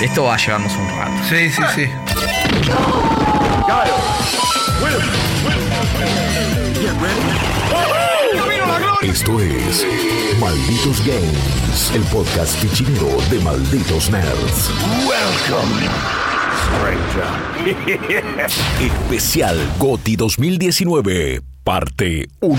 Esto va a llevarnos un rato. Sí, sí, sí. Esto es Malditos Games, el podcast pichinero de Malditos Nerds. Welcome, Especial GOTI 2019, parte 1.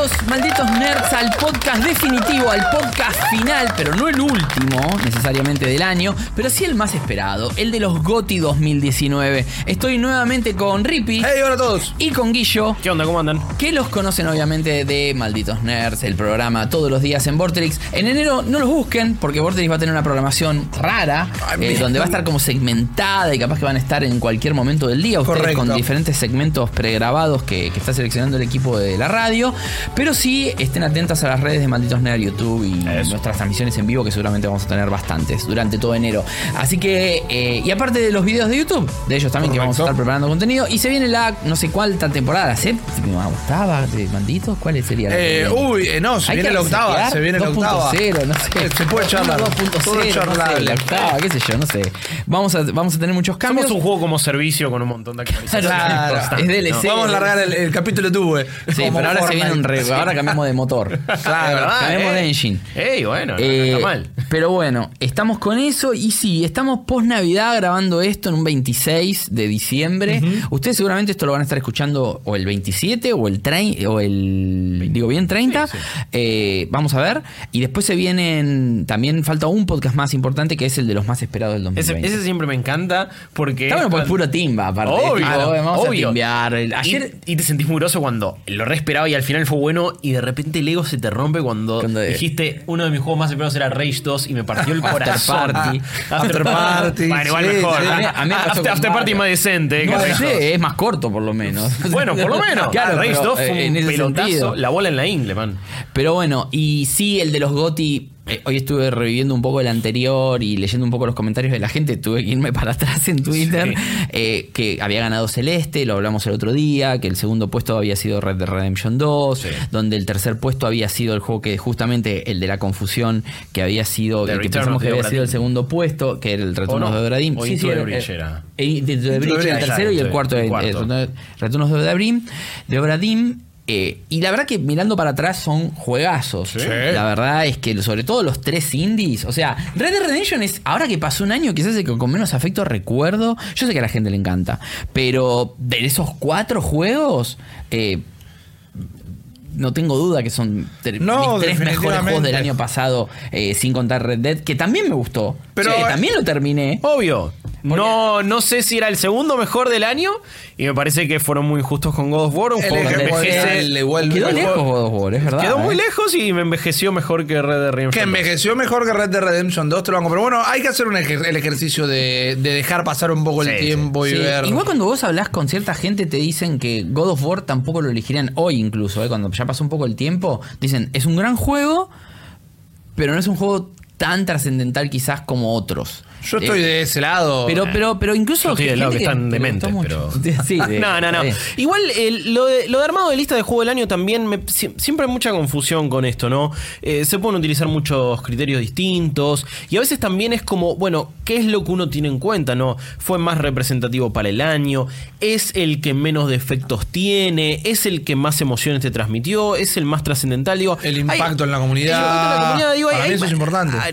Bienvenidos, malditos nerds, al podcast definitivo, al podcast final, pero no el último necesariamente del año, pero sí el más esperado, el de los GOTI 2019. Estoy nuevamente con Rippy Hey, hola a todos. y con Guillo. ¿Qué onda? ¿Cómo andan? que los conocen obviamente de Malditos Nerds, el programa todos los días en Vorterix. En enero no los busquen porque Vorterix va a tener una programación rara, eh, donde va a estar como segmentada y capaz que van a estar en cualquier momento del día ustedes Correcto. con diferentes segmentos pregrabados que, que está seleccionando el equipo de la radio. Pero sí estén atentas a las redes de Malditos Nerds, YouTube y Eso. nuestras transmisiones en vivo que seguramente vamos a tener bastantes durante todo enero. Así que, eh, y aparte de los videos de YouTube, de ellos también que vamos a estar preparando contenido. Y se viene la no sé cuánta temporada, la séptima, octava de Malditos. ¿Cuál sería la Eh, uy, eh, no, se Hay viene la octava, se viene la octava. 2.0, no sé. Se puede charlar. 2.0, Todo no sé, la octava, qué sé yo, no sé. Vamos a, vamos a tener muchos cambios. Somos un juego como servicio con un montón de actualizaciones. Claro, es DLC. ¿no? Vamos a largar el, el capítulo tuve. Sí, pero ahora se viene un re, ahora cambiamos de motor. Claro, ¿verdad? cambiamos de Eh. engine. Ey, bueno, no, no Eh, está mal. Pero bueno, estamos con eso y sí, estamos post Navidad grabando esto en un 26 de diciembre. Ustedes seguramente esto lo van a estar escuchando o el 27 o el 30 o el digo bien 30. Eh, vamos a ver y después se vienen también falta un podcast más importante que es el de los más esperados del Ese, 2020. ese siempre me encanta porque. Está bueno, pues puro timba, aparte. Obvio, Tipo, vamos obvio. a timbear. El- Y- Ayer Y, te sentís muy groso cuando lo re esperaba y al final fue bueno y de repente el ego se te rompe cuando, dijiste uno de mis juegos más esperados era Rage 2 y me partió el After corazón. Party. After Party, Bueno, igual sí, mejor. sí. A mí After, After Party más decente. que no Rage 2. sé, es más corto por lo menos. Bueno, por lo menos. Claro, Rage pero, 2 fue eh, en un pelotazo. sentido. La bola en la ingle, man. Pero bueno, y sí, el de los GOTI. Eh, hoy estuve reviviendo un poco el anterior y leyendo un poco los comentarios de la gente. Tuve que irme para atrás en Twitter. Sí. eh, que había ganado Celeste, lo hablamos el otro día. Que el segundo puesto había sido Red Dead Redemption 2. Donde el tercer puesto había sido el juego que, justamente, el de la confusión, que había sido. The el que pensamos que había sido el segundo puesto, que era el Retorno no? de Obra Dinn. O Sí, sí, eh, era. eh, Breach era el tercero y el cuarto, el eh, cuarto. eh, Retorno- Retornos de Obra Dinn. De Obra Dinn, eh, y la verdad que mirando para atrás son juegazos. La verdad es que sobre todo los tres indies, o sea, Red Dead Redemption es, ahora que pasó un año, quizás el que con menos afecto recuerdo, yo sé que a la gente le encanta, pero de esos cuatro juegos, eh, no tengo duda que son No, mis tres mejores juegos del año pasado, eh, sin contar Red Dead, que también me gustó, Pero, eh, también lo terminé. Obvio. No, no sé si era el segundo mejor del año y me parece que fueron muy justos con God of War. Un juego que envejece. Quedó lejos God of War, es verdad. Quedó muy eh. lejos y me envejeció mejor que Red Dead Redemption. Que 2. envejeció mejor que Red Dead Redemption 2, te lo banco. Pero bueno, hay que hacer un el ejercicio de, de dejar pasar un poco el sí. tiempo y Sí, ver. Igual cuando vos hablas con cierta gente te dicen que God of War tampoco lo elegirían hoy incluso, ¿eh? cuando ya pasó un poco el tiempo, dicen, es un gran juego, pero no es un juego tan trascendental quizás como otros. Yo estoy Eh, de ese lado. pero, pero, pero incluso Yo estoy del lado que están dementes, pero. Sí, de- no, no, no. eh. Igual el- lo, de, lo de armado de lista de juego del año también. me- siempre hay mucha confusión con esto, ¿no? Eh, se pueden utilizar muchos criterios distintos. Y a veces también es como, bueno, ¿qué es lo que uno tiene en cuenta, no? ¿Fue más representativo para el año? ¿Es el que menos defectos tiene? ¿Es el que más emociones te transmitió? ¿Es el más trascendental? Digo, El hay- impacto en la comunidad. el impacto en la comunidad, digo, Para hay- mí eso hay- es importante. ah,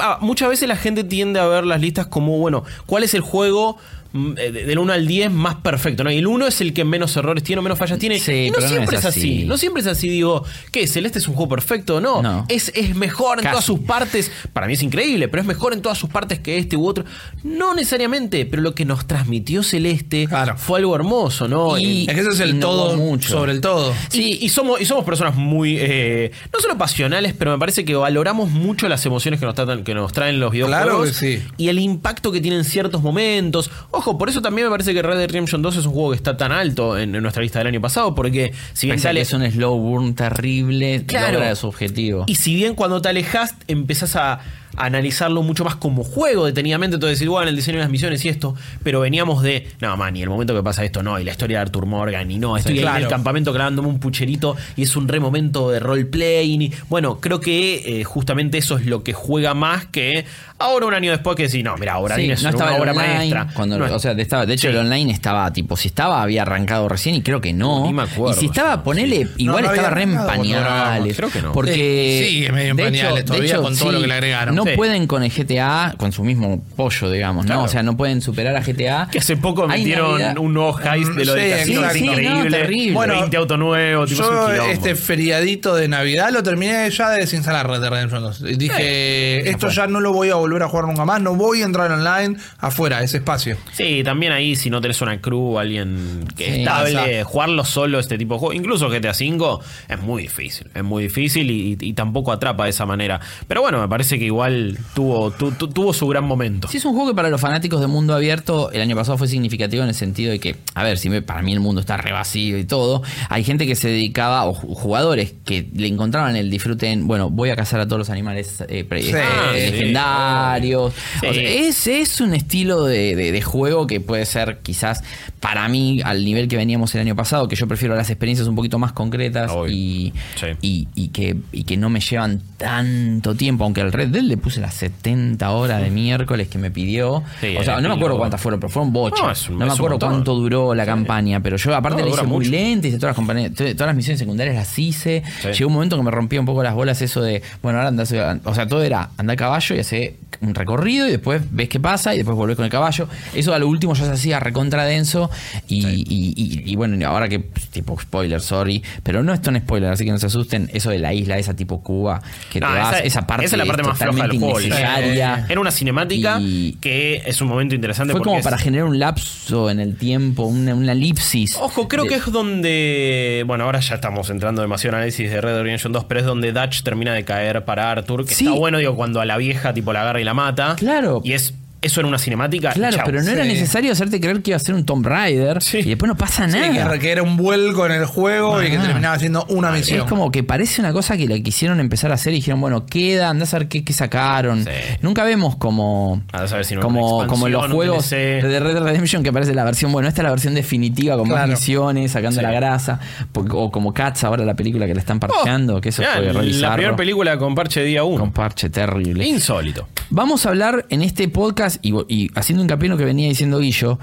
ah, muchas veces la gente tiende a ver las listas como, bueno, ¿cuál es el juego del 1 al 10 más perfecto? ¿no? Y el 1 es el que menos errores tiene o menos fallas tiene. Sí, y no siempre es es, así. así. No siempre es así. Digo, ¿qué? ¿Celeste es un juego perfecto? No. No. Es, es mejor en todas sus partes. Para mí es increíble, pero es mejor en todas sus partes que este u otro. No necesariamente, pero lo que nos transmitió Celeste Claro. fue algo hermoso, ¿no? Y- es que eso es el todo mucho. sobre el todo. Sí, y, somos, y somos personas muy, eh, no solo pasionales, pero me parece que valoramos mucho las emociones que nos, tratan, que nos traen los videojuegos. Claro que sí. Y el impacto que tienen ciertos momentos. Ojo, por eso también me parece que Red Dead Redemption 2 es un juego que está tan alto en, en nuestra lista del año pasado, porque si bien sale... es un slow burn terrible, Claro. logra su objetivo. Y si bien cuando te alejas empezás a, analizarlo mucho más como juego detenidamente, entonces decir, bueno, el diseño de las misiones y esto, pero veníamos de, no, man, y el momento que pasa esto, no, y la historia de Arthur Morgan, y no, estoy en claro. el campamento clavándome un pucherito y es un re momento de roleplaying. Y, bueno, creo que eh, justamente eso es lo que juega más que ahora un año después que decir, no, mira, ahora Sí, es no una estaba el obra online, maestra. Cuando, No o sea, estaba, de hecho, Sí. el online estaba tipo, si estaba, había arrancado recién y creo que no. Ni me acuerdo y si estaba, ponele, igual No, no estaba re en pañales. creo que no. Porque. Sí, es medio en de pañales de todavía con todo lo que le agregaron. No Sí. pueden con el GTA, con su mismo pollo, digamos, Claro. ¿no? O sea, no pueden superar a GTA. Que hace poco Hay metieron Navidad- un nuevo heist de lo Sí, de casino. Sí, no, increíble. terrible. Bueno, 20 autos nuevos, tipo, Yo este feriadito de Navidad lo terminé ya de desinstalar Red Dead Redemption 2. Y dije, esto ya no lo voy a volver a jugar nunca más, no voy a entrar online afuera, ese espacio. Sí, también ahí si no tenés una crew, alguien que Sí, estable, jugarlo solo este tipo de juego, incluso GTA V, es muy difícil, es muy difícil y, y tampoco atrapa de esa manera. Pero bueno, me parece que igual tuvo, tu- tu- tuvo su gran momento. Sí, es un juego que para los fanáticos de mundo abierto el año pasado fue significativo en el sentido de que, a ver, si me- para mí el mundo está re vacío y todo, hay gente que se dedicaba, o ju- jugadores que le encontraban el disfrute en, bueno, voy a cazar a todos los animales eh, pre- Sí, sí, legendarios. Sí. O sea, es, es un estilo de, de- de juego que puede ser quizás para mí al nivel que veníamos el año pasado, que yo prefiero las experiencias un poquito más concretas Obvio. y, Sí. y, y que, y que no me llevan tanto tiempo, aunque al Red Dead le puse las 70 horas de miércoles que me pidió. Sí, o sea, no me acuerdo cuántas fueron, pero fueron No, bochas. No, un- me acuerdo cuánto duró la campaña, pero yo aparte No, hice muy mucho. lenta, hice todas las, compañías- to- todas las misiones secundarias las hice. Sí. Llegó un momento que me rompía un poco las bolas eso de, bueno, ahora andás, o sea, todo era andar a caballo y hacer un recorrido y después ves qué pasa y después volvés con el caballo. Eso a lo último ya se hacía recontra denso y, y- y- y bueno, ahora que tipo spoiler, sorry, pero no es tan spoiler, así que no se asusten, eso de la isla, esa tipo Cuba, que No, te vas, esa, esa, parte esa es la parte más floja del innecesaria. Era una cinemática Y- que es un momento interesante Fue porque como es- para generar un lapso en el tiempo, una, una elipsis. Ojo, creo de- que es donde. Bueno, ahora ya estamos entrando demasiado en análisis de Red Dead Redemption 2, pero es donde Dutch termina de caer para Arthur. Que Sí. está bueno, digo, cuando a la vieja tipo la agarra y la mata. Claro. Y es. Eso era una cinemática. Claro, chau. pero no era necesario hacerte creer que iba a ser un Tomb Raider Sí. y después no pasa Sí, nada. que, que era un vuelco en el juego y que terminaba siendo una misión. Es como que parece una cosa que la quisieron empezar a hacer y dijeron, bueno, queda, andás a ver qué, qué sacaron. Sí. Nunca vemos como, a ver si no como, como los juegos de Red Dead Redemption que aparece la versión, bueno, esta es la versión definitiva con más misiones, sacando Sí. la grasa. O como Cats ahora la película que le están parcheando, que eso Mirá, fue re La primera película con parche día 1. Con parche terrible. Insólito. Vamos a hablar en este podcast y, haciendo hincapié en lo que venía diciendo Guillo.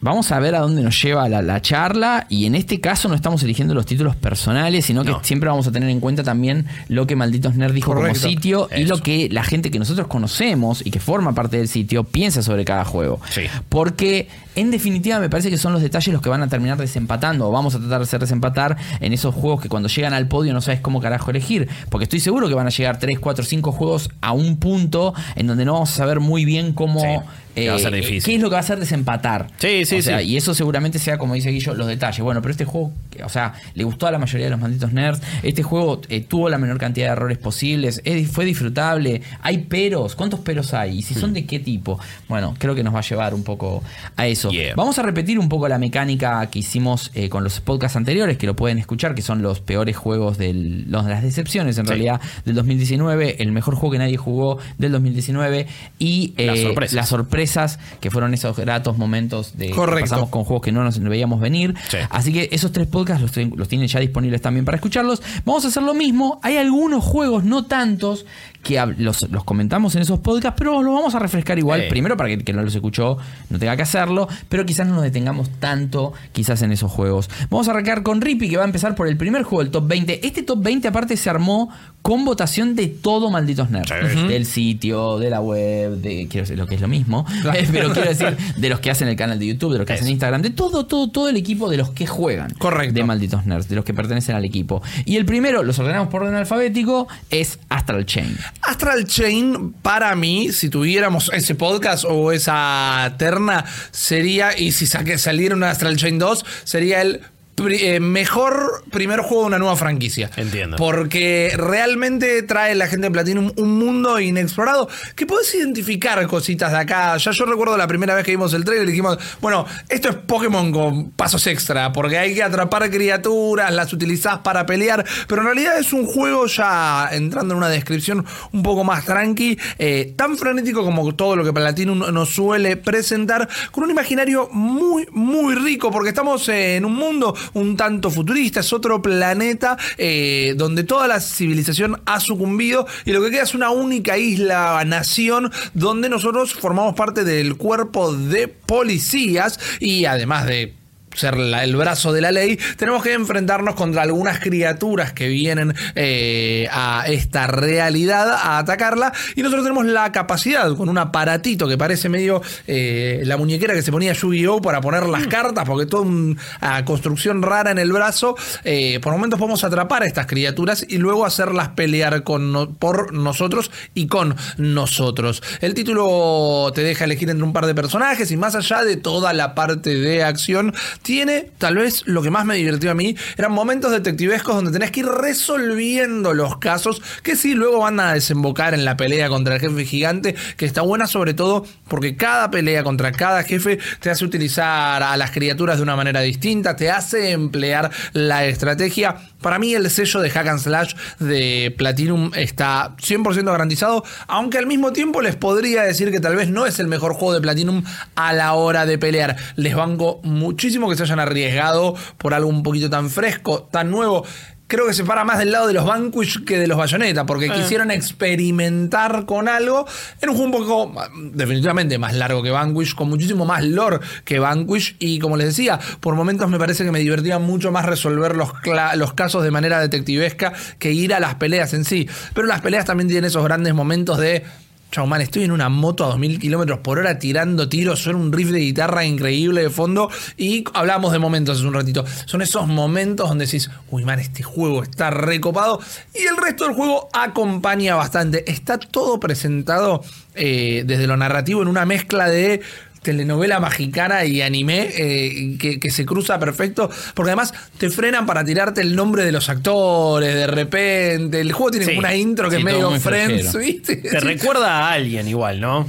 Vamos a ver a dónde nos lleva la, la charla y en este caso no estamos eligiendo los títulos personales, sino que No. siempre vamos a tener en cuenta también lo que Malditos Nerd dijo Correcto. como sitio y lo que la gente que nosotros conocemos y que forma parte del sitio piensa sobre cada juego. Sí. Porque en definitiva me parece que son los detalles los que van a terminar desempatando o vamos a tratar de hacer desempatar en esos juegos que cuando llegan al podio no sabes cómo carajo elegir. Porque estoy seguro que van a llegar 3, 4, 5 juegos a un punto en donde no vamos a saber muy bien cómo... Sí, que va a ser eh, difícil. ¿Qué es lo que va a hacer desempatar? Sí, sí, O sea, sí. Y eso seguramente sea, como dice Guillo, los detalles. Bueno, pero este juego, o sea, le gustó a la mayoría de los malditos nerds. Este juego eh, tuvo la menor cantidad de errores posibles. Es- fue disfrutable. Hay peros. ¿Cuántos peros hay? Y si Hmm. son de qué tipo. Bueno, creo que nos va a llevar un poco a eso. Yeah. Vamos a repetir un poco la mecánica que hicimos eh, con los podcasts anteriores, que lo pueden escuchar, que son los peores juegos de las decepciones, en Sí. realidad, del 2019. El mejor juego que nadie jugó del 2019. Y Las sorpresas. las sorpresas, que fueron esos gratos momentos de que pasamos con juegos que no nos veíamos venir. Sí. Así que esos tres podcasts los tienen ya disponibles también para escucharlos. Vamos a hacer lo mismo. Hay algunos juegos, no tantos, que los, los comentamos en esos podcasts, pero los vamos a refrescar igual. Sí. Primero para que el que no los escuchó no tenga que hacerlo, pero quizás no nos detengamos tanto quizás en esos juegos. Vamos a arrancar con Rippy, que va a empezar por el primer juego del top 20. Este top 20 aparte se armó con votación de todo Malditos Nerds. Sí. Del sitio, de la web, de quiero decir lo que es lo mismo, pero quiero decir de los que hacen el canal de YouTube, de los que hacen. Instagram, de todo, todo, todo el equipo de los que juegan. Correcto. De Malditos Nerds, de los que pertenecen al equipo. Y el primero, los ordenamos por orden alfabético, es Astral Chain. Astral Chain, para mí, si tuviéramos ese podcast o esa terna, sería, y si saque, saliera una Astral Chain 2, sería el eh, mejor primer juego de una nueva franquicia. Entiendo. Porque realmente trae la gente de Platinum un mundo inexplorado que puedes identificar cositas de acá. Ya yo recuerdo la primera vez que vimos el trailer y dijimos, bueno, esto es Pokémon con pasos extra, porque hay que atrapar criaturas, las utilizás para pelear, pero en realidad es un juego ya entrando en una descripción un poco más tranqui, eh, tan frenético como todo lo que Platinum nos suele presentar, con un imaginario muy, muy rico, porque estamos en un mundo un tanto futurista, es otro planeta eh, donde toda la civilización ha sucumbido y lo que queda es una única isla, nación, donde nosotros formamos parte del cuerpo de policías y además de ser la- el brazo de la ley, tenemos que enfrentarnos contra algunas criaturas que vienen eh, a esta realidad a atacarla y nosotros tenemos la capacidad con un aparatito que parece medio eh, la muñequera que se ponía Yu-Gi-Oh para poner las cartas porque toda una construcción rara en el brazo eh, por momentos podemos atrapar a estas criaturas y luego hacerlas pelear con no- por nosotros y con nosotros. El título te deja elegir entre un par de personajes y más allá de toda la parte de acción tiene tal vez lo que más me divirtió a mí eran momentos detectivescos donde tenés que ir resolviendo los casos que sí luego van a desembocar en la pelea contra el jefe gigante que está buena sobre todo porque cada pelea contra cada jefe te hace utilizar a las criaturas de una manera distinta te hace emplear la estrategia para mí el sello de Hack and Slash de Platinum está 100% garantizado, aunque al mismo tiempo les podría decir que tal vez no es el mejor juego de Platinum a la hora de pelear. Les banco muchísimo que se hayan arriesgado por algo un poquito tan fresco, tan nuevo. Creo que se para más del lado de los Vanquish que de los Bayonetta, porque quisieron experimentar con algo en un juego un poco, definitivamente más largo que Vanquish, con muchísimo más lore que Vanquish. Y como les decía, por momentos me parece que me divertía mucho más resolver los casos de manera detectivesca que ir a las peleas en sí. Pero las peleas también tienen esos grandes momentos de. Chau, man, estoy en una moto a 2000 kilómetros por hora tirando tiros, suena un riff de guitarra increíble de fondo y hablamos de momentos hace un ratito. Son esos momentos donde decís, uy, man, este juego está recopado y el resto del juego acompaña bastante. Está todo presentado eh, desde lo narrativo en una mezcla de telenovela mexicana y anime eh, que, que se cruza perfecto porque además te frenan para tirarte el nombre de los actores de repente el juego tiene Sí. como una intro que Sí, es medio Friends. Te recuerda a alguien igual, ¿no?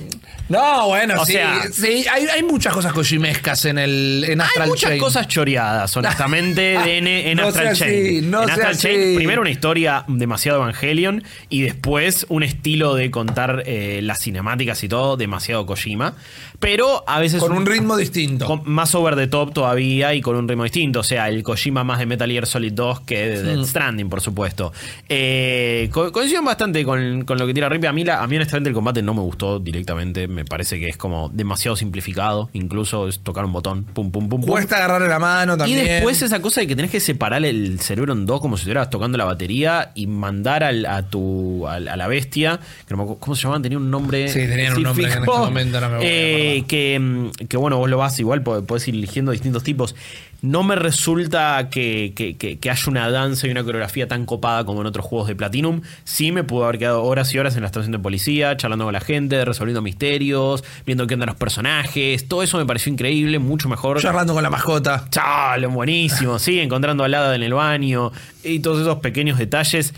No, bueno, O sí, sea- sí, hay, hay muchas cosas kojimescas en el en Astral Hay muchas Chain. cosas choreadas, honestamente, de en No Astral sea así, Chain. no en sea Astral así. Chain, primero una historia demasiado Evangelion y después un estilo de contar eh, las cinemáticas y todo demasiado Kojima. Pero a veces. con un ritmo distinto. con- más over the top todavía y con un ritmo distinto. O sea, el Kojima más de Metal Gear Solid 2 que de Death Stranding, por supuesto. Eh, co- coincido bastante con, con lo que tira Rippy. A mí, la- a mí, honestamente, el combate no me gustó directamente. Me parece que es como demasiado simplificado. Incluso es tocar un botón. Pum, pum, pum, pum. Cuesta agarrarle la mano Y también. después esa cosa de que tenés que separar el cerebro en dos como si estuvieras tocando la batería y mandar al- a tu a, a la bestia, que no me acuerdo- ¿cómo se llamaban? Tenían un nombre Sí, tenían un nombre que en este momento no me voy a Eh, que, que bueno, vos lo vas igual, po- podés ir eligiendo distintos tipos. No me resulta que, que- que- que haya una danza y una coreografía tan copada como en otros juegos de Platinum. Sí me pudo haber quedado horas y horas en la estación de policía, charlando con la gente, resolviendo misterios, viendo qué andan los personajes. Todo eso me pareció increíble, mucho mejor. charlando con la mascota. Chalo, buenísimo, sí, encontrando al hada en el baño y todos esos pequeños detalles.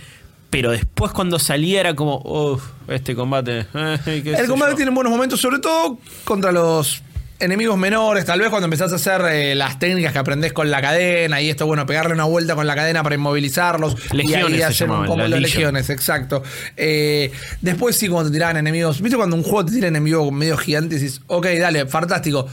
Pero después cuando salía era como, uff, este combate. eh, El combate yo". tiene buenos momentos, sobre todo contra los enemigos menores. Tal vez cuando empezás a hacer eh, las técnicas que aprendés con la cadena y esto, bueno, pegarle una vuelta con la cadena para inmovilizarlos. Legiones y ahí se hacer un combo legiones, exacto. Eh, después sí, cuando te tiraban enemigos. ¿Viste cuando un juego te tira enemigos medio gigantes y dices, ok, dale, fantástico.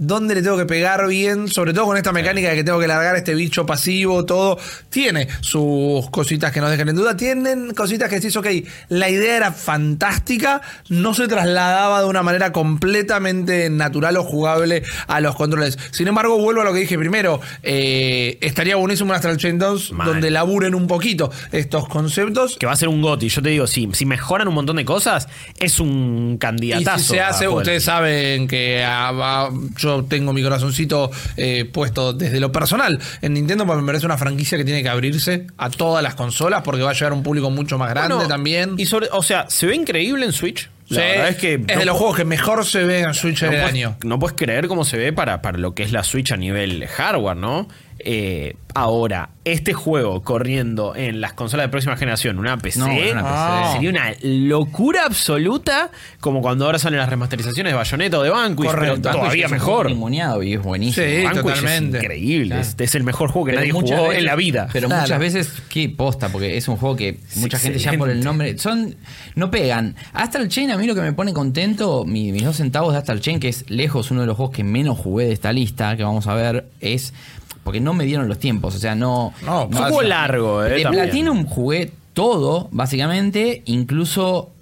¿Dónde le tengo que pegar bien? Sobre todo con esta mecánica de que tengo que largar este bicho pasivo, todo. Tiene sus cositas que nos dejan en duda. Tienen cositas que decís, ok, la idea era fantástica, no se trasladaba de una manera completamente natural o jugable a los controles. Sin embargo, vuelvo a lo que dije primero. eh, estaría buenísimo un Astral Chain 2 Mal. donde laburen un poquito estos conceptos. Que va a ser un GOTI. Yo te digo, si, si mejoran un montón de cosas, es un Y candidatazo. si se a hace, ustedes saben que ah, yo tengo mi corazoncito eh, puesto desde lo personal en Nintendo, porque me parece una franquicia que tiene que abrirse a todas las consolas porque va a llegar a un público mucho más grande Bueno, también. Y sobre, o sea, se ve increíble en Switch. La Sí, verdad es que es no de los juegos que mejor se ve en Switch no el puedes, año. no puedes creer cómo se ve para, para lo que es la Switch a nivel hardware, ¿no? Eh, ahora, este juego corriendo en las consolas de próxima generación, una PC, No, una PC. sería una locura absoluta, como cuando ahora salen las remasterizaciones de Bayonetta o de Vanquish, Correcto. pero todavía Es un mejor. juego ninguneado y es buenísimo. Sí, Vanquish totalmente. es increíble, es, es el mejor juego que Pero nadie jugó veces- en la vida. Pero Claro. muchas veces, qué posta, porque es un juego que mucha gente ya por el excelente. nombre. son No pegan. Astral Chain, a mí lo que me pone contento, mi- mis dos centavos de Astral Chain, que es lejos uno de los juegos que menos jugué de esta lista, que vamos a ver, es. Porque no me dieron los tiempos. O sea, no. No, juego largo, eh. de también. Platinum jugué todo, básicamente, incluso.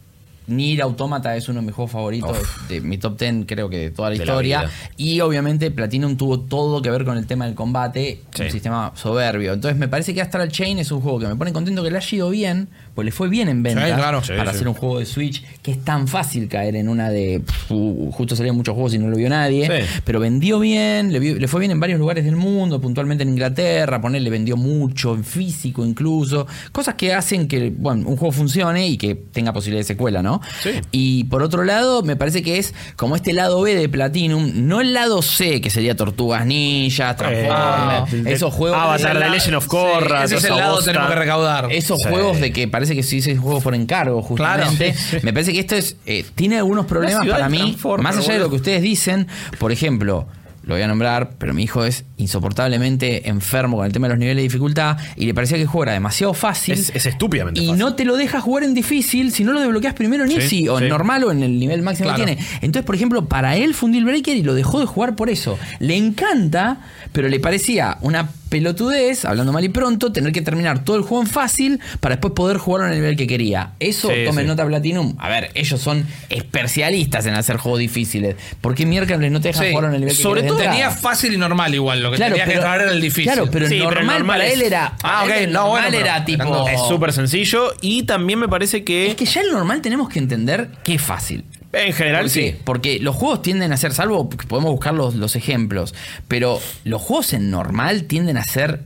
Nier Automata es uno de mis juegos favoritos, de mi top 10 creo que de toda la De historia. y obviamente Platinum tuvo todo que ver con el tema del combate, Sí. un sistema soberbio. Entonces me parece que Astral Chain es un juego que me pone contento que le haya ido bien, pues le fue bien en venta Sí, claro. Sí, para sí. hacer un juego de Switch, que es tan fácil caer en una de... justo salían muchos juegos y no lo vio nadie, Sí. pero vendió bien, le, fue bien en varios lugares del mundo, puntualmente en Inglaterra, ponerle vendió mucho, en físico incluso, cosas que hacen que bueno, un juego funcione y que tenga posibilidad de secuela, ¿no? Sí. Y por otro lado, me parece que es como este lado B de Platinum, no el lado C, que sería Tortugas Ninja, Transformers, Eh, esos juegos... Avatar, The Legend of Korra, ese es el lado que tenemos que recaudar. Esos Sí. juegos de que parece que sí es juegos por encargo, justamente. Claro. Me parece que esto es eh, tiene algunos problemas para mí, más allá de lo que ustedes dicen. Por ejemplo, lo voy a nombrar, pero mi hijo es insoportablemente enfermo con el tema de los niveles de dificultad y le parecía que era demasiado fácil. Es, es estúpidamente y fácil. no te lo deja jugar en difícil si no lo desbloqueas primero en Sí, easy o en sí. normal o en el nivel máximo Claro. que tiene. Entonces, por ejemplo, para él fue un deal breaker y lo dejó de jugar por eso. Le encanta, pero le parecía una pelotudez, hablando mal y pronto, tener que terminar todo el juego en fácil para después poder jugarlo en el nivel que quería. Eso, Sí, tomen sí. nota Platinum. A ver, ellos son especialistas en hacer juegos difíciles. ¿Por qué miércoles no te dejan Sí. jugarlo en el nivel que Sobre todo tenía fácil y normal igual. Lo que tenía que traer era el difícil. Claro, pero el pero el normal, normal para es- él era. Ah, ok, el no, normal bueno, pero era tipo. Es súper sencillo y también me parece que, Es que ya el normal tenemos que entender que es fácil. En general ¿Por sí. Porque los juegos tienden a ser, salvo que podemos buscar los, los ejemplos, pero los juegos en normal tienden a ser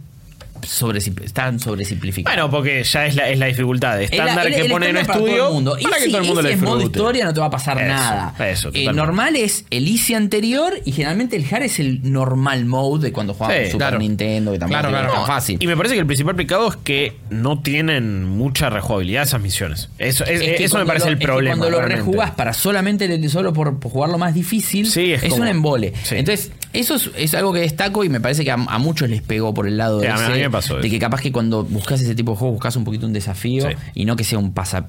sobre, están sobresimplificados. Bueno, porque ya es la, es la dificultad El- estándar el- que pone en para estudio el mundo. para Y que si- todo el mundo es modo historia no te va a pasar Eso, nada. eso, Eh, normal es el easy anterior y generalmente el hard es el normal mode de cuando jugamos Sí, Super claro. Nintendo, que tampoco Claro, claro. No, fácil. Y me parece que el principal pecado es que no tienen mucha rejugabilidad esas misiones. Eso, es- Es que eso me parece lo- el es que problema. cuando lo realmente. rejugás para solamente solo por, por jugarlo más difícil, Sí, es es, como- un embole. sí. Entonces, eso es, es algo que destaco y me parece que a, a muchos les pegó por el lado Sí, de, ese, mí me pasó de que capaz que cuando buscas ese tipo de juego buscas un poquito un desafío Sí. y no que sea un pasa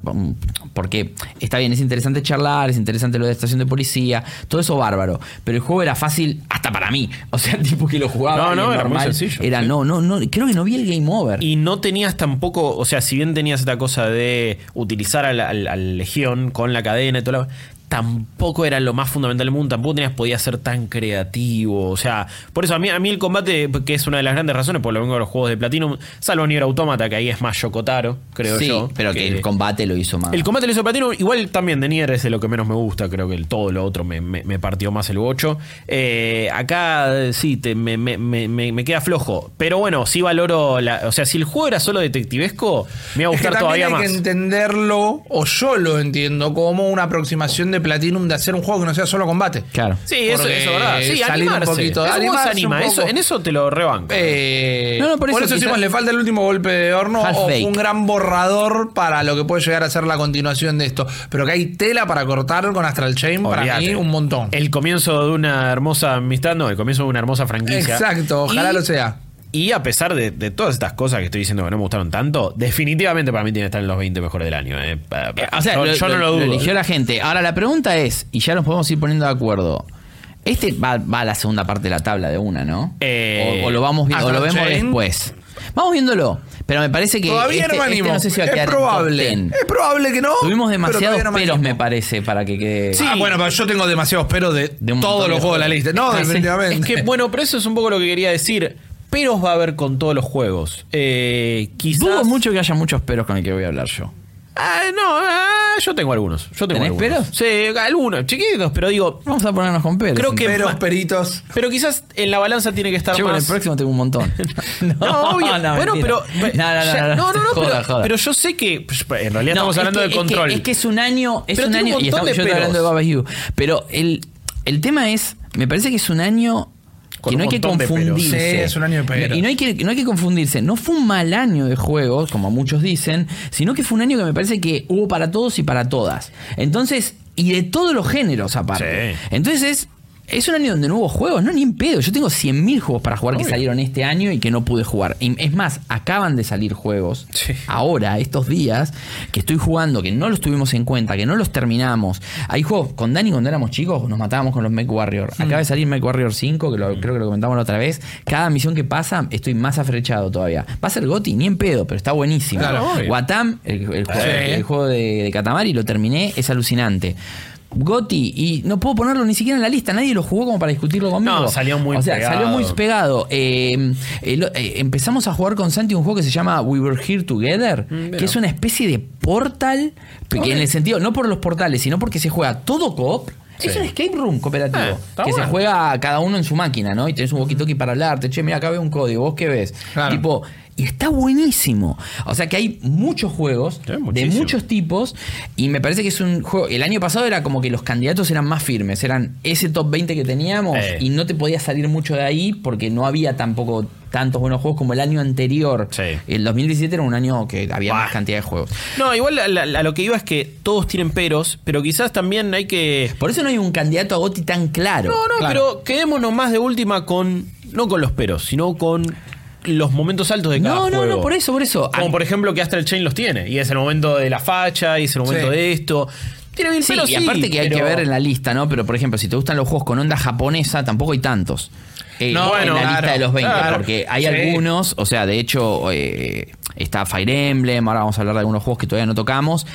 porque está bien, es interesante charlar, es interesante lo de estación de policía, todo eso bárbaro, pero el juego era fácil hasta para mí, o sea, el tipo que lo jugaba No, no, era muy normal sencillo, Era sí. no, no, no, creo que no vi el game over. Y no tenías tampoco, o sea, si bien tenías esta cosa de utilizar al, al- al Legión con la cadena y todo lo tampoco era lo más fundamental del mundo, tampoco tenías, podía ser tan creativo, o sea, por eso a mí, a mí el combate, que es una de las grandes razones por lo que vengo de los juegos de Platinum, salvo Nier Automata, que ahí es más Yokotaro, creo sí, yo. pero que, el combate lo hizo más. El combate lo hizo Platinum, igual también de Nier es de lo que menos me gusta, creo que el, todo lo otro me, me- me partió más el bocho. Eh, acá sí, te- me, me- me- me- me queda flojo, pero bueno, sí valoro, la, o sea, si el juego era solo detectivesco, me iba a Es que gustar todavía hay más. que entenderlo, o yo lo entiendo, como una aproximación de Platinum de hacer un juego que no sea solo combate. Claro. Sí, eso, Porque eso es verdad. Sí, salir un animarse. poquito, se anima, un eso, poco. en eso te lo rebanco. Eh, No, no, por por, eso decimos, le falta el último golpe de horno Half o baked. un gran borrador para lo que puede llegar a ser la continuación de esto. Pero que hay tela para cortar con Astral Chain, para Olvídate. mí un montón. El comienzo de una hermosa amistad, no, el comienzo de una hermosa franquicia. Exacto, ojalá Y- lo sea. Y a pesar de, de todas estas cosas que estoy diciendo que no me gustaron tanto, definitivamente para mí tiene que estar en los 20 mejores del año. eh. Pa- O sea, yo, lo, yo no lo lo- dudo. eligió la gente. Ahora la pregunta es, y ya nos podemos ir poniendo de acuerdo. Este va, va a la segunda parte de la tabla de una, ¿no? Eh, o, o lo vamos o lo vemos Chain. después. Vamos viéndolo. Pero me parece que Todavía este, no me este animo. no sé si va a es quedar probable. 10. Es probable que no. Tuvimos pero demasiados no me pelos, animo. me parece, para que quede. Ah, bueno, pero yo tengo demasiados peros de, De todos los juegos de la lista. No, Ah, sí. definitivamente. Es que, bueno, pero eso es un poco lo que quería decir. Peros va a haber con todos los juegos. Eh, quizás. Dudo mucho que haya muchos peros con el que voy a hablar yo. Ah, no, ah, yo tengo algunos. Yo tengo ¿Tenés algunos. Sí, algunos, chiquitos, pero digo. Vamos a ponernos con peros. Creo que- peros, peritos. Pero quizás en la balanza tiene que estar Yo con el próximo tengo un montón. No, obvio. no, bueno, mentira. pero. No, no, no. ya- no, no, no, no, joda, pero, joda. pero yo sé que. pues, En realidad No, estamos es hablando es que- control. Es que, es un año, es Pero un tiene un año y montón estamos, de yo estoy peros. hablando de Baba You. Pero el, el tema es, me parece que es un año Con que no hay que confundirse. Sí, es un año de. Y no hay, que, no hay que confundirse. No fue un mal año de juegos, como muchos dicen, sino que fue un año que me parece que hubo para todos y para todas. Entonces, y de todos los géneros aparte. Sí. Entonces, es un año donde no hubo juegos, no ni en pedo. Yo tengo 100.000 juegos para jugar que salieron este año y que no pude jugar. Y Es más, acaban de salir juegos Sí. ahora, estos días, que estoy jugando, que no los tuvimos en cuenta, que no los terminamos. Hay juegos, con Dani cuando éramos chicos nos matábamos con los Mech Warrior. Acaba de salir Mech Warrior 5, que lo- creo que lo comentamos la otra vez. Cada misión que pasa estoy más afrechado todavía. Va a ser Goti, ni en pedo, pero está buenísimo. Claro. Watam, el, el juego, el juego de, de Katamari, lo terminé, es alucinante. Goti, y no puedo ponerlo ni siquiera en la lista, nadie lo jugó como para discutirlo conmigo. No, salió muy O sea, pegado. salió muy pegado. Eh, eh, empezamos a jugar con Santi un juego que se llama We Were Here Together, que es una especie de portal, que en el sentido, no por los portales, sino porque se juega todo coop. Es un escape room cooperativo. Está que se juega cada uno en su máquina, ¿no? Y tenés un walkie-talkie para hablarte. Che, mira, acá veo un código. ¿Vos qué ves? Claro. Tipo, y está buenísimo. O sea que hay muchos juegos Sí, de muchos tipos. Y me parece que es un juego. El año pasado era como que los candidatos eran más firmes. Eran ese top 20 que teníamos. Eh. Y no te podías salir mucho de ahí porque no había tampoco tantos buenos juegos como el año anterior. Sí. El 2017 era un año que había Bah. más cantidad de juegos. No, igual a, lo que iba es que todos tienen peros, pero quizás también hay que. Por eso no hay un candidato a Goti tan claro. No, no, Claro. pero quedémonos más de última con. No con los peros, sino con los momentos altos de cada No, no, juego. no, por eso, por eso. Como por ejemplo que Astral Chain los tiene. Y es el momento de la facha, y es el momento Sí. de esto. Tiene mil Sí, y aparte que hay pero- que ver en la lista, ¿no? Pero por ejemplo, si te gustan los juegos con onda japonesa, tampoco hay tantos. Eh, No, en bueno, la lista de los 20, claro. porque hay Sí. algunos, o sea, de hecho, eh, está Fire Emblem, ahora vamos a hablar de algunos juegos que todavía no tocamos,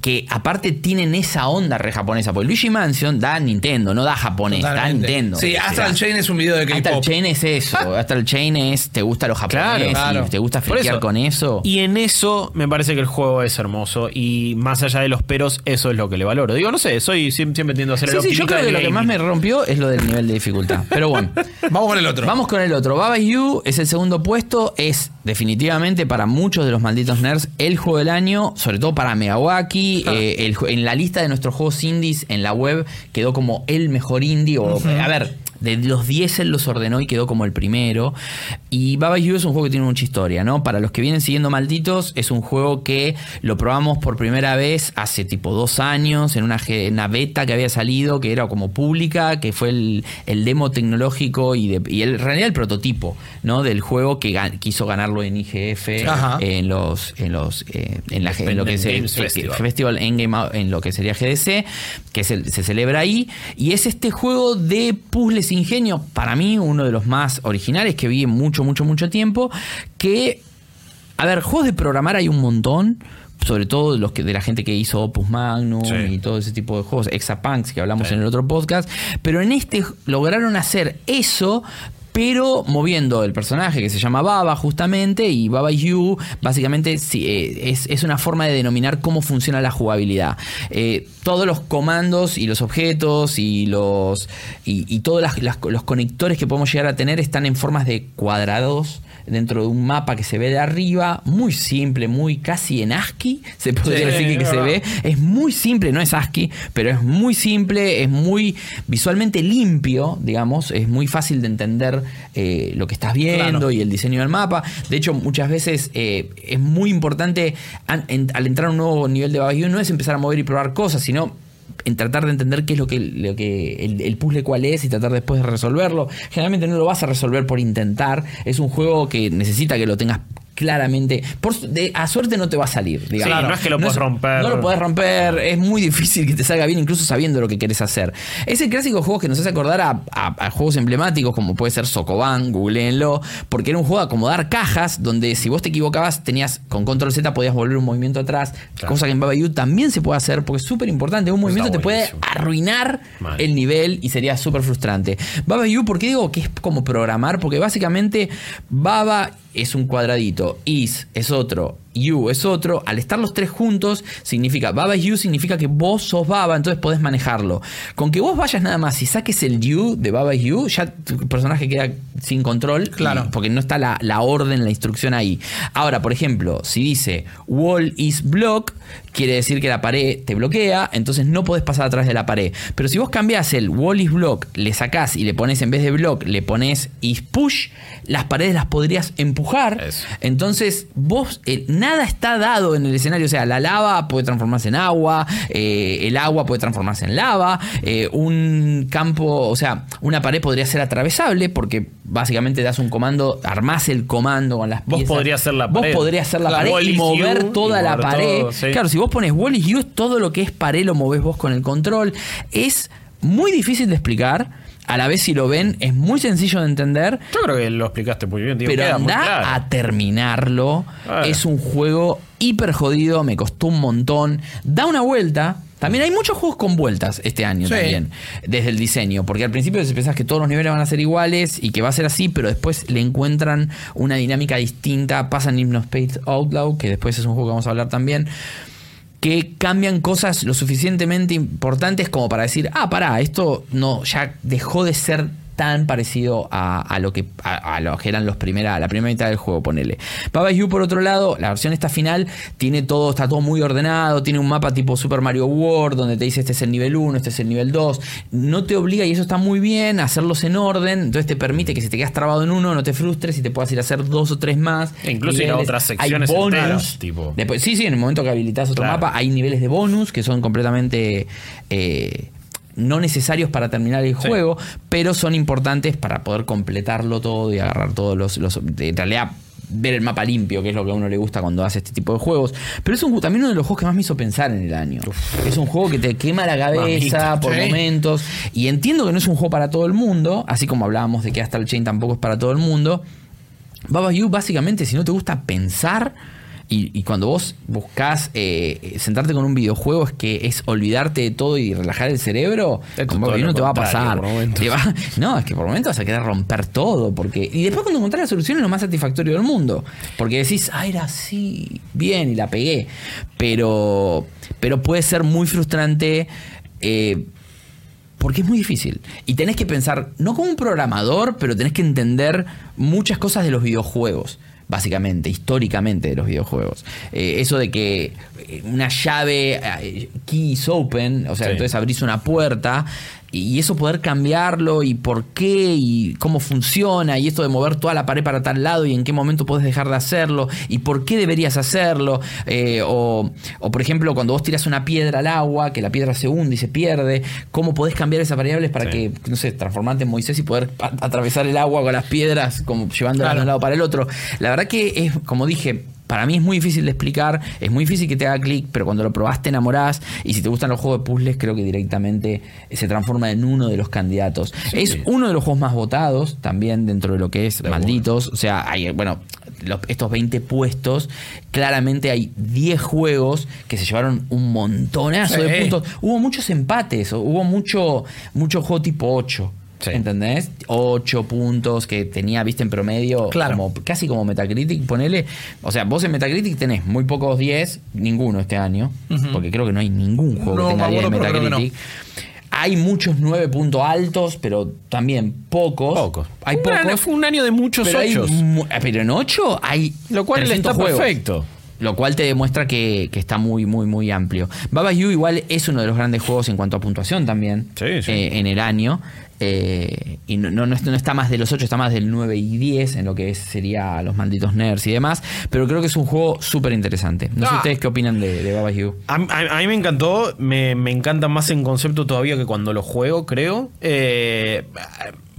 que aparte tienen esa onda re japonesa, porque Luigi Mansion da Nintendo, no da japonés, da Totalmente. Nintendo. Sí, Astral Chain es un video de Astral K-pop. Chain es eso, Astral Chain es, te gusta lo japonés, Claro, y te gusta friquear con eso. Y en eso me parece que el juego es hermoso. Y más allá de los peros, eso es lo que le valoro. Digo, no sé, soy siem- siempre tiendo a hacer Sí, el sí, yo creo que lo que más me rompió es lo del nivel de dificultad. Pero bueno. Vamos con el otro. Vamos con el otro. Baba You es el segundo puesto. Es definitivamente para muchos de los malditos nerds el juego del año, sobre todo para Megawaki. Eh, el ju- en la lista de nuestros juegos indies en la web quedó como el mejor indie. O, A ver, de los 10 él los ordenó y quedó como el primero. Y Baba You es un juego que tiene mucha historia, ¿no? Para los que vienen siguiendo Malditos, es un juego que lo probamos por primera vez hace tipo dos años en una, en una beta que había salido, que era como pública, que fue el, el demo tecnológico y, de- y el, en realidad el prototipo, ¿no? Del juego que quiso ganarlo en IGF, Ajá. en los, en los, eh, en, la, en lo que Games eh, Festival. Endgame Out- en lo que sería GDC, que se, se celebra ahí. Y es este juego de puzzles ingenio, para mí uno de los más originales que vi en mucho, mucho, mucho tiempo. Que, a ver, juegos de programar hay un montón. Sobre todo los que, de la gente que hizo Opus Magnum Sí. y todo ese tipo de juegos, Exapunks que hablamos en el otro podcast. Pero en este lograron hacer eso, pero moviendo el personaje que se llama Baba justamente y Baba You básicamente eh, es, es una forma de denominar cómo funciona la jugabilidad. Eh, todos los comandos y los objetos y los y, todos los conectores que podemos llegar a tener están en formas de cuadrados dentro de un mapa que se ve de arriba, muy simple, muy casi en ASCII, se podría Sí, decir que, se ve. Es muy simple, no es ASCII, pero es muy simple, es muy visualmente limpio, digamos, es muy fácil de entender eh, lo que estás viendo Claro. y el diseño del mapa. De hecho, muchas veces eh, es muy importante an- en- al entrar a un nuevo nivel de Baba You, no es empezar a mover y probar cosas, sino en tratar de entender qué es lo que, lo que el, el puzzle cuál es y tratar después de resolverlo. Generalmente no lo vas a resolver por intentar. Es un juego que necesita que lo tengas claramente. Por, de- a suerte no te va a salir, digamos. Claro, no es que lo puedes romper. No lo puedes romper. Es muy difícil que te salga bien, incluso sabiendo lo que querés hacer. Es el clásico juego que nos hace acordar a, a- a juegos emblemáticos como puede ser Sokoban, googleenlo, porque era un juego de acomodar cajas donde si vos te equivocabas tenías con control Z podías volver un movimiento atrás, Claro. cosa que en Baba You también se puede hacer porque es súper importante. Un movimiento te puede arruinar Mal. el nivel y sería súper frustrante. Baba You, ¿por qué digo que es como programar? Porque básicamente Baba es un cuadradito, Is es otro, You es otro. Al estar los tres juntos, significa Baba You, significa que vos sos Baba, entonces podés manejarlo. Con que vos vayas nada más y saques el You de Baba You, ya tu personaje queda sin control. Claro. y- porque no está la, la orden, la instrucción ahí. Ahora, por ejemplo, si dice Wall is block, quiere decir que la pared te bloquea, entonces no podés pasar atrás de la pared. Pero si vos cambiás el Wall is block, le sacás y le pones en vez de block, le pones is push, las paredes las podrías empujar. Eso. Entonces, vos, eh, nada está dado en el escenario. O sea, la lava puede transformarse en agua, eh, el agua puede transformarse en lava, eh, un campo, o sea, una pared podría ser atravesable porque básicamente das un comando, armás el comando con las Vos piezas. podrías ser la Vos pared. podrías ser la pared y is mover you, toda y la pared. todo, sí. Claro, si vos pones wall is you, todo lo que es pared lo movés vos con el control. Es muy difícil de explicar. A la vez, si lo ven, es muy sencillo de entender. Yo creo que lo explicaste muy bien, tío. Pero anda claro. a terminarlo. Ah. Es un juego hiper jodido, me costó un montón. Da una vuelta. También hay muchos juegos con vueltas este año Sí. también, desde el diseño, porque al principio pensás que todos los niveles van a ser iguales y que va a ser así, pero después le encuentran una dinámica distinta, pasan Hypnospace Outlaw, que después es un juego que vamos a hablar también, que cambian cosas lo suficientemente importantes como para decir, ah, pará, esto no, ya dejó de ser tan parecido a, a lo que a, a lo que eran los primera, la primera mitad del juego, ponele. Baba You, por otro lado, la versión esta final tiene todo, está todo muy ordenado, tiene un mapa tipo Super Mario World, donde te dice este es el nivel 1, este es el nivel 2. No te obliga, y eso está muy bien, a hacerlos en orden, entonces te permite que si te quedas trabado en uno, no te frustres y te puedas ir a hacer dos o tres más. E incluso ir a niveles. otras secciones Hay bonus. enteras, tipo. Después, sí, sí, en el momento que habilitas otro Claro. mapa, hay niveles de bonus que son completamente eh, no necesarios para terminar el Sí. juego, pero son importantes para poder completarlo todo y agarrar todos los, los- de- en realidad ver el mapa limpio, que es lo que a uno le gusta cuando hace este tipo de juegos. Pero es un, también uno de los juegos que más me hizo pensar en el año. Es un juego que te quema la cabeza Mamita, por sí. momentos. Y entiendo que no es un juego para todo el mundo, así como hablábamos de que hasta el Chain tampoco es para todo el mundo. Baba You, básicamente, si no te gusta pensar, y, y cuando vos buscás eh, sentarte con un videojuego, es que es olvidarte de todo y relajar el cerebro, es todo lo no te va a pasar. Te va- no, es que por momentos vas a querer romper todo. porque Y después cuando encontrás la solución es lo más satisfactorio del mundo. Porque decís, ah, era así, bien, y la pegué. Pero, pero puede ser muy frustrante. eh, porque es muy difícil. Y tenés que pensar, no como un programador, pero tenés que entender muchas cosas de los videojuegos. Básicamente, históricamente de los videojuegos. Eh, eso de que eh, una llave, eh, key is open, o sea, Sí. entonces abrís una puerta y eso poder cambiarlo y por qué y cómo funciona y esto de mover toda la pared para tal lado y en qué momento puedes dejar de hacerlo y por qué deberías hacerlo. Eh, o, o, por ejemplo, cuando vos tiras una piedra al agua, que la piedra se hunde y se pierde, cómo podés cambiar esas variables para Sí. que, no sé, transformarte en Moisés y poder atravesar el agua con las piedras, como llevándolas de un lado para el otro. La verdad que es, como dije, para mí es muy difícil de explicar, es muy difícil que te haga clic, pero cuando lo probás te enamorás y si te gustan los juegos de puzzles creo que directamente se transforma en uno de los candidatos. Es uno de los juegos más votados también dentro de lo que es malditos, o sea, hay, bueno, los- estos 20 puestos, claramente hay 10 juegos que se llevaron un montonazo de puntos. Hubo muchos empates, hubo mucho, mucho juego tipo 8. Sí. ¿Entendés? 8 puntos que tenía, viste, en promedio, Claro. como, casi como Metacritic, ponele. O sea, vos en Metacritic tenés muy pocos 10, ninguno este año, porque creo que no hay ningún juego No, que tenga me 10 en Metacritic. Hay muchos 9 puntos altos, pero también pocos. Pocos. Hay Un año- pocos. fue un año de muchos pero, hay ochos. mu- pero en 8 hay. Lo cual 300 está juegos. perfecto. Lo cual te demuestra que, que está muy, muy, muy amplio. Baba You igual es uno de los grandes juegos en cuanto a puntuación también Sí, sí. eh, en el año. Eh, y no, no, no es- no está más de los 8, está más del 9 y 10 en lo que es- sería los malditos nerds y demás. Pero creo que es un juego súper interesante. No sé Ah. ustedes qué opinan de, de Baba You. A, a- a mí me encantó, me, me encanta más en concepto todavía que cuando lo juego, creo. Eh,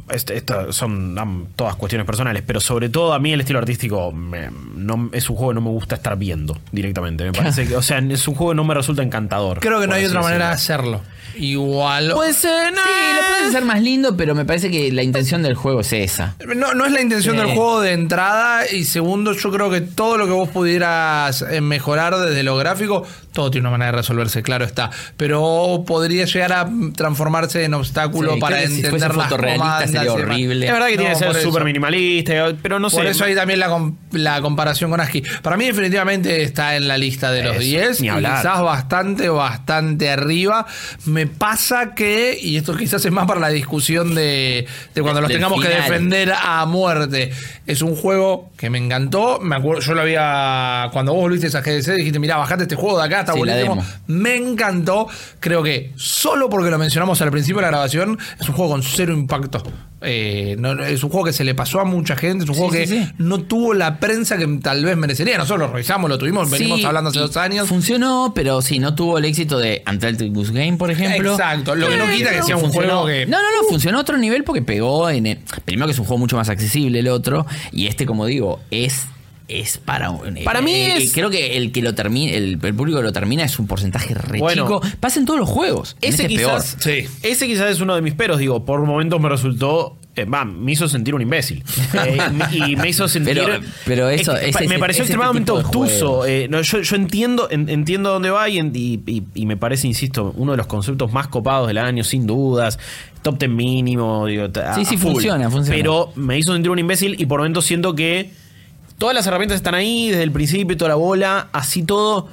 esto son am, todas cuestiones personales, pero sobre todo a mí el estilo artístico me- no, es un juego que no me gusta estar viendo directamente. Me parece que, o sea, es un juego que no me resulta encantador. Creo que no hay otra manera de hacerlo. Igual. Puede ser, no. Sí, lo puedes hacer más lindo, pero me parece que la intención del juego es esa. No, no es la intención Sí. del juego de entrada. Y segundo, yo creo que todo lo que vos pudieras eh, mejorar desde lo gráfico, todo tiene una manera de resolverse, claro está. Pero podría llegar a transformarse en obstáculo Sí, para si entender fuese las comandas sería horrible. Es verdad que tiene que ser súper minimalista, pero no sé. Por eso ahí también la la comparación con ASCII. Para mí definitivamente está en la lista de los Eso, 10. ni y hablar. Quizás bastante, bastante arriba. Me pasa que, y esto quizás es más para la discusión de, de cuando los tengamos que defender a muerte. Es un juego que me encantó. Me acuerdo, yo lo había. Cuando vos volviste a GDC, dijiste, mirá, bajate este juego de acá, está Sí, buenísimo. Me encantó. Creo que solo porque lo mencionamos al principio de la grabación, es un juego con cero impacto. Eh, no- no- es un juego que se le pasó a mucha gente, es un Sí, juego que sí. no tuvo la prensa que tal vez merecería. Nosotros lo revisamos, lo tuvimos, venimos hablando hace dos años. Funcionó, pero sí, no tuvo el éxito de Untitled Goose Game, por ejemplo. Exacto, lo que no quita que sea un funcionó- juego que- No, no, no, funcionó a otro nivel porque pegó en... el- primero que es un juego mucho más accesible el otro, y este, como digo, es... Es para un- Para mí eh, es- Creo que el que lo termine, el, el público que lo termina es un porcentaje re Bueno. chico. Pasa en todos los juegos. Ese este es peor. quizás, Sí. ese quizás es uno de mis peros, digo, por momentos me resultó, eh, me hizo sentir un imbécil. Eh, y me hizo sentir... Pero- pero eso- es ese- me pareció extremadamente obtuso. eh, no, yo, yo entiendo, en- entiendo dónde va y, en- y- y- y me parece, insisto, uno de los conceptos más copados del año, sin dudas. Top ten mínimo, digo, a- Sí, sí, a full. funciona, funciona. Pero me hizo sentir un imbécil y por momentos siento que todas las herramientas están ahí desde el principio, toda la bola, así todo.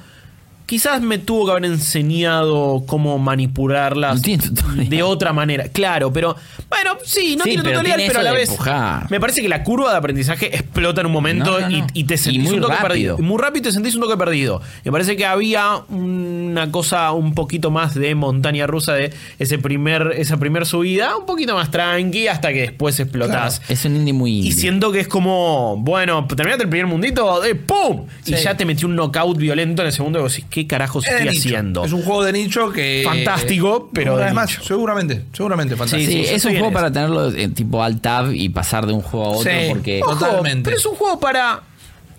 Quizás me tuvo que haber enseñado cómo manipularlas No de otra manera. Claro, pero bueno, sí, no Sí, tiene pero tutorial, tiene pero a la vez empujar. me parece que la curva de aprendizaje explota en un momento No, no, no. Y, y te Y sentís muy un toque rápido. perdido. Muy rápido te sentís un toque perdido. Me parece que había una cosa un poquito más de montaña rusa de ese primer, esa primer subida, un poquito más tranqui hasta que después explotás. Es un indie muy... Y siento que es como, bueno, terminaste el primer mundito, eh, ¡pum! Y ya te metió un knockout violento en el segundo y vos decís, ¿qué carajos Es estoy nicho. haciendo? Es un juego de nicho que. Fantástico, pero Una de vez más, nicho. seguramente, seguramente fantástico. Sí, sí, es un juego eso. para tenerlo en tipo alt tab y pasar de un juego a otro Sí. porque Ojo, Totalmente. Pero es un juego para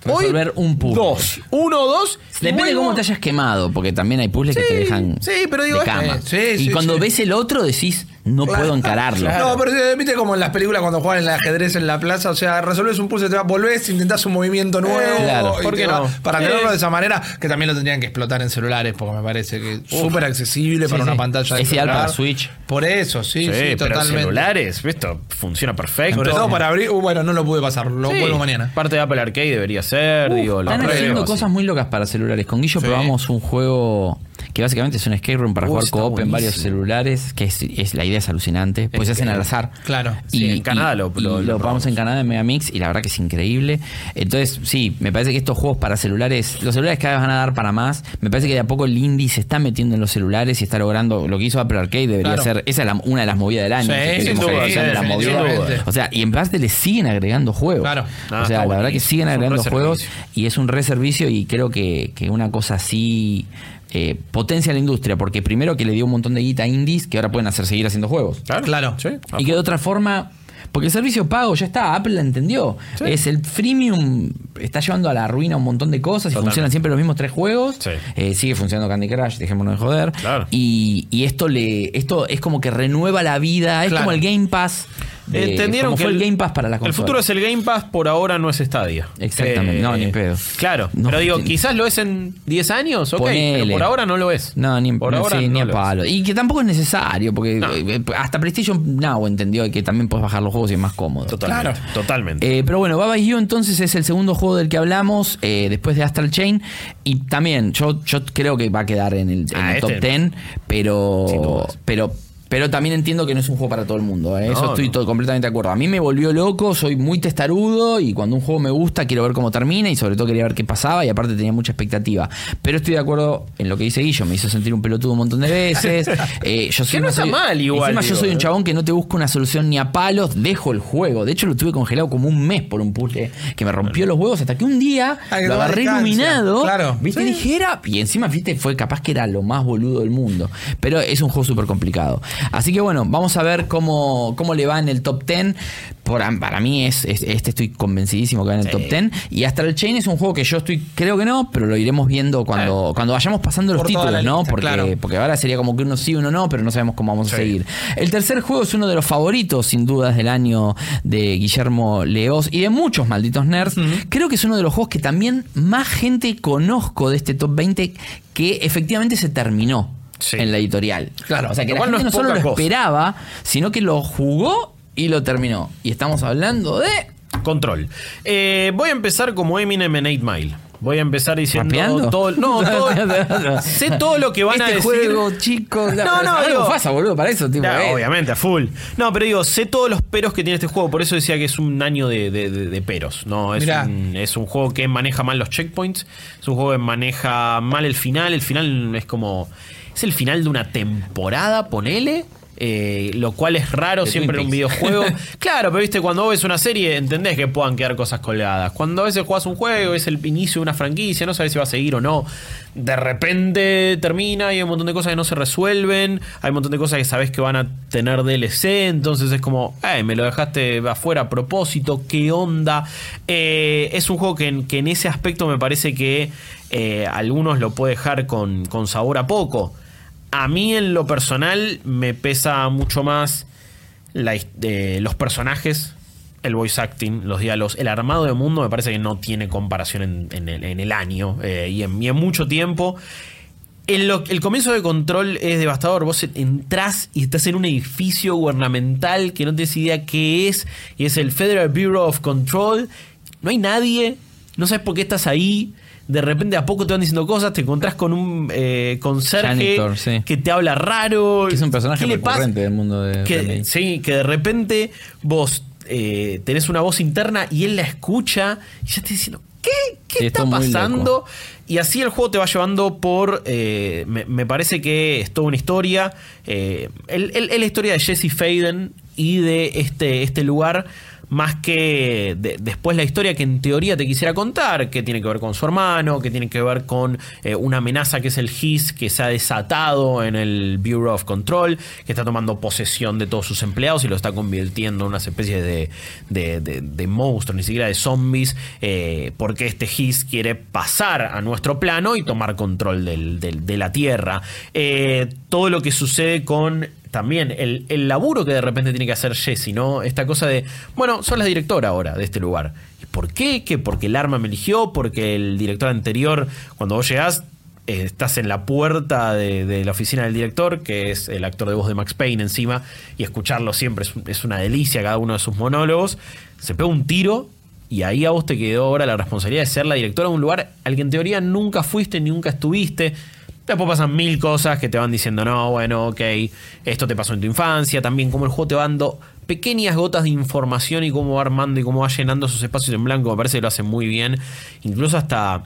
Resolver un puzzle. Dos. Uno, dos. depende de cómo te hayas quemado, porque también hay puzzles que te dejan sí, pero digo, de es- cama. eh, sí, y sí, cuando sí. ves el otro decís, no puedo encararlo. No, pero eh, viste como en las películas cuando juegan el ajedrez en la plaza, o sea, resolves un puzzle, te vas, volvés, intentás un movimiento nuevo. claro. y ¿Por qué no? Para Sí. tenerlo de esa manera, que también lo tendrían que explotar en celulares, porque me parece que súper accesible para Sí, una pantalla de Es ideal para Switch. Por eso, sí, sí, Sí, pero totalmente. celulares, esto funciona perfecto. Sobre todo para abrir, uh, bueno, no lo pude pasar, lo Sí, vuelvo mañana. Parte de Apple Arcade debería ser, digo, lo Están haciendo cosas muy locas para celulares. Con Guillo Sí. probamos un juego que básicamente es un escape room para jugar co-op en varios celulares, que es, es- la idea es alucinante. Pues se hacen al azar. Claro. Sí, en Canadá lo- y lo- lo, lo probamos en Canadá en Megamix y la verdad que es increíble. Entonces, sí, me parece que estos juegos para celulares, los celulares cada vez van a dar para más. Me parece que de a poco el indie se está metiendo en los celulares y está logrando lo que hizo Apple Arcade debería Claro. ser, esa es la- una de las movidas del año. Sí, duda, de. O sea, y en parte le siguen agregando juegos. Claro. Ah, o sea, está la verdad que siguen agregando re juegos y es un reservicio y creo que, que una cosa así eh, potencia la industria porque primero que le dio un montón de guita a indies que ahora pueden hacer seguir haciendo juegos Claro. Claro. Sí. y que de otra forma porque el servicio pago ya está, Apple la entendió. Sí. Es el freemium, está llevando a la ruina un montón de cosas y Totalmente. funcionan siempre los mismos tres juegos. Sí. Eh, sigue funcionando Candy Crush, dejémonos de joder. Claro. Y, y esto le esto es como que renueva la vida, es Claro. como el Game Pass. De- Entendieron como que fue el, Game Pass para la El consola. futuro es el Game Pass, por ahora no es Stadia. Exactamente, no, ni en pedo. Claro, No, pero digo, quizás lo es en 10 años, ok, Ponele. pero por ahora no lo es. No, ni, por no, ahora sí, no ni a es. palo. Y que tampoco es necesario, porque No. eh, hasta PlayStation Now entendió que también puedes bajar los juegos y es más cómodo. Totalmente, Claro. totalmente. Eh, pero bueno, Baba You entonces es el segundo juego del que hablamos eh, después de Astral Chain. Y también, yo, yo creo que va a quedar en el, en Ah, el este- top 10, Sin pero, pero, pero también entiendo que no es un juego para todo el mundo. ¿eh? No, Eso estoy no. todo- completamente de acuerdo. A mí me volvió loco, soy muy testarudo y cuando un juego me gusta quiero ver cómo termina y sobre todo quería ver qué pasaba y aparte tenía mucha expectativa. Pero estoy de acuerdo en lo que dice Guillo, me hizo sentir un pelotudo un montón de veces. Eh, yo soy Que no está soy- mal igual, Encima yo soy un ¿eh? chabón que no te busca una solución ni a palos, dejo el juego. De hecho lo tuve congelado como un mes por un puzzle que me rompió los huevos hasta que un día que lo agarré iluminado. Claro. ¿Viste? Sí. Dije, era- Y encima, viste, fue capaz que era lo más boludo del mundo. Pero es un juego súper complicado. Así que bueno, vamos a ver cómo, cómo le va en el top 10. Por, para mí es, es- este estoy convencidísimo que va en el top 10. Y hasta el Chain es un juego que yo estoy, creo que no, pero lo iremos viendo cuando, cuando vayamos pasando los Por títulos, ¿no? lista, Porque, claro. porque ahora sería como que uno sí, uno no, pero no sabemos cómo vamos a seguir. El tercer juego es uno de los favoritos, sin dudas, del año de Guillermo Leos y de muchos malditos nerds. Creo que es uno de los juegos que también más gente conozco de este top 20 que efectivamente se terminó Sí. en la editorial. Claro. O sea, que la no solo lo cosa. esperaba, sino que lo jugó y lo terminó. Y estamos hablando de Control. Eh, voy a empezar como Eminem en 8 Mile. Voy a empezar diciendo ¿Rapeando? todo, no, todo- sé todo lo que van a este decir. juego, chicos. No, no, digo- pasa, boludo, para eso, tipo. Eh. obviamente, a full. No, pero digo, sé todos los peros que tiene este juego, por eso decía que es un año de, de- de- de peros. No, es un, es un juego que maneja mal los checkpoints, es un juego que maneja mal el final. El final es como. Es el final de una temporada, ponele. Eh, lo cual es raro De siempre en un videojuego. claro, pero viste, cuando ves una serie, entendés que puedan quedar cosas colgadas. Cuando a veces jugás un juego, es el inicio de una franquicia, no sabes si va a seguir o no. De repente termina y hay un montón de cosas que no se resuelven. Hay un montón de cosas que sabes que van a tener DLC. Entonces es como, "Ay, me lo dejaste afuera a propósito. ¿Qué onda? Eh, es un juego que, en- que en ese aspecto me parece que eh, algunos lo puede dejar con, con sabor a poco. A mí en lo personal me pesa mucho más eh, los personajes, el voice acting, los diálogos, el armado de mundo me parece que no tiene comparación en, el, año eh, y, en, mucho tiempo. Lo- el comienzo de Control es devastador. Vos entrás y estás en un edificio gubernamental que no tienes idea qué es. Y es el Federal Bureau of Control. No hay nadie. No sabes por qué estás ahí. De repente a poco te van diciendo cosas. Te encontrás con un eh, conserje Janitor, sí. que te habla raro. Que es un personaje recurrente del mundo de que. Sí, que de repente vos eh, tenés una voz interna y él la escucha y ya te diciendo, ¿qué? ¿Qué Sí, está pasando? Y así el juego te va llevando por. eh, me, me parece que es toda una historia. eh, es la historia de Jesse Faden y de este, este lugar. Más que de- después la historia que en teoría te quisiera contar, que tiene que ver con su hermano, que tiene que ver con eh, una amenaza que es el GIS que se ha desatado en el Bureau of Control, que está tomando posesión de todos sus empleados y lo está convirtiendo en una especie de, de, de- monstruo, ni siquiera de zombies, eh, porque este GIS quiere pasar a nuestro plano y tomar control del- de la Tierra. Eh, todo lo que sucede con también el, el laburo que de repente tiene que hacer Jesse, ¿no? Esta cosa de, bueno, sos la directora ahora de este lugar. ¿Y por qué? ¿Qué? Porque el arma me eligió, porque el director anterior, cuando vos llegás, eh, estás en la puerta de, de la oficina del director, que es el actor de voz de Max Payne encima, y escucharlo siempre es, es una delicia, cada uno de sus monólogos. Se pega un tiro. Y ahí a vos te quedó ahora la responsabilidad de ser la directora de un lugar al que en teoría nunca fuiste, nunca estuviste. Después pasan mil cosas que te van diciendo, no, bueno, ok, esto te pasó en tu infancia. También como el juego te va dando pequeñas gotas de información y cómo va armando y cómo va llenando esos espacios en blanco. Me parece que lo hace muy bien. Incluso hasta,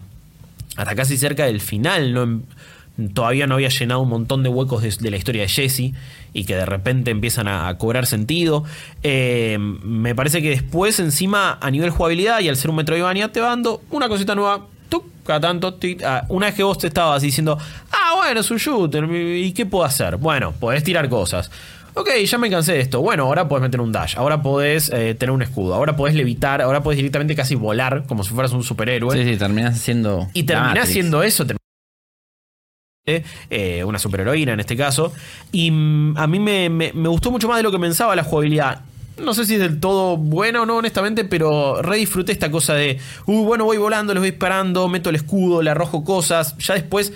hasta casi cerca del final, ¿no? Todavía no había llenado un montón de huecos de, la historia de Jesse y que de repente empiezan a, a cobrar sentido. Eh, me parece que después, encima, a nivel jugabilidad y al ser un Metroidvania, te va dando una cosita nueva. Tuc, cada tanto, tic, una vez que vos te estabas diciendo, ah, bueno, es un shooter, ¿y qué puedo hacer? Bueno, podés tirar cosas. Ok, ya me cansé de esto. Bueno, ahora podés meter un dash, ahora podés eh, tener un escudo, ahora podés levitar, ahora podés directamente casi volar como si fueras un superhéroe. Sí, sí, terminás siendo. Y terminás siendo eso. terminás eh, una superheroína en este caso. Y mm, a mí me, me- me gustó mucho más de lo que pensaba la jugabilidad. No sé si es del todo buena o no, honestamente, pero re disfruté esta cosa de, uy, bueno, voy volando, les voy disparando, meto el escudo, le arrojo cosas. Ya después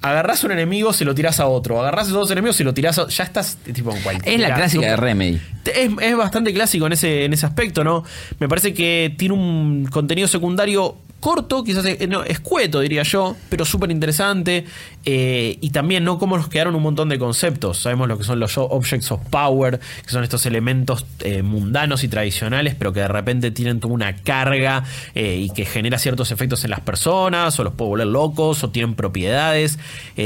agarrás a un enemigo, se lo tirás a otro. Agarrás a dos enemigos, se lo tirás a. Ya estás tipo en cualquier. Es la clásica de Remedy. Es, es bastante clásico en ese, en ese aspecto, ¿no? Me parece que tiene un contenido secundario corto, quizás no, escueto, diría yo, pero súper interesante. Eh, y también, ¿no? Cómo nos quedaron un montón de conceptos. Sabemos lo que son los Objects of Power, que son estos elementos eh, mundanos y tradicionales, pero que de repente tienen toda una carga eh, y que genera ciertos efectos en las personas, o los puede volver locos, o tienen propiedades.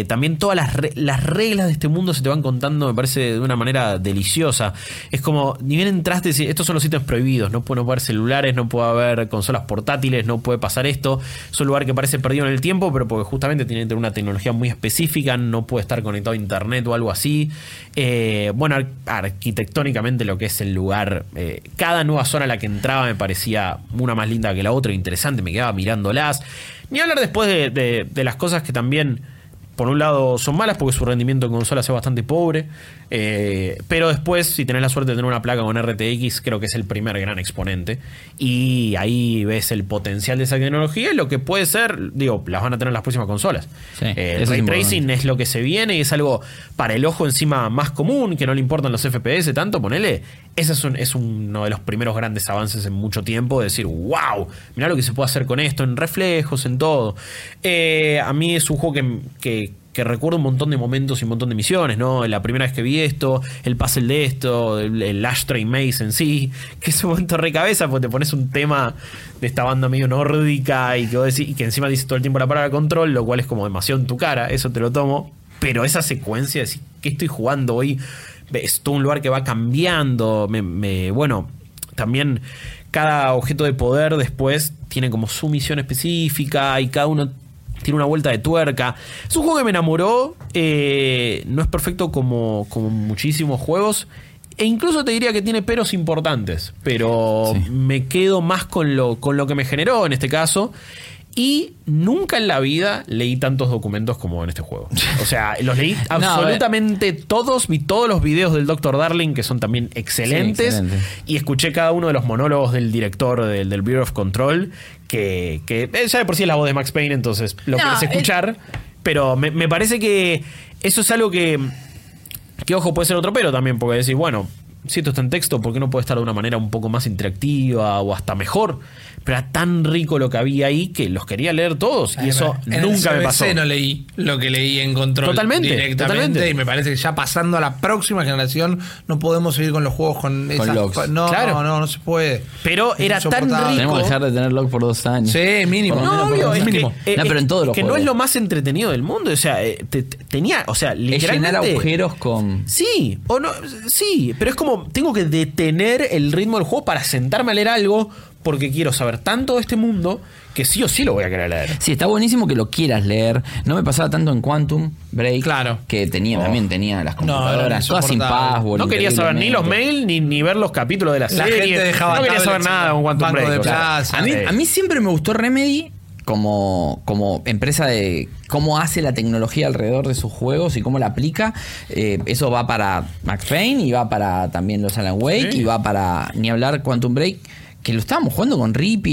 También todas las, las reglas de este mundo se te van contando, me parece, de una manera deliciosa. Es como, ni bien entraste, estos son los sitios prohibidos, no puede haber celulares, no puede haber consolas portátiles, no puede pasar esto. Es un lugar que parece perdido en el tiempo, pero porque justamente tiene una tecnología muy específica, no puede estar conectado a internet o algo así. Eh, bueno, ar- arquitectónicamente lo que es el lugar, eh, cada nueva zona a la que entraba me parecía una más linda que la otra, interesante, me quedaba mirándolas. Ni hablar después de, de- de las cosas que también por un lado son malas porque su rendimiento en consola es bastante pobre, eh, pero después si tenés la suerte de tener una placa con RTX creo que es el primer gran exponente y ahí ves el potencial de esa tecnología y lo que puede ser, digo, las van a tener las próximas consolas. Sí, Eh, el es ray tracing es lo que se viene y es algo para el ojo encima más común, que no le importan los FPS tanto, ponele, ese es, un- es uno de los primeros grandes avances en mucho tiempo, de decir, wow, mirá lo que se puede hacer con esto, en reflejos, en todo. Eh, a mí es un juego que, que, que recuerdo un montón de momentos y un montón de misiones, ¿no? La primera vez que vi esto, el puzzle de esto, el, Ashtray Maze en sí, que es un momento re porque te pones un tema de esta banda medio nórdica y que, vos decís- y que encima dices todo el tiempo la palabra control, lo cual es como demasiado en tu cara, eso te lo tomo. Pero esa secuencia, de decir, ¿qué estoy jugando hoy? Es todo un lugar que va cambiando. Me, me- bueno, también cada objeto de poder después tiene como su misión específica y cada uno tiene una vuelta de tuerca. Es un juego que me enamoró. eh, no es perfecto como, como muchísimos juegos. E incluso te diría que tiene peros importantes. Pero Sí. me quedo más con lo, con lo que me generó en este caso. Y nunca en la vida leí tantos documentos como en este juego. O sea, los leí absolutamente todos. Vi todos los videos del Dr. Darling, que son también excelentes. excelente. Y escuché cada uno de los monólogos del director del, del Bureau of Control, que, que eh, ya de por sí es la voz de Max Payne, entonces lo No, querés escuchar. Pero me, me parece que eso es algo que, que, ojo, puede ser otro pero también, porque decís, bueno, si esto está en texto, ¿por qué no puede estar de una manera un poco más interactiva o hasta mejor? Pero era tan rico lo que había ahí que los quería leer todos. Y eso En el nunca me CBC pasó. no leí lo que leí en control Totalmente, directamente totalmente. y me parece que ya pasando a la próxima generación no podemos seguir con los juegos con esas logs. no, Claro. no, no, no se puede. Pero Es era tan rico. Tenemos que dejar de tener log por dos años. Sí, mínimo. No, obvio, es mínimo. que, eh, No, pero en eh, todos los que no es lo más entretenido del mundo. O sea, eh, te- te- tenía, o sea, Es literalmente. llenar agujeros con. Sí, o no, sí, pero es como tengo que detener el ritmo del juego para sentarme a leer algo porque quiero saber tanto de este mundo que sí o sí lo voy a querer leer. Sí, está buenísimo que lo quieras leer. No me pasaba tanto en Quantum Break. Claro. Que tenía, Oh. también tenía las No, computadoras, todas sin password. No quería saber ni los mails ni, ni ver los capítulos de la, La serie. gente dejaba no quería saber nada en con Quantum banco Break. de plaza. A mí, sí. a mí siempre me gustó Remedy como, como empresa de cómo hace la tecnología alrededor de sus juegos y cómo la aplica. Eh, eso va para Max Payne y va para también los Alan Wake Sí. y va para ni hablar Quantum Break. Que lo estábamos jugando con Rippy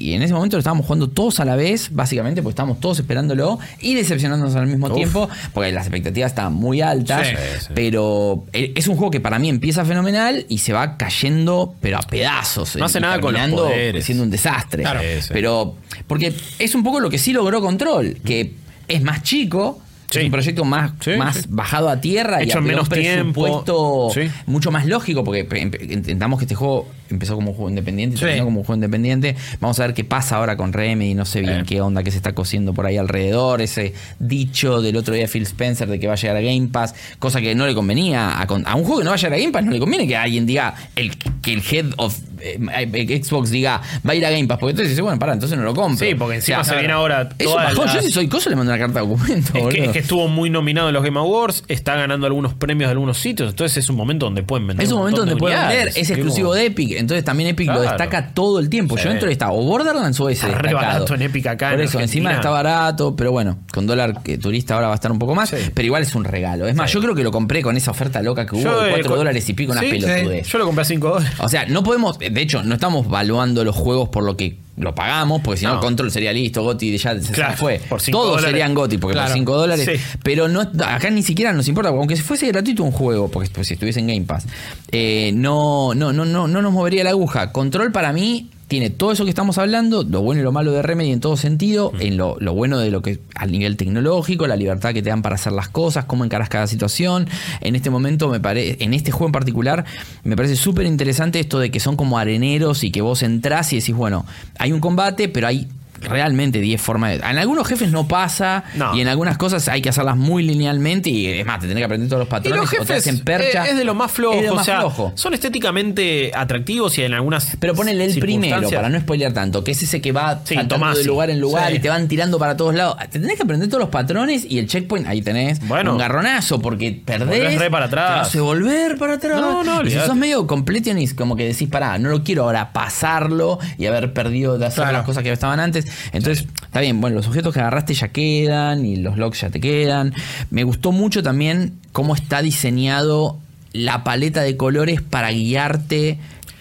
y en ese momento lo estábamos jugando todos a la vez, básicamente, porque estábamos todos esperándolo y decepcionándonos al mismo Uf. tiempo, porque las expectativas estaban muy altas. Sí, sí. Pero eh, es un juego que para mí empieza fenomenal y se va cayendo, pero a pedazos. No hace y nada con los poderes. siendo un desastre. Claro. Sí. Pero, porque es un poco lo que sí logró Control, que es más chico. Sí. Es un proyecto más, Sí, más sí. bajado a tierra y Hecho a un menos presupuesto tiempo. Mucho más lógico, porque entendamos que este juego empezó como un juego independiente Sí. terminó como un juego independiente. Vamos a ver qué pasa ahora con Remedy, no sé bien Eh. qué onda que se está cosiendo por ahí alrededor, ese dicho del otro día de Phil Spencer de que va a llegar a Game Pass, cosa que no le convenía a, un juego que no va a llegar a Game Pass, no le conviene que alguien diga el, que el head of eh, eh, Xbox diga va a ir a Game Pass, porque entonces dice, bueno, para, entonces no lo compro. Sí, porque encima O sea, se viene ahora Es un toda bajón. la- Yo si soy coso le mando una carta de documento. Es que, es que estuvo muy nominado en los Game Awards, está ganando algunos premios de algunos sitios, entonces es un momento donde pueden vender. Es un momento donde de pueden vender, es exclusivo como- de Epic, entonces también Epic lo destaca todo el tiempo. Sí. Yo entro y está o Borderlands o ese Está re barato en Epic acá Por en eso, encima está barato, pero bueno, con dólar que turista ahora va a estar un poco más, Sí. pero igual es un regalo. Es más, yo creo que lo compré con esa oferta loca que hubo Yo, de eh, 4 con- dólares y pico, una Sí, pelotudez. Yo lo compré a 5 dólares. O sea, no podemos, de hecho, no estamos valuando los juegos por lo que lo pagamos, porque si no, No. Control sería listo, Goti ya se Claro, fue. por Todos dólares. serían Goti, porque Claro. por 5 dólares. Sí. Pero no, acá ni siquiera nos importa, aunque si fuese gratuito un juego, porque pues, si estuviese en Game Pass, eh, no, no, no, no, no nos movería la aguja. Control para mí tiene todo eso que estamos hablando, lo bueno y lo malo de Remedy en todo sentido, en lo, lo bueno de lo que al nivel tecnológico, la libertad que te dan para hacer las cosas, cómo encaras cada situación. En este momento me parece, en este juego en particular, me parece súper interesante esto de que son como areneros y que vos entrás y decís, bueno, hay un combate, pero hay realmente 10 formas de... En algunos jefes no pasa No. y en algunas cosas hay que hacerlas muy linealmente y es más, te tenés que aprender todos los Y patrones los o te jefes hacen percha. eh, es de lo más flojo, Es de lo o más sea, flojo. son estéticamente atractivos y en algunas Pero ponele el primero para no spoilear tanto, que es ese que va Sí, Tomasi. de lugar en lugar Sí. y te van tirando para todos lados. Te tenés que aprender todos los patrones y el checkpoint, ahí tenés Bueno. un garronazo porque perdés. Re para atrás. Te hace volver para atrás. No, no, y si sos medio completionist, como que decís, pará, no lo quiero ahora pasarlo y haber perdido de hacer Claro. las cosas que estaban antes. Entonces, está bien, bueno, los objetos que agarraste ya quedan y los logs ya te quedan. Me gustó mucho también cómo está diseñado la paleta de colores para guiarte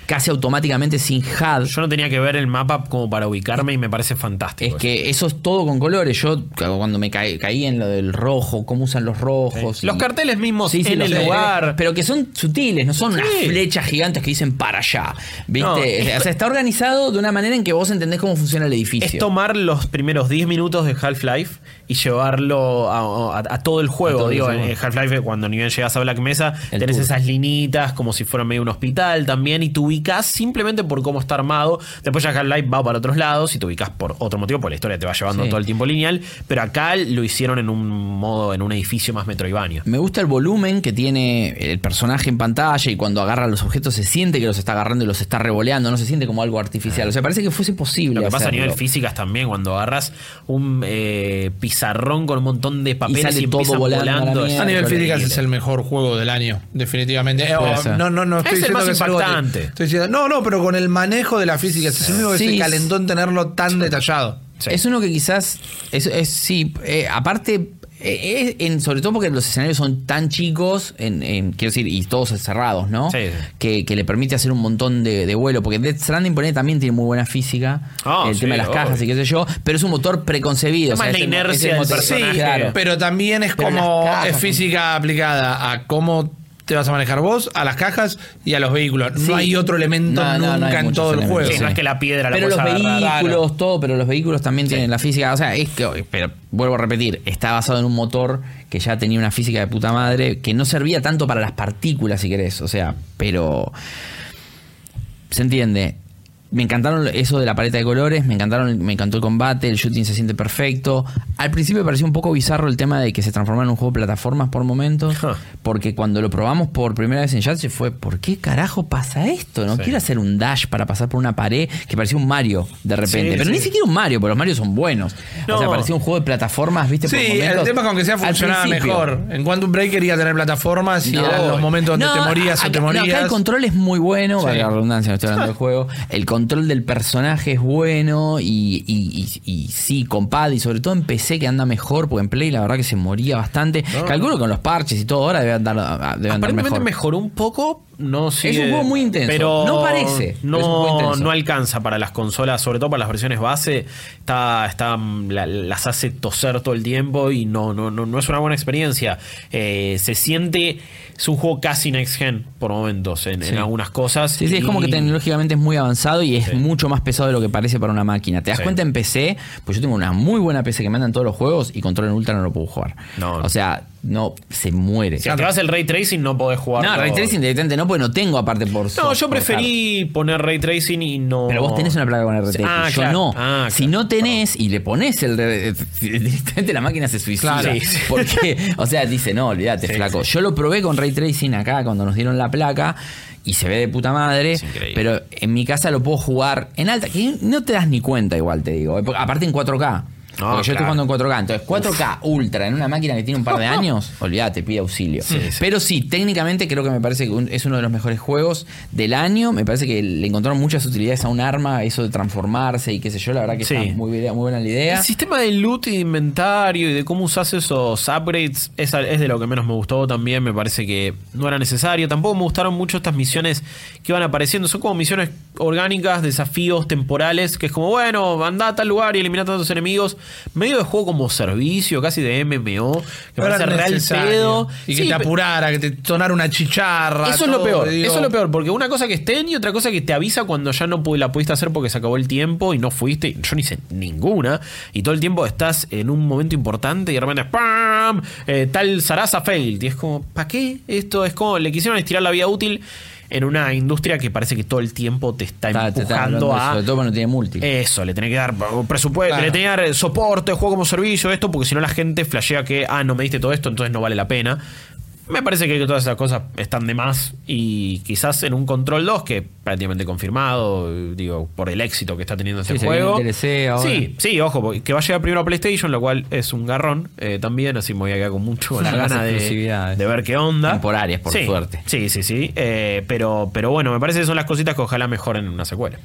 casi automáticamente sin HUD. Yo no tenía que ver el mapa como para ubicarme y me parece fantástico. Es que eso es todo con colores. Yo cuando me caí, caí en lo del rojo, cómo usan los rojos. Sí. Los carteles mismos Sí, sí, en el lugar. Pero que son sutiles, no son unas flechas gigantes que dicen para allá. ¿Viste? No, o sea, está organizado de una manera en que vos entendés cómo funciona el edificio. Es tomar los primeros 10 minutos de Half-Life y llevarlo a, a- a todo el juego. Todo Digo, en Half-Life, cuando ni bien llegas a Black Mesa, El tenés tour. esas linitas como si fuera medio un hospital también. Y te ubicás simplemente por cómo está armado. Después ya Half-Life va para otros lados y te ubicás por otro motivo, porque la historia te va llevando Sí. todo el tiempo lineal. Pero acá lo hicieron en un modo, en un edificio más metroidvania. Me gusta el volumen que tiene el personaje en pantalla y cuando agarra los objetos se siente que los está agarrando y los está revoleando, no se siente como algo artificial. O sea, parece que fuese posible. Lo que pasa a nivel físicas también, cuando agarras un eh, pizarrón con un montón de papeles y, sale todo volando a la nivel físicas es el mejor juego del año, definitivamente. Eh, oh, no, no, no estoy Es el diciendo más que es algo que- impactante. estoy diciendo- no, no, pero con el manejo de las físicas. Es el único que Sí, se calentó en tenerlo tan detallado. Sí. Es uno que quizás, es, es- sí, eh, aparte, eh, es en- sobre todo porque los escenarios son tan chicos, en, en- quiero decir, y todos cerrados, ¿no? Sí, sí. Que, que le permite hacer un montón de, de vuelo, porque Death Stranding por ahí también tiene muy buena física, Ah, el sí, tema de las cajas obvio. y qué sé yo, pero es un motor preconcebido. Es más o sea, la inercia el del motor- personaje. claro. Pero también es Pero como cajas es física aplicada a cómo te vas a manejar vos, a las cajas y a los vehículos. Sí. No hay otro elemento No, no, no nunca en todo el juego. Sí, no es que la piedra la Pero los vehículos, todo, pero los vehículos también tienen la física. O sea, es que, pero vuelvo a repetir, está basado en un motor que ya tenía una física de puta madre, que no servía tanto para las partículas, si querés. O sea, pero. Se entiende. Me encantaron eso de la paleta de colores, me encantaron, me encantó el combate, el shooting se siente perfecto. Al principio me pareció un poco bizarro el tema de que se transformara en un juego de plataformas por momentos, Huh. porque cuando lo probamos por primera vez en Yatse fue, ¿por qué carajo pasa esto? No Sí. quiero hacer un dash para pasar por una pared que parecía un Mario de repente, Sí, pero sí. ni siquiera un Mario, porque los Marios son buenos. O sea, parecía un juego de plataformas, ¿viste? por Sí, momentos. el tema con que sea Al funcionaba mejor. En Quantum Break quería tener plataformas y No. eran los momentos donde No, te morías o te morías. acá el control es muy bueno, valga la redundancia, no estoy hablando del juego. El control del personaje es bueno y, y, y- y sí, con pad y sobre todo en PC que anda mejor, porque en Play la verdad que se moría bastante. Calculo que con los parches y todo ahora debe andar, debe andar Aparentemente mejor. mejoró un poco, no sigue- un juego muy intenso. Pero No parece, es No, no alcanza para las consolas, sobre todo para las versiones base. Está, está, la- las hace toser todo el tiempo y no, no, no, no es una buena experiencia. Eh, se siente, es un juego casi next gen por momentos en, algunas cosas. Sí, sí, es como que tecnológicamente es muy avanzado y es Sí. mucho más pesado de lo que parece para una máquina. ¿Te das Sí. cuenta en PC? Pues yo tengo una muy buena PC que me andan todos los juegos y control en ultra no lo puedo jugar. No, no. O sea, no, se muere. Si activas el ray tracing no podés jugar. No, Ray Tracing directamente no, porque no tengo aparte por No, soft, yo preferí poner ray tracing y no. Pero vos tenés una placa con RTX, Ah, yo claro. no. Ah, si claro. no tenés y le pones el re- directamente la máquina se suicida. Claro. Sí. Porque, o sea, dice, no, olvídate, Sí, flaco. sí. Yo lo probé con Ray Tracing acá cuando nos dieron la placa y se ve de puta madre. Es increíble. Pero en mi casa lo puedo jugar en alta, que no te das ni cuenta igual, te digo. Aparte en 4K. No, Porque yo estoy jugando en 4K. Entonces, 4K ultra en una máquina que tiene un par de años, olvídate, pide auxilio. sí. Pero sí, técnicamente creo que me parece que un- es uno de los mejores juegos del año. Me parece que le encontraron muchas utilidades a un arma, eso de transformarse y qué sé yo. La verdad que Sí. está muy buena la idea. El sistema de loot y de inventario y de cómo usas esos upgrades es, es de lo que menos me gustó también. Me parece que no era necesario. Tampoco me gustaron mucho estas misiones que van apareciendo. Son como misiones orgánicas, desafíos temporales, que es como, bueno, anda a tal lugar y elimina a tantos enemigos. Medio de juego como servicio, casi de MMO, que parece real pedo. Y que Sí, te apurara, que te sonara una chicharra. eso es lo peor, digo. eso es lo peor, porque una cosa que estén y otra cosa que te avisa cuando ya no la pudiste hacer porque se acabó el tiempo y no fuiste. Yo no hice ninguna. Y todo el tiempo estás en un momento importante y de repente ¡pam! Eh, tal Sarasa failed. Y es como, ¿para qué? Esto es como, le quisieron estirar la vida útil en una industria que parece que todo el tiempo te está Está- te está empujando a. Sobre todo cuando tiene multi. Eso, le tenés que dar presupuesto, Claro. le tenés que dar soporte, juego como servicio, esto, porque si no la gente flashea que, ah, no me diste todo esto, entonces no vale la pena. Me parece que todas esas cosas están de más y quizás en un Control 2 que prácticamente confirmado, digo, por el éxito que está teniendo este Sí, juego. Sí, sí, ojo, que va a llegar primero a PlayStation, lo cual es un garrón eh, también, así me voy a quedar con mucho la gana de, de ver qué onda. Temporarias, por Sí, suerte. Sí, sí, sí. eh, pero, pero bueno, me parece que son las cositas que ojalá mejoren en una secuela.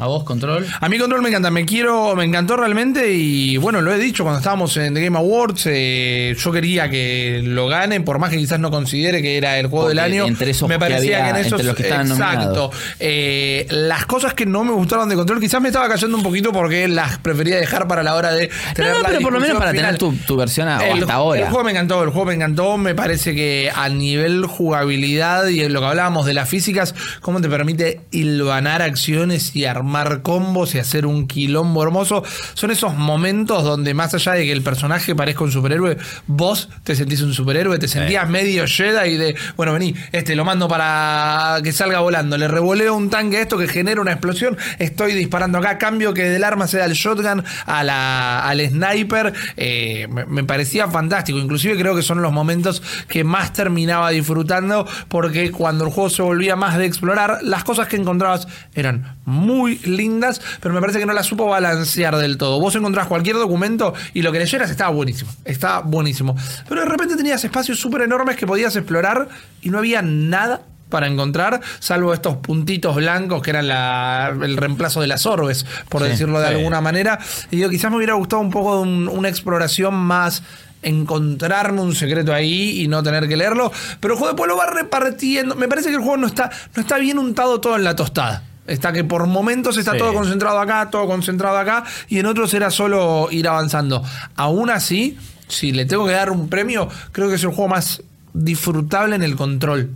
¿A vos, Control? A mí Control me encanta, me quiero, me encantó realmente y bueno, lo he dicho cuando estábamos en The Game Awards, eh, yo quería que lo gane, por más que quizás no considere que era el juego Porque del año, entre esos me que parecía había- que en esos, entre los que estaban exacto. Eh, las cosas que no me gustaron de Control, quizás me estaba cayendo un poquito porque las prefería dejar para la hora de tener no, pero por lo menos para final. tener tu, tu versión a- El, hasta ahora. el juego me encantó, el juego me encantó. Me parece que a nivel jugabilidad y en lo que hablábamos de las físicas, cómo te permite hilvanar acciones y armar combos y hacer un quilombo hermoso. Son esos momentos donde, más allá de que el personaje parezca un superhéroe, vos te sentís un superhéroe, te sentías medio Jedi de, bueno, vení, este lo mando para que salga volando, le revoleo un tanque a esto que genera una explosión, estoy disparando acá, cambio que del arma sea el shotgun a la, al sniper, eh, me, me parecía fantástico, inclusive creo que son los momentos que más terminaba disfrutando porque cuando el juego se volvía más de explorar, las cosas que encontrabas eran muy lindas, pero me parece que no las supo balancear del todo. Vos encontrás cualquier documento y lo que leyeras estaba buenísimo, estaba buenísimo, pero de repente tenías espacios súper enormes que podías explorar y no había nada para encontrar, salvo estos puntitos blancos que eran la- el reemplazo de las orbes, por decirlo de sí. alguna manera. Y digo, quizás me hubiera gustado un poco de un- una exploración más encontrarme un secreto ahí y no tener que leerlo, pero el juego después lo va repartiendo. Me parece que el juego no está, no está bien untado todo en la tostada. Está que por momentos está Sí. todo concentrado acá, todo concentrado acá, y en otros era solo ir avanzando. Aún así, si le tengo que dar un premio, creo que es el juego más disfrutable en el control.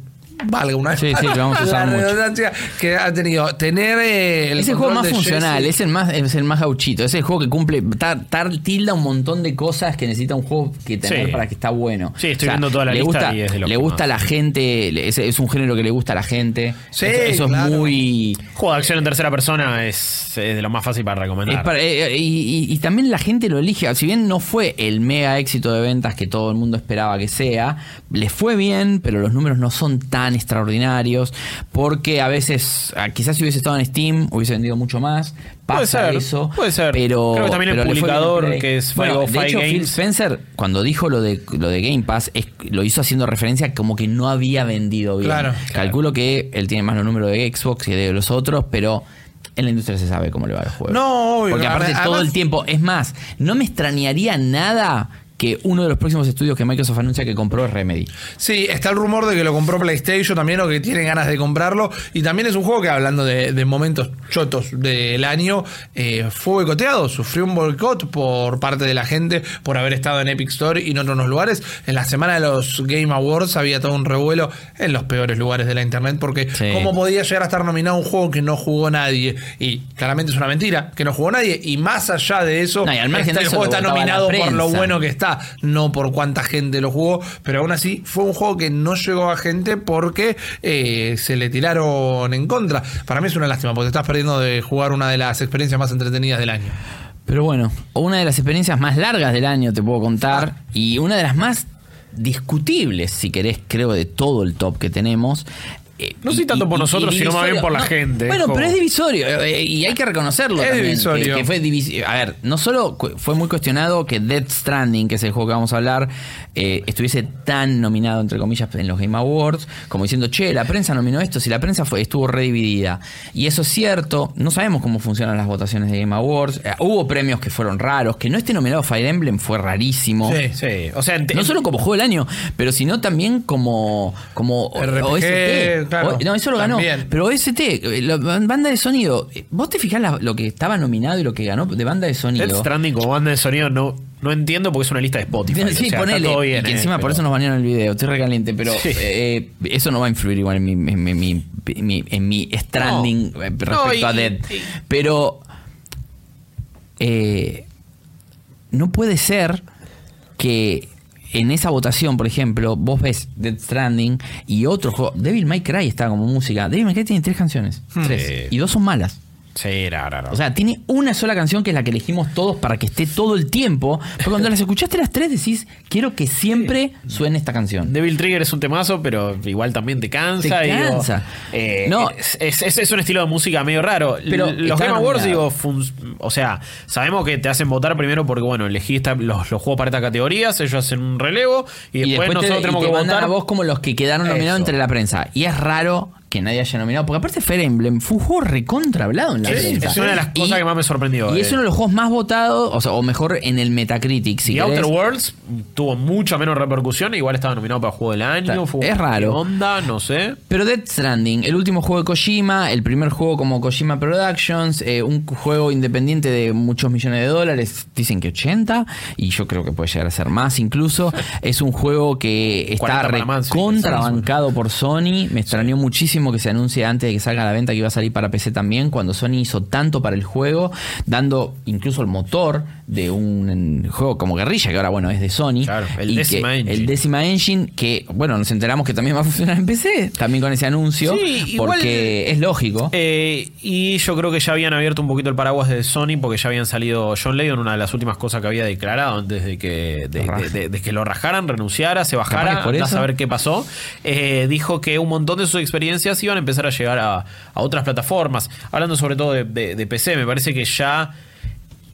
Valga una. Sí, sí, lo vamos a usar La mucho. redundancia que ha tenido. Tener eh, el es el juego más funcional, Jesse. es el más, es el más gauchito, es el juego que cumple, tar, tar- tilda un montón de cosas que necesita un juego que tener Sí. para que está bueno. Sí, estoy viendo toda la le lista gusta, y es de lo Le gusta a la gente, es, es un género que le gusta a la gente. Sí, eso eso claro. es muy... Juego de acción en tercera persona es, es de lo más fácil para recomendar. Es para- eh, eh, y, y- y también la gente lo elige. Si bien no fue el mega éxito de ventas que todo el mundo esperaba que sea, le fue bien, pero los números no son tan extraordinarios. Porque a veces, ah, quizás si hubiese estado en Steam, hubiese vendido mucho más. Pasa Puede ser, eso. puede ser. Pero, Creo que también el pero publicador, que es Bueno, 505 de hecho, Phil. Spencer, cuando dijo lo de, lo de Game Pass, es- lo hizo haciendo referencia como que no había vendido bien. Claro. Calculo que él tiene más los números de Xbox que de los otros, pero en la industria se sabe cómo le va el juego. No, obvio, Porque aparte además- todo el tiempo, es más, no me extrañaría nada que uno de los próximos estudios que Microsoft anuncia que compró es Remedy. Sí, está el rumor de que lo compró PlayStation también o que tiene ganas de comprarlo. Y también es un juego que, hablando de, de momentos chotos del año, eh, fue boicoteado. Sufrió un boicot por parte de la gente por haber estado en Epic Store y en otros lugares. En la semana de los Game Awards había todo un revuelo en los peores lugares de la internet porque Sí. cómo podía llegar a estar nominado un juego que no jugó nadie. Y claramente es una mentira, que no jugó nadie. Y más allá de eso, No, y al margen está- de el eso juego está nominado por lo bueno que está, no por cuánta gente lo jugó, pero aún así fue un juego que no llegó a gente porque eh, se le tiraron en contra. Para mí es una lástima, porque estás perdiendo de jugar una de las experiencias más entretenidas del año. Pero bueno, una de las experiencias más largas del año te puedo contar y una de las más discutibles, si querés, creo, de todo el top que tenemos. Eh, No sé y- tanto por y- nosotros, y sino más bien por la No, gente, Bueno, pero es divisorio eh, y hay que reconocerlo Es también. divisorio. Que, que fue divis- A ver, no solo fue muy cuestionado que Dead Stranding, que es el juego que vamos a hablar, eh, estuviese tan nominado, entre comillas, en los Game Awards, como diciendo, che, la prensa nominó esto, si la prensa fue, estuvo redividida. Y eso es cierto, no sabemos cómo funcionan las votaciones de Game Awards. Eh, hubo premios que fueron raros, que no esté nominado Fire Emblem fue rarísimo. Sí. Sí, o sea, No solo como juego del año, pero sino también como, como RPG, OST. Claro, O- no, eso lo ganó. también. Pero OST, eh, la banda de sonido. eh, ¿Vos te fijás la- lo que estaba nominado y lo que ganó de banda de sonido? Death Stranding como banda de sonido no, no entiendo porque es una lista de Spotify. Sí, o sea, está ponele. todo bien, y que eh, encima por pero- eso nos banearon el video. Estoy recaliente, pero Sí. eh, eso no va a influir igual en mi, en mi, en mi- en mi- en mi stranding No. No, respecto y- a Dead. y- Pero eh, no puede ser que en esa votación, por ejemplo, vos ves Dead Stranding y otro juego. Devil May Cry está como música. Devil May Cry tiene tres canciones. Tres. Y dos son malas. Sí, era, era, era. O sea, tiene una sola canción que es la que elegimos todos para que esté todo el tiempo. Pero cuando las escuchaste las tres decís, quiero que siempre suene esta canción. Devil Trigger es un temazo, pero igual también te cansa. Te digo, cansa. eh, No. es, es- es un estilo de música medio raro. Pero los Game Awards, digo, fun- o sea, sabemos que te hacen votar primero porque, bueno, elegiste los, los juegos para estas categorías, ellos hacen un relevo y después, te- nosotros y tenemos te que votar. a vos como los que quedaron nominados entre la prensa. Y es raro que nadie haya nominado. Porque aparte Fire Emblem fue un juego recontra hablado en la prensa. es una de las Y- cosas que más me sorprendió. Y es eh. uno de los juegos más votados, o, sea, o mejor en el Metacritic, si querés. Outer Worlds tuvo mucha menos repercusión, igual estaba nominado para Juego del Año. Fue es raro. ¿qué onda, no sé. Pero Death Stranding, el último juego de Kojima, el primer juego como Kojima Productions, eh, un juego independiente de muchos millones de dólares, dicen que 80, y yo creo que puede llegar a ser más incluso. Es un juego que está 40 para más, sí, contrabancado por Sony. Me extrañó muchísimo que se anuncie antes de que salga a la venta que iba a salir para PC también, cuando Sony hizo tanto para el juego, dando incluso el motor de un juego como Guerrilla, que ahora bueno es de Sony. Claro, el y que- Decima Engine. El Decima Engine, que bueno, nos enteramos que también va a funcionar en PC, también con ese anuncio, Sí, igual- porque es lógico. Eh, y yo creo que ya habían abierto un poquito el paraguas de Sony porque ya habían salido John Layton, una de las últimas cosas que había declarado antes de que, de, que lo rajaran, renunciara, se bajara, que a saber qué pasó. Eh, dijo que un montón de sus experiencias iban a empezar a llegar a, a otras plataformas. Hablando sobre todo de, de- de PC, me parece que ya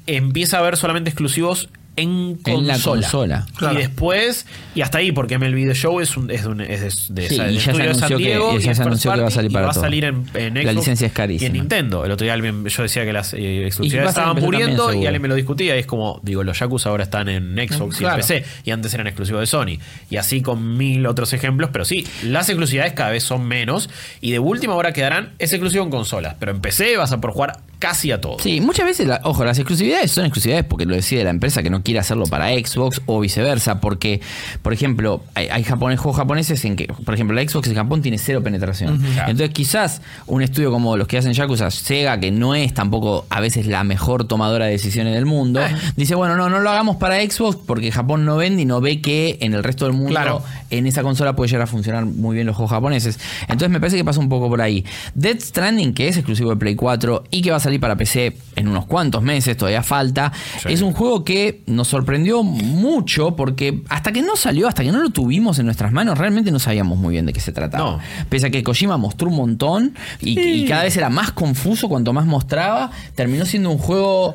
empieza a haber solamente exclusivos en consola. En la consola. Claro. Y después, y hasta ahí, porque MLB The Show es, un, es, de un- es de, de Sí, esa- y ya se de San anunció que- Diego, y ya y se anunció que va a salir y para va a todo. salir en, en La licencia es Y carísima. en Nintendo. El otro día alguien, yo decía que las eh, Y exclusividades estaban también, muriendo y alguien me lo discutía. Y es como, digo, los Yakuza ahora están en Xbox y en. PC y antes eran exclusivos de Sony. Y así con mil otros ejemplos. Pero sí, las exclusividades cada vez son menos. Y de última hora quedarán, es exclusivo en consolas. Pero en PC vas a por jugar casi a todo. Sí, muchas veces, la- ojo, las exclusividades son exclusividades porque lo decide la empresa que no quiere hacerlo para Xbox o viceversa, porque, por ejemplo, hay, hay japones, juegos japoneses en que, por ejemplo, la Xbox en Japón tiene cero penetración. Entonces, quizás un estudio como los que hacen Yakuza, Sega, que no es tampoco a veces la mejor tomadora de decisiones del mundo, dice, bueno, no, no lo hagamos para Xbox porque Japón no vende y no ve que en el resto del mundo, Claro. en esa consola puede llegar a funcionar muy bien los juegos japoneses. Entonces, me parece que pasa un poco por ahí. Dead Stranding, que es exclusivo de Play 4 y que va a salir para PC en unos cuantos meses, todavía falta. Es un juego que nos sorprendió mucho porque hasta que no salió, hasta que no lo tuvimos en nuestras manos, realmente no sabíamos muy bien de qué se trataba. No. Pese a que Kojima mostró un montón y, y cada vez era más confuso cuanto más mostraba, terminó siendo un juego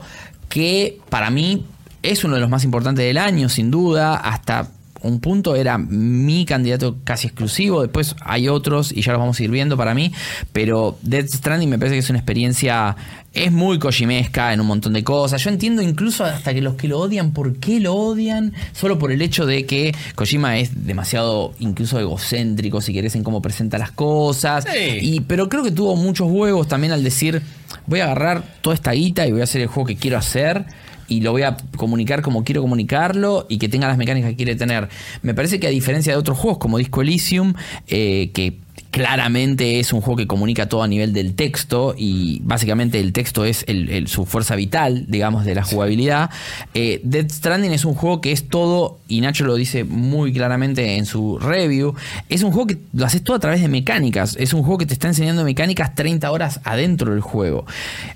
que para mí es uno de los más importantes del año, sin duda, hasta un punto era mi candidato casi exclusivo, después hay otros y ya los vamos a ir viendo para mí, pero Death Stranding me parece que es una experiencia, es muy kojimesca en un montón de cosas, yo entiendo incluso hasta que los que lo odian, ¿por qué lo odian? Solo por el hecho de que Kojima es demasiado incluso egocéntrico, si querés, en cómo presenta las cosas, Sí. y, pero creo que tuvo muchos huevos también al decir, voy a agarrar toda esta guita y voy a hacer el juego que quiero hacer y lo voy a comunicar como quiero comunicarlo y que tenga las mecánicas que quiere tener. Me parece que a diferencia de otros juegos como Disco Elysium, eh, que claramente es un juego que comunica todo a nivel del texto y básicamente el texto es el- el- su fuerza vital, digamos, de la jugabilidad. Eh, Dead Stranding es un juego que es todo, y Nacho lo dice muy claramente en su review, es un juego que lo haces todo a través de mecánicas, es un juego que te está enseñando mecánicas 30 horas adentro del juego.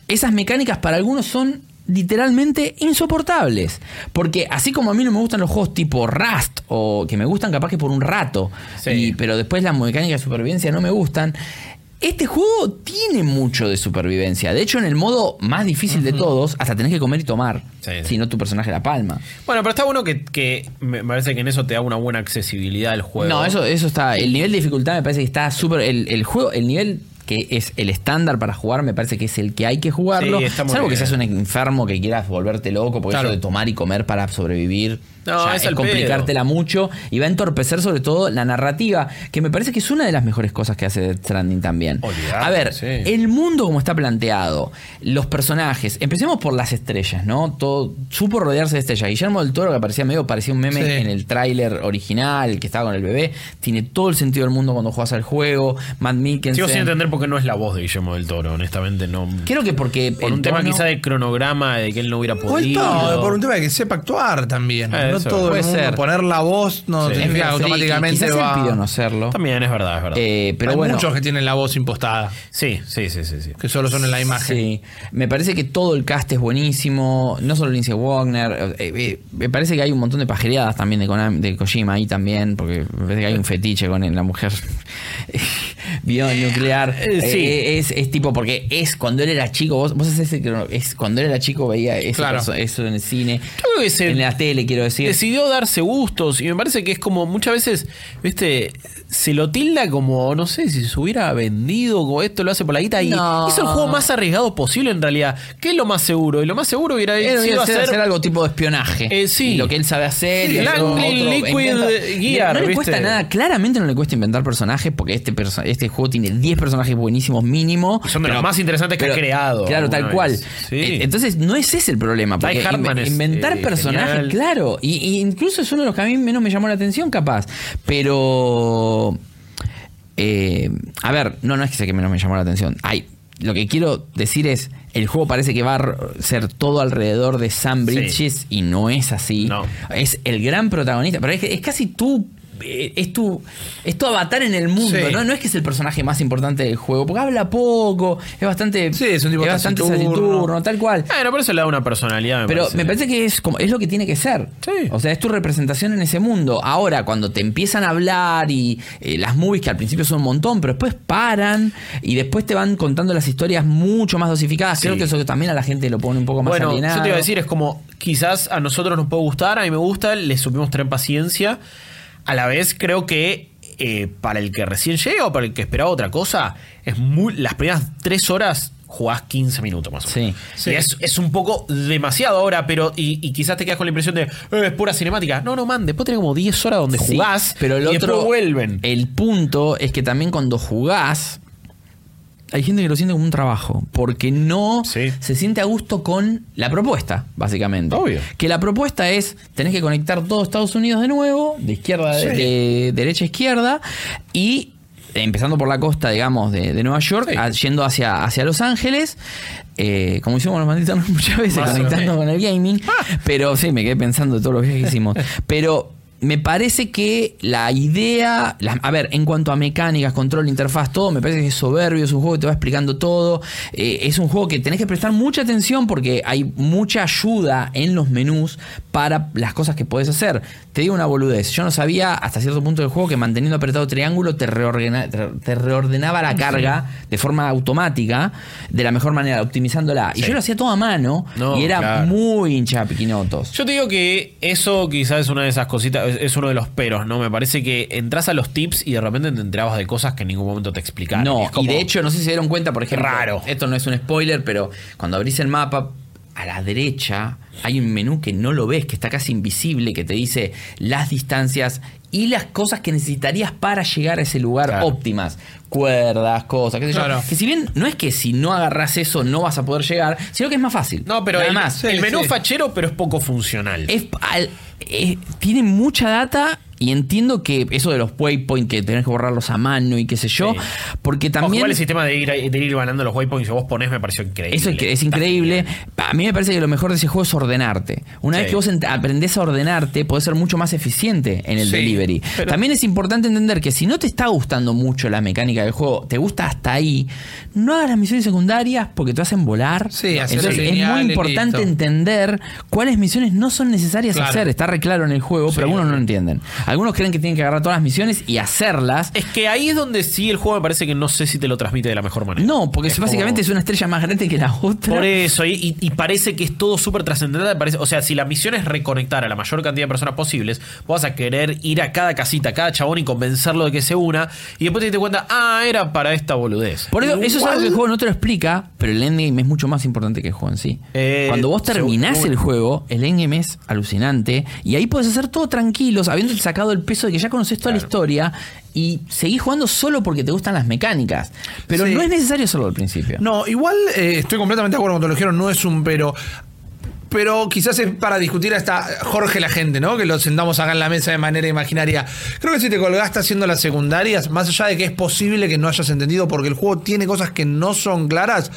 Esas mecánicas para algunos son literalmente insoportables. Porque así como a mí no me gustan los juegos tipo Rust, o que me gustan capaz que por un rato, Sí. y- pero después las mecánicas de supervivencia no me gustan. Este juego tiene mucho de supervivencia. De hecho, en el modo más difícil de todos, hasta tenés que comer y tomar. Sí, sí. Si no, tu personaje la palma. Bueno, pero está bueno que, que me parece que en eso te da una buena accesibilidad al juego. No, eso, eso está. El nivel de dificultad me parece que está súper. El, el juego, el nivel que es el estándar para jugar, me parece que es el que hay que jugarlo. Sí, Salvo que seas un enfermo que quieras volverte loco, porque Claro. eso de tomar y comer para sobrevivir. No, ya es es al complicártela mucho y va a entorpecer sobre todo la narrativa, que me parece que es una de las mejores cosas que hace Death Stranding también. Olvidate, a ver, sí. el mundo como está planteado, los personajes, empecemos por las estrellas, ¿no? Todo supo rodearse de estrellas. Guillermo del Toro, que parecía medio, parecía un meme Sí. en el tráiler original, que estaba con el bebé, tiene todo el sentido del mundo cuando juegas al juego. Matt Mikkelsen. Sigo sin entender por qué no es la voz de Guillermo del Toro, honestamente. no Creo que porque. Por un tema quizá de cronograma, de que él no hubiera O podido. por un tema de que sepa actuar también. Eh, no todo puede el mundo ser. poner la voz no Sí. significa automáticamente quizás va. él pidió no serlo. También es verdad, es verdad. Eh, pero Hay bueno. muchos que tienen la voz impostada, sí, sí, sí, sí, sí. que solo son en la imagen. Sí, me parece que todo el cast es buenísimo, no solo Lindsay Wagner, eh, eh, me parece que hay un montón de pajereadas también de, Konami- de Kojima ahí también, porque me parece que hay un fetiche con la mujer. bionuclear. Eh, sí. Eh, es, es tipo, porque es cuando él era chico, vos, vos hacés ese que- es cuando él era chico veía Claro. perso- eso en el cine, en la tele, quiero decir. decidió darse gustos y me parece que es como muchas veces, viste, se lo tilda como, no sé, si se hubiera vendido, como esto lo hace por la guita y No. hizo el juego más arriesgado posible en realidad. ¿Qué es lo más seguro? Y lo más seguro hubiera sido hacer, hacer... hacer algo tipo de espionaje. Eh, sí. Y lo que él sabe hacer. Sí, y eso, Langley otro, Liquid inventa- Gear, No le ¿viste? cuesta nada, claramente no le cuesta inventar personajes porque este, perso- este juego tiene 10 personajes buenísimos mínimo. Y son de los más interesantes que ha creado Claro, tal cual. Sí. Eh, Entonces no es ese el problema. Porque es, inventar eh, personajes, genial. claro. Y, y incluso es uno de los que a mí menos me llamó la atención, capaz. Pero... eh, a ver, no, no es que sea que menos me llamó la atención. Ay, lo que quiero decir es, el juego parece que va a ser todo alrededor de Sam Sí. Bridges y no es así. No. Es el gran protagonista, pero es, que- es casi tú. Eh, Es tu, es tu avatar en el mundo, Sí. ¿no? No es que es el personaje más importante del juego, porque habla poco, es bastante, Sí, es un tipo bastante taciturno. taciturno, tal cual. Bueno, pero eso le da una personalidad. Me Pero parece. me parece que es como es lo que tiene que ser. Sí. O sea, es tu representación en ese mundo. Ahora, cuando te empiezan a hablar y eh, las movies, que al principio son un montón, pero después paran y después te van contando las historias mucho más dosificadas. Creo que eso también a la gente lo pone un poco más Bueno, alienado. yo te iba a decir, es como quizás a nosotros nos puede gustar, a mí me gusta, le supimos tener paciencia. A la vez creo que eh, para el que recién llega o para el que esperaba otra cosa, es muy las primeras tres horas jugás 15 minutos más o Sí, menos. sí. Y es, es un poco demasiado ahora, pero y, y quizás te quedas con la impresión de "Eh, es pura cinemática. No, no, man, después tenés como 10 horas donde Sí, jugás pero el y otro vuelven. El punto es que también cuando jugás hay gente que lo siente como un trabajo porque no Sí. se siente a gusto con la propuesta, básicamente. Obvio. Que la propuesta es tenés que conectar todo Estados Unidos de nuevo, de izquierda, de, de derecha a izquierda y empezando por la costa, digamos, de, de Nueva York, Sí. a- yendo hacia, hacia Los Ángeles, eh, como hicimos los malditos muchas veces, Más conectando con el gaming. Pero sí, me quedé pensando de todos los viajes que hicimos. Pero me parece que la idea, la- a ver, en cuanto a mecánicas, control, interfaz, todo, me parece que es soberbio, es un juego que te va explicando todo. Eh, es un juego que tenés que prestar mucha atención porque hay mucha ayuda en los menús para las cosas que podés hacer. Te digo una boludez, yo no sabía hasta cierto punto del juego que manteniendo apretado triángulo te, reordena- te- te reordenaba la carga de forma automática, de la mejor manera, optimizándola. Y yo lo hacía todo a mano No, y era claro. muy hincha piquinotos. Yo te digo que eso quizás es una de esas cositas, es, es uno de los peros, ¿no? Me parece que entras a los tips y de repente te enterabas de cosas que en ningún momento te explicaron. No, como- y de hecho, no sé si se dieron cuenta, por ejemplo, Raro. esto no es un spoiler, pero cuando abrís el mapa, a la derecha hay un menú que no lo ves, que está casi invisible, que te dice las distancias y las cosas que necesitarías para llegar a ese lugar Claro. óptimas. Cuerdas, cosas, qué sé yo. Que si bien no es que si no agarras eso no vas a poder llegar, sino que es más fácil. No, pero Nada el, menú sí. fachero, pero es poco funcional. Es- al- eh, tiene mucha data y entiendo que eso de los waypoints que tenés que borrarlos a mano y qué sé yo, Sí. porque Ojo, también igual el sistema de ir, de ir ganando los waypoints que vos ponés me pareció increíble. eso es, increíble. A mí me parece que lo mejor de ese juego es ordenarte. Una Sí. vez que vos aprendés a ordenarte, podés ser mucho más eficiente en el Sí, delivery. pero- También es importante entender que si no te está gustando mucho la mecánica del juego, te gusta hasta ahí, no hagas las misiones secundarias porque te hacen volar. Sí, Entonces es muy importante listo. entender cuáles misiones no son necesarias Claro. hacer. Está re claro en el juego, pero algunos no lo entienden. Algunos creen que tienen que agarrar todas las misiones y hacerlas. Es que ahí es donde sí el juego me parece que no sé si te lo transmite de la mejor manera. No, porque Es básicamente como- es una estrella más grande que la otra. Por eso, y, parece que es todo súper trascendental. parece- O sea, si la misión es reconectar a la mayor cantidad de personas posibles, vas a querer ir a cada casita, a cada chabón y convencerlo de que se una. Y después te diste cuenta, ah, era para esta boludez. Por eso, eso es algo que el juego no te lo explica, pero el endgame es mucho más importante que el juego en sí. Eh, Cuando vos terminás el juego, el endgame es alucinante y ahí puedes hacer todo tranquilos, habiendo sacado el peso de que ya conoces toda la historia y seguís jugando solo porque te gustan las mecánicas. Pero Sí. no es necesario hacerlo al principio. No, igual eh, estoy completamente de acuerdo con lo que dijeron, no es un pero. Pero quizás es para discutir hasta Jorge la gente, ¿no? Que lo sentamos acá en la mesa de manera imaginaria. Creo que si te colgaste haciendo las secundarias, más allá de que es posible que no hayas entendido porque el juego tiene cosas que no son claras,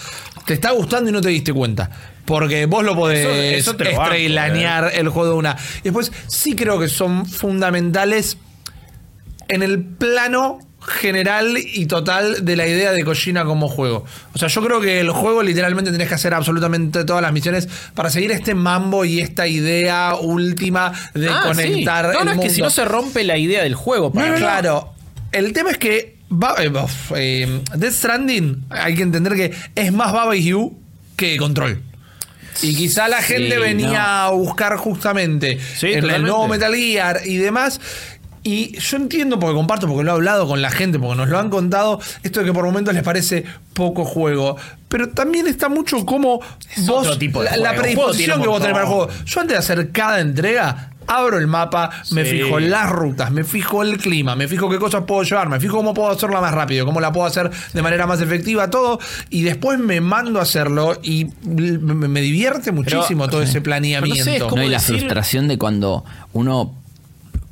te está gustando y no te diste cuenta. Porque vos lo podés Eso- banco, estrailanear el juego de una. Y después sí creo que son fundamentales en el plano general y total de la idea de Kojima como juego. O sea, yo creo que el juego literalmente tenés que hacer absolutamente todas las misiones para seguir este mambo y esta idea última de Ah, sí. conectar No, el no, es que si no se rompe la idea del juego. Para no, mí. claro. El tema es que eh, eh, Death Stranding, hay que entender que es más Baba y Hugh que Control. Y quizá la Sí, gente venía a buscar justamente Sí, en el nuevo Metal Gear y demás. Y yo entiendo porque comparto, porque lo he hablado con la gente, porque nos lo han contado, esto de que por momentos les parece poco juego. Pero también está mucho como vos, otro tipo de la, la predisposición que vos tenés para el juego. Yo antes de hacer cada entrega, abro el mapa, me Sí. fijo las rutas, me fijo el clima, me fijo qué cosas puedo llevar, me fijo cómo puedo hacerla más rápido, cómo la puedo hacer de manera más efectiva, todo. Y después me mando a hacerlo y me, me divierte muchísimo todo ese planeamiento. No sé, es como- No, y la decir- frustración de cuando uno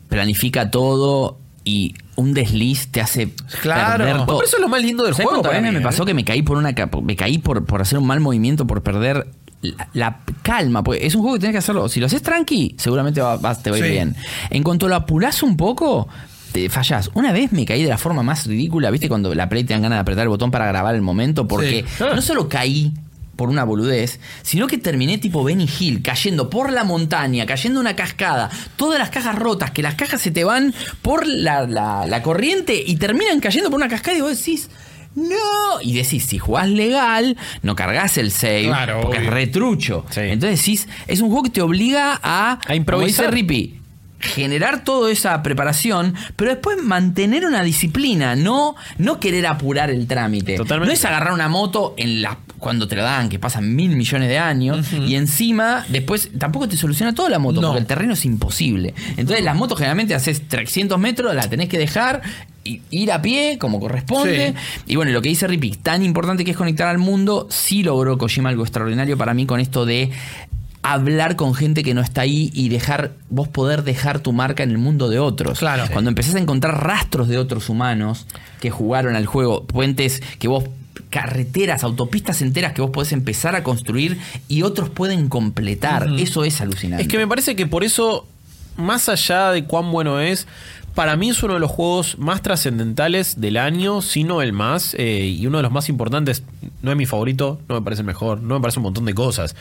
planifica todo y un desliz te hace Claro. perder todo. Por eso es lo más lindo del ¿Sabes juego. para mí, me eh? pasó que me caí por una me caí por, por hacer un mal movimiento, por perder la, la calma? Porque es un juego que tienes que hacerlo. Si lo haces tranqui, seguramente va- va- te va a ir Sí. bien. En cuanto lo apurás un poco, te fallás. Una vez me caí de la forma más ridícula, ¿viste? Cuando la Play te dan ganas de apretar el botón para grabar el momento, porque Sí. no solo caí por una boludez, sino que terminé tipo Benny Hill, cayendo por la montaña, cayendo una cascada, todas las cajas rotas, que las cajas se te van por la, la- la corriente y terminan cayendo por una cascada y vos decís, no, y decís, si jugás legal, no cargas el save, Claro, porque obvio. es retrucho. Sí. Entonces decís, es un juego que te obliga a, A improvisar. como dice Rippy, generar toda esa preparación, pero después mantener una disciplina, no, no querer apurar el trámite. Totalmente. No es agarrar una moto en la cuando te lo dan, que pasan mil millones de años, y encima después tampoco te soluciona toda la moto, No. porque el terreno es imposible. Entonces las motos generalmente haces 300 metros, la tenés que dejar, ir a pie como corresponde. Sí. Y bueno, lo que dice Rippy, tan importante que es conectar al mundo, sí logró Kojima algo extraordinario para mí con esto de hablar con gente que no está ahí y dejar vos poder dejar tu marca en el mundo de otros. Claro. Cuando empezás a encontrar rastros de otros humanos que jugaron al juego, puentes que vos carreteras, autopistas enteras que vos podés empezar a construir y otros pueden completar. Eso es alucinante. Es que me parece que por eso, más allá de cuán bueno es, para mí es uno de los juegos más trascendentales del año, si no el más, eh, y uno de los más importantes. No es mi favorito, no me parece el mejor, no me parece un montón de cosas.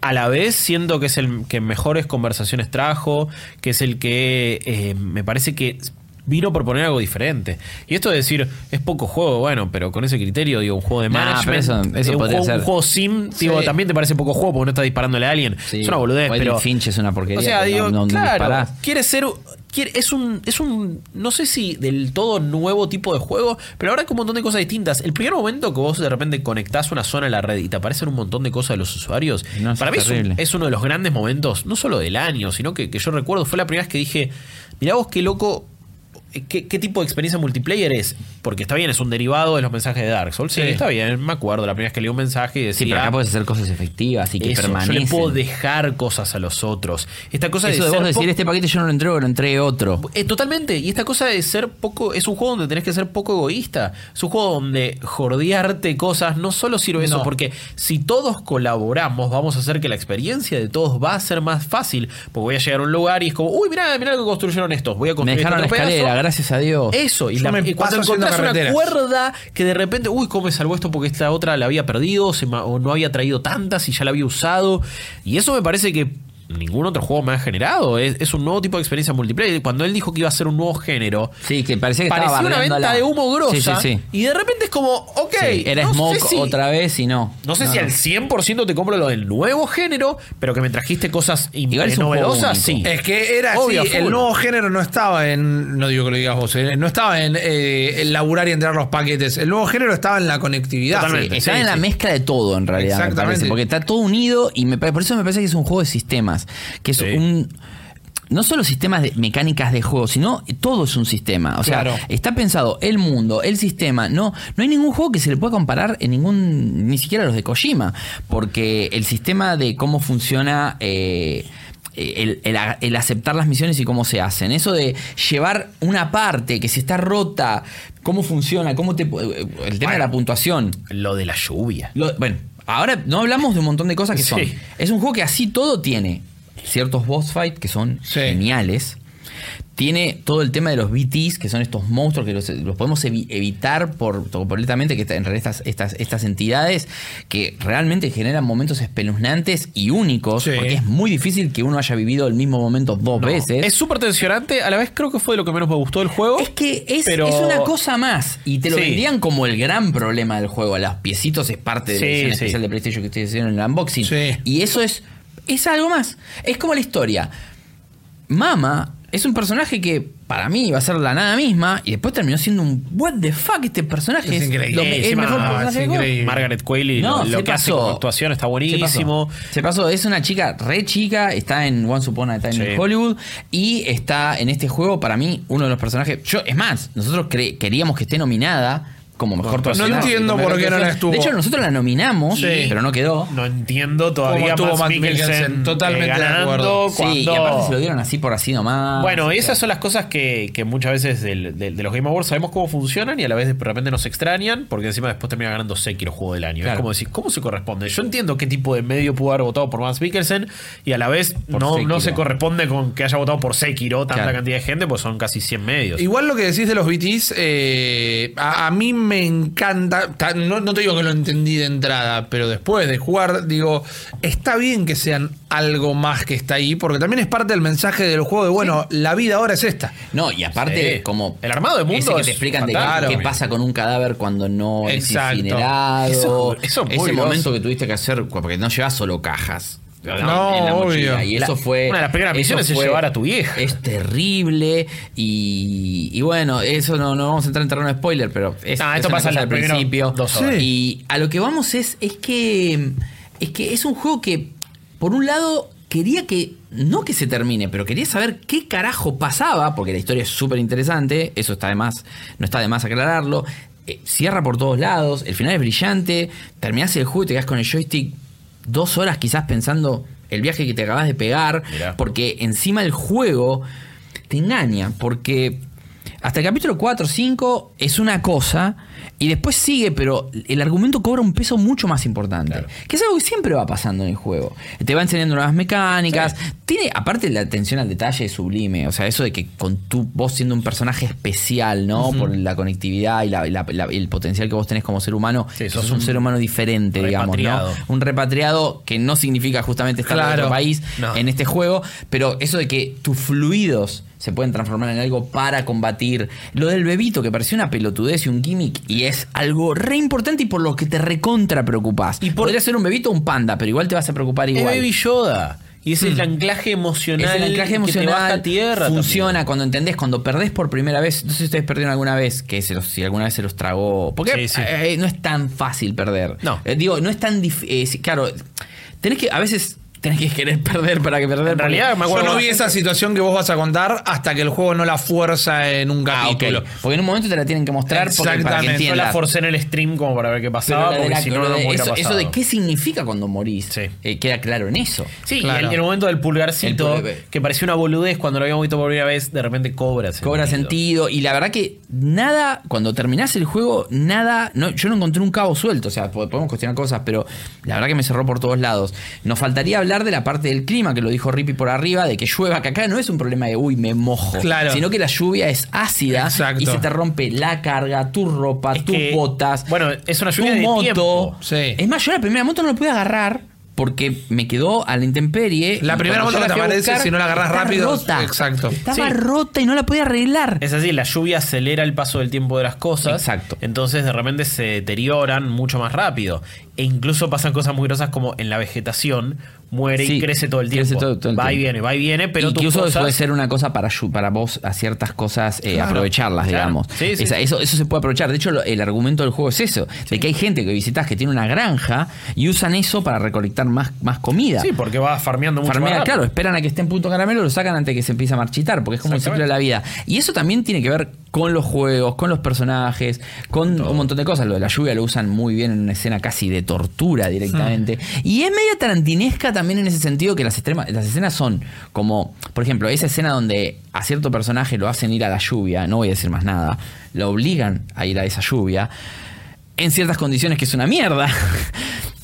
A la vez siento que es el que mejores conversaciones trajo, que es el que eh, me parece que vino por poner algo diferente. Y esto de decir, es poco juego, bueno, pero con ese criterio, digo, un juego de Nah, management, eso- eso eh, un, podría juego, ser. un juego sim, digo, Sí. también te parece poco juego porque no estás disparándole a alguien. Sí, es una boludez, pero... Finch es una porquería. O sea, digo, no- no claro, disparás. quiere ser. quiere- es un. Es un. No sé si del todo nuevo tipo de juego, pero ahora hay un montón de cosas distintas. El primer momento que vos de repente conectás una zona a la red y te aparecen un montón de cosas de los usuarios, No, eso para mí un- es uno de los grandes momentos, no solo del año, sino que, que yo recuerdo, fue la primera vez que dije, mirá vos qué loco. ¿Qué, qué tipo de experiencia multiplayer es? Porque está bien, es un derivado de los mensajes de Dark Souls. Sí, Sí. está bien, me acuerdo. La primera vez que leí un mensaje y decía. Sí, pero acá puedes hacer cosas efectivas y que eso, yo permanecen. le puedo dejar cosas a los otros. Esta cosa Eso de de vos decir, este paquete yo no lo entrego, lo entregue otro. eh, totalmente. Y esta cosa de ser poco. Es un juego donde tenés que ser poco egoísta. Es un juego donde jordearte cosas no solo sirve eso, No. porque si todos colaboramos, vamos a hacer que la experiencia de todos va a ser más fácil. Porque voy a llegar a un lugar y es como, uy, mirá, mirá lo que construyeron estos. Voy a Me construir dejaron la este otro escalera. Gracias a Dios. Eso, y, la- me y cuando encontrás una cuerda que de repente, uy, ¿cómo me salvó esto? Porque esta otra la había perdido se o no había traído tantas y ya la había usado. Y eso me parece que ningún otro juego me ha generado. Es, es un nuevo tipo de experiencia multiplayer. Cuando él dijo que iba a ser un nuevo género, Sí, que parecía que parecía estaba una venta de humo grosa. Sí, sí, sí. Y de repente es como, ok, Sí, era no Smoke sé si- otra vez y no. No sé si al 100% te compro lo del nuevo género, pero que me trajiste cosas Igual novedosas, sí. Es que era así, Obvio, el nuevo género no estaba en, no digo que lo digas vos, eh, no estaba en, eh, laburar y entregar los paquetes, el nuevo género estaba en la conectividad. Sí, en la mezcla de todo en realidad, me Exactamente. parece, porque está todo unido y me, por eso me parece que es un juego de sistemas, que es Sí. un no solo sistemas de mecánicas de juego, sino todo es un sistema. O sea, Claro. está pensado el mundo, el sistema. No, no hay ningún juego que se le pueda comparar en ningún, ni siquiera los de Kojima, porque el sistema de cómo funciona. eh, el, el aceptar las misiones y cómo se hacen. Eso de llevar una parte que si está rota, cómo funciona, cómo te. El tema de la puntuación. Lo de la lluvia. Lo- bueno, ahora no hablamos de un montón de cosas que Sí. son. Es un juego que así todo tiene ciertos boss fight que son Sí. geniales. tiene todo el tema de los BTs, que son estos monstruos que los, los podemos evi- evitar por completamente, que en realidad estas, estas, estas entidades que realmente generan momentos espeluznantes y únicos, Sí. porque es muy difícil que uno haya vivido el mismo momento dos veces. Es súper tensionante, a la vez creo que fue de lo que menos me gustó del juego. Es que es, pero- es una cosa más. Y te lo Sí. vendían como el gran problema del juego. Los piecitos es parte de la Sí, especial de PlayStation que ustedes hicieron en el unboxing. Y eso es, es algo más. Es como la historia. Mama es un personaje que para mí iba a ser la nada misma y después terminó siendo un what the fuck este personaje Es es, increíble. el Encima, mejor personaje es increíble. Margaret Qualley, No, lo, lo se que hace pasó. como actuación está Se buenísimo. pasó. Se pasó, es una chica re chica, está en Once Upon a Time Sí. in Hollywood y está en este juego para mí uno de los personajes. Yo, es más, nosotros queríamos que esté nominada como mejor No entiendo por qué no la estuvo. De hecho, nosotros la nominamos, Sí. pero no quedó. No entiendo todavía estuvo Mads Matt Mikkelsen, Mikkelsen, totalmente eh, de ganando acuerdo. Sí, y cuando- aparte se lo dieron así por así nomás. Bueno, esas son las cosas que, que muchas veces del- del- de, los Game Awards sabemos cómo funcionan y a la vez de repente nos extrañan porque encima después termina ganando Sekiro Juego del Año. Claro. Es como decir, ¿cómo se corresponde? Yo entiendo qué tipo de medio pudo haber votado por Mads Mikkelsen y a la vez Por no, no se corresponde con que haya votado por Sekiro tanta Claro. cantidad de gente, pues son casi 100 medios. Igual lo que decís de los BTs, eh, a, a mí me encanta. ta- No, no te digo que lo entendí de entrada, pero después de jugar, digo, está bien que sean algo más que está ahí, porque también es parte del mensaje del juego de, bueno, la vida ahora es esta. No, y aparte, Sí. como. El armado de mundo Ese que te explican de qué, qué pasa con un cadáver cuando no Exacto. es incinerado. Eso- eso es muy ese momento que tuviste que hacer, porque no llevas solo cajas. No, en la mochila, obvio. Y eso La- fue. una de las primeras misiones es llevar a tu vieja. Es terrible. Y, y bueno, eso no, no vamos a entrar en terreno de spoiler, pero es, Ah, es esto una pasa al principio. dos horas. Y a lo que vamos es, es que. Es que es un juego que, por un lado, quería que. No que se termine, pero quería saber qué carajo pasaba, porque la historia es súper interesante. Eso está de más. No está de más aclararlo. Eh, cierra por todos lados. El final es brillante. Terminás el juego y te quedas con el joystick dos horas quizás pensando el viaje que te acabas de pegar. Mirá. Porque encima el juego te engaña. Porque hasta el capítulo 4 o 5 es una cosa. Y después sigue, pero el argumento cobra un peso mucho más importante. Claro. Que es algo que siempre va pasando en el juego. Te va enseñando nuevas mecánicas. Tiene, aparte la atención al detalle es sublime. O sea, eso de que con tu, vos siendo un personaje especial, ¿no? Por la conectividad y la- y la- la- el potencial que vos tenés como ser humano. Sí, sos un, un ser humano diferente, digamos, ¿no? Un repatriado que no significa justamente estar en otro país No. en este juego. Pero eso de que tus fluidos se pueden transformar en algo para combatir. Lo del bebito, que pareció una pelotudez y un gimmick, y es algo re importante y por lo que te recontra preocupás. Y por- podría ser un bebito o un panda, pero igual te vas a preocupar igual. Baby Yoda. Y es el anclaje emocional. Es el anclaje que te emocional. baja a tierra. funciona también. cuando entendés, cuando perdés por primera vez. No sé si ustedes perdieron alguna vez, que se los- si alguna vez se los tragó. Porque Sí, sí. eh, no es tan fácil perder. No. Eh, digo, no es tan difícil. claro, tenés que. A veces tenés que querer perder para que perder. En realidad, me Yo acuerdo. no vi esa situación que vos vas a contar hasta que el juego no la fuerza en un Ah, capítulo. Porque en un momento te la tienen que mostrar porque, para que Exactamente. Yo la forcé en el stream como para ver qué pasaba, la de porque la- si no, lo no de me hubiera eso, de qué significa cuando morís, Sí. eh, queda claro en eso. Sí, Claro. y el, el momento del pulgarcito, El que parecía una boludez cuando lo habíamos visto por primera vez, de repente cobra sentido. Cobra sentido. Y la verdad que nada, cuando terminás el juego, nada. No, yo no encontré un cabo suelto. O sea, po- podemos cuestionar cosas, pero la verdad que me cerró por todos lados. Nos faltaría hablar de la parte del clima, que lo dijo Rippy por arriba, de que llueva, que acá no es un problema de uy, me mojo. Claro. Sino que la lluvia es ácida Exacto. y se te rompe la carga, tu ropa, Es tus que, botas. bueno, es una tu lluvia de moto. tiempo. Sí. Es más, yo la primera moto no la pude agarrar. Porque me quedó a la intemperie. La primera moto que te aparece, buscar, si no la agarrás está rápido, Rota. exacto. Estaba Sí. rota y no la podía arreglar. Es así, la lluvia acelera el paso del tiempo de las cosas. Exacto. Entonces de repente se deterioran mucho más rápido. E incluso pasan cosas muy grosas como en la vegetación muere Sí, y crece todo el tiempo. crece todo- todo el va y viene, va y viene, pero incluso cosas- puede ser una cosa para, para vos a ciertas cosas eh, Claro, aprovecharlas, claro. digamos. Sí, sí. Esa- eso, eso se puede aprovechar. De hecho, lo- el argumento del juego es eso: de que hay gente que visitas que tiene una granja y usan eso para recolectar más, más comida. Sí, porque va farmeando mucho Farmea, claro, esperan a que esté en punto caramelo, lo sacan antes de que se empiece a marchitar, porque es como el ciclo de la vida. Y eso también tiene que ver con los juegos, con los personajes, con un montón de cosas. Lo de la lluvia lo usan muy bien en una escena casi de tortura directamente. Y es media tarantinesca también en ese sentido que las, las escenas son como, por ejemplo, esa escena donde a cierto personaje lo hacen ir a la lluvia, no voy a decir más nada, lo obligan a ir a esa lluvia en ciertas condiciones que es una mierda.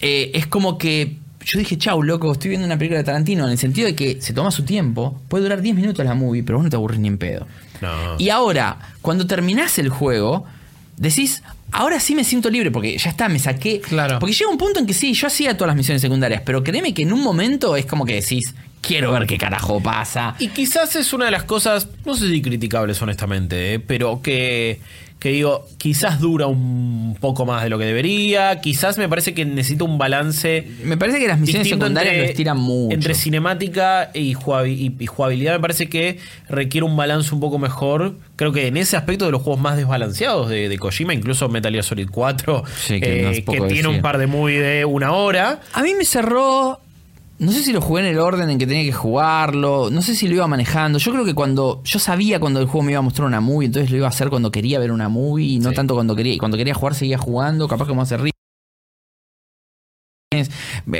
Eh, es como que yo dije, chau, loco, estoy viendo una película de Tarantino, en el sentido de que se toma su tiempo, puede durar 10 minutos la movie, pero vos no te aburrís ni en pedo. No. Y ahora, cuando terminás el juego, decís, ahora sí me siento libre, porque ya está, me saqué. Claro. Porque llega un punto en que sí, yo hacía todas las misiones secundarias, pero créeme que en un momento es como que decís, quiero ver qué carajo pasa. Y quizás es una de las cosas, no sé si criticables honestamente, ¿eh? pero que, que digo, quizás dura un poco más de lo que debería, quizás me parece que necesita un balance. Me parece que las misiones secundarias entre- lo estiran mucho. Entre cinemática y, jugabi- y- y jugabilidad me parece que requiere un balance un poco mejor. Creo que en ese aspecto de los juegos más desbalanceados de, de Kojima, incluso Metal Gear Solid 4, Sí, que no es eh, que tiene decir. un par de movie de una hora. A mí me cerró. No sé si lo jugué en el orden en que tenía que jugarlo. No sé si lo iba manejando. Yo creo que cuando. Yo sabía cuando el juego me iba a mostrar una movie, entonces lo iba a hacer cuando quería ver una movie y no Sí. tanto cuando quería. y Cuando quería jugar, seguía jugando. Capaz que me hace rir.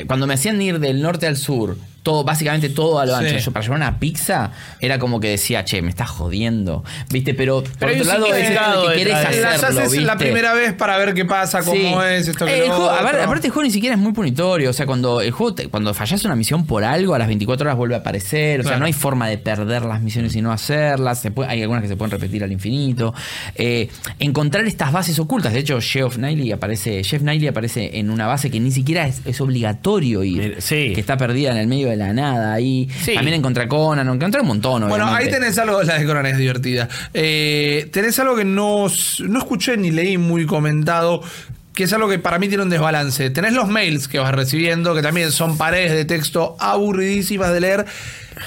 Cuando me hacían ir del norte al sur, todo, básicamente todo a lo Sí. ancho. Yo para llevar una pizza era como que decía, che, me estás jodiendo. ¿Viste? Pero, por otro lado, es esto de significado que querés de- Las hacerlo. haces la primera vez para ver qué pasa, cómo Sí. es, esto que Eh, el juego- aparte, aparte el juego ni siquiera es muy punitorio. O sea, cuando el juego te- cuando fallas una misión por algo, a las 24 horas vuelve a aparecer. O sea, no hay forma de perder las misiones y no hacerlas. Se puede- hay algunas que se pueden repetir al infinito. Eh, encontrar estas bases ocultas. De hecho, Jeff Knightley aparece, Jeff Knightley aparece en una base que ni siquiera es, es obligatorio ir. Sí. Que está perdida en el medio de la nada ahí. Sí. También encontré a Conan, encontré un montón. Bueno, ahí tenés algo, la de Conan es divertida. Eh, tenés algo que no, no escuché ni leí muy comentado, que es algo que para mí tiene un desbalance. Tenés los mails que vas recibiendo, que también son paredes de texto aburridísimas de leer,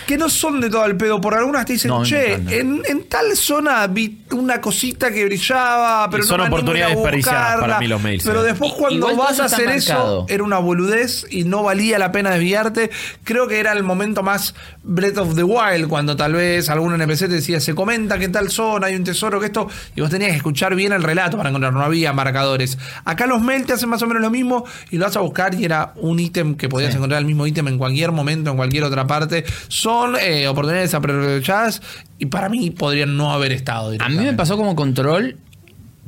que no son de todo el pedo. Por algunas te dicen, No, me che, en, en tal zona vi una cosita que brillaba, pero Y son no me animo oportunidades a ir a desperdiciadas buscarla". para mí los mails, Pero eh. después I- cuando igual vas a está hacer marcado. eso, era una boludez y no valía la pena desviarte. Creo que era el momento más Breath of the Wild, cuando tal vez algún NPC te decía, se comenta que en tal zona hay un tesoro, que esto, y vos tenías que escuchar bien el relato para encontrar, no había marcadores. Acá los mails te hacen más o menos lo mismo y lo vas a buscar y era un ítem que podías encontrar el mismo ítem en cualquier momento, en cualquier otra parte. Son eh, oportunidades aprovechadas y para mí podrían no haber estado. A mí me pasó como control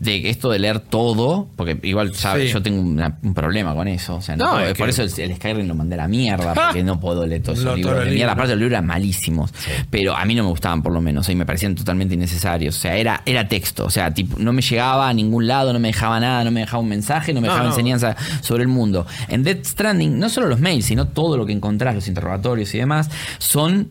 de esto de leer todo, porque igual sabes, Sí. yo tengo una- un problema con eso. O sea, no es por que- eso el, el Skyrim lo mandé a la mierda, porque no puedo leer todos esos libros de mierda. Aparte, los libros eran malísimos, pero a mí no me gustaban por lo menos, y me parecían totalmente innecesarios. O sea, era, era texto, o sea, tipo, no me llegaba a ningún lado, no me dejaba nada, no me dejaba un mensaje, no me No, dejaba no. enseñanza sobre el mundo. En Death Stranding, no solo los mails, sino todo lo que encontrás, los interrogatorios y demás, son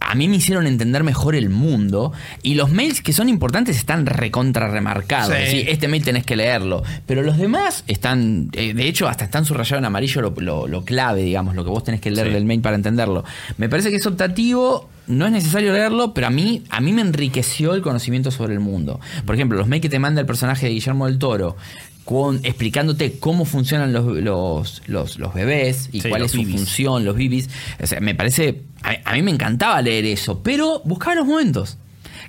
a mí me hicieron entender mejor el mundo y los mails que son importantes están recontra remarcados. Sí. Es decir, este mail tenés que leerlo. Pero los demás están, eh, de hecho, hasta están subrayados en amarillo lo, lo- lo clave, digamos, lo que vos tenés que leer Sí. del mail para entenderlo. Me parece que es optativo. No es necesario leerlo, pero a mí, a mí me enriqueció el conocimiento sobre el mundo. Por ejemplo, los mails que te manda el personaje de Guillermo del Toro, con, explicándote cómo funcionan los, los, los, los bebés y Sí, cuál los es su bibis. función, los bibis. O sea, me parece. A, a mí me encantaba leer eso, pero buscaba los momentos.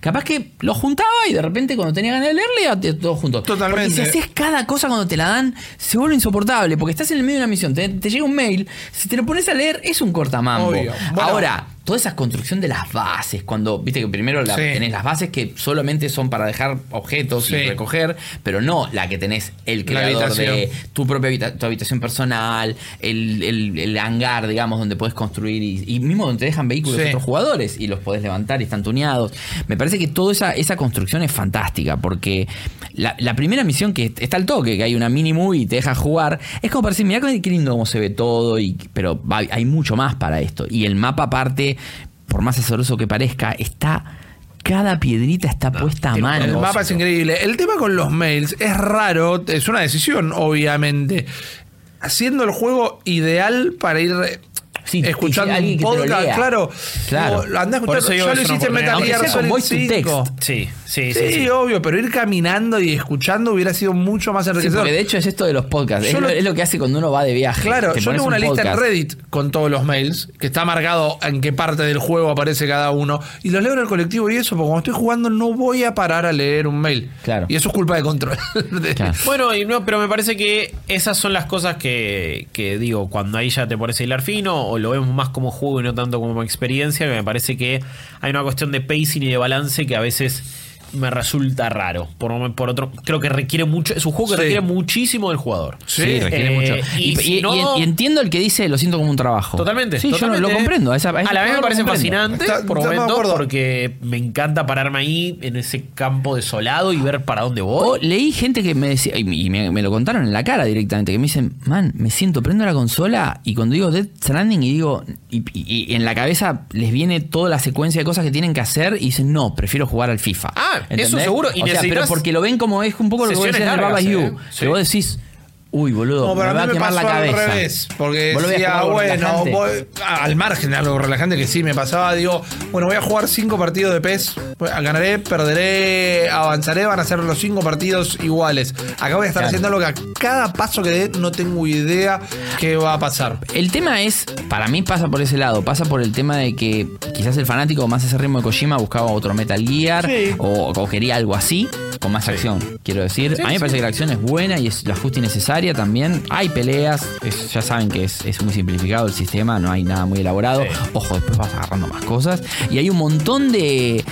Capaz que lo juntaba y de repente cuando tenía ganas de leerle, ya te- todo junto. Totalmente. Porque si haces cada cosa cuando te la dan, se vuelve insoportable. Porque estás en el medio de una misión, te, te llega un mail, si te lo pones a leer, es un cortamambo. Bueno. Ahora, toda esa construcción de las bases, cuando, viste que primero la- Sí. tenés las bases que solamente son para dejar objetos Sí. y recoger, pero no la que tenés el creador de tu propia habita- tu habitación personal, el, el- el hangar, digamos, donde puedes construir y, y mismo donde te dejan vehículos Sí. de otros jugadores y los podés levantar y están tuneados. Me parece que toda esa, esa construcción es fantástica porque la, la primera misión que está al toque, que hay una mini movie y te deja jugar, es como para decir, mira qué lindo cómo se ve todo, y, pero hay mucho más para esto. Y el mapa aparte, por más asombroso que parezca, está... Cada piedrita está puesta a mano. El mapa es increíble. El tema con los mails es raro, es una decisión, obviamente. Haciendo el juego ideal para ir Sí, escuchando un podcast, lea. claro. Claro. O, andá a Por eso que lo hiciste en Metal Gear Solid voice to 5. text. Sí, sí, Sí, sí. sí. obvio, pero ir caminando y escuchando hubiera sido mucho más Sí, enriquecedor. porque de hecho es esto de los podcasts. Es Yo lo, lo- es lo que hace cuando uno va de viaje. Claro, yo tengo una un lista en. Reddit con todos los mails, que está marcado en qué parte del juego aparece cada uno, y los leo en el colectivo y eso, porque cuando estoy jugando no voy a parar a leer un mail. Claro. Y eso es culpa de control. De- Claro. Bueno, y no, pero me parece que esas son las cosas que, que digo, cuando ahí ya te pones a hilar fino, o lo vemos más como juego y no tanto como experiencia, que me parece que hay una cuestión de pacing y de balance que a veces me resulta raro. Por, por otro, creo que requiere mucho. Es un juego que Sí. requiere muchísimo del jugador. Sí, requiere Eh, mucho. y Y, si y- no- y- y entiendo el que dice lo siento como un trabajo. Totalmente. Sí, totalmente. yo lo comprendo. A, esa- a ese a la vez me parece fascinante Está- por momentos porque me encanta pararme ahí en ese campo desolado y ver para dónde O voy. leí gente que me decía, y me, me lo contaron en la cara directamente, que me dicen, man, me siento, prendo la consola y cuando digo Dead Stranding y digo, y, y- y en la cabeza les viene toda la secuencia de cosas que tienen que hacer y dicen, no, prefiero jugar al FIFA. Ah, eso seguro, y o sea, pero porque lo ven como es un poco lo que vos sesiones decías de largas, Baba You, ¿eh? Sí. que vos decís, uy, boludo, No, me pero va a a me quemar pasó la al cabeza. revés. Porque Vos decía, algo bueno, voy- al margen de algo relajante que sí me pasaba, digo, bueno, voy a jugar cinco partidos de PES, ganaré, perderé, avanzaré, van a ser los cinco partidos iguales. Acá voy a estar Claro. haciendo algo que a cada paso que dé no tengo idea qué va a pasar. El tema es, para mí pasa por ese lado, pasa por el tema de que quizás el fanático más ese ritmo de Kojima buscaba otro Metal Gear Sí. o, o quería algo así, con más acción, quiero decir. Sí, a mí me parece que la acción es buena y es la justa y necesaria también. Hay peleas, es- ya saben que es, es muy simplificado el sistema, no hay nada muy elaborado. Sí. Ojo, después vas agarrando más cosas. Y hay un montón de,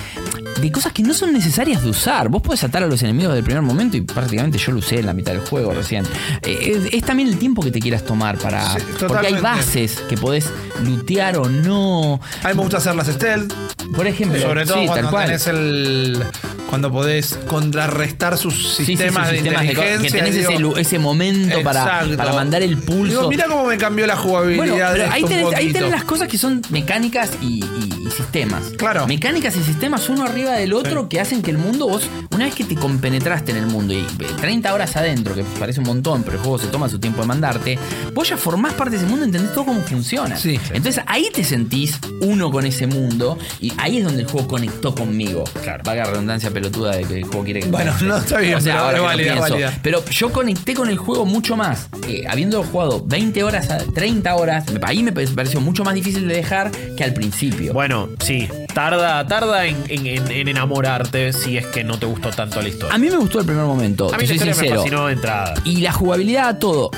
de cosas que no son necesarias de usar. Vos podés atar a los enemigos del primer momento y prácticamente yo lo usé en la mitad del juego recién. Eh, es, es también el tiempo que te quieras tomar para... Sí, porque hay bases que podés lootear o no. A mí me gusta hacer las stealth, Por ejemplo, sobre todo sí, cuando tenés el. cuando podés contrarrestar sus sí, sistemas de de inteligencia. que tenés digo, ese, momento para, para mandar el pulso. Digo, mira cómo me cambió la jugabilidad Bueno, de pero ahí tenés, ahí tenés las cosas que son mecánicas y, y- y sistemas. Claro. Mecánicas y sistemas uno arriba del otro que hacen que el mundo, vos, una vez que te compenetraste en el mundo y eh, 30 horas adentro, que parece un montón, pero el juego se toma su tiempo de mandarte, vos ya formás parte de ese mundo, entendés todo cómo funciona. Sí. Entonces ahí te sentís uno con ese mundo y ahí es donde el juego conectó conmigo. Claro. Valga la redundancia pelotuda de que el juego quiere que Bueno, no, está bien, O sea, pero ahora pienso. yo conecté con el juego mucho más. Eh, habiendo jugado 20 horas, a 30 horas, ahí me pareció mucho más difícil de dejar que al principio. Bueno, sí, tarda, tarda en, en- en- en enamorarte si es que no te gustó tanto la historia. A mí me gustó el primer momento, A mí te soy me sincero. fascinó de entrada. Y la jugabilidad, todo.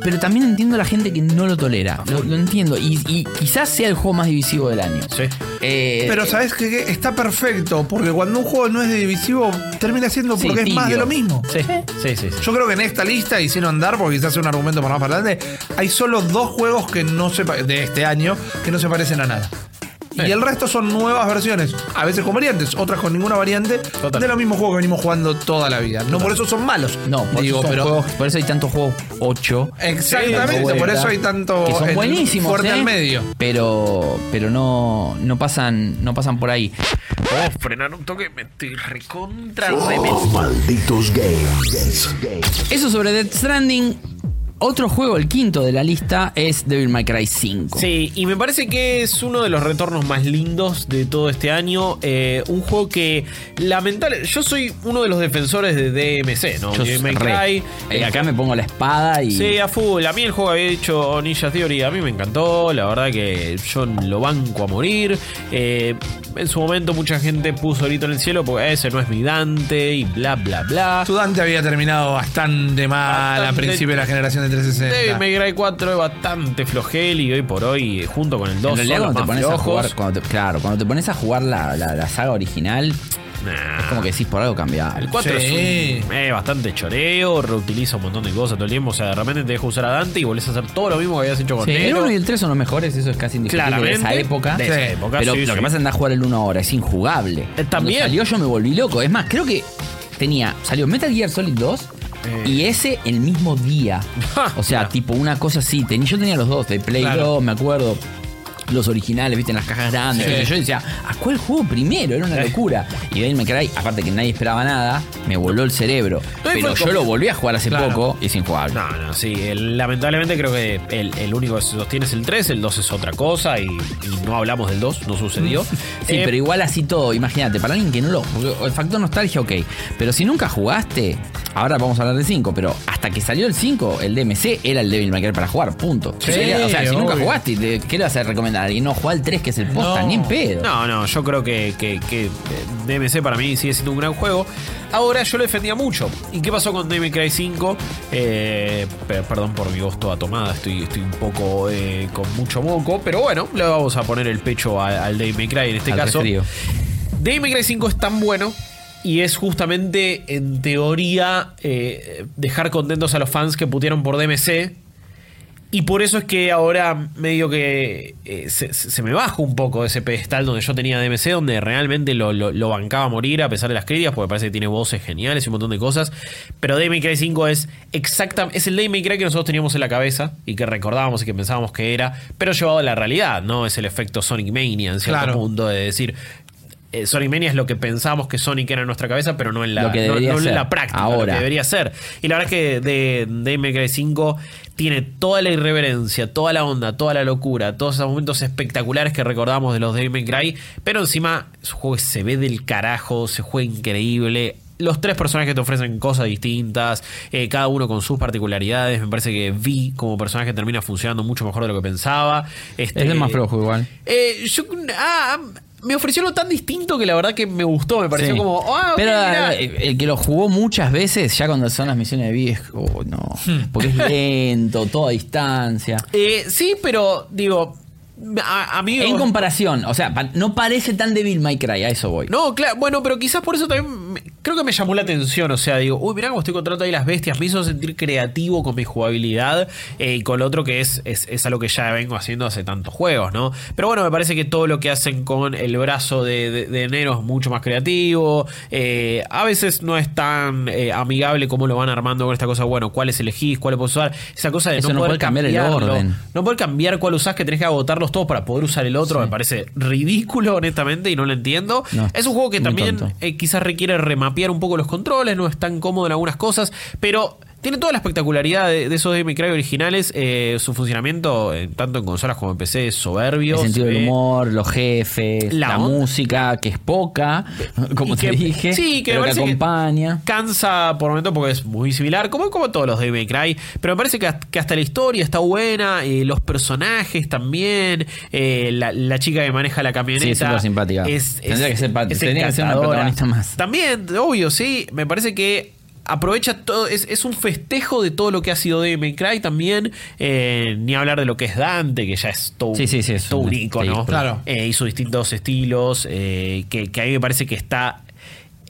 Pero también entiendo a la gente que no lo tolera. Lo, lo entiendo. Y, y quizás sea el juego más divisivo del año. Sí. Eh, Pero sabes que está perfecto, porque cuando un juego no es divisivo, termina siendo Sí, porque es más de lo mismo. Sí, sí, sí. sí. Yo creo que en esta lista, y sin andar, porque quizás sea un argumento para más para adelante, hay solo dos juegos que no se de este año que no se parecen a nada. Y el resto son nuevas versiones, a veces con variantes, otras con ninguna variante, Total. de los mismos juegos que venimos jugando toda la vida. No por eso son malos. No, por, digo, pero. juegos- por eso hay tantos juegos 8. Exactamente, por eso hay tanto que son en- buenísimos fuerte ¿eh? al medio. pero pero no no pasan no pasan por ahí Podemos frenar un toque, me estoy recontra Oh, malditos games. eso sobre Death Stranding otro juego el quinto de la lista es Devil May Cry 5 Sí, y me parece que es uno de los retornos más lindos de todo este año. Eh, un juego que, lamentable, yo soy uno de los defensores de DMC, ¿no? Yo Devil May. Cry. Eh, acá me pongo la espada y Sí, a full. A mí el juego había dicho Ninja Theory, a mí me encantó. La verdad que yo lo banco a morir. Eh, en su momento mucha gente puso grito en el cielo porque ese no es mi Dante y bla, bla, bla. Tu Dante había terminado bastante mal a Bastante- principio de la generación de 360. Devil May Cry 4 es bastante flojel y hoy por hoy, junto con el 2, en realidad son los cuando te más pones a flojos. jugar cuando te- claro cuando te pones a jugar la, la- la saga original Nah. es como que decís por algo cambiar El 4 Sí. es un, eh, bastante choreo, reutiliza un montón de cosas todo el tiempo. O sea, de repente te deja usar a Dante y volvés a hacer todo lo mismo que habías hecho con Sí, el Nero. 1 y el 3 son los mejores, eso es casi indiscutible de esa Claramente, época. de esa Sí, época, Pero sí, lo sí. que pasa es andar a jugar el 1 ahora, es injugable. Cuando también. salió yo me volví loco. Es más, creo que tenía. Salió Metal Gear Solid 2 Eh. y ese el mismo día. o sea, tipo una cosa así. Yo tenía los dos, de Play Claro. 2, me acuerdo. Los originales, viste, en las cajas grandes. Sí. Yo decía, ¿a cuál juego primero? Era una locura. Y Devil May Cry, aparte que nadie esperaba nada, me voló el cerebro. No, Pero yo lo volví a jugar hace Claro. poco y es injugable. No, no, sí. el- lamentablemente creo que el, el único que se sostiene es el 3, el 2 es otra cosa y, y no hablamos del 2, no sucedió. Sí, Eh, pero igual así todo, imagínate, para alguien que no lo. El factor nostalgia, ok. Pero si nunca jugaste, ahora vamos a hablar del 5, pero hasta que salió el 5, el DMC era el Devil May Cry para jugar, punto. Sí, o sea, si nunca jugaste, te- ¿qué le vas a recomendar? Alguien? no, juega el 3, que es el posta, No. ni en pedo. No, no, yo creo que, que- que, DMC para mí sigue siendo un gran juego. Ahora yo lo defendía mucho. ¿Y qué pasó con Devil Cry 5? Eh, pe- perdón por mi voz toda tomada, estoy, estoy un poco eh, con mucho moco, pero bueno, le vamos a poner el pecho a- al Devil Cry en este Al caso. resfrío. Devil Cry 5 es tan bueno Y es justamente, en teoría, eh, dejar contentos a los fans que putieron por DMC. Y por eso es que ahora medio que eh, se, se me baja un poco ese pedestal donde yo tenía DMC, donde realmente lo, lo- lo bancaba a morir a pesar de las críticas, porque parece que tiene voces geniales y un montón de cosas. Pero Devil May Cry 5 es exacta, es el Devil May Cry que nosotros teníamos en la cabeza y que recordábamos y que pensábamos que era, pero llevado a la realidad, ¿no? Es el efecto Sonic Mania en cierto Claro. punto de decir. Eh, Sonic Mania es lo que pensábamos que Sonic era en nuestra cabeza, pero no en la, Lo que no- debería no en ser la práctica, lo ahora. que debería ser. Y la verdad es que de May Cry 5 tiene toda la irreverencia, toda la onda, toda la locura, todos esos momentos espectaculares que recordamos de los May Cry, pero encima es un juego se ve del carajo, se juega increíble. Los tres personajes te ofrecen cosas distintas, eh, cada uno con sus particularidades. Me parece que Vi como personaje termina funcionando mucho mejor de lo que pensaba. Este, Es el más flojo igual. eh, yo, ah, me ofreció algo tan distinto que la verdad que me gustó. Me pareció Sí. como, ah, Pero mirá. eh, el que lo jugó muchas veces, ya cuando son las misiones de es oh, no. Hmm. Porque es lento, toda distancia. Eh, sí, pero digo, a, a mí... En comparación, o sea, no parece tan débil My Cry, a eso voy. No, claro, bueno, pero quizás por eso también me- creo que me llamó la atención. O sea, digo, uy, mirá cómo estoy controlando ahí las bestias. Me hizo sentir creativo con mi jugabilidad eh, y con lo otro que es, es, es algo que ya vengo haciendo hace tantos juegos, ¿no? Pero bueno, me parece que todo lo que hacen con el brazo de, de, de Nero es mucho más creativo. Eh, a veces no es tan eh, amigable como lo van armando con esta cosa. Bueno, cuáles elegís, cuáles puedes usar. Esa cosa de Eso no, no poder puede cambiar el orden. No poder cambiar cuál usás, que tenés que agotarlos todos para poder usar el otro. Me parece ridículo, honestamente, y no lo entiendo. No, es un juego que también quizás requiere remapear un poco los controles, no es tan cómodo en algunas cosas, pero tiene toda la espectacularidad de, de esos Devil May Cry originales. eh, su funcionamiento, eh, tanto en consolas como en PC, es soberbio. El sentido se del ve- humor, los jefes, La música, que es poca, como te que- dije, sí, que me pero que acompaña. cansa por momentos porque es muy similar, como, como todos los de May Cry, pero me parece que, hasta- que hasta la historia está buena, eh, los personajes también, eh, la, la chica que maneja la camioneta. Sí, es súper simpática. Es, Tendría que ser es tendría que ser una protagonista más. También, obvio, sí, me parece que aprovecha todo, es, es un festejo de todo lo que ha sido Devil Cry también, eh, ni hablar de lo que es Dante, que ya es todo, Sí, sí, sí, es todo un. Claro. Eh, hizo distintos estilos, eh, que, que a mí me parece que está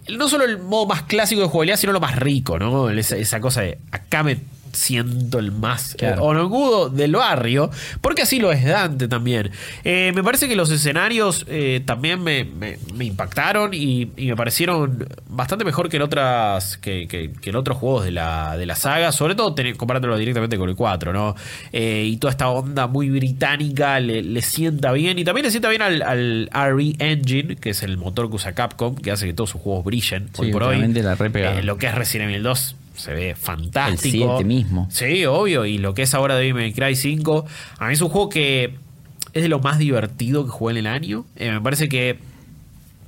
no solo el modo más clásico de jugabilidad, sino lo más rico, ¿no? Esa, esa cosa de acá me siento el más Claro. eh, onogudo del barrio, porque así lo es Dante también. Eh, me parece que los escenarios eh, también me, me- me impactaron y, y me parecieron bastante mejor que en otras que, que- que en otros juegos de la, de la saga, sobre todo teni- comparándolo directamente con el 4, ¿no? Eh, y toda esta onda muy británica le, le sienta bien y también le sienta bien al, al RE Engine, que es el motor que usa Capcom, que hace que todos sus juegos brillen hoy Sí, por hoy. la re lo que es Resident Evil 2 se ve fantástico. El 7 mismo. Sí, obvio. Y lo que es ahora Devil May Cry 5, a mí es un juego que es de lo más divertido que jugué en el año. Eh, me parece que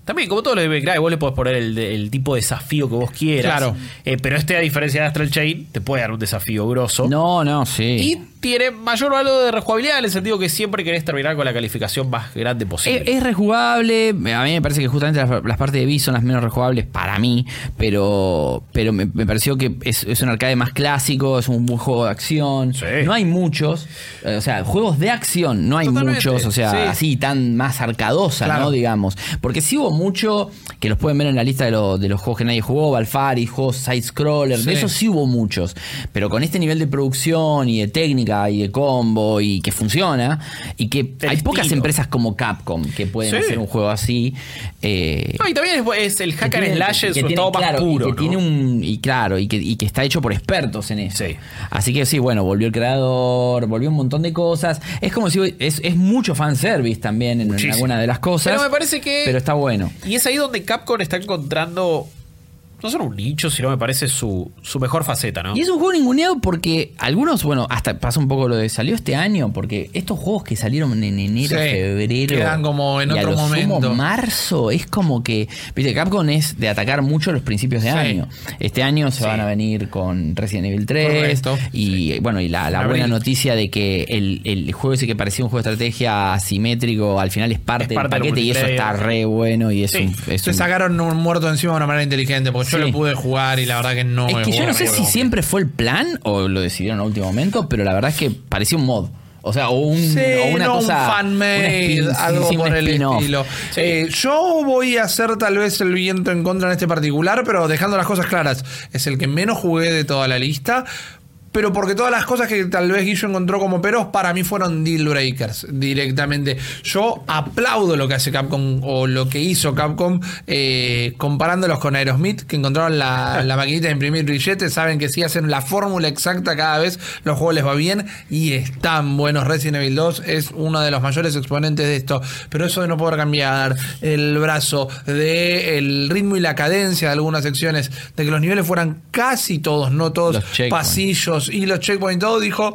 también, como todos los Devil May Cry, vos le podés poner el, de- el tipo de desafío que vos quieras. Claro. Eh, pero este, a diferencia de Astral Chain, te puede dar un desafío grosso. No, no, sí. Y tiene mayor valor de rejugabilidad en el sentido que siempre querés terminar con la calificación más grande posible. Es, es rejugable. A mí me parece que justamente las, las partes de B son las menos rejugables para mí. Pero, pero me, me pareció que es, es un arcade más clásico, es un buen juego de acción. Sí. No hay muchos. eh, O sea, juegos de acción no hay Totalmente, muchos. O sea, sí. así tan más arcadosa, Claro. ¿no? Digamos. Porque sí mucho, que los pueden ver en la lista de, lo- de los juegos que nadie jugó, Balfari, juegos side-scroller. De Sí. esos sí hubo muchos. Pero con este nivel de producción y de técnica y de combo y que funciona. Y que hay pocas empresas como Capcom que pueden Sí. hacer un juego así. eh, No, y también es, es el hack and slash que tiene- más puro. Y que ¿no? tiene un. Y claro, y que, y que está hecho por expertos en eso. Sí. Así que sí, bueno, volvió el creador, volvió un montón de cosas. Es como si es, es mucho fanservice también en, en alguna de las cosas. Pero me parece que- Pero está bueno. Y es ahí donde Capcom está encontrando no solo un nicho, sino me parece su, su mejor faceta, ¿no? Y es un juego ninguneado porque algunos, bueno, hasta pasa un poco lo de salió este año, porque estos juegos que salieron en enero, Sí, febrero. quedan como en y a otro lo sumo momento. marzo, es como que. Viste, Capcom es de atacar mucho los principios de Sí. año. Este año se Sí. van a venir con Resident Evil 3. Correcto. Y bueno, y la, la En buena noticia de que el, el juego ese que parecía un juego de estrategia asimétrico, al final es parte, Es parte del del paquete y eso está re bueno y es un. es Se un- sacaron un muerto encima de una manera inteligente, porque yo Sí. lo pude jugar y la verdad que no es que yo no sé si siempre fue el plan o lo decidieron a último momento, pero la verdad es que parecía un mod. O sea, o, un, Sí, o una no cosa. un un fan-made, spin- algo sí, un por el estilo. Eh, yo voy a hacer tal vez el viento en contra en este particular, pero dejando las cosas claras. Es el que menos jugué de toda la lista. Pero porque todas las cosas que tal vez Guillo encontró como peros, para mí fueron deal breakers directamente. Yo aplaudo lo que hace Capcom o lo que hizo Capcom eh, comparándolos con Aerosmith, que encontraron la, la maquinita de imprimir billetes. Saben que si hacen la fórmula exacta cada vez, los juegos les va bien y están buenos. Resident Evil 2 es uno de los mayores exponentes de esto. Pero eso de no poder cambiar el brazo, de el ritmo y la cadencia de algunas secciones, de que los niveles fueran casi todos, no todos, Y los checkpoints, todo dijo.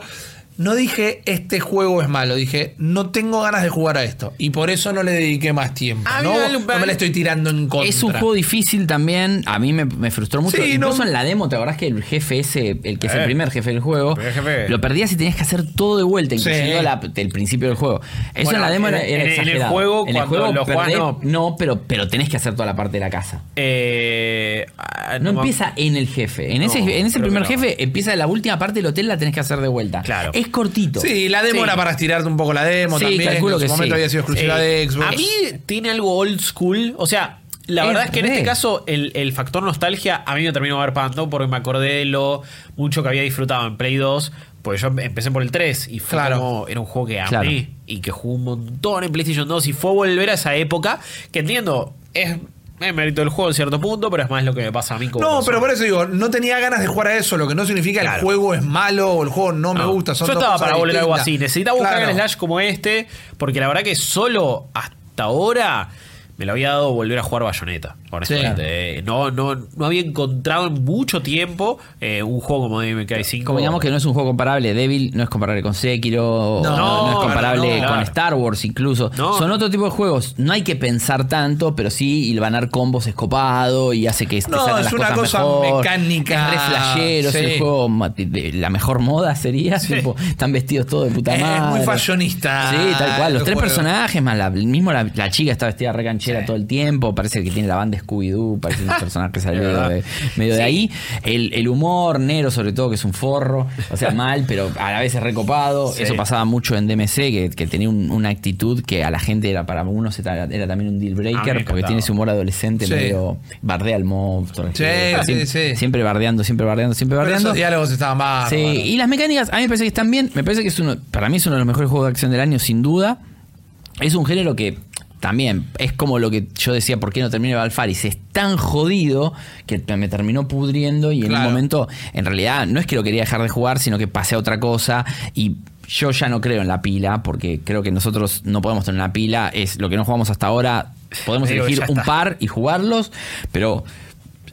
No dije este juego es malo, dije no tengo ganas de jugar a esto y por eso no le dediqué más tiempo. A mí No, me no le estoy tirando en contra. Es un juego difícil también. A mí me, me frustró mucho. Sí, no- Incluso en la demo, ¿te acordás que el jefe ese, el que es el primer jefe del juego, jefe. lo perdías y tenías que hacer todo de vuelta, inclusive Sí. del principio del juego? Eso Bueno, en la demo en- era, era en- en el juego, en el cuando juego lo perdés- no. pero, pero tenés que hacer toda la parte de la casa. Eh, ah, No, me- empieza en el jefe. En No, ese, en ese creo primer no. jefe empieza en la última parte del hotel, la tenés que hacer de vuelta. Claro. Es cortito. Sí, la demo Sí. era para estirarte un poco la demo Sí, también. calculo en su que momento sí. había sido exclusiva Eh, de Xbox. A mí tiene algo old school. O sea, la Es verdad es que en re. este caso el, el factor nostalgia a mí me terminó agarpando porque me acordé de lo mucho que había disfrutado en Play 2. Pues yo empecé por el 3 y fue Claro. como, era un juego que amé Claro. y que jugué un montón en PlayStation 2 y fue volver a esa época que entiendo, es, es mérito del juego en cierto punto, pero es más lo que me pasa a mí como No, persona. pero por eso digo, no tenía ganas de jugar a eso, lo que no signica el Claro. juego es malo o el juego no, me gusta. Son Yo dos estaba para volver a algo así. Necesitaba buscar Claro. un slash como este, porque la verdad que solo hasta ahora me lo había dado volver a jugar Bayonetta. honestamente. Eh, No, no, no había encontrado en mucho tiempo eh, un juego como Devil May Cry 5. Como digamos que no es un juego comparable, Devil no es comparable con Sekiro, No, no, es comparable no, no, con claro. Star Wars incluso. No. Son otro tipo de juegos. No hay que pensar tanto, pero sí hilvanar combos es copado y hace que te No, salgan es las una cosas cosa mejor. mecánica, Es re flashero, es sí. el juego de- la mejor moda sería. tipo, están vestidos todos de puta Es madre. muy fashionista Sí, tal cual. Los tres juego. personajes, más la, mismo la, la chica está vestida re canchera todo el tiempo. Parece que tiene la banda Scooby-Doo, parece un personaje que salió de, medio de ahí. El, el humor, Nero sobre todo, que es un forro, o sea, mal, pero a la vez es recopado. Sí. Eso pasaba mucho en DMC, que, que tenía un- una actitud que a la gente era para unos era, era también un deal breaker, porque tiene ese humor adolescente, Sí. medio bardea al monstruo. Sí, siempre, sí, sí. siempre bardeando, siempre bardeando, siempre Pero bardeando. esos diálogos estaban bárbaros. Sí, y las mecánicas a mí me parece que están bien. Me parece que es uno, para mí es uno de los mejores juegos de acción del año, sin duda. Es un género que también es como lo que yo decía, ¿por qué no termina Valfaris? Es tan jodido que me terminó pudriendo y en Claro. un momento, en realidad, no es que lo quería dejar de jugar, sino que pasé a otra cosa y yo ya no creo en la pila, porque creo que nosotros no podemos tener una pila, es lo que no jugamos hasta ahora, podemos elegir un par y jugarlos, pero...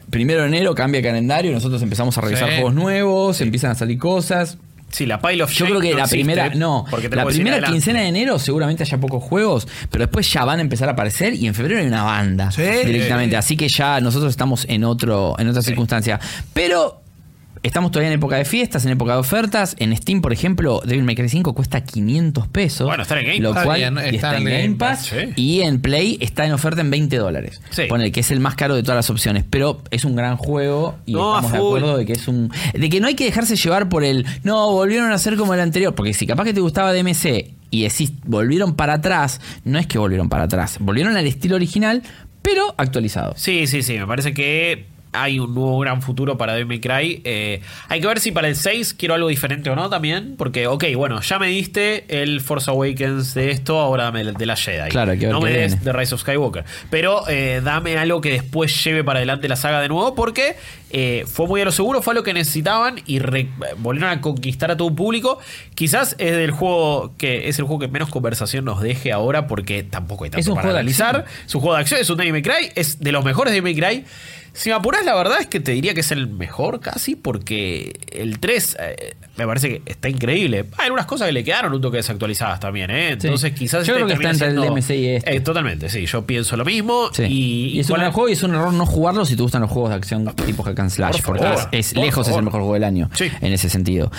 Primero de enero cambia el calendario, nosotros empezamos a revisar Sí. juegos nuevos, empiezan a salir cosas. Sí, la Pile of Yo creo que no la existe, primera, no, porque te la primera quincena de enero seguramente haya pocos juegos, pero después ya van a empezar a aparecer y en febrero hay una banda Sí. directamente, así que ya nosotros estamos en otro, en otra circunstancia. Pero estamos todavía en época de fiestas, en época de ofertas. En Steam, por ejemplo, Devil May Cry 5 cuesta 500 pesos. Bueno, está en Game lo Pass. cual, Está bien, y está está en Game Game Pass. Sí. Y en Play está en oferta en 20 dólares. Sí. Ponele que es el más caro de todas las opciones. Pero es un gran juego y No, estamos de acuerdo de que es un. de que no hay que dejarse llevar por el. No, volvieron a ser como el anterior. Porque si capaz que te gustaba DMC y decís volvieron para atrás, no es que volvieron para atrás. Volvieron al estilo original, pero actualizado. Sí, sí, sí. Me parece que hay un nuevo gran futuro para Devil May Cry. Eh, hay que ver si para el 6 quiero algo diferente o no también. Porque, ok, bueno, ya me diste el Force Awakens de esto, ahora dame el de la Jedi. Claro, que no me des de Rise of Skywalker. Pero eh, dame algo que después lleve para adelante la saga de nuevo. Porque eh, fue muy a lo seguro, fue lo que necesitaban y volvieron a conquistar a todo un público. Quizás es del juego que es el juego que menos conversación nos deje ahora porque tampoco hay tanto Es un para juego de analizar. acción. Es un juego de acción, es un Devil May Cry, es de los mejores de Devil May Cry. Si me apuras, la verdad es que te diría que es el mejor casi, porque el 3 eh, me parece que está increíble. Hay algunas cosas que le quedaron un toque desactualizadas también, ¿eh? Entonces Sí. quizás Yo este creo que está entre el DMC y este. Eh, totalmente, sí, yo pienso lo mismo. Sí. Y, Y, es un gran juego y es un error no jugarlo si te gustan los juegos de acción tipo Hack and Slash, Por porque favor, es, es por lejos es el mejor juego del año Sí. en ese sentido.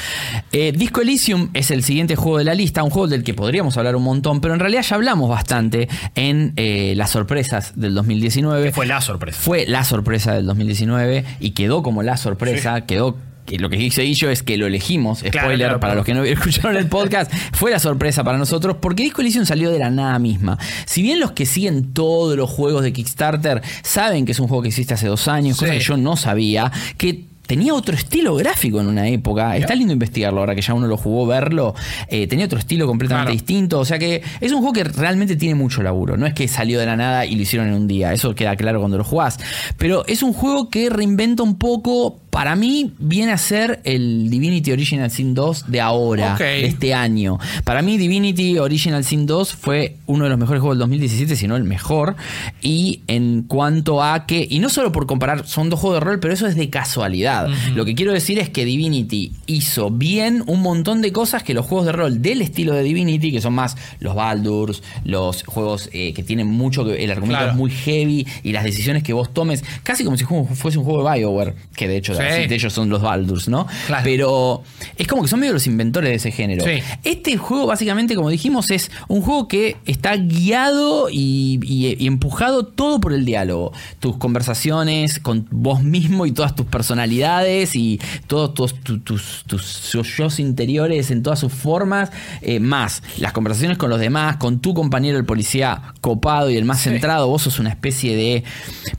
Eh, Disco Elysium es el siguiente juego de la lista, un juego del que podríamos hablar un montón, pero en realidad ya hablamos bastante en eh, las sorpresas del 2019. que fue la sorpresa. Fue la sorpresa del 2019 y quedó como la sorpresa, quedó que lo que dice Guillo es que lo elegimos, spoiler claro, para claro. los que no escucharon el podcast, fue la sorpresa para nosotros porque Disco Elysium salió de la nada misma. Si bien los que siguen todos los juegos de Kickstarter saben que es un juego que existe hace dos años, cosa Sí. que yo no sabía, que tenía otro estilo gráfico en una época. Está lindo investigarlo ahora que ya uno lo jugó, verlo. Eh, tenía otro estilo completamente Claro. distinto. O sea que es un juego que realmente tiene mucho laburo. No es que salió de la nada y lo hicieron en un día. Eso queda claro cuando lo jugás. Pero es un juego que reinventa un poco. Para mí viene a ser el Divinity Original Sin 2 de ahora, de este año. Para mí Divinity Original Sin 2 fue uno de los mejores juegos del 2017, sino el mejor. Y en cuanto a que, y no solo por comparar, son dos juegos de rol, pero eso es de casualidad. Lo que quiero decir es que Divinity hizo bien un montón de cosas que los juegos de rol del estilo de Divinity, que son más los Baldurs, los juegos eh, que tienen mucho, que el argumento Claro. es muy heavy y las decisiones que vos tomes, casi como si fuese un juego de Bioware, que de hecho Sí. Así de ellos son los Baldurs, ¿no? Claro. Pero es como que son medio los inventores de ese género. Sí. Este juego, básicamente, como dijimos, es un juego que está guiado y, y- y empujado todo por el diálogo. Tus conversaciones con vos mismo y todas tus personalidades y todos tus, tu- tus, tus yo's interiores en todas sus formas, eh, más las conversaciones con los demás, con tu compañero el policía copado y el más centrado. Vos sos una especie de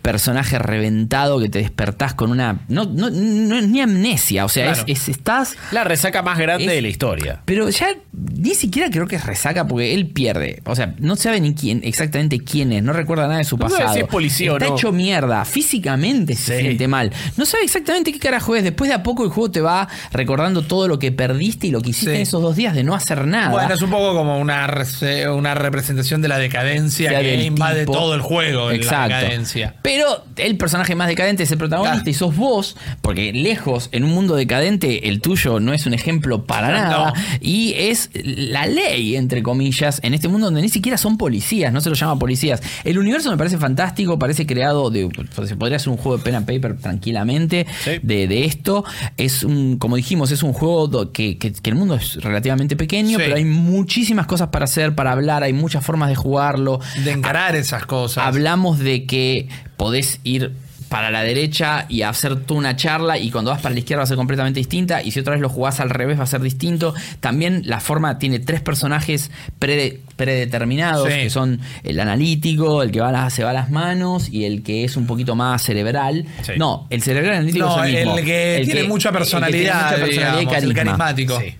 personaje reventado que te despertás con una. No, no, no es ni amnesia, o sea, Claro. es, es- estás. La resaca más grande Es- de la historia. Pero ya ni siquiera creo que es resaca porque él pierde. O sea, no sabe ni quién, exactamente quién es, no recuerda nada de su No sabe pasado. si es policía o Está no. hecho mierda, físicamente se Sí. siente mal. No sabe exactamente qué carajo es. Después de a poco el juego te va recordando todo lo que perdiste y lo que hiciste Sí. en esos dos días de no hacer nada. Bueno, es un poco como una, una representación de la decadencia sea que invade tipo. todo el juego. Exacto. La decadencia. Pero el personaje más decadente es el protagonista Claro. y sos vos, porque lejos, en un mundo decadente, el tuyo no es un ejemplo para No. nada. Y es la ley, entre comillas, en este mundo donde ni siquiera son policías, no se los llama policías. El universo me parece fantástico, parece creado de. Se podría ser un juego de pen and paper tranquilamente Sí. de, de esto. Es un, como dijimos, es un juego que, que- que el mundo es relativamente pequeño, Sí. pero hay muchísimas cosas para hacer, para hablar, hay muchas formas de jugarlo. De encarar esas cosas. Hablamos de que podés ir para la derecha y hacer tú una charla y cuando vas para la izquierda va a ser completamente distinta y si otra vez lo jugás al revés va a ser distinto. También la forma tiene tres personajes prede- predeterminados Sí. que son el analítico, el que va a las- se va a las manos y el que es un poquito más cerebral. Sí. No, el cerebral analítico No, es el mismo. el que tiene mucha el que tiene personalidad, mucha personalidad y el carismático. Sí.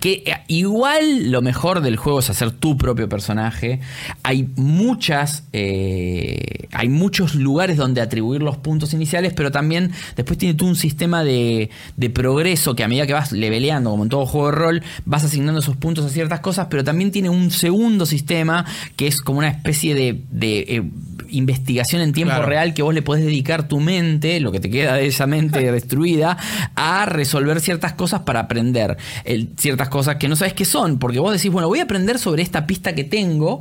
Que eh, igual lo mejor del juego es hacer tu propio personaje. Hay muchas. eh, hay muchos lugares donde atribuir los puntos iniciales, pero también después tiene tú un sistema de, de progreso que a medida que vas leveleando, como en todo juego de rol, vas asignando esos puntos a ciertas cosas, pero también tiene un segundo sistema que es como una especie de. de, eh, investigación en tiempo Claro. real que vos le podés dedicar tu mente, lo que te queda de esa mente destruida, a resolver ciertas cosas para aprender el- ciertas cosas que no sabes qué son, porque vos decís, bueno, voy a aprender sobre esta pista que tengo,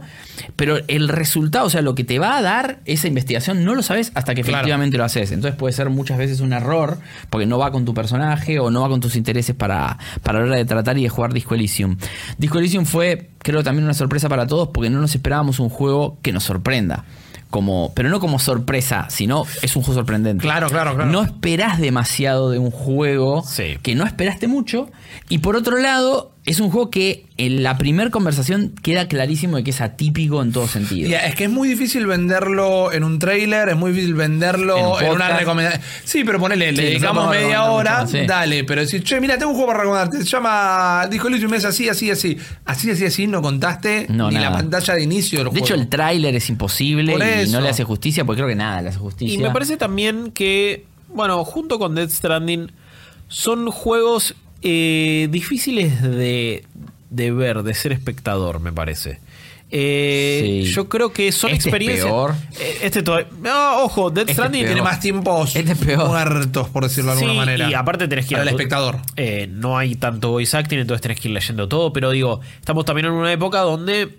pero el resultado, o sea, lo que te va a dar esa investigación no lo sabes hasta que Claro. efectivamente lo haces. Entonces puede ser muchas veces un error, porque no va con tu personaje o no va con tus intereses para, para la hora de tratar y de jugar Disco Elysium. Disco Elysium fue, creo, también una sorpresa para todos, porque no nos esperábamos un juego que nos sorprenda. Como, pero no como sorpresa, sino es un juego sorprendente. Claro, claro, claro. No esperás demasiado de un juego Sí. que no esperaste mucho. Y por otro lado, es un juego que en la primera conversación queda clarísimo de que es atípico en todo sentido. Y es que es muy difícil venderlo en un trailer, es muy difícil venderlo En en, un una podcast. recomendación. Sí, pero ponele, Sí, le dedicamos media hora, sí. dale, pero decir, che, mira, tengo un juego para recomendarte, se llama Disco Elysium, es así, así, así. Así, así, así, no contaste No, ni nada. la pantalla de inicio del De juego. hecho, el tráiler es imposible Por y eso. no le hace justicia, porque creo que nada le hace justicia. Y me parece también que, bueno, junto con Death Stranding, son juegos eh, difíciles de, de ver, de ser espectador, me parece. Eh, Sí. Yo creo que son Este es experiencias. peor. Eh, Este todavía. No, ojo, Death Este es Stranding. Tiene más tiempos Este peor. muertos, por decirlo de alguna manera. Y aparte tenés que ir Para a el tu- espectador. Eh, no hay tanto voice acting, entonces tenés que ir leyendo todo. Pero digo, estamos también en una época donde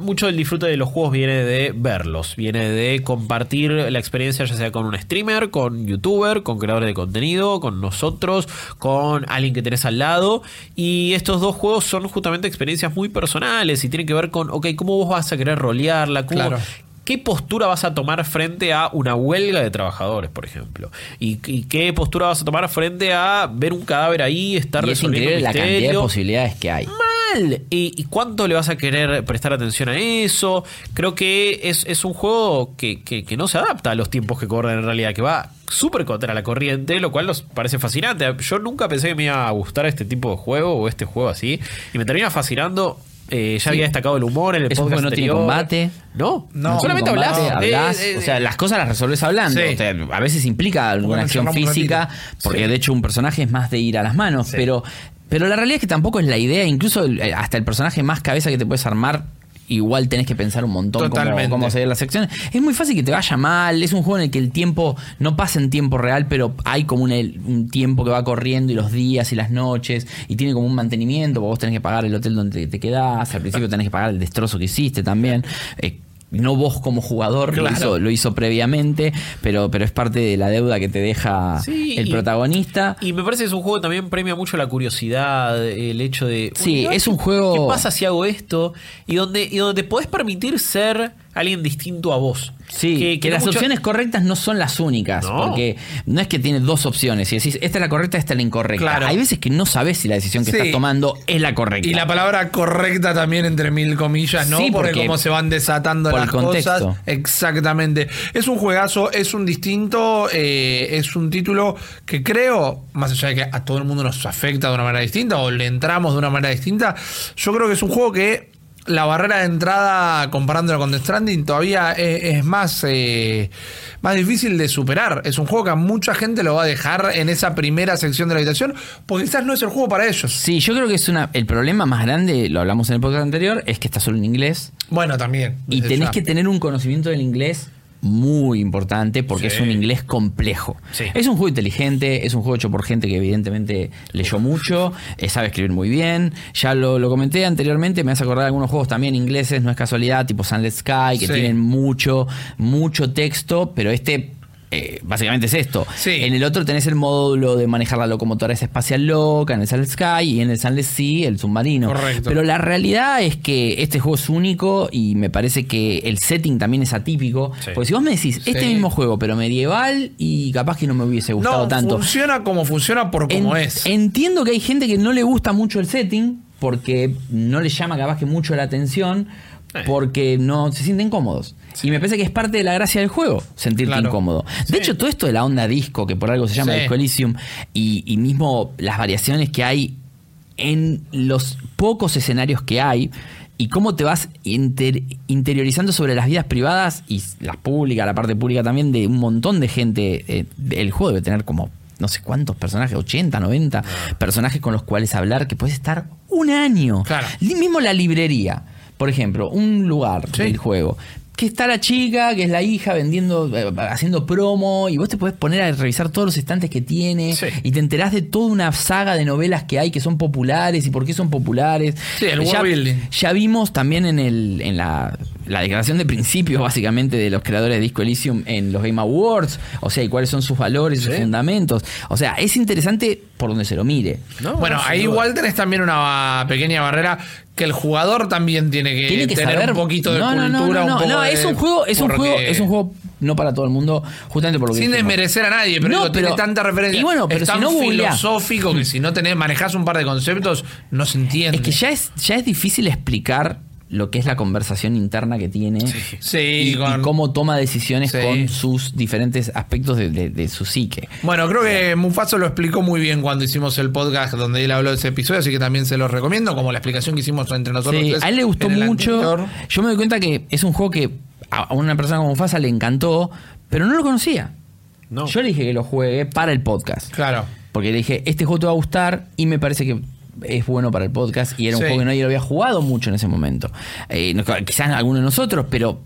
mucho del disfrute de los juegos viene de verlos, viene de compartir la experiencia, ya sea con un streamer, con youtuber, con creadores de contenido, con nosotros, con alguien que tenés al lado. Y estos dos juegos son justamente experiencias muy personales y tienen que ver con, ok, ¿cómo vos vas a querer rolearla? ¿Cómo- Claro. qué postura vas a tomar frente a una huelga de trabajadores, por ejemplo. Y, y qué postura vas a tomar frente a ver un cadáver ahí, estar Y es resolviendo increíble la cantidad de posibilidades que hay. Mal. ¿Y, y cuánto le vas a querer prestar atención a eso? Creo que es, es un juego que, que- que no se adapta a los tiempos que corren en realidad, que va súper contra la corriente, lo cual nos parece fascinante. Yo nunca pensé que me iba a gustar este tipo de juego o este juego así, y me termina fascinando. Eh, ya había destacado el humor en el Es un podcast no tiene combate. No, No. solamente Combate, hablas. hablas, eh, eh, o sea, las cosas las resolves hablando. Sí. O sea, a veces implica alguna Bueno, acción física, porque Sí. de hecho un personaje es más de ir a las manos. Pero, pero la realidad es que tampoco es la idea. Incluso eh, hasta el personaje más cabeza que te puedes armar. Igual tenés que pensar un montón cómo, cómo seguir las secciones. Es muy fácil que te vaya mal. Es un juego en el que el tiempo no pasa en tiempo real, pero hay como un, un tiempo que va corriendo y los días y las noches. Y tiene como un mantenimiento. Vos tenés que pagar el hotel donde te quedás. Al principio tenés que pagar el destrozo que hiciste también. Eh, no vos como jugador, lo, hizo, lo hizo previamente, pero, pero es parte de la deuda que te deja Sí, el y- protagonista. Y me parece que es un juego que también premia mucho la curiosidad, el hecho de... Sí, "Uy, es un juego- ¿Qué pasa si hago esto? Y donde, y donde te podés permitir ser alguien distinto a vos. Sí, que, las mucho- opciones correctas no son las únicas, No. porque no es que tiene dos opciones y decís, esta es la correcta, esta es la incorrecta. Claro. Hay veces que no sabes si la decisión que Sí. estás tomando es la correcta. Y la palabra correcta también entre mil comillas, ¿no? Sí, porque, porque- cómo se van desatando las cosas. Exactamente. Es un juegazo, es un distinto, eh, es un título que creo, más allá de que a todo el mundo nos afecta de una manera distinta o le entramos de una manera distinta, yo creo que es un juego que la barrera de entrada comparándolo con The Stranding todavía es, es más, eh, más difícil de superar. Es un juego que a mucha gente lo va a dejar en esa primera sección de la habitación porque quizás no es el juego para ellos. Sí, yo creo que es una. El problema más grande, lo hablamos en el podcast anterior, es que está solo en inglés. Bueno, también. Y tenés ya. que tener un conocimiento del inglés muy importante porque Sí. es un inglés complejo. Sí. Es un juego inteligente, es un juego hecho por gente que evidentemente leyó mucho, eh, sabe escribir muy bien. Ya lo, lo comenté anteriormente, me hace acordar de algunos juegos también ingleses, no es casualidad, tipo Sunless Sky, que Sí. tienen mucho, mucho texto, pero este... eh, básicamente es esto. Sí. En el otro tenés el módulo de manejar la locomotora esa espacial loca, en el Sunless Sky y en el Sunless Sea, el submarino. Correcto. Pero la realidad es que este juego es único y me parece que el setting también es atípico. Sí. Porque si vos me decís, este Sí. mismo juego, pero medieval y capaz que no me hubiese gustado no, tanto. funciona como funciona por como En- es. Entiendo que hay gente que no le gusta mucho el setting porque no le llama capaz que mucho la atención Eh. porque no se sienten cómodos. Y me parece que es parte de la gracia del juego, sentirte Claro. incómodo. De Sí. hecho, todo esto de la onda disco, que por algo se llama Sí. Disco Elysium, y, y mismo las variaciones que hay en los pocos escenarios que hay, y cómo te vas inter- interiorizando sobre las vidas privadas y las públicas, la parte pública también de un montón de gente. Eh, el juego debe tener como no sé cuántos personajes, 80, 90 personajes con los cuales hablar, que puedes estar un año. Claro. Mismo la librería, por ejemplo, un lugar Sí. del juego. Que está la chica, que es la hija, vendiendo, eh, haciendo promo, y vos te podés poner a revisar todos los estantes que tiene, Sí. y te enterás de toda una saga de novelas que hay que son populares y por qué son populares. Sí, el ya, ya vimos también en, el, en la, la declaración de principio, básicamente, de los creadores de Disco Elysium en los Game Awards, o sea, y cuáles son sus valores, sus Sí. fundamentos. O sea, es interesante por donde se lo mire. No, bueno, ahí igual tenés también una pequeña barrera que el jugador también tiene que, Tiene que tener saber un poquito de no, no, no, cultura. no, un no, poco no, es un juego, es un juego, es un juego no para todo el mundo, justamente por lo que Sin dijimos. desmerecer a nadie, pero, No, digo, tiene pero- tanta referencia. y bueno, pero es si tan no googleás. filosófico que si no tenés, manejás un par de conceptos, no se entiende. Es que ya es, ya es difícil explicar lo que es la conversación interna que tiene Sí, y, y con- cómo toma decisiones Sí. con sus diferentes aspectos de, de- de su psique. Bueno, creo que Mufaso lo explicó muy bien cuando hicimos el podcast donde él habló de ese episodio, así que también se lo recomiendo, como la explicación que hicimos entre nosotros. Sí, tres a él le gustó mucho. anterior. Yo me doy cuenta que es un juego que a una persona como Fasa le encantó, pero no lo conocía. No. Yo le dije que lo juegue para el podcast. Claro. Porque le dije, este juego te va a gustar y me parece que es bueno para el podcast. Y era un Sí. juego que nadie lo había jugado mucho en ese momento. Eh, quizás alguno de nosotros, pero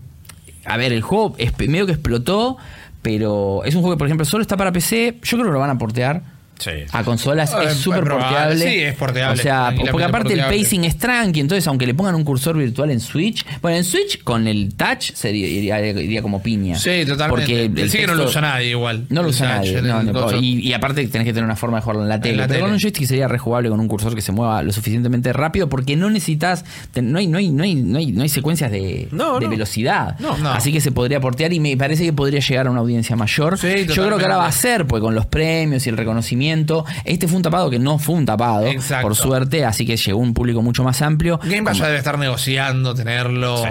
a ver, el juego es, medio que explotó, pero es un juego que, por ejemplo, solo está para PC. Yo creo que lo van a portear. Sí. a consolas Eh, es súper porteable. Sí, es porteable, O sea, porque aparte porteable. el pacing es tranqui, entonces aunque le pongan un cursor virtual en Switch, bueno, en Switch con el touch sería, iría, iría como piña. Sí, totalmente. Porque el sí que no lo usa nadie igual. No lo usa nadie. en no, no, y, y aparte tenés que tener una forma de jugarlo en la tele. la pero con un joystick sería rejugable con un cursor que se mueva lo suficientemente rápido porque no necesitas. no, hay, no, hay, no, hay, no, hay, no hay secuencias de, No, de no. velocidad. No, no. Así que se podría portear y me parece que podría llegar a una audiencia mayor. Sí, Yo creo que ahora va a ser, porque con los premios y el reconocimiento. Este fue un tapado que no fue un tapado, Exacto. por suerte, así que llegó un público mucho más amplio. Game Pass ya debe estar negociando, tenerlo.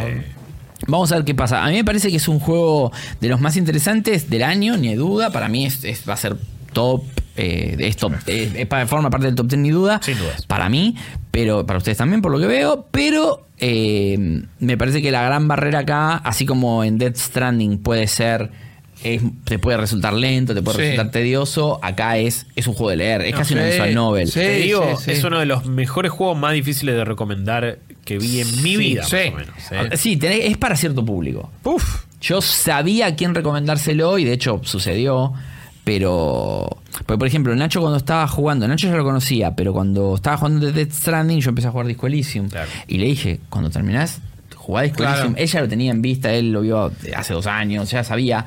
Vamos a ver qué pasa. A mí me parece que es un juego de los más interesantes del año, ni hay duda. Para mí es, es- va a ser top. eh, es top, eh, forma parte del top 10 ni duda. Sin dudas. Para mí, pero para ustedes también, por lo que veo. Pero eh, me parece que la gran barrera acá, así como en Death Stranding puede ser. Es- te puede resultar lento, te puede Sí. resultar tedioso. Acá es, es un juego de leer, es casi una sí, visual novel. sí. Te digo, sí, sí. es uno de los mejores juegos más difíciles de recomendar que vi en mi Sí, vida, sí. más o menos. ¿eh? Sí, tenés- es para cierto público. Uf. Yo sabía a quién recomendárselo y de hecho sucedió. Pero, porque, por ejemplo, Nacho cuando estaba jugando, Nacho ya lo conocía, pero cuando estaba jugando de Death Stranding, yo empecé a jugar Disco Elysium. Claro. Y le dije, cuando terminás, jugá Disco Claro. Elysium. Ella lo tenía en vista, él lo vio hace dos años, ya sabía.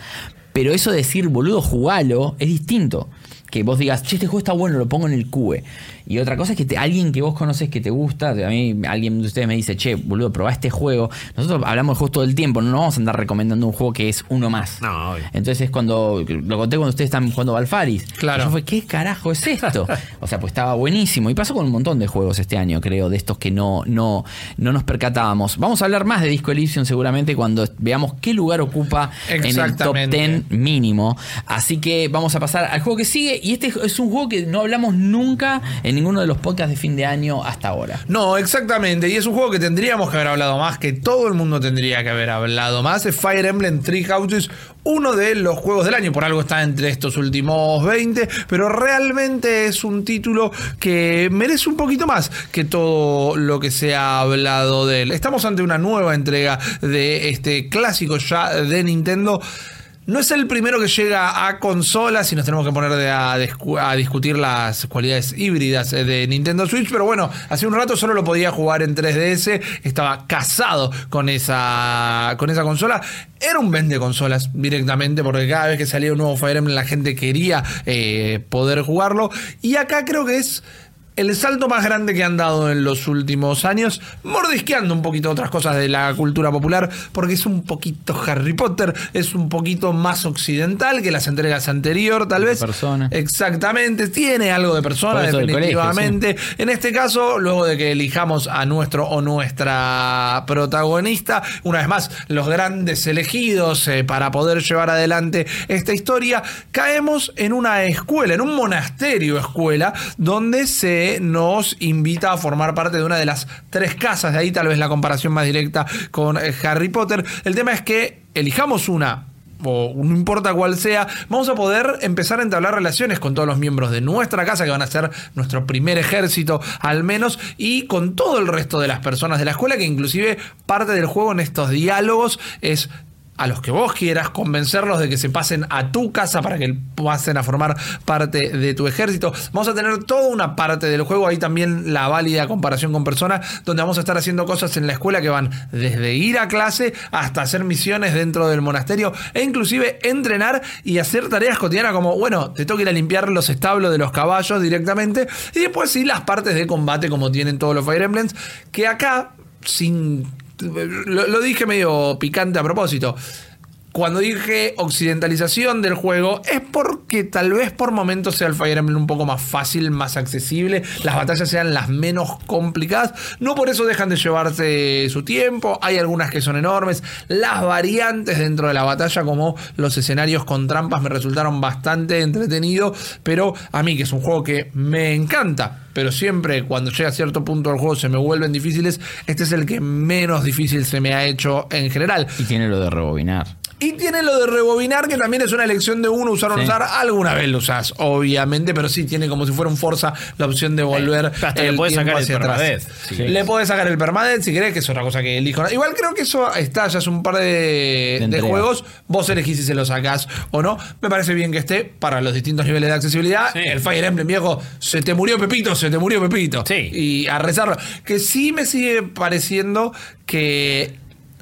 Pero eso de decir, boludo, jugalo, es distinto. Que vos digas, che, este juego está bueno, lo pongo en el QE. Y otra cosa es que te- alguien que vos conoces que te gusta, a mí alguien de ustedes me dice, che, boludo, probá este juego. Nosotros hablamos de juegos todo el tiempo, no nos vamos a andar recomendando un juego que es uno más. No, obvio. Entonces es cuando, lo conté cuando ustedes están jugando Valfaris. Claro. Y Yo fue, ¿qué carajo es esto? o sea, pues estaba buenísimo. Y pasó con un montón de juegos este año, creo, de estos que no, no, no nos percatábamos. Vamos a hablar más de Disco Elysium seguramente cuando veamos qué lugar ocupa en el top Exactamente. 10 mínimo. Así que vamos a pasar al juego que sigue. Y este es un juego que no hablamos nunca en ninguno de los podcasts de fin de año hasta ahora. No, exactamente. Y es un juego que tendríamos que haber hablado más, que todo el mundo tendría que haber hablado más. Es Fire Emblem Three Houses, uno de los juegos del año. Por algo está entre estos últimos 20, pero realmente es un título que merece un poquito más que todo lo que se ha hablado de él. Estamos ante una nueva entrega de este clásico ya de Nintendo. No es el primero que llega a consolas y nos tenemos que poner de- a, discu- a discutir las cualidades híbridas eh, de Nintendo Switch, pero bueno, hace un rato solo lo podía jugar en 3DS, estaba casado con esa, con esa consola. Era un vende consolas directamente, porque cada vez que salía un nuevo Fire Emblem la gente quería eh, poder jugarlo. Y acá creo que es el salto más grande que han dado en los últimos años, mordisqueando un poquito otras cosas de la cultura popular, porque es un poquito Harry Potter, es un poquito más occidental que las entregas anterior, tal vez. Persona. Exactamente, tiene algo de persona, definitivamente. En este caso, luego de que elijamos a nuestro o nuestra protagonista, una vez más, los grandes elegidos eh, para poder llevar adelante esta historia, caemos en una escuela, en un monasterio escuela, donde se nos invita a formar parte de una de las tres casas, de ahí tal vez la comparación más directa con eh, Harry Potter. El tema es que elijamos una o no importa cuál sea, vamos a poder empezar a entablar relaciones con todos los miembros de nuestra casa, que van a ser nuestro primer ejército al menos, y con todo el resto de las personas de la escuela, que inclusive parte del juego en estos diálogos es a los que vos quieras, convencerlos de que se pasen a tu casa para que pasen a formar parte de tu ejército. Vamos a tener toda una parte del juego, ahí también la válida comparación con personas, donde vamos a estar haciendo cosas en la escuela que van desde ir a clase hasta hacer misiones dentro del monasterio e inclusive entrenar y hacer tareas cotidianas como, bueno, te toca ir a limpiar los establos de los caballos directamente y después sí las partes de combate como tienen todos los Fire Emblems, que acá, sin lo, dije medio picante a propósito. Cuando dije occidentalización del juego, es porque tal vez por momentos sea el Fire Emblem un poco más fácil, más accesible, las batallas sean las menos complicadas. No por eso dejan de llevarse su tiempo, hay algunas que son enormes. Las variantes dentro de la batalla, como los escenarios con trampas, me resultaron bastante entretenidos. Pero a mí, que es un juego que me encanta, pero siempre cuando llega a cierto punto del juego se me vuelven difíciles, este es el que menos difícil se me ha hecho en general. Y tiene lo de rebobinar. Y tiene lo de rebobinar, que también es una elección de uno usar o no Sí. usar. Alguna vez lo usás, obviamente, pero sí tiene como si fuera un Forza la opción de volver. hasta le podés sacar el permadeath, querés. Le podés sacar el permadeath si querés, que es otra cosa que elijo. Igual creo que eso está, ya es un par de, de juegos. Vos elegís si se lo sacás o no. Me parece bien que esté para los distintos niveles de accesibilidad. Sí. El Fire Emblem viejo, se te murió Pepito, se te murió Pepito. Sí. Y a rezarlo. Que sí me sigue pareciendo que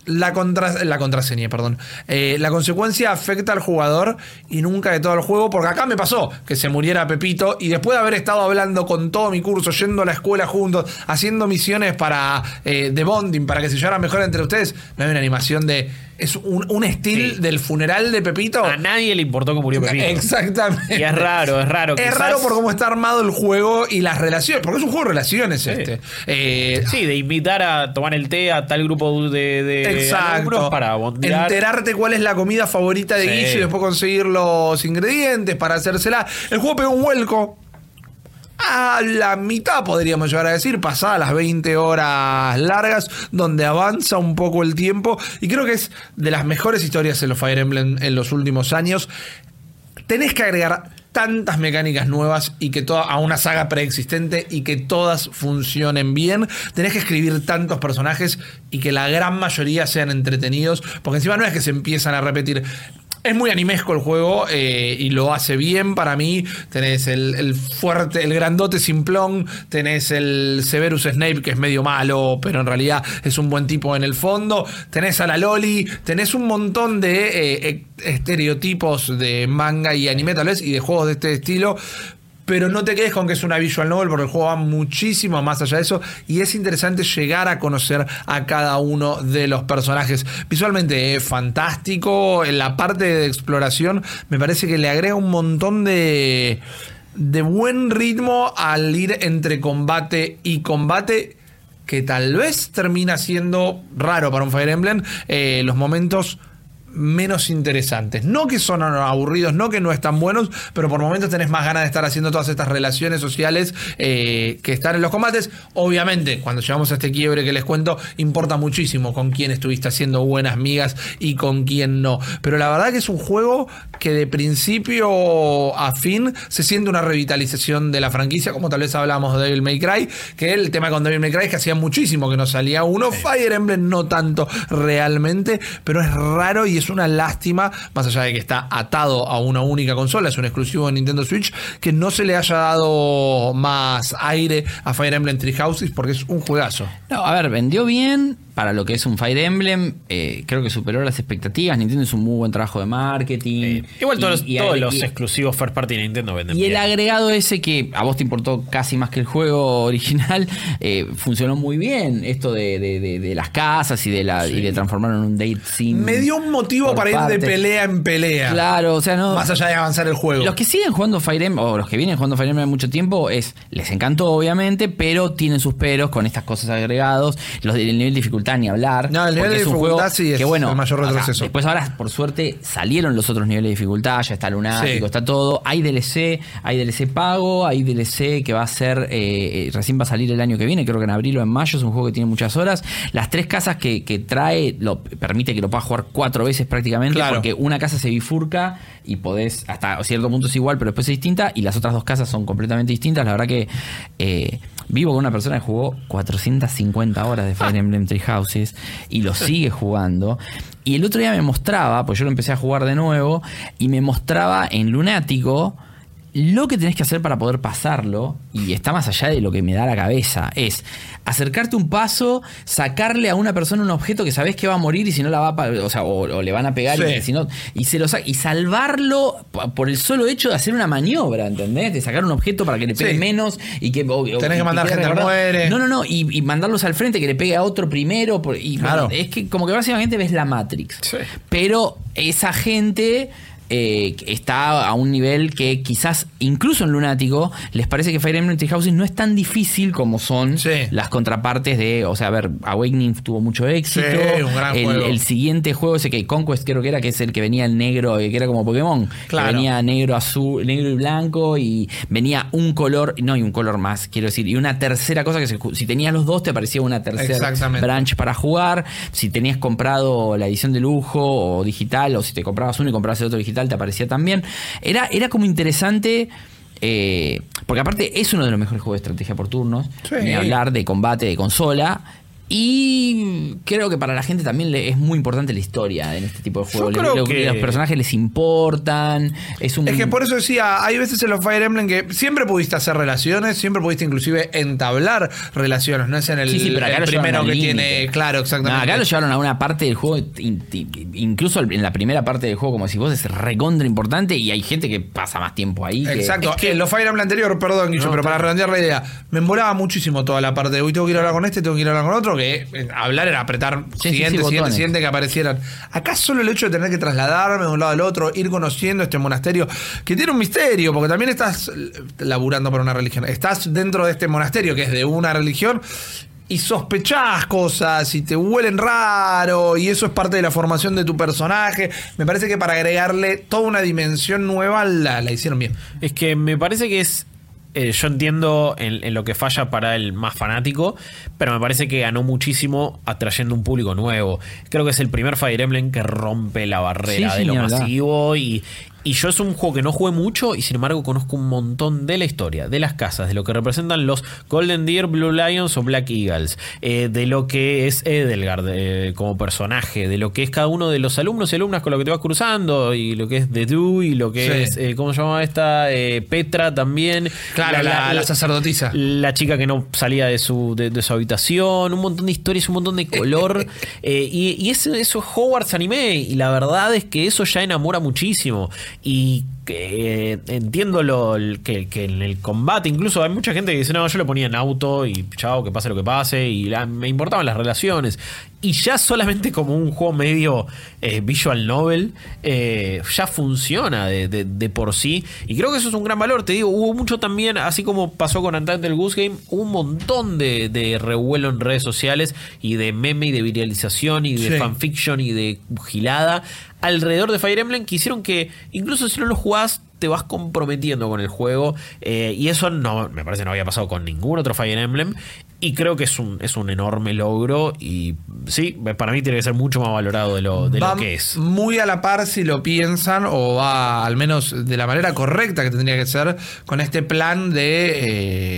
la, contra- la contraseña, perdón. Eh, la consecuencia afecta al jugador y nunca de todo el juego, porque acá me pasó que se muriera Pepito y después de haber estado hablando con todo mi curso, yendo a la escuela juntos, haciendo misiones para eh, de bonding, para que se llevaran mejor entre ustedes, me da una animación de. Es un, un estilo Sí. del funeral de Pepito. A nadie le importó que murió Pepito. Exactamente. Y es raro, es raro. Es quizás- raro por cómo está armado el juego y las relaciones, porque es un juego de relaciones este. Eh, Sí, de invitar a tomar el té a tal grupo de, de Exacto. para bondear. Enterarte cuál es la comida favorita de Sí. Guille y después conseguir los ingredientes para hacérsela. El juego pegó un vuelco. A la mitad, podríamos llegar a decir, pasadas las 20 horas largas, donde avanza un poco el tiempo. Y creo que es de las mejores historias en los Fire Emblem en los últimos años. Tenés que agregar tantas mecánicas nuevas y que toda a una saga preexistente y que todas funcionen bien. Tenés que escribir tantos personajes y que la gran mayoría sean entretenidos, porque encima no es que se empiezan a repetir. Es muy animesco el juego eh, y lo hace bien para mí. Tenés el, fuerte, el grandote simplón, tenés el Severus Snape que es medio malo, pero en realidad es un buen tipo en el fondo. Tenés a la Loli, tenés un montón de eh, eh, estereotipos de manga y anime tal vez y de juegos de este estilo. Pero no te quedes con que es una visual novel porque el juego va muchísimo más allá de eso y es interesante llegar a conocer a cada uno de los personajes. Visualmente es fantástico, en la parte de exploración me parece que le agrega un montón de, de buen ritmo al ir entre combate y combate que tal vez termina siendo raro para un Fire Emblem eh, los momentos menos interesantes. No que son aburridos, no que no están buenos, pero por momentos tenés más ganas de estar haciendo todas estas relaciones sociales eh, que están en los combates. Obviamente, cuando llegamos a este quiebre que les cuento, importa muchísimo con quién estuviste haciendo buenas migas y con quién no. Pero la verdad que es un juego que de principio a fin se siente una revitalización de la franquicia, como tal vez hablamos de Devil May Cry, que el tema con Devil May Cry es que hacía muchísimo que no salía uno. Fire Emblem no tanto realmente, pero es raro y es una lástima, más allá de que está atado a una única consola, es un exclusivo de Nintendo Switch, que no se le haya dado más aire a Fire Emblem Three Houses porque es un juegazo. No, a ver, vendió bien para lo que es un Fire Emblem. eh, creo que superó las expectativas. Nintendo hizo un muy buen trabajo de marketing. Eh, igual todos, los- Y- y- todos y- los y- exclusivos first party de Nintendo venden Y el agregado ese que a vos te importó casi más que el juego original, eh, funcionó muy bien. Esto de, de- de- de las casas y de la y de transformarlo en un date sim. Me dio un motivo por para ir de pelea en pelea. Claro, o sea, no. Más allá de avanzar el juego. Los que siguen jugando Fire Emblem, o los que vienen jugando Fire Emblem mucho tiempo, es les encantó, obviamente, pero tienen sus peros con estas cosas agregados. Los del nivel de dificultad ni hablar. No, el nivel de es un dificultad juego sí es que, bueno, el mayor retroceso. después ahora, por suerte, salieron los otros niveles de dificultad, ya está Lunático, Sí. está todo. Hay DLC, hay DLC pago, hay DLC que va a ser, eh, eh, recién va a salir el año que viene, creo que en abril o en mayo, es un juego que tiene muchas horas. Las tres casas que, que trae lo permite que lo puedas jugar cuatro veces prácticamente, Claro. porque una casa se bifurca y podés, hasta cierto punto es igual, pero después es distinta, y las otras dos casas son completamente distintas. La verdad que eh, vivo con una persona que jugó 450 horas de Fire Emblem Three Houses y lo sigue jugando. Y el otro día me mostraba, pues yo lo empecé a jugar de nuevo, y me mostraba en Lunático lo que tenés que hacer para poder pasarlo, y está más allá de lo que me da la cabeza, es acercarte un paso, sacarle a una persona un objeto que sabés que va a morir y si no la va a, o sea, o, o le van a pegar Sí. y si no, y se lo y salvarlo por el solo hecho de hacer una maniobra, ¿entendés? De sacar un objeto para que le pegue Sí. menos y que Tenés que mandar quede gente al muere. No, no, no, y, y mandarlos al frente que le pegue a otro primero por- y Claro. es que como que básicamente ves la Matrix. Sí. Pero esa gente eh, está a un nivel que quizás incluso en Lunático les parece que Fire Emblem Three Houses no es tan difícil como son Sí. las contrapartes de, o sea, a ver, Awakening tuvo mucho éxito. Sí, un gran el, juego. el siguiente juego ese que Conquest creo que era, que es el que venía el negro, eh, que era como Pokémon. que venía negro, azul, negro y blanco y venía un color, no, y un color más, quiero decir, y una tercera cosa que se- si tenías los dos te aparecía una tercera branch para jugar. Si tenías comprado la edición de lujo o digital, o si te comprabas uno y comprabas el otro digital, te aparecía también. Era, era como interesante. eh, porque aparte es uno de los mejores juegos de estrategia por turnos. Sí. Ni hablar de combate de consola. Y creo que para la gente también le- es muy importante la historia en este tipo de Yo juegos. Le- creo que- Los personajes les importan. Es un Es que por eso decía, hay veces en los Fire Emblem que siempre pudiste hacer relaciones, siempre pudiste inclusive entablar relaciones, no es en el, Sí, sí, pero acá el lo llevaron primero que tiene, claro, No, exactamente. acá lo llevaron a una parte del juego, in- in- incluso en la primera parte del juego, como si vos es recontra importante y hay gente que pasa más tiempo ahí. que- Exacto, Es que- en los Fire Emblem anterior, perdón, Guillo, No, pero para redondear la idea, me embolaba muchísimo toda la parte de hoy tengo que ir a hablar con este, tengo que ir a hablar con otro, que eh, hablar era apretar Sí, siguiente, sí, siguiente, siguiente que aparecieran. Acá solo el hecho de tener que trasladarme de un lado al otro, ir conociendo este monasterio, que tiene un misterio, porque también estás laburando para una religión, estás dentro de este monasterio que es de una religión. Y sospechás cosas y te huelen raro y eso es parte de la formación de tu personaje. Me parece que para agregarle toda una dimensión nueva la, la hicieron bien. Es que me parece que es. Eh, yo entiendo en, en lo que falla para el más fanático, pero me parece que ganó muchísimo atrayendo un público nuevo. Creo que es el primer Fire Emblem que rompe la barrera Sí, sí, de lo masivo y, y yo es un juego que no jugué mucho y sin embargo conozco un montón de la historia, de las casas, de lo que representan los Golden Deer, Blue Lions o Black Eagles, eh, de lo que es Edelgard eh, como personaje, de lo que es cada uno de los alumnos y alumnas con lo que te vas cruzando y lo que es The Do y lo que Sí. es, eh, ¿cómo se llama esta? Eh, Petra también. Claro, la- la sacerdotisa. La chica que no salía de su, de, de su habitación, un montón de historias, un montón de color. y y eso, eso es Hogwarts anime. Y la verdad es que eso ya enamora muchísimo. Y que, eh, entiendo lo, que, que en el combate, incluso hay mucha gente que dice, no, yo lo ponía en auto y chao, que pase lo que pase. Y la- me importaban las relaciones. Y ya solamente como un juego medio eh, visual novel, eh, ya funciona de, de- de por sí. Y creo que eso es un gran valor. Te digo, hubo mucho también, así como pasó con Untitled Goose Game, un montón de, de revuelo en redes sociales y de meme y de viralización y de Sí. fanfiction y de gilada alrededor de Fire Emblem que hicieron que, incluso si no lo jugás, te vas comprometiendo con el juego. eh, y eso no, me parece no había pasado con ningún otro Fire Emblem. Y creo que es un, es un enorme logro. Y sí, para mí tiene que ser mucho más valorado de lo, de va lo que es. muy a la par si lo piensan o va al menos de la manera correcta que tendría que ser con este plan de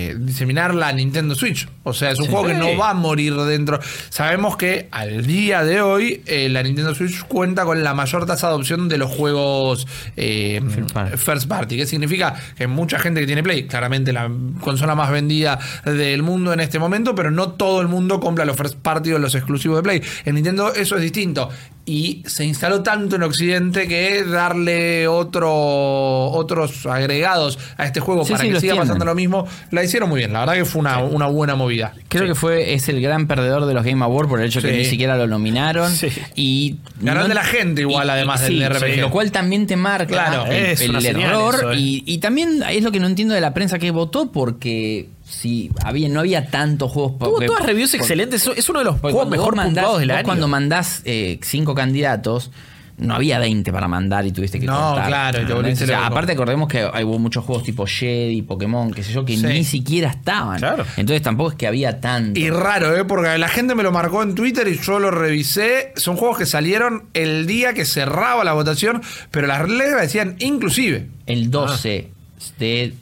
eh, diseminar la Nintendo Switch. O sea, es un Sí. juego que no va a morir dentro. Sabemos que al día de hoy eh, la Nintendo Switch cuenta con la mayor tasa de adopción de los juegos eh, First party. ¿Qué significa? Que mucha gente que tiene Play, claramente la consola más vendida del mundo en este momento, pero no todo el mundo compra los first party o los exclusivos de Play. En Nintendo eso es distinto. Y se instaló tanto en Occidente que darle otro, otros agregados a este juego Sí, para sí, que siga tienen. pasando lo mismo, la hicieron muy bien. La verdad que fue una, una buena movida. Creo Sí. que fue es el gran perdedor de los Game Awards por el hecho que ni siquiera lo nominaron. Sí. Y Ganó de la gente igual, además del sí, RPG. Lo cual también te marca Claro, el, error. eso, eh. y, y también es lo que no entiendo de la prensa que votó porque si había, no había tantos juegos. Tuvo todas reviews excelentes. Es- uno de los juegos mejor mandás- puntuados del año. cuando mandás eh, cinco candidatos, no había 20 para mandar y tuviste que No, cortar. claro, te aparte acordemos que hay- hubo muchos juegos tipo Jedi, Pokémon, qué sé yo, que Sí. ni siquiera estaban. Claro. Entonces tampoco es que había tanto. Y raro, ¿eh? Porque la gente me lo marcó en Twitter y yo lo revisé. Son juegos que salieron el día que cerraba la votación, pero las reglas decían inclusive. El 12 de...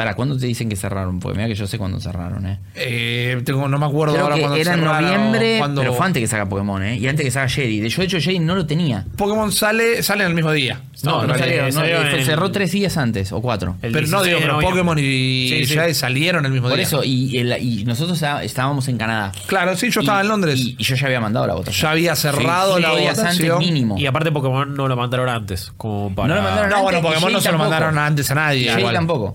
¿Para cuándo te dicen que cerraron? Porque mira que yo sé cuándo cerraron, ¿eh? Eh, tengo, no me acuerdo Creo ahora que cuando era en noviembre, cuando- pero fue antes que saca Pokémon, ¿eh? Y antes que saca Jedi. De- Yo, de hecho, Jedi no lo tenía. Pokémon sale, sale en el mismo día. No, no, No, salieron, no, en- cerró tres días antes, o cuatro. El Pero no 16 digo, pero. Pokémon y Sí, sí. ya salieron el mismo Por día. eso, y, nosotros está- estábamos en Canadá. Claro, sí, yo estaba Y- en Londres. Y, y yo ya había mandado la votación. ya había cerrado Sí, la votación. antes mínimo. Y aparte Pokémon no lo mandaron antes. Como para... No lo mandaron No, antes, Pokémon no se lo mandaron antes a nadie. Jedi tampoco.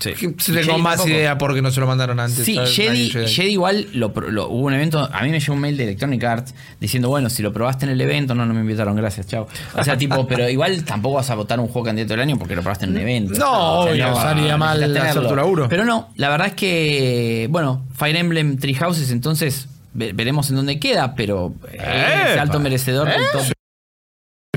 Sí. Jedi tengo más tampoco. idea porque no se lo mandaron antes. Sí, Jedi, Jedi. Jedi igual lo, hubo un evento. A mí me llegó un mail de Electronic Arts diciendo, bueno, si lo probaste en el evento, no, no me invitaron, gracias, chao. O sea, tipo, pero igual tampoco vas a votar un juego candidato del año porque lo probaste en un evento. No, obvio, salía mal necesitas hacer tu tenerlo. laburo. Pero no, la verdad es que, bueno, Fire Emblem Three Houses, entonces ve- veremos en dónde queda, pero eh, es alto merecedor del top.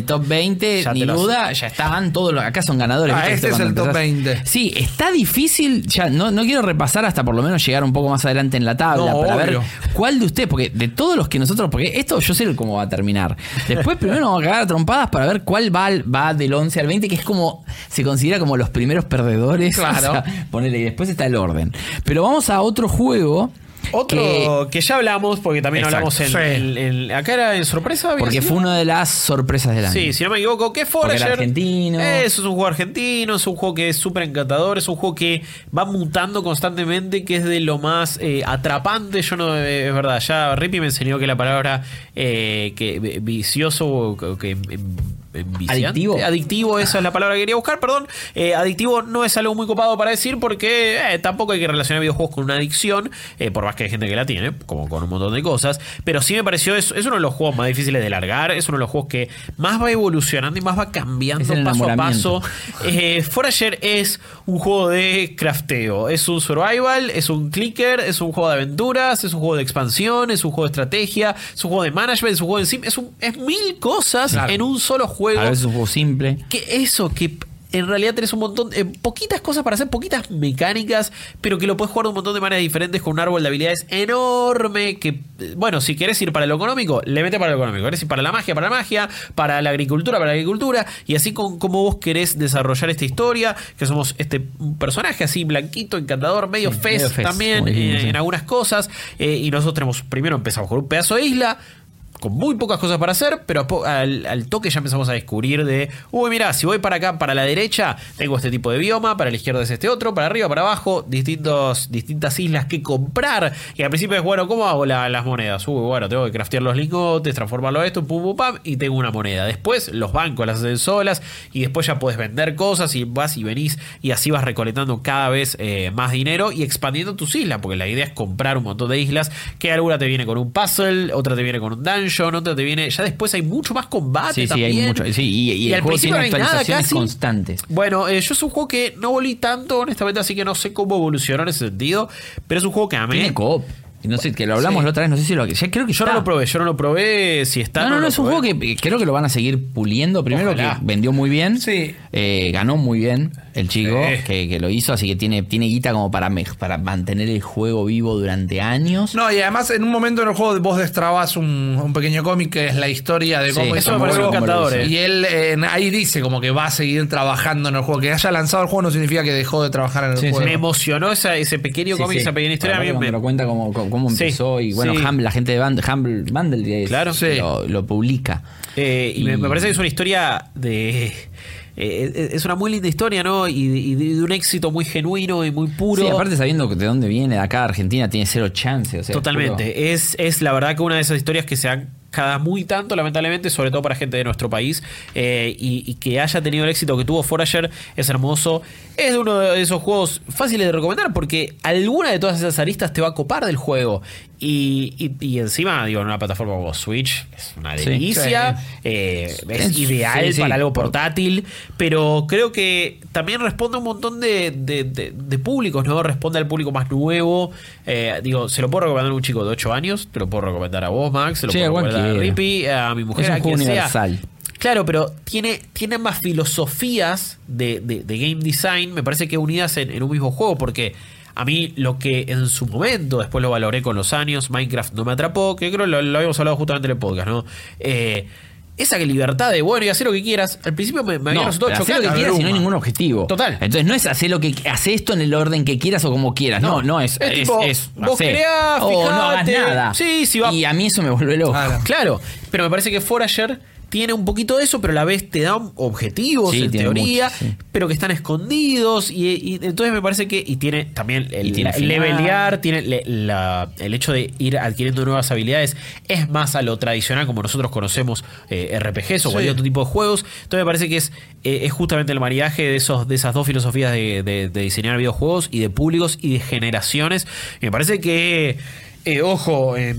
El top 20, Ya ni duda, ya estaban todos los. Acá son ganadores. Ah, este es el top empezás- 20. Sí, está difícil. Ya no, no quiero repasar hasta por lo menos llegar un poco más adelante en la tabla No, para obvio. ver cuál de ustedes, porque de todos los que nosotros, porque esto yo sé cómo va a terminar. Después primero vamos a cagar a trompadas para ver cuál va, va del 11 al 20, que es como se considera como los primeros perdedores. Claro. O sea, ponele, y después está el orden. Pero vamos a otro juego. Otro que, ya hablamos, porque también Exacto. hablamos en, Sí. en- en- Acá era en sorpresa. ¿había Porque sido? fue una de las sorpresas del año. Sí, si no me equivoco, que Porque Forager. era argentino. Eso es un juego argentino, es un juego que es súper encantador, es un juego que va mutando constantemente, que es de lo más eh, atrapante. Yo no, eh, es verdad, ya Rippy me enseñó que la palabra eh, que eh, vicioso que. Enviciante, Adictivo. Adictivo, esa es la palabra que quería buscar, perdón. Eh, adictivo no es algo muy copado para decir porque eh, tampoco hay que relacionar videojuegos con una adicción, eh, por más que hay gente que la tiene, como con un montón de cosas. Pero sí me pareció, es, es uno de los juegos más difíciles de largar, es uno de los juegos que más va evolucionando y más va cambiando paso a paso. Forager es un juego de crafteo, es un survival, es un clicker, es un juego de aventuras, es un juego de expansión, es un juego de estrategia, es un juego de management, es un juego de sim, es, un- es mil cosas Claro. en un solo juego A veces es un juego simple. que eso, que en realidad tenés un montón, eh, poquitas cosas para hacer, poquitas mecánicas, pero que lo puedes jugar de un montón de maneras diferentes con un árbol de habilidades enorme. Que, eh, bueno, si querés ir para lo económico, le metes para lo económico. Querés ir para la magia, para la magia, para la agricultura, para la agricultura, y así con como vos querés desarrollar esta historia, que somos este un personaje así blanquito, encantador, medio Sí, fez también eh, sí. en algunas cosas, eh, y nosotros tenemos, primero empezamos con un pedazo de isla con muy pocas cosas para hacer, pero al, toque ya empezamos a descubrir de, uy, mira, si voy para acá, para la derecha, tengo este tipo de bioma, para la izquierda es este otro, para arriba, para abajo, distintos, distintas islas que comprar. Y al principio es, bueno, ¿cómo hago la- las monedas? Uy, bueno, tengo que craftear los lingotes, transformarlo a esto, pum, pum, pam, y tengo una moneda. Después los bancos las hacen solas y después ya puedes vender cosas y vas y venís y así vas recolectando cada vez eh, más dinero y expandiendo tus islas, porque la idea es comprar un montón de islas, que alguna te viene con un puzzle, otra te viene con un dungeon, otra te viene, ya después hay mucho más combate Sí, sí, también. hay mucho. Sí, y, y el juego tiene no hay nada actualizaciones constantes. Bueno, eh, yo es un juego que no volví tanto, honestamente, así que no sé cómo evolucionó en ese sentido, pero es un juego que amé. Tiene coop. Y No sé, que lo hablamos Sí. la otra vez, no sé si lo ya creo que Yo no lo probé, yo no lo probé, si está... No, no, no, es un probé. juego que creo que lo van a seguir puliendo. Primero Ojalá. que vendió muy bien. Sí. Eh, ganó muy bien el chico Sí. que, que lo hizo, así que tiene, tiene guita como para, para mantener el juego vivo durante años. No, y además en un momento en el juego vos destrabas un, un pequeño cómic que es la historia de Sí, cómo eso hizo me juego. encantador. Y él eh, ahí dice como que va a seguir trabajando en el juego. Que haya lanzado el juego no significa que dejó de trabajar en el Sí, sí. juego. Me emocionó esa- ese pequeño Sí, cómic, sí. esa pequeña historia. Mí me- lo cuenta cómo, cómo- Sí, empezó y bueno, sí. La gente de Band- Humble Bundle es- Claro. Sí. lo, lo publica. Eh, y, me, Y- me parece que es una historia de. eh, es una muy linda historia, ¿no? Y, de- y de, un éxito muy genuino y muy puro. Sí, aparte sabiendo de dónde viene, de acá Argentina tiene cero chance. O sea, Totalmente. puro- Es, es la verdad que una de esas historias que se han cada muy tanto, lamentablemente, sobre todo para gente de nuestro país, eh, y, y que haya tenido el éxito que tuvo Forager es hermoso. Es uno de esos juegos fáciles de recomendar porque alguna de todas esas aristas te va a copar del juego. Y, y- y encima, digo, en una plataforma como Switch es una delicia, Sí. eh, es Es- ideal sí, para algo por- portátil, pero creo que también responde a un montón de, de- de- de públicos, ¿no? Responde al público más nuevo. Eh, digo, se lo puedo recomendar a un chico de 8 años, te lo puedo recomendar a vos, Max, se lo puedo recomendar a. Rippy, a mi mujer, Es un a juego quien sea. universal. Claro, pero tiene, tiene más filosofías de, de- de game design, me parece que unidas en, en un mismo juego, porque a mí lo que en su momento, después lo valoré con los años, Minecraft no me atrapó, que creo lo, lo habíamos hablado justamente en el podcast, ¿no? Eh, esa que libertad de, bueno, y hacer lo que quieras, al principio me, me había No, resultado hacer lo que quieras y no hay ningún objetivo. Total. Entonces no es hacer lo que hace esto en el orden que quieras o como quieras. No, no, es, Es tipo, vos hacé. creás, o no hagas nada. Sí, sí va- Y a mí eso me vuelve loco. Claro. Claro, pero me parece que Forager tiene un poquito de eso, pero a la vez te da objetivos Sí, en teoría, mucho, sí. pero que están escondidos. Y, y entonces me parece que. Y tiene también el, Y tiene la- final. levelear, tiene le- la- el hecho de ir adquiriendo nuevas habilidades. Es más a lo tradicional, como nosotros conocemos eh, RPGs o Sí. cualquier otro tipo de juegos. Entonces me parece que es, eh, es justamente el mariaje de, esos, de esas dos filosofías de, de- de diseñar videojuegos y de públicos y de generaciones. Y me parece que. eh, ojo, en,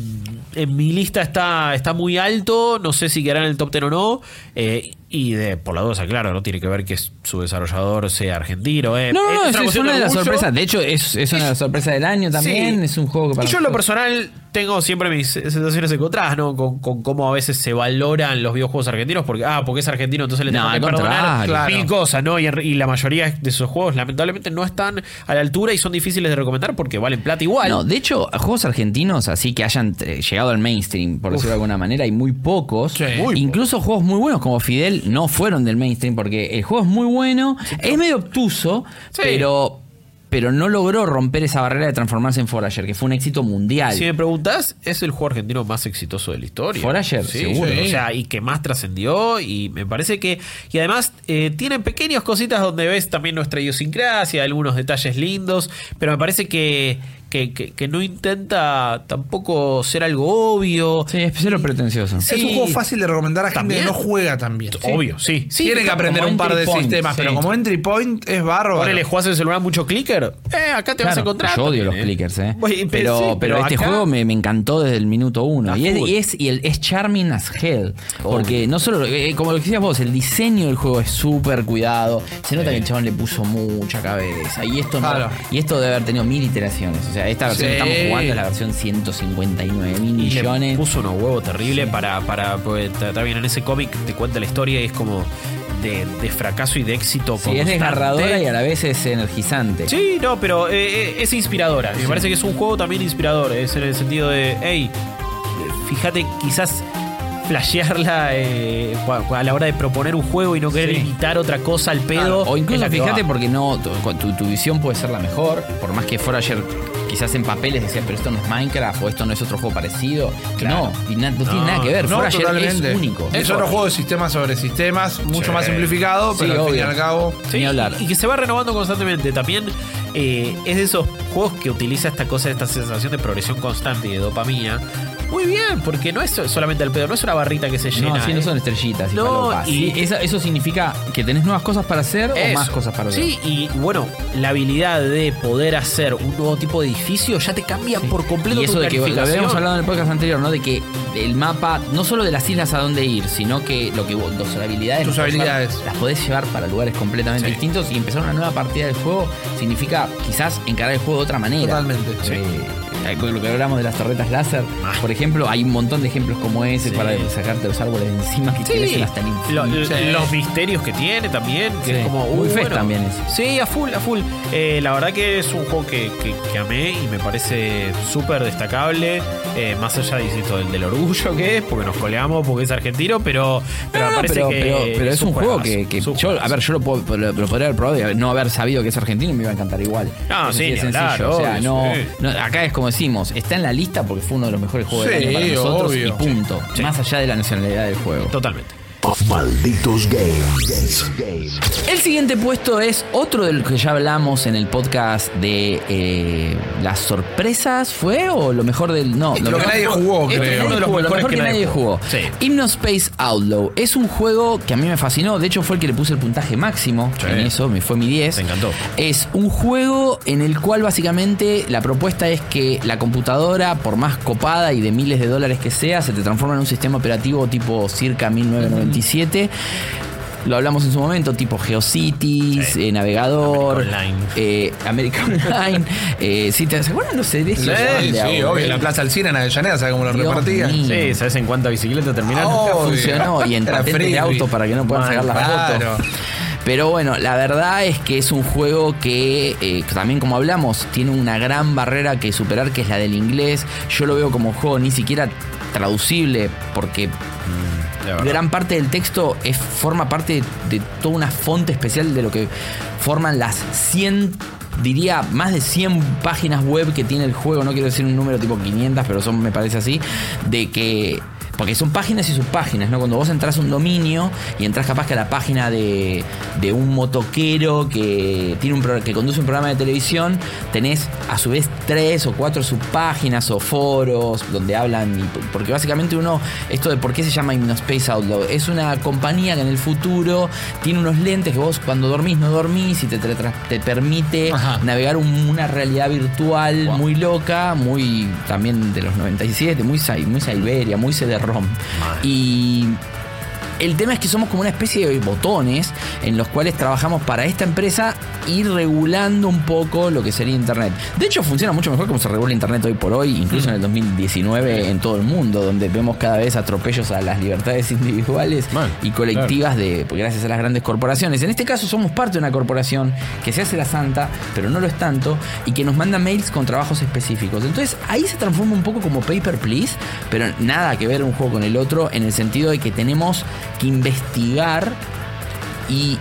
en mi lista está, está muy alto. No sé si quedará en el top 10 o no. eh, y de, por la duda, claro, no tiene que ver que su desarrollador sea argentino. eh. No, no, no, es, una de las sorpresas. De hecho, es, es una de las sorpresas del año también. Sí. Es un juego que para Y yo en lo personal tengo siempre mis sensaciones encontradas, ¿no? Con, con cómo a veces se valoran los videojuegos argentinos, porque, ah, porque es argentino, entonces le No, tengo que perdonar contrario. mil cosas, ¿no? Y, y la mayoría de esos juegos lamentablemente no están a la altura y son difíciles de recomendar porque valen plata igual. No, de hecho, juegos argentinos así que hayan eh, llegado al mainstream, por decirlo de alguna manera, hay muy pocos. Sí. Muy Incluso juegos muy buenos como Fidel no fueron del mainstream porque el juego es muy bueno, es medio obtuso, Sí. pero pero no logró romper esa barrera de transformarse en Forager, que fue un éxito mundial. Si me preguntás, es el juego argentino más exitoso de la historia. Forager, Sí, seguro. O sea, y que más trascendió. Y me parece que. Y además, eh, tiene pequeñas cositas donde ves también nuestra idiosincrasia, algunos detalles lindos. Pero me parece que. Que, que- que no intenta tampoco ser algo obvio. Sí, es cero pretencioso. Es un juego fácil de recomendar a gente También. que no juega tan bien. Obvio, sí. sí Tiene que aprender un par de point, sistemas, sí. pero como entry point es bárbaro. Ponele, jugás en el celular mucho clicker. Eh, acá te vas a encontrar. yo odio también, los clickers, ¿eh? Pero, sí, pero, este acá- juego me, me encantó desde el minuto uno. Y es, y es, y el, es charming as hell. Porque no solo, eh, como lo que decías vos, el diseño del juego es súper cuidado. Se nota que el chabón le puso mucha cabeza. Y esto, no- Claro. y esto debe haber tenido mil iteraciones. O sea, esta versión Sí. que estamos jugando es la versión 159 mil le millones. puso unos huevos terribles para, para porque está bien en ese cómic te cuenta la historia y es como de, de fracaso y de éxito Sí, es desgarradora y a la vez es energizante. Sí, no, pero eh, eh, es inspiradora. Me parece que es un juego también inspirador. Es en el sentido de, hey, fíjate, quizás flashearla eh, a la hora de proponer un juego y no querer Sí. imitar otra cosa al pedo. Claro, o incluso fíjate porque no tu, tu- tu visión puede ser la mejor, por más que fuera ayer quizás en papeles decías, pero esto no es Minecraft o esto no es otro juego parecido. Claro. No, y na- no, tiene No, nada que ver. No, Forager totalmente. es único. Es otro juego de sistemas sobre sistemas, mucho Sí. más simplificado, Sí, pero al fin y al cabo. Sí, Ni hablar. Y, y que se va renovando constantemente. También eh, es de esos juegos que utiliza esta cosa, esta sensación de progresión constante y de dopamina. Muy bien, porque no es solamente el pedo, no es una barrita que se llena. No, sí, no ¿eh? son estrellitas y No, palopas. y- Sí, eso, eso significa que tenés nuevas cosas para hacer o más cosas para hacer. Sí, y bueno, la habilidad de poder hacer un nuevo tipo de edificio ya te cambia por completo Y eso tu de que lo habíamos hablado en el podcast anterior, ¿no? De que el mapa, no solo de las islas a dónde ir, sino que lo que vos- tus habilidades, Tus las podés habilidades. llevar- las podés llevar para lugares completamente Sí. distintos y empezar una nueva partida del juego significa quizás encarar el juego de otra manera. Totalmente. Eh, eh, lo que hablamos de las torretas láser, Ah. por ejemplo, hay un montón de ejemplos como ese Sí. para sacarte los árboles de encima que Sí, hasta el lo- Sí. los misterios que tiene también, que es como Muy uh, bueno. también eso. Sí, a full, a full. Eh, la verdad que es un juego que, que- que amé y me parece súper destacable, eh, más allá de insisto, del, del orgullo que es, porque nos coleamos, porque es argentino, pero, pero No, me no, parece pero, que pero- pero es un juego que, es yo, a ver, yo lo, puedo- lo- lo podría haber probado y no haber sabido que es argentino me iba a encantar igual. No, sí, hablar, o sea, no, acá es como decimos, está en la lista porque fue uno de los mejores juegos del Sí, año para nosotros obvio. y punto. Sí. Más allá de la nacionalidad del juego. Totalmente. Malditos Games. El siguiente puesto es otro del que ya hablamos en el podcast de eh, las sorpresas, ¿fue? ¿O lo mejor del.? No, Lo que mejor- nadie jugó, Este creo. Uno de los jugó, lo mejores mejor que que nadie jugó. jugó. Sí. Hypnospace Outlaw es un juego que a mí me fascinó. De hecho, fue el que le puse el puntaje máximo Sí. en eso, me fue mi 10. Me encantó. Es un juego en el cual básicamente la propuesta es que la computadora, por más copada y de miles de dólares que sea, se te transforma en un sistema operativo tipo circa 1997. Lo hablamos en su momento, tipo GeoCities, Sí. eh, navegador, America Online. eh, America Online. eh, sí, ¿te- ¿Se acuerdan los Sí, sí, audio? obvio. En la Plaza del Cine en Avellaneda, ¿sabes cómo lo Dios repartía? mío. Sí, ¿sabes en cuánta bicicleta terminaron? Oh, Nunca funcionó y en Era patentes de auto para que no puedan Man, sacar las claro. fotos. Pero bueno, la verdad es que es un juego que eh, también como hablamos tiene una gran barrera que superar que es la del inglés. Yo lo veo como un juego ni siquiera traducible porque. Gran parte del texto forma parte de, de toda una fonte especial de lo que forman las 100 diría más de 100 páginas web que tiene el juego, no quiero decir un número tipo 500, pero son me parece así, de que porque son páginas y subpáginas, ¿no? Cuando vos entras a un dominio y entras capaz que a la página de, de un motoquero que tiene un que conduce un programa de televisión, tenés a su vez tres o cuatro subpáginas o foros donde hablan, y- porque básicamente uno, esto de por qué se llama Hypnospace Outlaw, es una compañía que en el futuro tiene unos lentes que vos cuando dormís no dormís y te, te, te permite Ajá. navegar un- una realidad virtual muy loca, muy también de los 97, muy, muy Siberia, muy CD-ROM. Y el tema es que somos como una especie de botones en los cuales trabajamos para esta empresa ir regulando un poco lo que sería Internet. De hecho, funciona mucho mejor como se regula Internet hoy por hoy, incluso en el 2019 en todo el mundo, donde vemos cada vez atropellos a las libertades individuales y colectivas de pues, gracias a las grandes corporaciones. En este caso somos parte de una corporación que se hace la santa, pero no lo es tanto, y que nos manda mails con trabajos específicos. Entonces ahí se transforma un poco como Paper Please, pero nada que ver un juego con el otro en el sentido de que tenemos que investigar y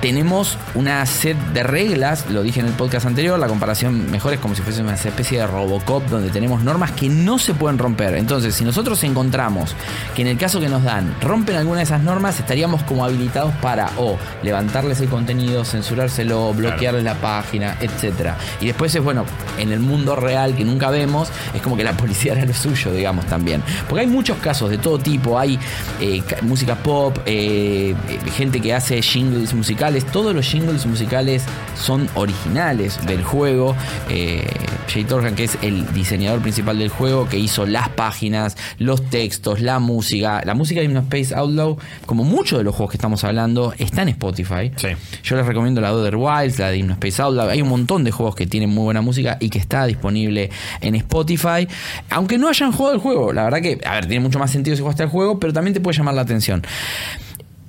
tenemos una set de reglas, lo dije en el podcast anterior, la comparación mejor es como si fuese una especie de Robocop donde tenemos normas que no se pueden romper. Entonces, si nosotros encontramos que en el caso que nos dan rompen alguna de esas normas, estaríamos como habilitados para o levantarles el contenido, censurárselo, bloquearles la página, etcétera. Y después es bueno, en el mundo real que nunca vemos, es como que la policía era lo suyo, digamos, también. Porque hay muchos casos de todo tipo, hay eh, ca- música pop, eh, gente que hace jingles musicales, todos los jingles musicales son originales del juego. Eh, Jay Torhan, que es el diseñador principal del juego, que hizo las páginas, los textos, la música. La música de Hypnospace Outlaw, como muchos de los juegos que estamos hablando, está en Spotify. Sí. Yo les recomiendo la de Other Wilds, la de Hypnospace Outlaw. Hay un montón de juegos que tienen muy buena música y que está disponible en Spotify. Aunque no hayan jugado el juego, la verdad que, a ver, tiene mucho más sentido si jugaste el juego, pero también te puede llamar la atención.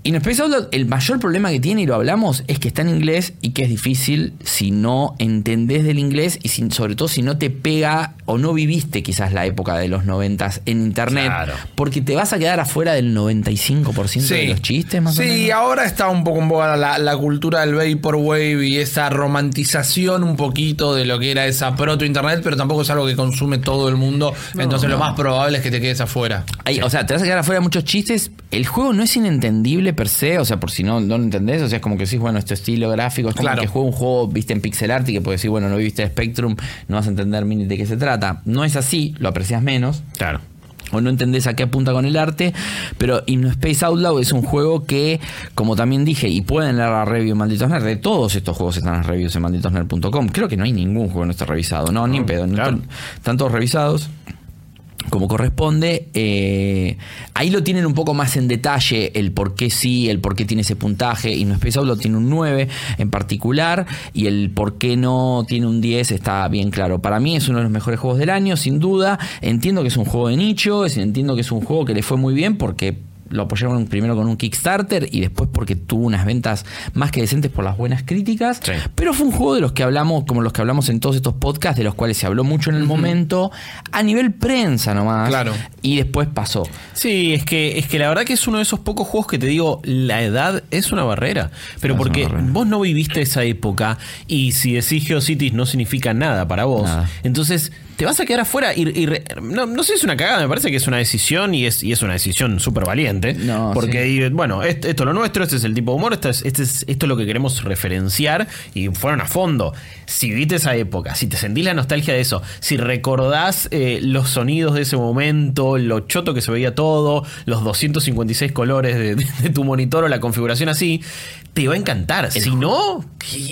In Space Outlaw, el mayor problema que tiene, y lo hablamos, es que está en inglés y que es difícil si no entendés del inglés y sin- sobre todo si no te pega o no viviste quizás la época de los noventas en internet. Claro. Porque te vas a quedar afuera del 95% de los chistes, más o Sí, menos. ahora está un poco en boga la, la cultura del Vaporwave y esa romantización un poquito de lo que era esa proto-internet, pero tampoco es algo que consume todo el mundo. entonces lo más probable es que te quedes afuera. O sea, te vas a quedar afuera de muchos chistes. El juego no es inentendible per se, o sea, por si no, no lo entendés, o sea, es como que decís, bueno, este estilo gráfico, es como Claro. que juego un juego, viste, en pixel art y que puedes decir, bueno, no viste Spectrum, no vas a entender mini de qué se trata. No es así, lo aprecias menos. Claro. o no entendés a qué apunta con el arte, pero Space Outlaw es un juego que, como también dije, y pueden leer la review en Malditos Nerd, de todos estos juegos están en reviews en malditosnerd.com. Creo que no hay ningún juego que no esté revisado, no, ni en pedo, no claro. están, están todos revisados como corresponde. Eh, ahí lo tienen un poco más en detalle el por qué sí, el por qué tiene ese puntaje. Y no Space Outlaw tiene un 9 en particular y el por qué no tiene un 10 está bien claro. Para mí es uno de los mejores juegos del año, sin duda. Entiendo que es un juego de nicho, entiendo que es un juego que le fue muy bien porque lo apoyaron primero con un Kickstarter y después porque tuvo unas ventas más que decentes por las buenas críticas. Sí. Pero fue un juego de los que hablamos, como los que hablamos en todos estos podcasts, de los cuales se habló mucho en el momento, a nivel prensa nomás. Claro. Y después pasó. Sí, es que, es que la verdad que es uno de esos pocos juegos que te digo, la edad es una barrera. Pero porque barrera. vos no viviste esa época y si decís GeoCities no significa nada para vos, Nada. entonces te vas a quedar afuera y, y re- no, no sé si es una cagada, me parece que es una decisión y es, y es una decisión súper valiente. No, porque, sí. y, bueno, esto, esto es lo nuestro, este es el tipo de humor, esto es, este es, esto es lo que queremos referenciar y fueron a fondo. Si viste esa época, si te sentís la nostalgia de eso, si recordás eh, los sonidos de ese momento, lo choto que se veía todo, los 256 colores de, de- de tu monitor o la configuración así, te va a encantar. si no,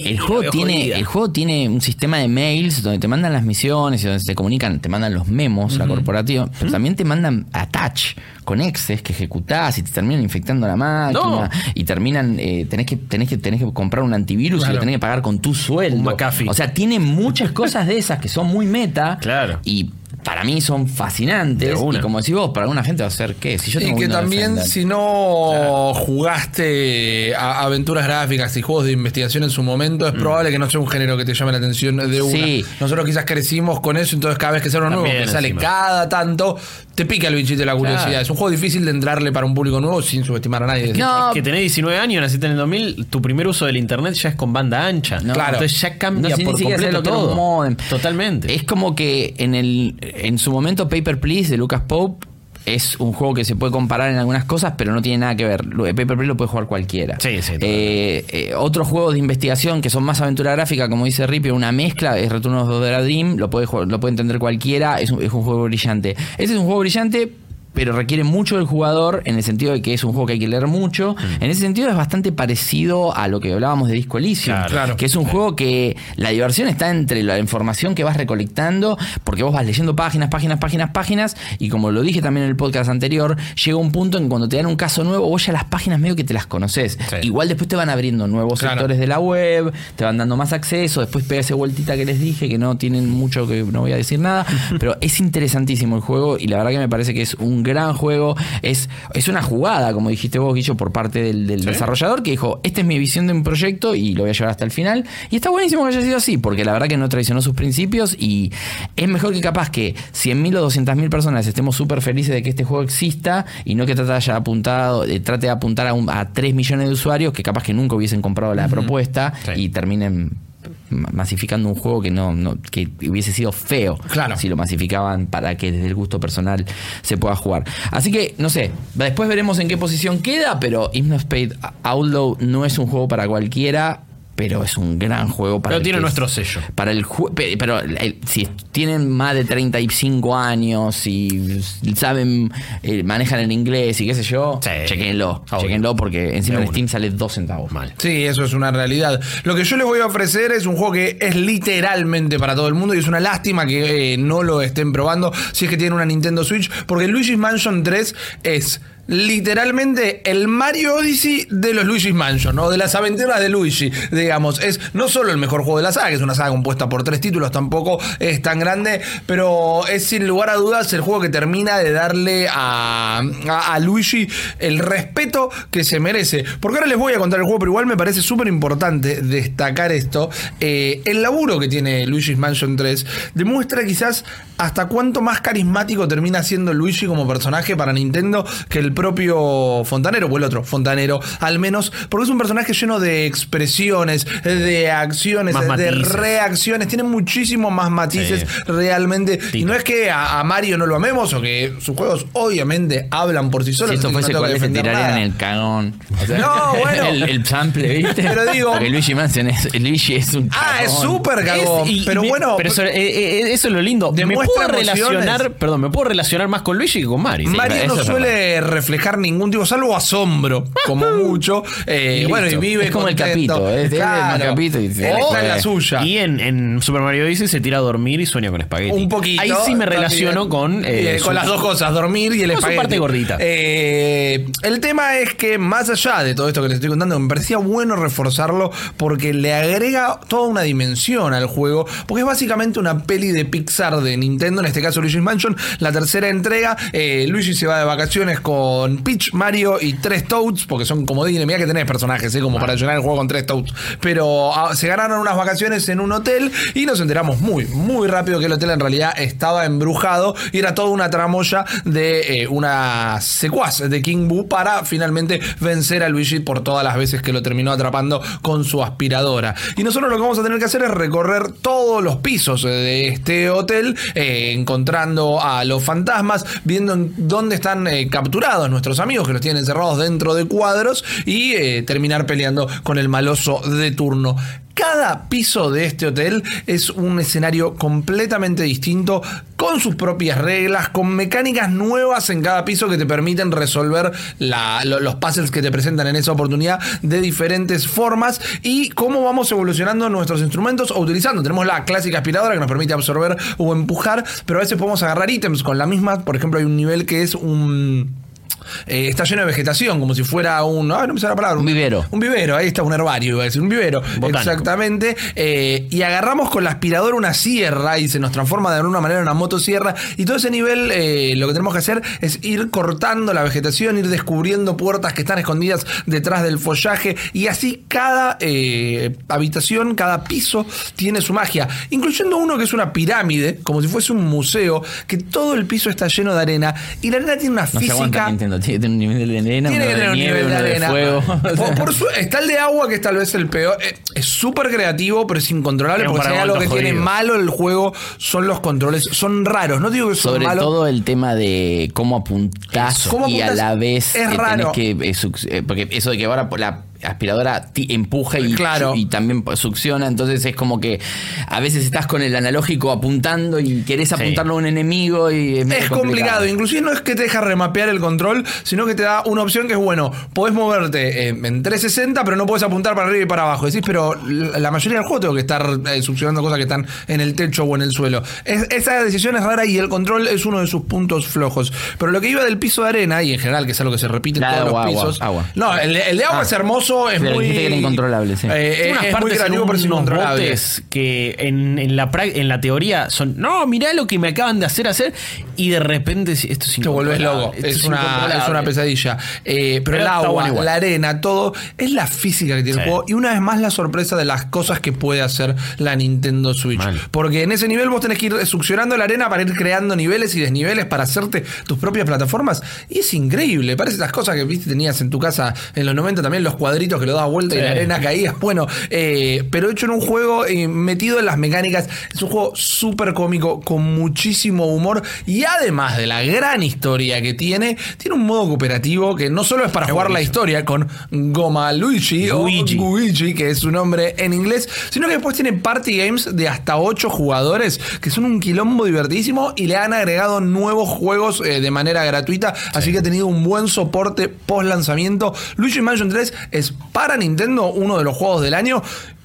El juego, tiene, jodida. el juego tiene un sistema de mails donde te mandan las misiones y donde se comunican, te mandan los memos, la corporativa, pero también te mandan attach con exes que ejecutás y te terminan infectando la máquina No. y terminan, eh, tenés, que, tenés, que, tenés que comprar un antivirus y lo tenés que pagar con tu sueldo. Un McAfee. O sea, tiene muchas cosas de esas que son muy meta Claro. y para mí son fascinantes. De una. Y como decís vos, para alguna gente va a ser qué. Si yo Y que Windows también Defender. si no jugaste a aventuras gráficas y juegos de investigación en su momento, es probable que no sea un género que te llame la atención de una. Mm. Sí. Nosotros quizás crecimos con eso, entonces cada vez que sale uno nuevo, que sale encima. cada tanto, te pica el bichito de la curiosidad. Claro. Es un juego difícil de entrarle para un público nuevo sin subestimar a nadie. No, que tenés 19 años, naciste en el 2000, tu primer uso del internet ya es con banda ancha. No. Claro. Entonces ya cambia No por completo lo todo. modem. Totalmente. Es como que en el en su momento Paper Please de Lucas Pope es un juego que se puede comparar en algunas cosas, pero no tiene nada que ver. De Paper Plane lo puede jugar cualquiera. Sí, sí, Eh, eh, otros juegos de investigación que son más aventura gráfica, como dice Ripio, una mezcla, es Return of the Dream, lo puede, jugar- lo puede entender cualquiera, es un, es un juego brillante. Este es un juego brillante pero requiere mucho del jugador en el sentido de que es un juego que hay que leer mucho. En ese sentido es bastante parecido a lo que hablábamos de Disco Elysium, Claro, claro. que es un juego que la diversión está entre la información que vas recolectando, porque vos vas leyendo páginas, páginas, páginas, páginas, y como lo dije también en el podcast anterior, llega un punto en que cuando te dan un caso nuevo, vos ya las páginas medio que te las conoces. Sí. Igual después te van abriendo nuevos Claro. sectores de la web, te van dando más acceso, después pega esa vueltita que les dije, que no tienen mucho que no voy a decir nada, pero es interesantísimo el juego y la verdad que me parece que es un gran juego, es, es una jugada, como dijiste vos, Guillo, por parte del, del desarrollador que dijo, esta es mi visión de un proyecto y lo voy a llevar hasta el final. Y está buenísimo que haya sido así, porque la verdad que no traicionó sus principios y es mejor que capaz que 100.000 o 200.000 personas estemos súper felices de que este juego exista y no que trate de, haya apuntado, eh, trate de apuntar a, un- a 3 millones de usuarios que capaz que nunca hubiesen comprado la propuesta Sí. y terminen masificando un juego que no, no- que hubiese sido feo Claro. si lo masificaban para que desde el gusto personal se pueda jugar. Así que, no sé, después veremos en qué posición queda, pero Hypnospade Outlaw no es un juego para cualquiera, pero es un gran juego para Pero el tiene nuestro sello. Para el pero el- si tienen más de 35 años y saben, eh, manejan el inglés y qué sé yo, Sí. chequenlo, Obvio. chequenlo porque encima De en. Steam sale 2 centavos. Mal. Sí, eso es una realidad. Lo que yo les voy a ofrecer es un juego que es literalmente para todo el mundo y es una lástima que eh, no lo estén probando si es que tienen una Nintendo Switch, porque Luigi's Mansion 3 es literalmente el Mario Odyssey de los Luigi's Mansion, ¿no? De las aventuras de Luigi, digamos. Es no solo el mejor juego de la saga, que es una saga compuesta por tres títulos, tampoco es tan grande, pero es sin lugar a dudas el juego que termina de darle a, Luigi el respeto que se merece. Porque ahora les voy a contar el juego, pero igual me parece súper importante destacar esto. Eh, el laburo que tiene Luigi's Mansion 3 demuestra quizás hasta cuánto más carismático termina siendo Luigi como personaje para Nintendo que el propio Fontanero, o el otro Fontanero, al menos, porque es un personaje lleno de expresiones, de acciones, Más de matices. reacciones, tiene muchísimos más matices Sí. realmente. Y no es que a, a Mario no lo amemos o que sus juegos obviamente hablan por sí solos. Si esto fuese no cuál se tirarían nada. el cagón. O sea, No, bueno. el, el sample, ¿viste? Pero digo- Porque Luigi Mansion es, Luigi es un Ah, es cagón. súper cagón. Es- y- pero y bueno, pero eso, eh, eh, eso es lo lindo. Me puedo emociones. relacionar, perdón, me puedo relacionar más con Luigi que con Mario. Mario no suele reflejar ningún tipo, salvo asombro, como mucho. Eh, Y bueno, y vive Es como el. Capito, es- es el Capito y Él "Oh, está en la eh". suya. Y en, en Super Mario Odyssey se tira a dormir y sueña con espagueti. Un poquito. Ahí sí me también. relaciono con. eh, Eh, su- con las dos cosas, dormir y el su espagueti. parte gordita. Eh, el tema es que más allá de todo esto que les estoy contando, me parecía bueno reforzarlo porque le agrega toda una dimensión al juego, porque es básicamente una peli de Pixar de Nintendo, en este caso Luigi's Mansion, la tercera entrega. Eh, Luigi se va de vacaciones con Peach, Mario y tres Toads, porque son comodines, mira que tenés personajes, ¿eh? como para llenar el juego con tres Toads. Pero ah, se ganaron unas vacaciones en un hotel y nos enteramos muy, muy rápido que el hotel en realidad estaba embrujado y era toda una tramoya de eh, una secuaz de King Boo para finalmente vencer a Luigi por todas las veces que lo terminó atrapando con su aspiradora. Y nosotros lo que vamos a tener que hacer es recorrer todos los pisos de este hotel, eh, encontrando a los fantasmas, viendo en dónde están eh, capturados nuestros amigos que los tienen encerrados dentro de cuadros y eh, terminar peleando con el maloso de turno. Cada piso de este hotel es un escenario completamente distinto, con sus propias reglas, con mecánicas nuevas en cada piso que te permiten resolver los puzzles que te presentan en esa oportunidad de diferentes formas y cómo vamos evolucionando nuestros instrumentos o utilizando. Tenemos la clásica aspiradora que nos permite absorber o empujar, pero a veces podemos agarrar ítems con la misma. Por ejemplo, hay un nivel que es un... eh, está lleno de vegetación, como si fuera un. Ay, no me sale la palabra. Un vivero. Un vivero, ahí está un herbario, iba a decir, un vivero. Botánico. Exactamente. eh, y agarramos con la aspiradora una sierra y se nos transforma de alguna manera en una motosierra. Y todo ese nivel, eh, lo que tenemos que hacer es ir cortando la vegetación, ir descubriendo puertas que están escondidas detrás del follaje. Y así cada habitación, cada piso tiene su magia. Incluyendo uno que es una pirámide, como si fuese un museo, que todo el piso está lleno de arena. Y la arena tiene una No física. Tiene que tener un nivel de arena, Tiene que tener un nieve, nivel de arena. fuego. Por- por su- está el de agua, que es tal vez el peor. Eh, Es súper creativo, pero es incontrolable. Un Porque si hay algo que tiene malo el juego, son los controles. Son raros. No digo que son Sobre malos. todo el tema de cómo apuntás Cómo y a la vez es raro. tenés que eh, eh, porque eso de que ahora la aspiradora empuja y, Claro. y también succiona, entonces es como que a veces estás con el analógico apuntando y querés apuntarlo a un enemigo y es, Es complicado, inclusive no es que te deja remapear el control, sino que te da una opción que es bueno, podés moverte eh, en 360, pero no podés apuntar para arriba y para abajo. Decís, pero la mayoría del juego tengo que estar eh, succionando cosas que están en el techo o en el suelo. Es- esa decisión es rara y el control es uno de sus puntos flojos. Pero lo que iba del piso de arena, y en general, que es algo que se repite en La todos agua, los pisos. agua. No, el, de- el de agua Ah. es hermoso, es Pero muy. dijiste que era incontrolable, sí. Eh, unas es muy partes pero es unos incontrolable. botes que en, en la, pra- en la teoría son, no, mirá lo que me acaban de hacer hacer y de repente esto es Te loco. esto Es una, incontrolable. es una pesadilla. Eh, pero, Pero el agua, bueno la arena, todo, es la física que tiene el juego. Y una vez más la sorpresa de las cosas que puede hacer la Nintendo Switch. Mal. Porque en ese nivel vos tenés que ir succionando la arena para ir creando niveles y desniveles para hacerte tus propias plataformas. Y es increíble. Parece las cosas que viste tenías en tu casa en los 90 también, los cuadritos que lo dabas vuelta y la arena caía. Bueno, eh, pero hecho en un juego eh, metido en las mecánicas. Es un juego súper cómico, con muchísimo humor. Y además de la gran historia que tiene, tiene un modo cooperativo que no solo es para jugar la historia con Goma Luigi Luigi. o Luigi, que es su nombre en inglés, sino que después tiene party games de hasta 8 jugadores, que son un quilombo divertidísimo y le han agregado nuevos juegos eh, de manera gratuita. Así que ha tenido un buen soporte post lanzamiento. Luigi Mansion 3 es para Nintendo uno de los juegos del año.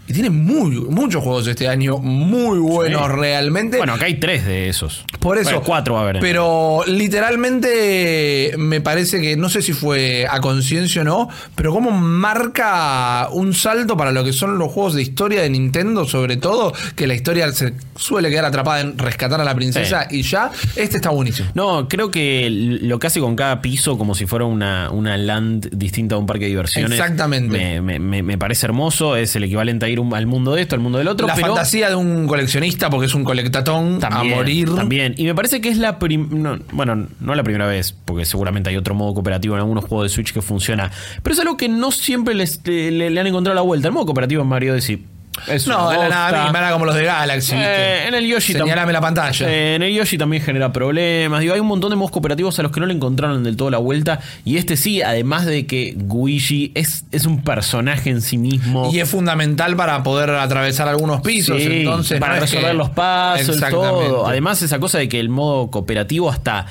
Y tiene muy, muchos juegos este año, muy buenos Sí. realmente. Bueno, acá hay tres de esos. Por eso. Bueno, cuatro a haber. Pero literalmente me parece que, no sé si fue a conciencia o no, pero como marca un salto para lo que son los juegos de historia de Nintendo, sobre todo, que la historia se suele quedar atrapada en rescatar a la princesa y ya, este está buenísimo. No, creo que lo que hace con cada piso, como si fuera una, una land distinta a un parque de diversiones. Exactamente. Me, me- me- me parece hermoso. Es el equivalente a ir un- al mundo de esto, al mundo del otro. la pero fantasía de un coleccionista, porque es un colectatón también, a morir. También. Y me parece que es la prim- no, bueno, no la primera vez, porque seguramente hay otro modo cooperativo en algunos juegos de Switch que funciona. Pero es algo que no siempre les, le, le- le han encontrado la vuelta. El modo cooperativo en Mario Odyssey. Es No, de la nada, como los de Galaxy. Eh, en el Yoshi Señalame la pantalla. Eh, en el Yoshi también genera problemas. Digo, hay un montón de modos cooperativos a los que no le encontraron del todo la vuelta. Y este sí, además de que Guigi es, es un personaje en sí mismo. Y es fundamental para poder atravesar algunos pisos. Sí, entonces, para no resolver que- los pasos, todo. Además, esa cosa de que el modo cooperativo hasta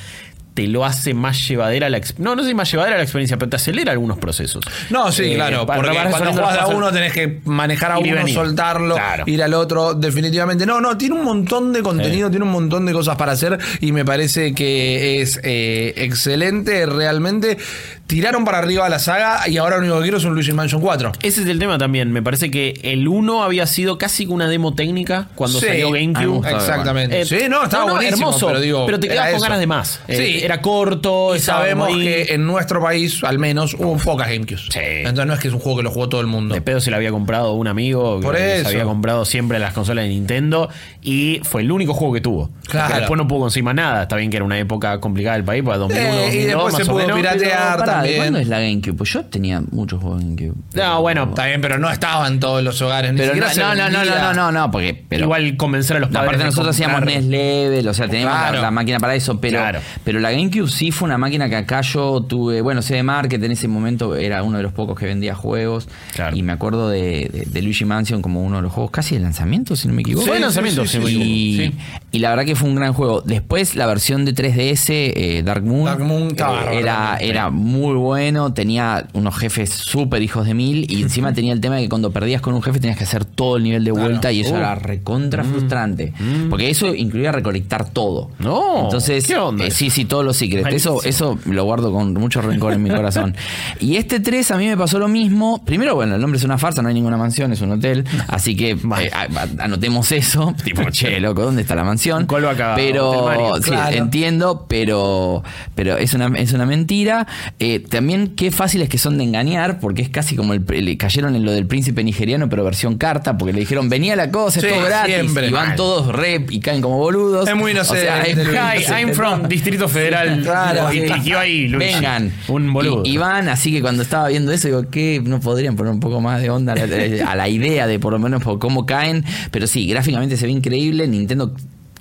te lo hace más llevadera la experiencia. No, no sé más llevadera la experiencia, pero te acelera algunos procesos. No, sí, Eh, claro. Porque cuando de a uno tenés que manejar a uno, soltarlo, Claro. ir al otro. Definitivamente. No, no, tiene un montón de contenido, tiene un montón de cosas para hacer y me parece que es eh, excelente. Realmente tiraron para arriba la saga y ahora lo único que quiero es un Luigi Mansion 4. Ese es el tema también. Me parece que el 1 había sido casi una demo técnica cuando Sí, salió GameCube. Exactamente. Eh, sí, no, estaba buenísimo. hermoso, pero, digo, te quedas con ganas de más. Eh, Sí. Era corto, Y sabemos ahí. que en nuestro país, al menos, hubo pocas GameCube. Sí. Entonces no es que es un juego que lo jugó todo el mundo. De pedo se lo había comprado un amigo Por que eso. se había comprado siempre las consolas de Nintendo y fue el único juego que tuvo. Claro. Después no pudo conseguir más nada. Está bien que era una época complicada del país, para 2001, Eh, y 2002, después más se pudo menos. piratear Pará, ¿de también. ¿Cuándo es la GameCube? Pues yo tenía muchos juegos de GameCube. No, bueno, Está bien, pero no estaba en todos los hogares. Ni Pero no, no, no, no, no, no, no, porque pero, igual convencer a los padres. Aparte nosotros hacíamos NES Level, o sea, teníamos Claro. la, la máquina para eso, pero, Claro. pero la GameCube sí fue una máquina que acá yo tuve, bueno, CD Market en ese momento era uno de los pocos que vendía juegos Claro. y me acuerdo de, de- de Luigi Mansion como uno de los juegos casi de lanzamiento, si no me equivoco. Fue de lanzamiento, sí, me y. Sí. y la verdad que fue un gran juego. Después la versión de 3DS, eh, Dark Moon, Dark Moon estaba eh, bárbaro era, era muy bueno, tenía unos jefes súper hijos de mil y encima tenía el tema de que cuando perdías con un jefe tenías que hacer todo el nivel de vuelta y eso Uh. era recontra frustrante. Porque eso incluía recolectar todo. No, Entonces, ¿qué onda? eh, sí, sí, todos los secrets. Malísimo. Eso, eso lo guardo con mucho rencor en mi corazón. Y este 3 a mí me pasó lo mismo. Primero, bueno, el nombre es una farsa, no hay ninguna mansión, es un hotel. Así que eh, anotemos eso. Tipo, che, loco, ¿dónde está la mansión? ¿Cuál va acá? Pero, sí, Claro. entiendo, pero, pero es una, es una mentira. Eh, también qué fáciles que son de engañar, porque es casi como el, le cayeron en lo del príncipe nigeriano, pero versión carta, porque le dijeron, venía la cosa, Sí, es todo gratis. siempre. Y van todos rep y caen como boludos. Es muy O sea, inocente, es- Luis. Hi, I'm from Distrito Federal. Literal. Claro. y ahí, Luigi. Vengan. Un boludo. Y, y van, así que cuando estaba viendo eso, digo, ¿qué? ¿No podrían poner un poco más de onda a la, a la idea de por lo menos por cómo caen? Pero sí, gráficamente se ve increíble. Nintendo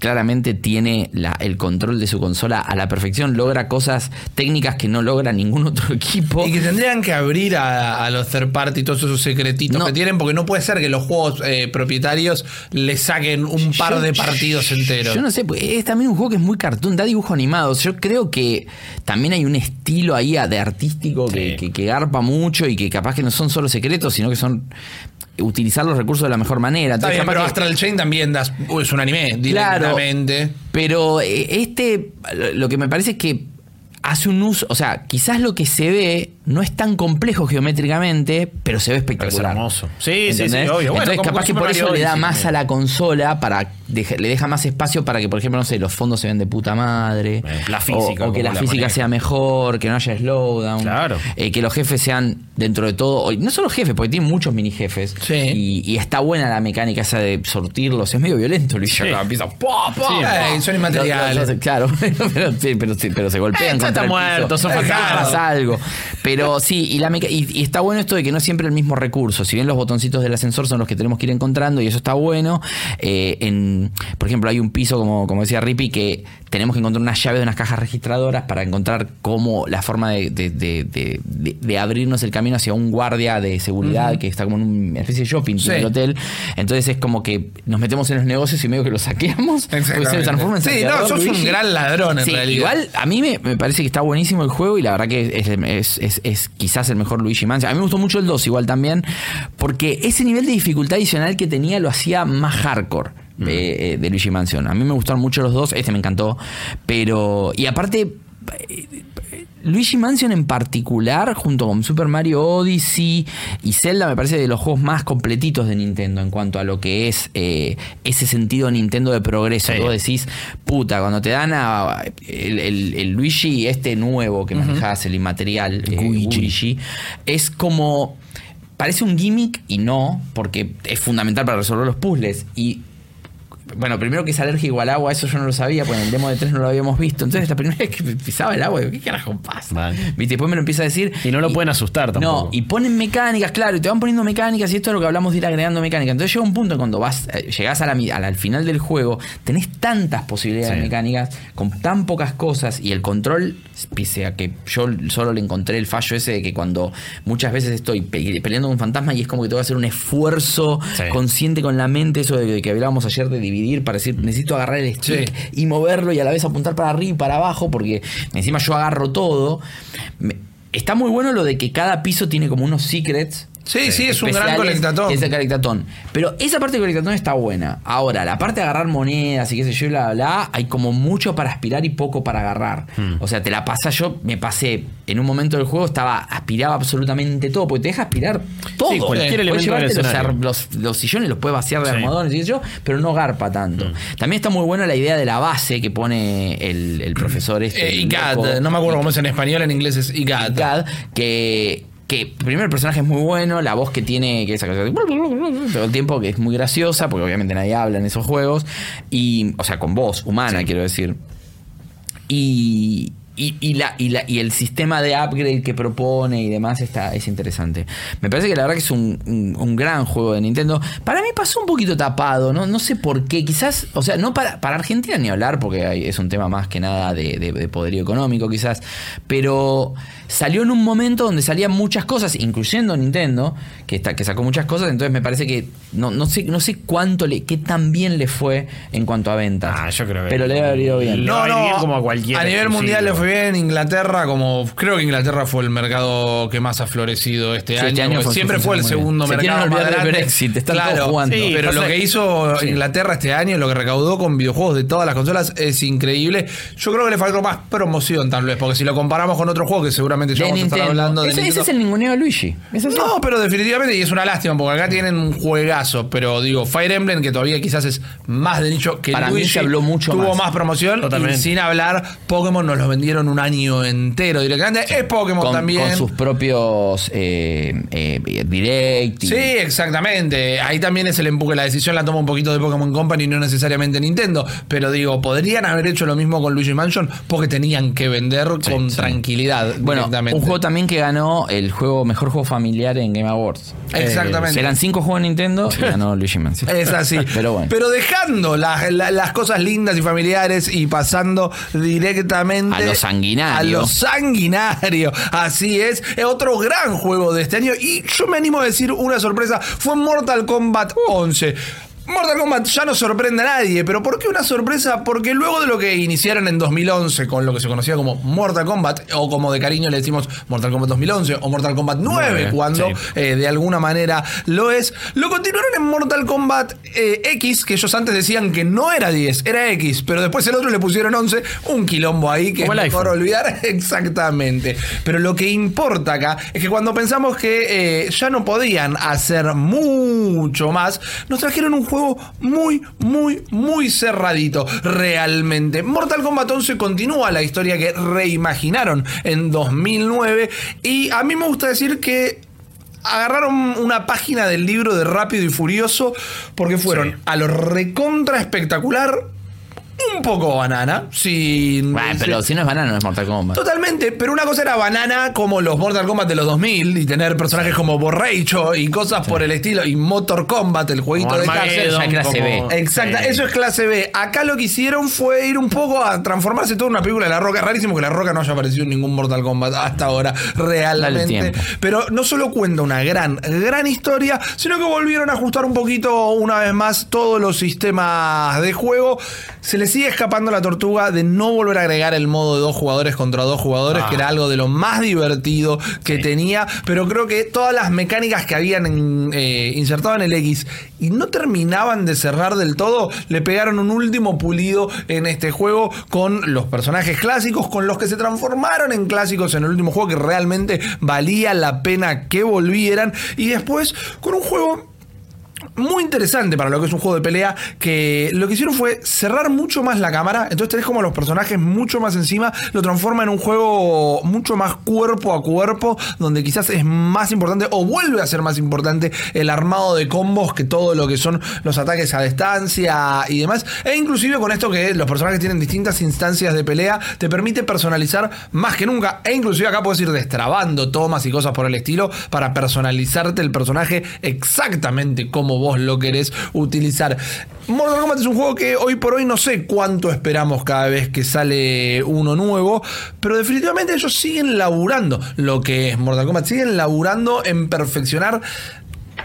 claramente tiene la- el control de su consola a la perfección, logra cosas técnicas que no logra ningún otro equipo. Y que tendrían que abrir a, a los third party todos esos secretitos No. que tienen, porque no puede ser que los juegos eh, propietarios le saquen un par Yo- de partidos enteros. Yo no sé, pues, es también un juego que es muy cartoon, da dibujos animados. Yo creo que también hay un estilo ahí de artístico que, que- que garpa mucho y que capaz que no son solo secretos, sino que son utilizar los recursos de la mejor manera. Entonces, bien, pero que- Astral Chain también das, es un anime Claro. directamente. Pero eh, este, lo que me parece es que hace un uso, o sea, quizás lo que se ve no es tan complejo geométricamente, pero se ve espectacular. hermoso. Sí, sí, sí, obvio. Bueno, Entonces, capaz que por eso Mario le da más sí. a la consola, para deje- le deja más espacio para que, por ejemplo, no sé, los fondos se vean de puta madre. La o- física, O, que la la física maneja. sea mejor, que no haya slowdown. Claro. eh, que los jefes sean, dentro de todo, no solo jefes, porque tiene muchos mini jefes. Sí. Y, y está buena la mecánica esa de sortirlos. Es medio violento, Luis. Sí. Empieza. ¡pua, pua, Sí, pua! eh, son inmateriales. Claro, pero, sí, pero, sí, pero se golpean Eh, piso. muertos, son fantasmas. algo. Pero sí, y, la meca- y, y está bueno esto de que no es siempre el mismo recurso. Si bien los botoncitos del ascensor son los que tenemos que ir encontrando, y eso está bueno. eh, en, por ejemplo, hay un piso, como, como decía Rippy, que tenemos que encontrar unas llaves de unas cajas registradoras para encontrar cómo la forma de, de- de- de- de- de abrirnos el camino hacia un guardia de seguridad que está como en una especie de shopping Sí. en el hotel. Entonces es como que nos metemos en los negocios y medio que los saqueamos. porque se transforma en Sí, no, sos un Luigi. gran ladrón en Sí, realidad. Igual a mí me, me parece que está buenísimo el juego y la verdad que es, es- es- es quizás el mejor Luigi Mansion. A mí me gustó mucho el 2 igual también, porque ese nivel de dificultad adicional que tenía lo hacía más hardcore. De, eh, de Luigi Mansion. A mí me gustaron mucho los dos, este me encantó. Pero. Y aparte. eh, Luigi Mansion en particular, junto con Super Mario Odyssey y Zelda, me parece de los juegos más completitos de Nintendo en cuanto a lo que es eh, ese sentido Nintendo de progreso. Sí. Vos decís, puta, cuando te dan a el, el- el Luigi este nuevo que manejás, el inmaterial, eh, Luigi, es como... Parece un gimmick y no, porque es fundamental para resolver los puzzles. Y bueno, primero que es alérgico al agua, eso yo no lo sabía, porque en el demo de 3 no lo habíamos visto. Entonces, la primera vez que pisaba el agua, digo, ¿qué carajo pasa? Vale. ¿Viste? Después me lo empieza a decir. Y no lo pueden asustar tampoco. No, y ponen mecánicas, claro, y te van poniendo mecánicas, y esto es lo que hablamos de ir agregando mecánicas. Entonces llega un punto cuando vas, eh, llegás a la, al final del juego, tenés tantas posibilidades Sí. mecánicas, con tan pocas cosas, y el control, pese a que yo solo le encontré el fallo ese de que cuando muchas veces estoy pe- peleando con un fantasma y es como que tengo que hacer un esfuerzo Sí. consciente con la mente, eso de, de que hablábamos ayer de dividir, para decir, necesito agarrar el stick y moverlo y a la vez apuntar para arriba y para abajo, porque encima yo agarro todo. Está muy bueno lo de que cada piso tiene como unos secrets. Sí, sí, es un gran colectatón. Es el colectatón. Pero esa parte del colectatón está buena. Ahora, la parte de agarrar monedas y qué sé yo, bla, bla, bla, hay como mucho para aspirar y poco para agarrar. Hmm. O sea, te la pasa yo, me pasé en un momento del juego, estaba, aspiraba absolutamente todo, porque te deja aspirar todo. Sí, cualquier Puedes elemento del llevarte los, sillones los puedes vaciar de Sí. almohadones y qué sé yo, pero no garpa tanto. Hmm. También está muy buena la idea de la base que pone el, el profesor este. Eh, loco. no me acuerdo cómo es en español, en inglés es IGAD. Cad, que, que primero el personaje es muy bueno, la voz que tiene, que esa cosa de todo el tiempo, que es muy graciosa, porque obviamente nadie habla en esos juegos, y, o sea, con voz humana, quiero decir. Y, y, y la, y, la- y el sistema de upgrade que propone y demás está, es interesante. Me parece que la verdad que es un, un- un gran juego de Nintendo. Para mí pasó un poquito tapado, ¿no? No sé por qué. Quizás, o sea, no para, para Argentina ni hablar, porque hay- es un tema más que nada de, de- de poderío económico, quizás. Pero salió en un momento donde salían muchas cosas, incluyendo Nintendo, que, está, que sacó muchas cosas. Entonces me parece que no, no sé, no sé cuánto le, qué tan bien le fue en cuanto a ventas. Ah, yo creo que- Pero le debe haber ido bien. A ir bien como a cualquier nivel exclusivo. mundial le fue bien. Inglaterra, como creo que Inglaterra fue el mercado que más ha florecido este Sí, año. este año fue- siempre fue el segundo Se mercado más del grande. Brexit, están todos jugando. Sí, pero lo que hizo Sí. Inglaterra este año, lo que recaudó con videojuegos de todas las consolas es increíble. Yo creo que le faltó más promoción tal vez, porque si lo comparamos con otro juego que seguramente ya de vamos a estar Nintendo. hablando de ese, es el ninguneo de Luigi. No, pero definitivamente, y es una lástima, porque acá tienen un juegazo, pero digo, Fire Emblem, que todavía quizás es más de nicho que Para mí Luigi, se habló mucho tuvo más. más, promoción, Totalmente. y sin hablar, Pokémon nos lo vendieron dieron un año entero directamente. Es Pokémon con, también. con sus propios eh, eh, direct. y- Sí, exactamente. Ahí también es el empuje. La decisión la toma un poquito de Pokémon Company, no necesariamente Nintendo. Pero digo, podrían haber hecho lo mismo con Luigi Mansion porque tenían que vender con tranquilidad. Bueno, un juego también que ganó el juego mejor juego familiar en Game Awards. Exactamente. Eh, eran cinco juegos en Nintendo y ganó Luigi Mansion. Es así. Pero bueno. Pero dejando las, la- las cosas lindas y familiares y pasando directamente A lo sanguinario. A lo sanguinario. Así es. Es otro gran juego de este año. Y yo me animo a decir una sorpresa. Fue Mortal Kombat 11. Mortal Kombat ya no sorprende a nadie, pero ¿por qué una sorpresa? Porque luego de lo que iniciaron en 2011 con lo que se conocía como Mortal Kombat, o como de cariño le decimos Mortal Kombat 2011 o Mortal Kombat 9, Nueve, cuando sí. eh, de alguna manera lo es. Lo continuaron en Mortal Kombat eh, X, que ellos antes decían que no era 10, era X, pero después el otro le pusieron 11, un quilombo ahí que Como es mejor olvidar exactamente. Pero lo que importa acá es que cuando pensamos que eh, ya no podían hacer mucho más, nos trajeron un juego muy, muy, muy cerradito, realmente. Mortal Kombat 11 continúa la historia que reimaginaron en 2009 y a mí me gusta decir que agarraron una página del libro de Rápido y Furioso porque fueron a lo recontra espectacular, un poco banana, sin... Bueno, pero si no es banana, no es Mortal Kombat. Totalmente, pero una cosa era banana como los Mortal Kombat de los 2000 y tener personajes como Borracho y cosas por el estilo y Motor Combat, el jueguito Como de cárcel. clase como- B. Exacta, Sí. eso es clase B. Acá lo que hicieron fue ir un poco a transformarse todo en una película de La Roca. Rarísimo que La Roca no haya aparecido en ningún Mortal Kombat hasta ahora, realmente. Pero no solo cuenta una gran, gran historia, sino que volvieron a ajustar un poquito una vez más todos los sistemas de juego. Se le sigue escapando la tortuga de no volver a agregar el modo de dos jugadores contra dos jugadores, Ah. que era algo de lo más divertido que tenía. Pero creo que todas las mecánicas que habían eh, insertado en el X y no terminaban de cerrar del todo, le pegaron un último pulido en este juego con los personajes clásicos, con los que se transformaron en clásicos en el último juego, que realmente valía la pena que volvieran. Y después con un juego muy interesante para lo que es un juego de pelea, que lo que hicieron fue cerrar mucho más la cámara, entonces tenés como los personajes mucho más encima, lo transforma en un juego mucho más cuerpo a cuerpo, donde quizás es más importante o vuelve a ser más importante el armado de combos que todo lo que son los ataques a distancia y demás, e inclusive con esto que los personajes tienen distintas instancias de pelea, te permite personalizar más que nunca, e inclusive acá puedes ir destrabando tomas y cosas por el estilo para personalizarte el personaje exactamente como vos lo querés utilizar. Mortal Kombat es un juego que hoy por hoy no sé cuánto esperamos cada vez que sale uno nuevo, pero definitivamente ellos siguen laburando lo que es Mortal Kombat, siguen laburando en perfeccionar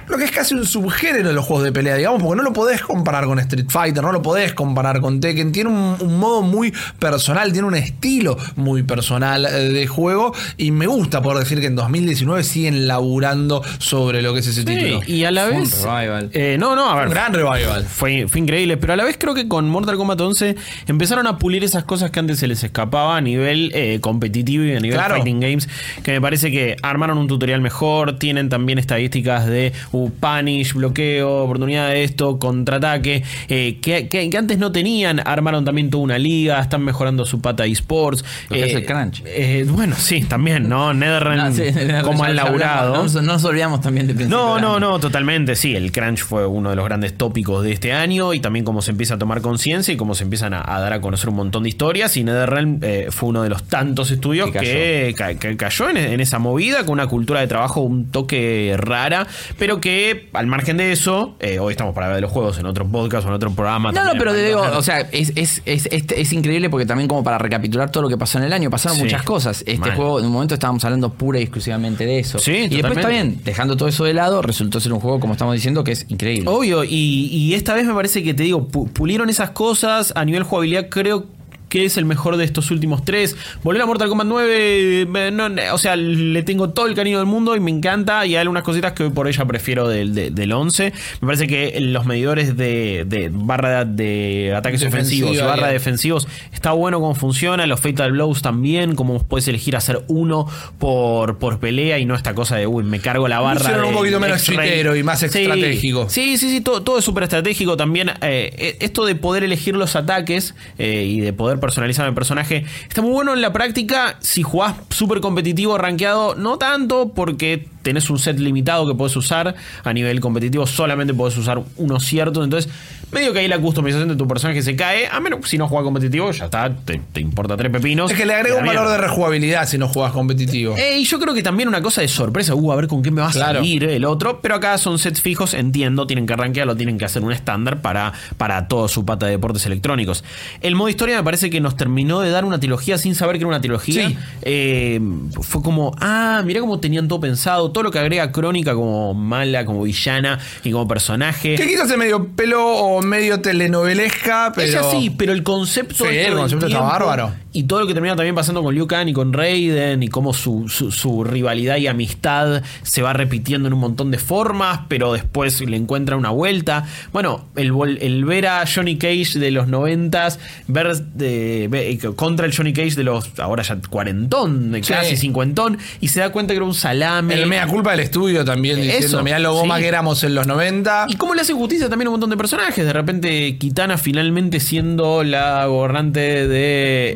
lo que es casi un subgénero de los juegos de pelea, digamos, porque no lo podés comparar con Street Fighter, no lo podés comparar con Tekken. Tiene un, un modo muy personal, tiene un estilo muy personal eh, de juego. Y me gusta poder decir que en 2019 siguen laburando sobre lo que es ese título. Sí, y a la Fue un vez. revival. eh, no, no, a ver. Un gran revival. Fue, fue increíble, pero a la vez creo que con Mortal Kombat 11 empezaron a pulir esas cosas que antes se les escapaba a nivel eh, competitivo y a nivel Claro. fighting games, que me parece que armaron un tutorial mejor, tienen también estadísticas de punish, bloqueo, oportunidad de esto, contraataque, eh, que, que- que antes no tenían, armaron también toda una liga, están mejorando su pata eSports. Lo que eh, hace el crunch. eh, bueno, sí, también, ¿no? Netherrealm, No, sí, como han laburado. hablamos, No, no nos olvidamos también de principio. No, no, no, totalmente. Sí, el crunch fue uno de los grandes tópicos de este año y también cómo se empieza a tomar conciencia y cómo se empiezan a, a dar a conocer un montón de historias. Y NetherRealm eh, fue uno de los tantos estudios Que que, ca- que cayó en, en esa movida con una cultura de trabajo un toque rara, pero que al margen de eso, eh, hoy estamos para ver de los juegos en otro podcast o en otro programa. No, no, también, pero te digo, o sea, es, es, es, es, es increíble porque también como para recapitular todo lo que pasó en el año, pasaron Sí, muchas cosas. Este mal. juego, en un momento estábamos hablando pura y exclusivamente de eso. Sí, y después totalmente. bien, dejando todo eso de lado, resultó ser un juego, como estamos diciendo, que es increíble. Obvio, y, y esta vez me parece que te digo, pu- pulieron esas cosas a nivel jugabilidad, creo que es el mejor de estos últimos tres. Volver a Mortal Kombat 9, eh, no, o sea, le tengo todo el cariño del mundo y me encanta. Y hay algunas cositas que hoy por ella prefiero del, de- del 11. Me parece que los medidores de, de barra de ataques Defensiva, ofensivos y barra bien. defensivos está bueno cómo funciona. Los Fatal Blows también, como puedes elegir hacer uno por, por pelea y no esta cosa de, uy, me cargo la barra. Hicieron un de poquito menos chitero y más Sí, estratégico. Sí, sí, sí, todo, todo es súper estratégico también. eh, esto de poder elegir los ataques eh, y de poder poder personalizar el personaje. Está muy bueno en la práctica. Si jugás súper competitivo, rankeado, no tanto, porque tenés un set limitado que podés usar. A nivel competitivo solamente podés usar uno cierto. Entonces, medio que ahí la customización de tu personaje se cae. A menos si no juegas competitivo, ya está, te, te importa tres pepinos. Es que le agrega un valor mierda. de rejugabilidad si no juegas competitivo. Eh, y yo creo que también una cosa de sorpresa, uh, a ver con qué me va a Claro. salir el otro, pero acá son sets fijos, entiendo, tienen que arranquearlo, tienen que hacer un estándar para, para toda su pata de deportes electrónicos. El modo historia me parece que nos terminó de dar una trilogía sin saber que era una trilogía. Sí. Eh, fue como, ah, mirá cómo tenían todo pensado, todo lo que agrega Crónica como mala, como villana y como personaje. Que quizás es medio pelo o medio telenovelesca, pero. Ella sí, pero el concepto. Sí, el concepto está bárbaro. Y todo lo que termina también pasando con Liu Kang y con Raiden y cómo su, su- su rivalidad y amistad se va repitiendo en un montón de formas, pero después le encuentra una vuelta. Bueno, el, el ver a Johnny Cage de los noventas, ver de, ve- contra el Johnny Cage de los ahora ya cuarentón, Sí. casi cincuentón, y se da cuenta que era un salame. El mea culpa del estudio también diciendo, mirá lo goma sí. que éramos en los 90. ¿Y cómo le hace justicia también a un montón de personajes? De repente, Kitana finalmente siendo la gobernante de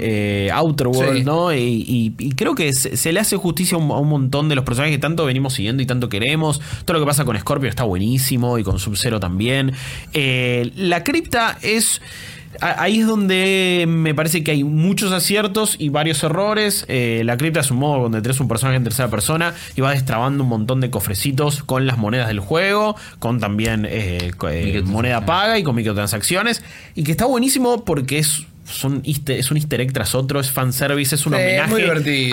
eh, Outer World, Sí. ¿no? Y, y- y creo que se, se le hace justicia a un, a un montón de los personajes que tanto venimos siguiendo y tanto queremos. Todo lo que pasa con Scorpio está buenísimo y con Sub-Zero también. Eh, la cripta es. Ahí es donde me parece que hay muchos aciertos y varios errores. Eh, la cripta es un modo donde tenés un personaje en tercera persona y vas destrabando un montón de cofrecitos con las monedas del juego, con también eh, eh, moneda paga y con microtransacciones. Y que está buenísimo porque es. Son easter- es un easter egg tras otro, es fanservice, es un Sí, homenaje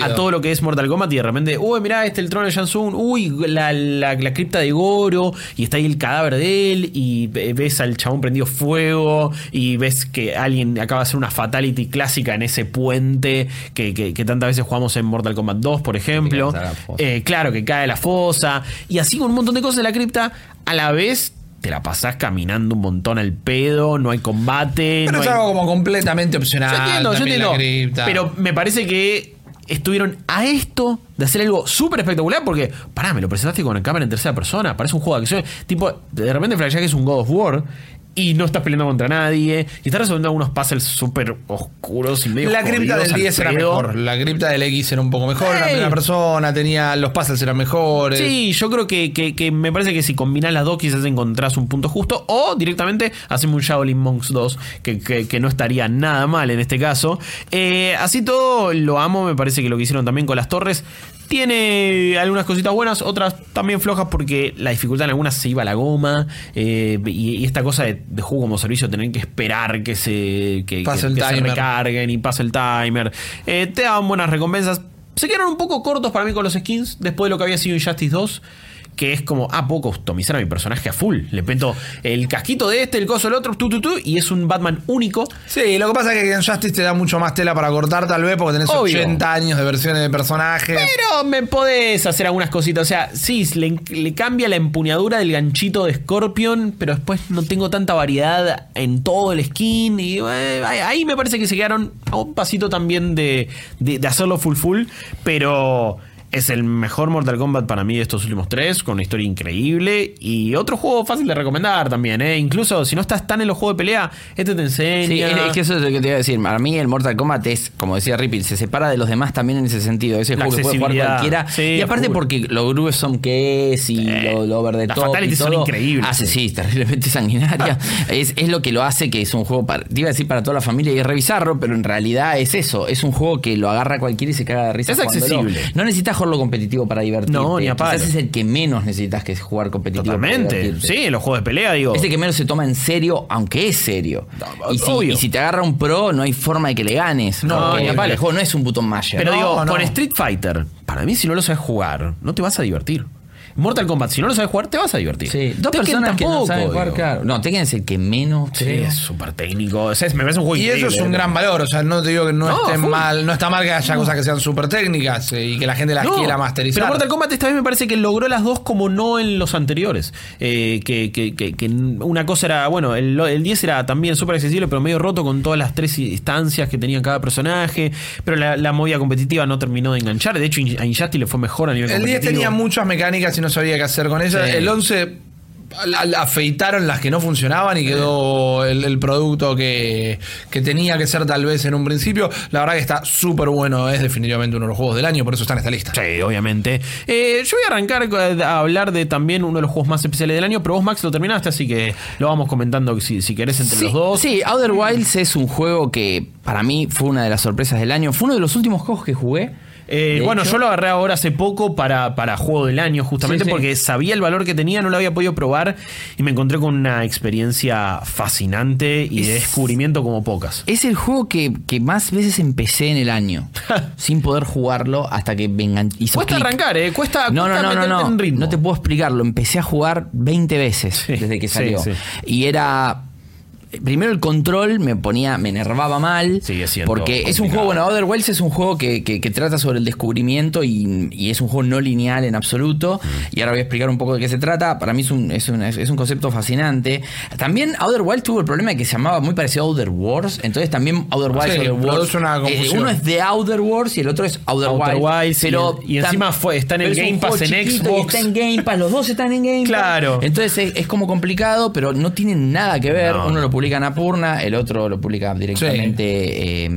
a todo lo que es Mortal Kombat y de repente, uy, mirá, este el trono de Shansung, uy, la, la, la cripta de Goro, y está ahí el cadáver de él, y ve- ves al chabón prendido fuego, y ves que alguien acaba de hacer una fatality clásica en ese puente que, que- que tantas veces jugamos en Mortal Kombat 2, por ejemplo. Eh, claro, que cae la fosa, y así con un montón de cosas de la cripta, a la vez te la pasás caminando un montón al pedo, no hay combate. Pero no es hay- algo como completamente opcional. yo entiendo, yo la entiendo. cripta. Pero me parece que estuvieron a esto de hacer algo súper espectacular porque, pará, me lo presentaste con el cámara en tercera persona, parece un juego de acción. Tipo, de repente flashea que es un God of War y no estás peleando contra nadie y estás resolviendo algunos puzzles súper oscuros y medio La cripta del al 10 era mejor. La cripta del X era un poco mejor. Era Ey. primera persona, tenía. Los puzzles eran mejores. Sí, yo creo que, que- que me parece que si combinás las dos quizás encontrás un punto justo o directamente hacemos un Shaolin Monks 2 que, que- que no estaría nada mal en este caso. Eh, así todo lo amo, me parece que lo que hicieron también con las torres tiene algunas cositas buenas, otras también flojas porque la dificultad en algunas se iba a la goma eh, y, y esta cosa de, de juego como servicio tener que esperar que se, que, Pase que- el que se recarguen y pase el timer. Eh, te daban buenas recompensas. Se quedaron un poco cortos para mí con los skins después de lo que había sido Injustice 2. Que es como, ah, puedo customizar a mi personaje a full. Le meto el casquito de este, el coso del otro, tu, tu, tu, y es un Batman único. Sí, lo que pasa es que en Justice te da mucho más tela para cortar, tal vez, porque tenés Obvio. 80 años de versiones de personajes. Pero me podés hacer algunas cositas. O sea, sí, le, le cambia la empuñadura del ganchito de Scorpion, pero después no tengo tanta variedad en todo el skin. Y eh, ahí- ahí me parece que se quedaron a un pasito también de, de- de hacerlo full full. Pero es el mejor Mortal Kombat para mí de estos últimos tres, con una historia increíble. Y otro juego fácil de recomendar también, ¿eh? Incluso si no estás tan en los juegos de pelea, este te enseña. Sí, es, es que eso es lo que te iba a decir. Para mí el Mortal Kombat es, como decía Rippin, se separa de los demás también en ese sentido. Es el La juego que puede jugar cualquiera. Sí, y aparte porque lo grueso que es y Eh, lo, lo over the las top son increíbles. Hace, sí, terriblemente sanguinaria. es, es lo que lo hace que es un juego, para, te iba a decir para toda la familia y es revisarlo, pero en realidad es eso. Es un juego que lo agarra cualquiera y se caga de risa. Es accesible. No necesitas jugarlo competitivo para divertirte. No, ni a palo. Quizás es el que menos necesitas que es jugar competitivo. Totalmente. Sí, en los juegos de pelea, digo. Es el que menos se toma en serio, aunque es serio. No, y, si, obvio. y si te agarra un pro, no hay forma de que le ganes. No, ni a palo. el juego no es un button masher. Pero No, digo, no. con Street Fighter, para mí, si no lo sabes jugar, no te vas a divertir. Mortal Kombat, si no lo sabes jugar, te vas a divertir. Sí, dos Tekken personas que no saben jugar, digo. claro. No, Tekken es el que menos. Sí, creo. es súper técnico. O sea, es- me parece un juego Y eso increíble, es un gran valor. O sea, no te digo que no, No, esté full. mal, no está mal que haya cosas que sean súper técnicas eh, y que la gente las No, quiera masterizar. Pero Mortal Kombat esta vez me parece que logró las dos como no en los anteriores. Eh, que, que- que- que una cosa era, bueno, el, el 10 era también súper accesible, pero medio roto con todas las tres instancias que tenía cada personaje. Pero la, la movida competitiva no terminó de enganchar. De hecho, a Injustice le fue mejor a nivel El 10 competitivo. tenía muchas mecánicas y no sabía qué hacer con ellas. Sí. El 11 la- la- afeitaron las que no funcionaban y quedó el, el producto que, que tenía que ser tal vez en un principio. La verdad que está súper bueno, es definitivamente uno de los juegos del año, por eso está en esta lista. Sí, obviamente. Eh, yo voy a arrancar a hablar de también uno de los juegos más especiales del año, pero vos, Max, lo terminaste, así que lo vamos comentando si, si querés entre Sí, los dos. Sí, Outer Wilds es un juego que para mí fue una de las sorpresas del año. Fue uno de los últimos juegos que jugué. Eh, bueno, hecho- yo lo agarré ahora hace poco para, para juego del año, justamente Sí, sí. porque sabía el valor que tenía, no lo había podido probar y me encontré con una experiencia fascinante y de Es- descubrimiento como pocas. Es el juego que, que más veces empecé en el año. sin poder jugarlo hasta que me engan- hizo Cuesta clic. arrancar, ¿eh? Cuesta, No, no, cuesta no, no, no. en ritmo. No te puedo explicarlo. Empecé a jugar 20 veces Sí, desde que salió. Y era. Primero el control me ponía, me enervaba mal. Sigue siendo Porque es un complicado. juego, bueno, Outer Wilds es un juego que, que- que trata sobre el descubrimiento y, y es un juego no lineal en absoluto. Mm. Y ahora voy a explicar un poco de qué se trata. Para mí es un, es un, es un concepto fascinante. También Outer Wilds tuvo el problema de que se llamaba muy parecido a Outer Wars. Entonces también Outer Wilds, Sí, Outer Wars. una eh, uno es de Outer Wars y el otro es Outer, Outer Wilds. Pero y- y encima fue- está en el Game Pass en Xbox. Está en Game Pass, los dos están en Game Pass. Claro. Entonces es, es como complicado, pero no tienen nada que ver. No. Uno lo publica en Apurna, el otro lo publica directamente eh,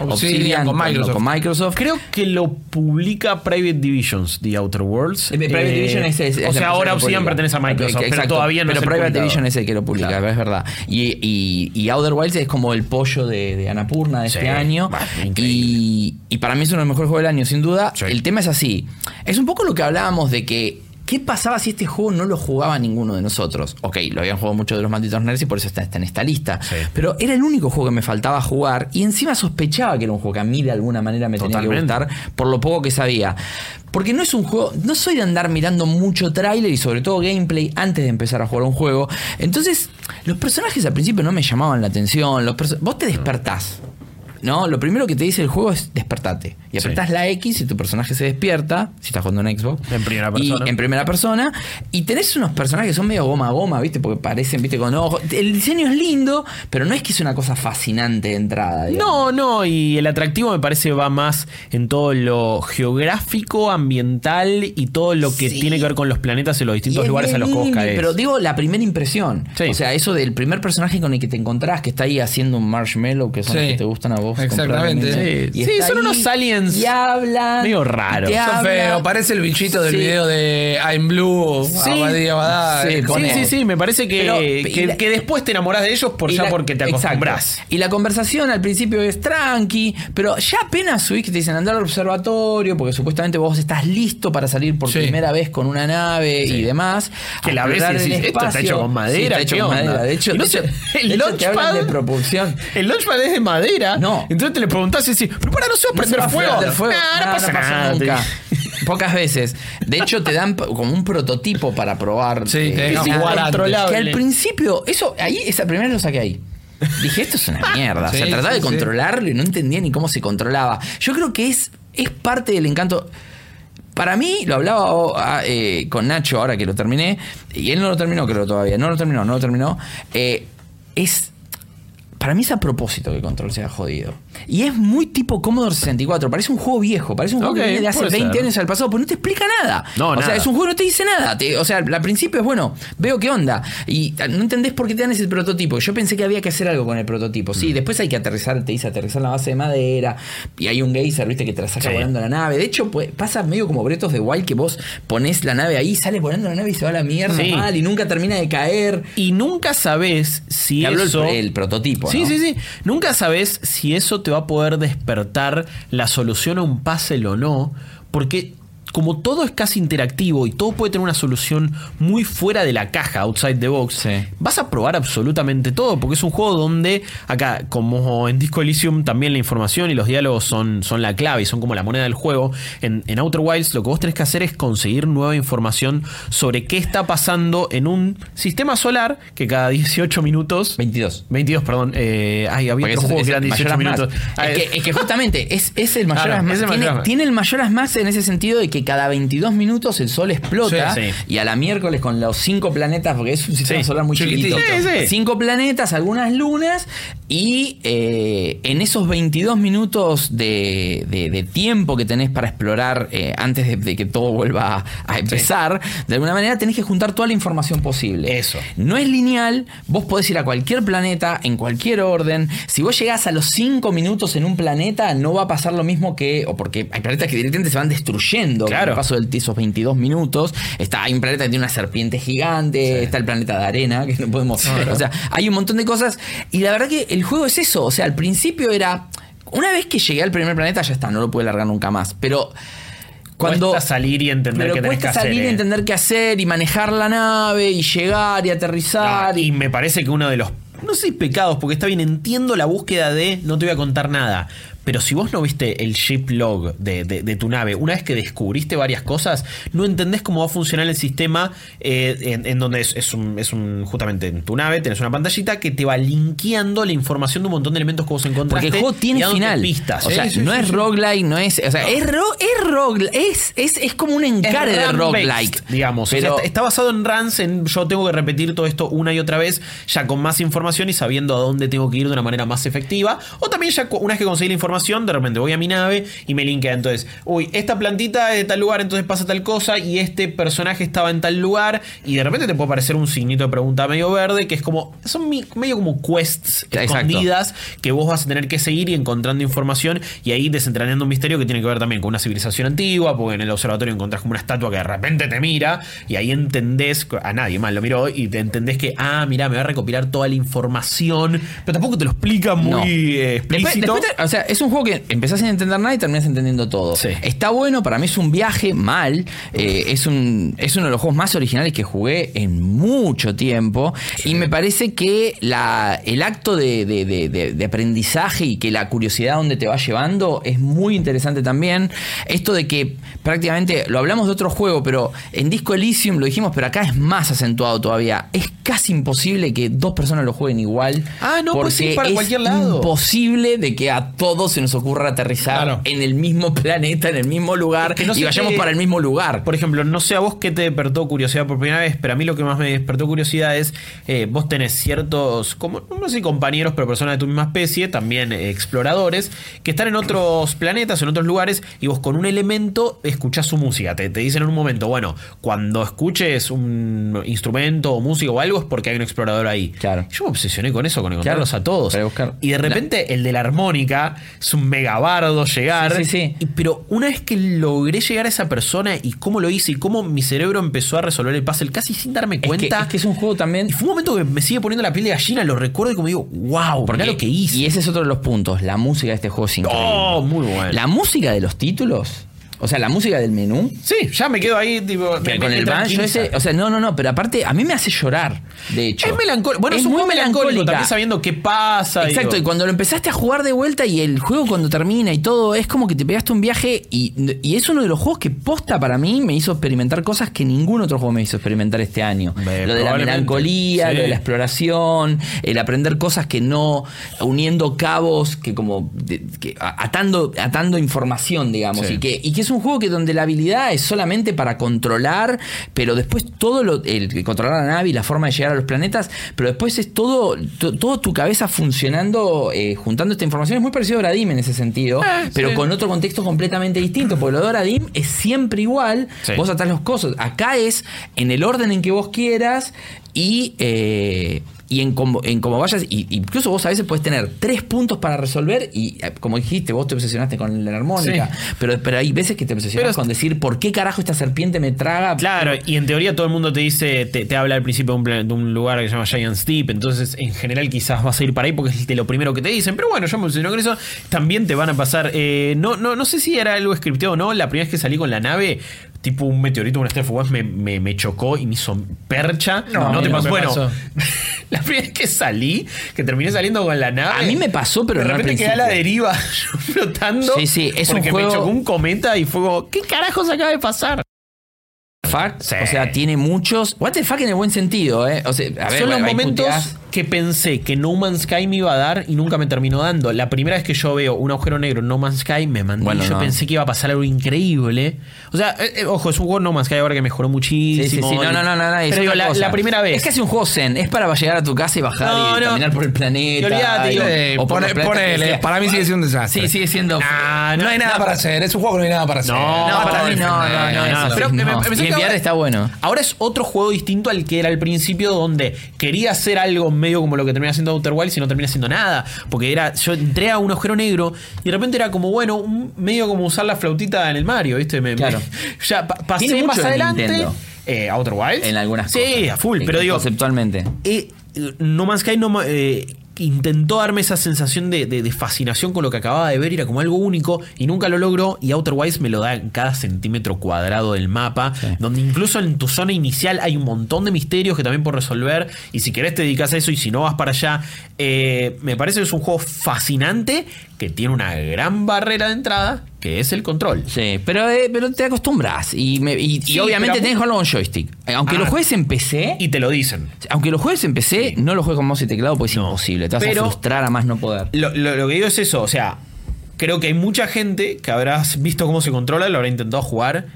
Obsidian Obsidian con Microsoft. con Microsoft. Creo que lo publica Private Divisions, The Outer Worlds. Eh, Private Eh, Division es, es- es O la sea, ahora que Obsidian publica. pertenece a Microsoft, pero Exacto, todavía no Pero es el Private publicador. Division es el que lo publica, Claro. es verdad. Y, y, y Outer Wilds es como el pollo de, de Anapurna de Sí, este año. bah, increíble. Y, y para mí es uno de los mejores juegos del año, sin duda. Sí. El tema es así. Es un poco lo que hablábamos de que. ¿Qué pasaba si este juego no lo jugaba ninguno de nosotros? Ok, lo habían jugado muchos de los malditos nerds y por eso está, está en esta lista. Sí. Pero era el único juego que me faltaba jugar y encima sospechaba que era un juego que a mí de alguna manera me tenía que gustar por lo poco que sabía. Porque no es un juego, no soy de andar mirando mucho tráiler y sobre todo gameplay antes de empezar a jugar un juego. Entonces, los personajes al principio no me llamaban la atención. Los vos te despertás. ¿No? Lo primero que te dice el juego es despertate. Y apretás la X y tu personaje se despierta, si estás jugando en Xbox. En primera Y persona. en primera persona. Y tenés unos personajes que son medio goma a goma, ¿viste? Porque parecen, ¿viste? Con ojos. El diseño es lindo, pero no es que es una cosa fascinante de entrada. digamos. No, no, y el atractivo me parece va más en todo lo geográfico, ambiental y todo lo que Sí. tiene que ver con los planetas en los Y distintos es lugares a los que vos caes. Pero digo la primera impresión. Sí. O sea, eso del primer personaje con el que te encontrás, que está ahí haciendo un marshmallow, que son Sí. los que te gustan a vos. Exactamente. Sí. y Sí, son ahí unos aliens Y hablan. medio te Son Son hablan. feo, parece el bichito del Sí. video de I'm Blue, Sí. Abadí, Abadá, Sí, eh, Sí, sí, sí, me parece que, Pero- que, y la- que después te enamorás de ellos por Y ya la- porque te exacto. acostumbras. Y la conversación al principio es tranqui, pero ya apenas subís que te dicen andar al observatorio, porque supuestamente vos estás listo para salir por Sí. primera vez con una nave y demás. Que la ves y explorar el decís, esto está espacio. hecho con madera, Sí, está hecho ¿qué con onda? madera. De hecho, Y no de sé, hecho- el de hecho te hablan launchpad- de propulsión. El launchpad es de madera. No. Entonces te le preguntás y decís, pero para, no se va a prender va a fuego. Fuego. No, No, pasa nada. nunca. Pocas veces. De hecho, te dan como un prototipo para probar. Sí, eh, que- jugar antes. incontrolable. Que al principio, eso, ahí, esa primera vez lo saqué ahí. Dije, esto es una mierda. o sea, Sí, trataba sí, de sí. controlarlo y no entendía ni cómo se controlaba. Yo creo que es, es parte del encanto. Para mí, lo hablaba oh, ah, eh, con Nacho ahora que lo terminé, y él no lo terminó, creo todavía. No lo terminó, no lo terminó. Eh, es. Para mí es a propósito que el control sea jodido. Y es muy tipo Commodore 64. Parece un juego viejo. Parece un juego que viene de hace puede 20 ser. años al pasado, pero no te explica nada. No, o sea, es un juego que no te dice nada. Te- o sea, al principio es bueno, veo qué onda. Y ah, no entendés por qué te dan ese prototipo. Yo pensé que había que hacer algo con el prototipo. Mm. Sí, después hay que aterrizar, te dice aterrizar la base de madera. Y hay un geyser, viste, que te la saca Sí. volando la nave. De hecho, pues, pasa medio como Bretos de Wild que vos ponés la nave ahí, sale volando la nave y se va a la mierda Sí. mal y nunca termina de caer. Y nunca sabes si Te hablo el- eso. el, prototipo. Sí, ¿no? sí, sí. Nunca sabes si eso te va a poder despertar la solución a un puzzle o no. Porque como todo es casi interactivo y todo puede tener una solución muy fuera de la caja, outside the box, Sí. vas a probar absolutamente todo. Porque es un juego donde, acá, como en Disco Elysium, también la información y los diálogos son, son la clave y son como la moneda del juego. En, en Outer Wilds lo que vos tenés que hacer es conseguir nueva información sobre qué está pasando en un sistema solar que cada 18 minutos 22. 22, perdón. Eh, ay, había otro juego que eran el 18 Majora's minutos. Ah, Es que, es que justamente es, es el es el Tiene, el Majora's Mask en ese sentido de que que cada 22 minutos el sol explota Sí, sí. y a la miércoles con los cinco planetas, porque es un sistema Sí, solar muy chiquitito. Cinco planetas, algunas lunas y eh, en esos 22 minutos de, de- de tiempo que tenés para explorar eh, antes de, de que todo vuelva a, a empezar, de alguna manera tenés que juntar toda la información posible. Eso. No es lineal, vos podés ir a cualquier planeta en cualquier orden. Si vos llegás a los 5 minutos en un planeta, no va a pasar lo mismo que. O porque hay planetas que directamente se van destruyendo Claro. el paso de esos 22 minutos. Está, hay un planeta que tiene una serpiente gigante, está el planeta de arena, que no podemos. O sea, hay un montón de cosas. Y la verdad que el juego es eso. O sea, al principio era. Una vez que llegué al primer planeta, ya está, no lo pude largar nunca más. Pero. Cuando, Cuesta salir y entender pero qué tenés que hacer, salir y eh. entender qué hacer y manejar la nave y llegar y aterrizar. Ah, y me parece que uno de los. No sé si pecados, porque está bien, entiendo la búsqueda de no te voy a contar nada. Pero si vos no viste el ship log de, de- de tu nave, una vez que descubriste varias cosas, no entendés cómo va a funcionar el sistema eh, en, en donde es, es un, es un- justamente en tu nave, tenés una pantallita que te va linkeando la información de un montón de elementos que vos encontraste. Porque el juego tiene final. pistas. O sea, Sí, sí, no sí, es roguelike, no es. O sea, es, ro- es roguelike. Es, es, es como un encare de roguelike. Digamos. O sea, Pero, está, basado en runs, en yo tengo que repetir todo esto una y otra vez, ya con más información y sabiendo a dónde tengo que ir de una manera más efectiva. O también ya una vez que conseguí la información, de repente voy a mi nave y me linkea. Entonces, uy, esta plantita es de tal lugar, entonces pasa tal cosa, y este personaje estaba en tal lugar, y de repente te puede aparecer un signito de pregunta medio verde, que es como. Son mi- medio como quests Exacto. escondidas que vos vas a tener que seguir y encontrando información y ahí desentrañando un misterio que tiene que ver también con una civilización antigua, porque en el observatorio encontrás como una estatua que de repente te mira y ahí entendés, a nadie más lo miró, y te entendés que, ah, mira, me va a recopilar toda la información, pero tampoco te lo explica muy No. eh, Después- explícito. después te- o sea, es un juego que empezás sin entender nada y terminas entendiendo todo. Sí. Está bueno, para mí es un viaje mal. eh, es, un, es uno de los juegos más originales que jugué en mucho tiempo. Y me parece que la, el acto de, de- de- de- de aprendizaje y que la curiosidad donde te va llevando es muy interesante también. Esto de que prácticamente, lo hablamos de otro juego, pero en Disco Elysium lo dijimos, pero acá es más acentuado todavía. Es casi imposible que dos personas lo jueguen igual. Ah, no, pues sí, porque para es cualquier lado. imposible de que a todos se nos ocurra aterrizar Claro. en el mismo planeta, en el mismo lugar Es que no y vayamos para el mismo lugar. Por ejemplo, no sé a vos qué te despertó curiosidad por primera vez, pero a mí lo que más me despertó curiosidad es, eh, vos tenés ciertos, como, no sé compañeros, pero personas de tu misma especie, también eh, exploradores, que están en otros planetas, en otros lugares, y vos con un elemento escuchás su música. Te, te dicen en un momento, bueno, cuando escuches un instrumento o música o algo es porque hay un explorador ahí. Claro. Yo me obsesioné con eso, con encontrarlos Claro, a todos. Y de repente el de la armónica es un megabardo llegar. Sí, sí, sí. Y- pero una vez que logré llegar a esa persona y cómo lo hice y cómo mi cerebro empezó a resolver el puzzle casi sin darme Es que, cuenta. es que es un juego también. Y fue un momento que me sigue poniendo la piel de gallina, lo recuerdo y como digo, wow, porque- lo que hice. Y ese es otro de los puntos. La música de este juego es increíble. Oh, muy bueno. La música de los títulos, o sea, la música del menú. Sí, ya me quedo ahí, tipo. que me- con me el banjo ese, o sea, no, no, no, pero aparte a mí me hace llorar, de hecho. Es melancólico. Bueno, es, un muy melancólico también sabiendo qué pasa. Exacto, y cuando lo empezaste a jugar de vuelta y el juego cuando termina y todo, es como que te pegaste un viaje y, y es uno de los juegos que posta para mí me hizo experimentar cosas que ningún otro juego me hizo experimentar este año. Lo de la melancolía, Sí. lo de la exploración, el aprender cosas que no, uniendo cabos, que como que atando, atando información, digamos, Sí. y que, y que es un juego que donde la habilidad es solamente para controlar, pero después todo lo, el controlar la nave y la forma de llegar a los planetas, pero después es todo, to- todo tu cabeza funcionando, eh, juntando esta información. Es muy parecido a Oradim en ese sentido, pero con otro contexto completamente distinto, porque lo de Oradim es siempre igual, Sí. vos atás los cosas. Acá es en el orden en que vos quieras y... eh, y en cómo, en cómo vayas, y, incluso vos a veces puedes tener tres puntos para resolver, y eh, como dijiste, vos te obsesionaste con la armónica, Sí. pero, pero hay veces que te obsesionas Pero- con decir por qué carajo esta serpiente me traga. Claro, y en teoría todo el mundo te dice, te, te habla al principio de un, de un lugar que se llama Giant's Deep, entonces en general quizás vas a ir para ahí porque es de lo primero que te dicen, pero bueno, yo me emociono con eso, también te van a pasar, eh, no, no, no sé si era algo scriptado o no, la primera vez que salí con la nave, tipo un meteorito, una estrella fugaz, me, me, me chocó y me hizo percha. No, No, te pasó. Bueno, pasó. la primera vez que salí, que terminé saliendo con la nave. A mí me pasó, pero de repente quedé a la deriva, flotando. Sí, sí, es un porque juego- me chocó un cometa y fue como, ¿qué carajos acaba de pasar? Fuck, Sí. O sea, tiene muchos. What the fuck en el buen sentido, ¿eh? O sea, a ver, Son los momentos. Que pensé que No Man's Sky me iba a dar y nunca me terminó dando. La primera vez que yo veo un agujero negro en No Man's Sky me mandé. Bueno, yo no. pensé que iba a pasar algo increíble. O sea, eh, eh, ojo, es un juego No Man's Sky ahora que mejoró muchísimo. Sí, sí, sí. No, no, no, no. Pero digo, la, primera vez. Es casi un juego zen. Es para llegar a tu casa y bajar No, y no. caminar por el planeta. Digo, Eh, o por sea. para mí sigue siendo un desastre. Sí, sigue siendo. Ah, No hay nada para hacer. Es un juego que no hay nada para hacer. No, para mí no, no, no. pero me- está bueno. Ahora es otro juego distinto al que era al principio, donde quería hacer algo medio como lo que termina haciendo Outer Wilds y no termina haciendo nada. Porque era, yo entré a un agujero negro y de repente era como, bueno, un- medio como usar la flautita en el Mario, ¿viste? Me- me- Claro. ya pa- pasé Tiene más mucho de adelante. Eh, Outer Wilds. En algunas sí, cosas. a full. Pero digo, Conceptualmente. eh, No Man's Sky no, eh, intentó darme esa sensación de, de- de fascinación con lo que acababa de ver, era como algo único y nunca lo logró. Y Outer Wilds me lo da en cada centímetro cuadrado del mapa, donde incluso en tu zona inicial hay un montón de misterios que también por resolver. Y si querés te dedicas a eso y si no vas para allá, eh, me parece que es un juego fascinante que tiene una gran barrera de entrada, que es el control. Sí, pero, eh, pero te acostumbras. Y, me- y- y Sí, obviamente pero- tenés que jugarlo con joystick. Eh, Aunque Ah. lo juegues en PC. Y te lo dicen. aunque lo juegues en PC, no lo juegues con mouse y teclado porque es imposible. Te vas Pero- a frustrar a más no poder. Lo, lo- lo que digo es eso, o sea, creo que hay mucha gente que habrá visto cómo se controla, lo habrá intentado jugar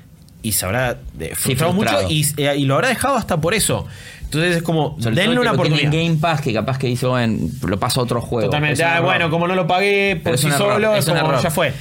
y se habrá eh, frustrado mucho frustrado. y, eh, y lo habrá dejado hasta por eso. Entonces es como, Sobre denle una que lo tiene oportunidad. Game Pass que capaz que dice, bueno, lo paso a otro juego. Totalmente. Es un Ah, error. bueno, como no lo pagué por Pero es sí un error, solo, es un como error. ya fue.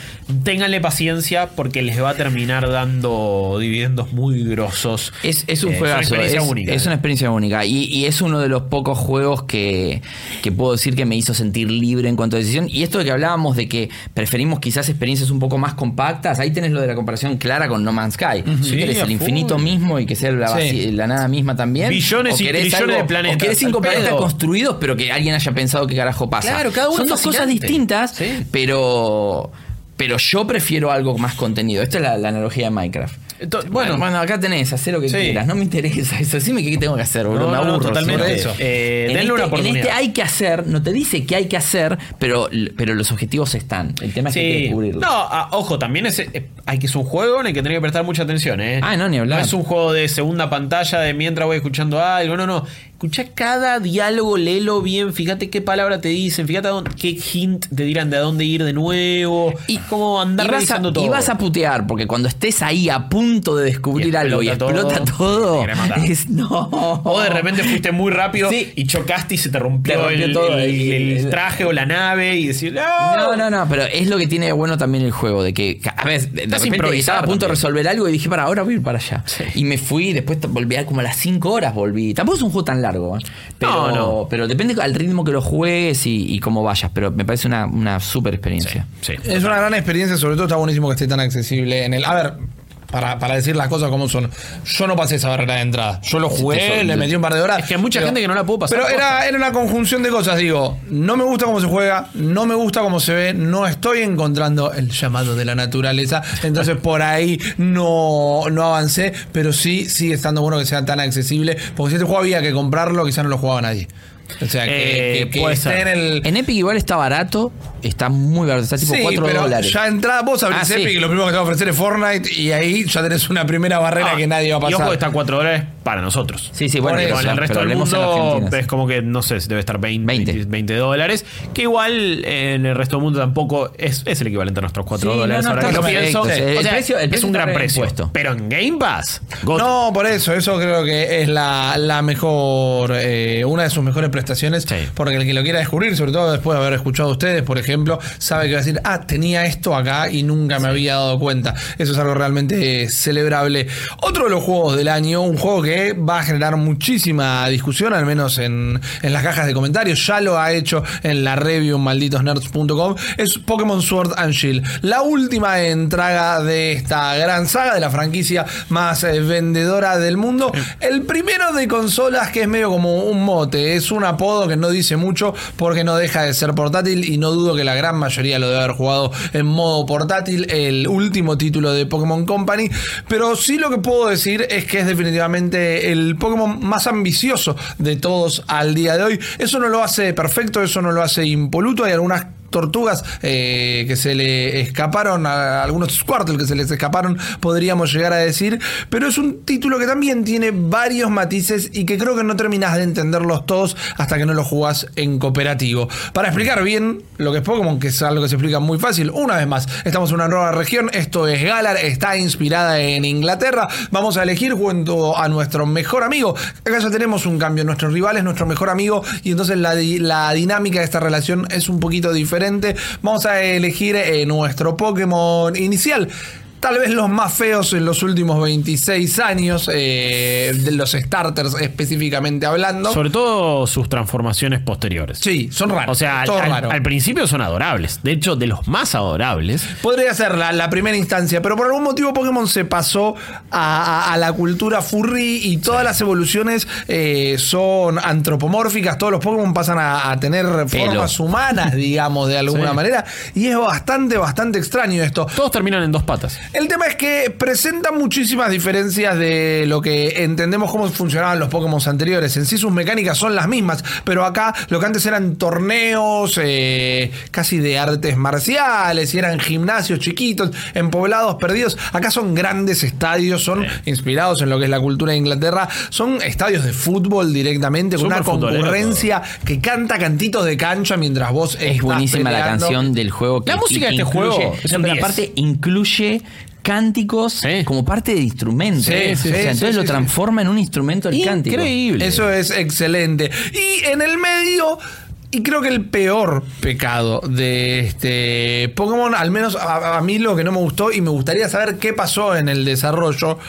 Ténganle paciencia porque les va a terminar dando dividendos muy grosos. Es, es un Eh, juegazo, Es una experiencia es, única. es una experiencia única. Y, y es uno de los pocos juegos que, que puedo decir que me hizo sentir libre en cuanto a decisión. Y esto de que hablábamos de que preferimos quizás experiencias un poco más compactas, ahí tenés lo de la comparación clara con No Man's Sky. Si Sí, querés a el infinito full. mismo y que sea la, Sí. vaci- la nada misma también. Billones y trillones de planetas, O querés cinco planetas construidos, pero que alguien haya pensado qué carajo pasa. Claro, cada uno Son dos cosas distintas, Sí. pero. Pero yo prefiero algo más contenido. Esta es la, la analogía de Minecraft. Entonces, Bueno, bueno, acá tenés, hacer lo que Sí. quieras. No me interesa eso. Decime qué tengo que hacer, boludo. No, me no, aburro. totalmente. eso. Eh, en, denle este, una en este hay que hacer, no te dice que hay que hacer, pero, pero los objetivos están. El tema es que hay que descubrirlos. No, ah, ojo, también es, eh, hay que es un juego en el que tener que prestar mucha atención, ¿eh? Ah, no, ni hablar. No es un juego de segunda pantalla de mientras voy escuchando algo, no, no. Escucha cada diálogo, léelo bien, fíjate qué palabra te dicen, fíjate a dónde- qué hint te dirán de a dónde ir de nuevo, y cómo andar y a, todo. y vas a putear, porque cuando estés ahí a punto de descubrir Y algo y explota todo, es no. O de repente fuiste muy rápido Sí. y chocaste y se te rompió, Te rompió el, todo, el- el- el el- traje o la nave y decir, no, No, no, no, pero es lo que tiene de bueno también el juego, de que a ver, de, Estás repente estaba a punto de resolver algo y dije, para, ahora voy a ir para allá. Y me fui, después volví a como a las 5 horas volví. Tampoco es un juego tan largo, ¿eh? pero, No, no. pero depende al ritmo que lo juegues y, y cómo vayas, pero me parece una, una super experiencia. Sí. Es una gran experiencia, sobre todo está buenísimo que esté tan accesible en el. A ver. Para, para decir las cosas como son. Yo no pasé esa barrera de entrada. Yo lo jugué, le metí un par de horas. Es que hay mucha gente que no la pudo pasar. Pero era, era una conjunción de cosas. Digo, no me gusta cómo se juega, no me gusta cómo se ve, no estoy encontrando el llamado de la naturaleza. Entonces por ahí no, no avancé. Pero sí sigue estando bueno que sea tan accesible. Porque si este juego había que comprarlo, quizás no lo jugaba nadie. O sea, que, Eh, que- que puede esté ser. en el. En Epic igual está barato, está muy barato, está tipo Sí, 4 pero dólares. ya entrada, vos abrís Ah, sí. Epic y lo primero que te va a ofrecer es Fortnite y ahí ya tenés una primera barrera Ah, que nadie va a Y pasar. ojo, que está a 4 dólares para nosotros. Sí, sí, bueno, eso, Con el resto del mundo es como que, no sé, debe estar 20, 20. 20. 20 dólares. Que igual en el resto del mundo tampoco es, es el equivalente a nuestros 4 Sí, dólares. no, no, ahora que lo pienso. Sí, el O sea, precio- el es un gran precio. Pero en Game Pass. No, por eso, eso creo que es la, la mejor, eh, una de sus mejores prestaciones, Sí. porque el que lo quiera descubrir, sobre todo después de haber escuchado a ustedes, por ejemplo, sabe que va a decir, ah, tenía esto acá y nunca me había dado cuenta. Eso es algo realmente eh, celebrable. Otro de los juegos del año, un juego que va a generar muchísima discusión, al menos en, en las cajas de comentarios, ya lo ha hecho en la review malditosnerds.com, es Pokémon Sword and Shield, la última entrega de esta gran saga de la franquicia más eh, vendedora del mundo. El primero de consolas que es medio como un mote, es un apodo que no dice mucho porque no deja de ser portátil y no dudo que la gran mayoría lo debe haber jugado en modo portátil, el último título de Pokémon Company, pero sí lo que puedo decir es que es definitivamente el Pokémon más ambicioso de todos al día de hoy. Eso no lo hace perfecto, eso no lo hace impoluto, hay algunas tortugas eh, que se le escaparon, a algunos Squirtle que se les escaparon, podríamos llegar a decir. Pero es un título que también tiene varios matices y que creo que no terminas de entenderlos todos hasta que no lo jugás en cooperativo. Para explicar bien lo que es Pokémon, que es algo que se explica muy fácil, una vez más, estamos en una nueva región, esto es Galar, está inspirada en Inglaterra, vamos a elegir junto a nuestro mejor amigo, acá ya tenemos un cambio, nuestro rival es nuestro mejor amigo y entonces la dinámica de esta relación es un poquito diferente, vamos a elegir eh, nuestro Pokémon inicial. Tal vez los más feos en los últimos 26 años, eh, de los starters específicamente hablando. Sobre todo sus transformaciones posteriores. Sí, son raros. O sea, al, raro. principio son adorables. De hecho, de los más adorables. Podría ser la, la primera instancia, pero por algún motivo Pokémon se pasó a, a- a la cultura furry y todas las evoluciones eh, son antropomórficas. Todos los Pokémon pasan a, a tener formas humanas, digamos, de alguna Sí. manera. Y es bastante, bastante extraño esto. Todos terminan en dos patas. El tema es que presenta muchísimas diferencias de lo que entendemos cómo funcionaban los Pokémon anteriores. En sí sus mecánicas son las mismas, pero acá lo que antes eran torneos eh, casi de artes marciales y eran gimnasios chiquitos en poblados perdidos. Acá son grandes estadios, son inspirados en lo que es la cultura de Inglaterra. Son estadios de fútbol directamente con una concurrencia que canta cantitos de cancha mientras vos Es buenísima la canción del juego. La música de que este juego es un pero 10. aparte incluye cánticos Sí. como parte del instrumento. Sí, O sí, sea, sí, entonces sí, lo sí. transforma en un instrumento el cántico. Increíble. Eso es excelente. Y en el medio. Y creo que el peor pecado de este Pokémon, al menos a, a mí lo que no me gustó, y me gustaría saber qué pasó en el desarrollo.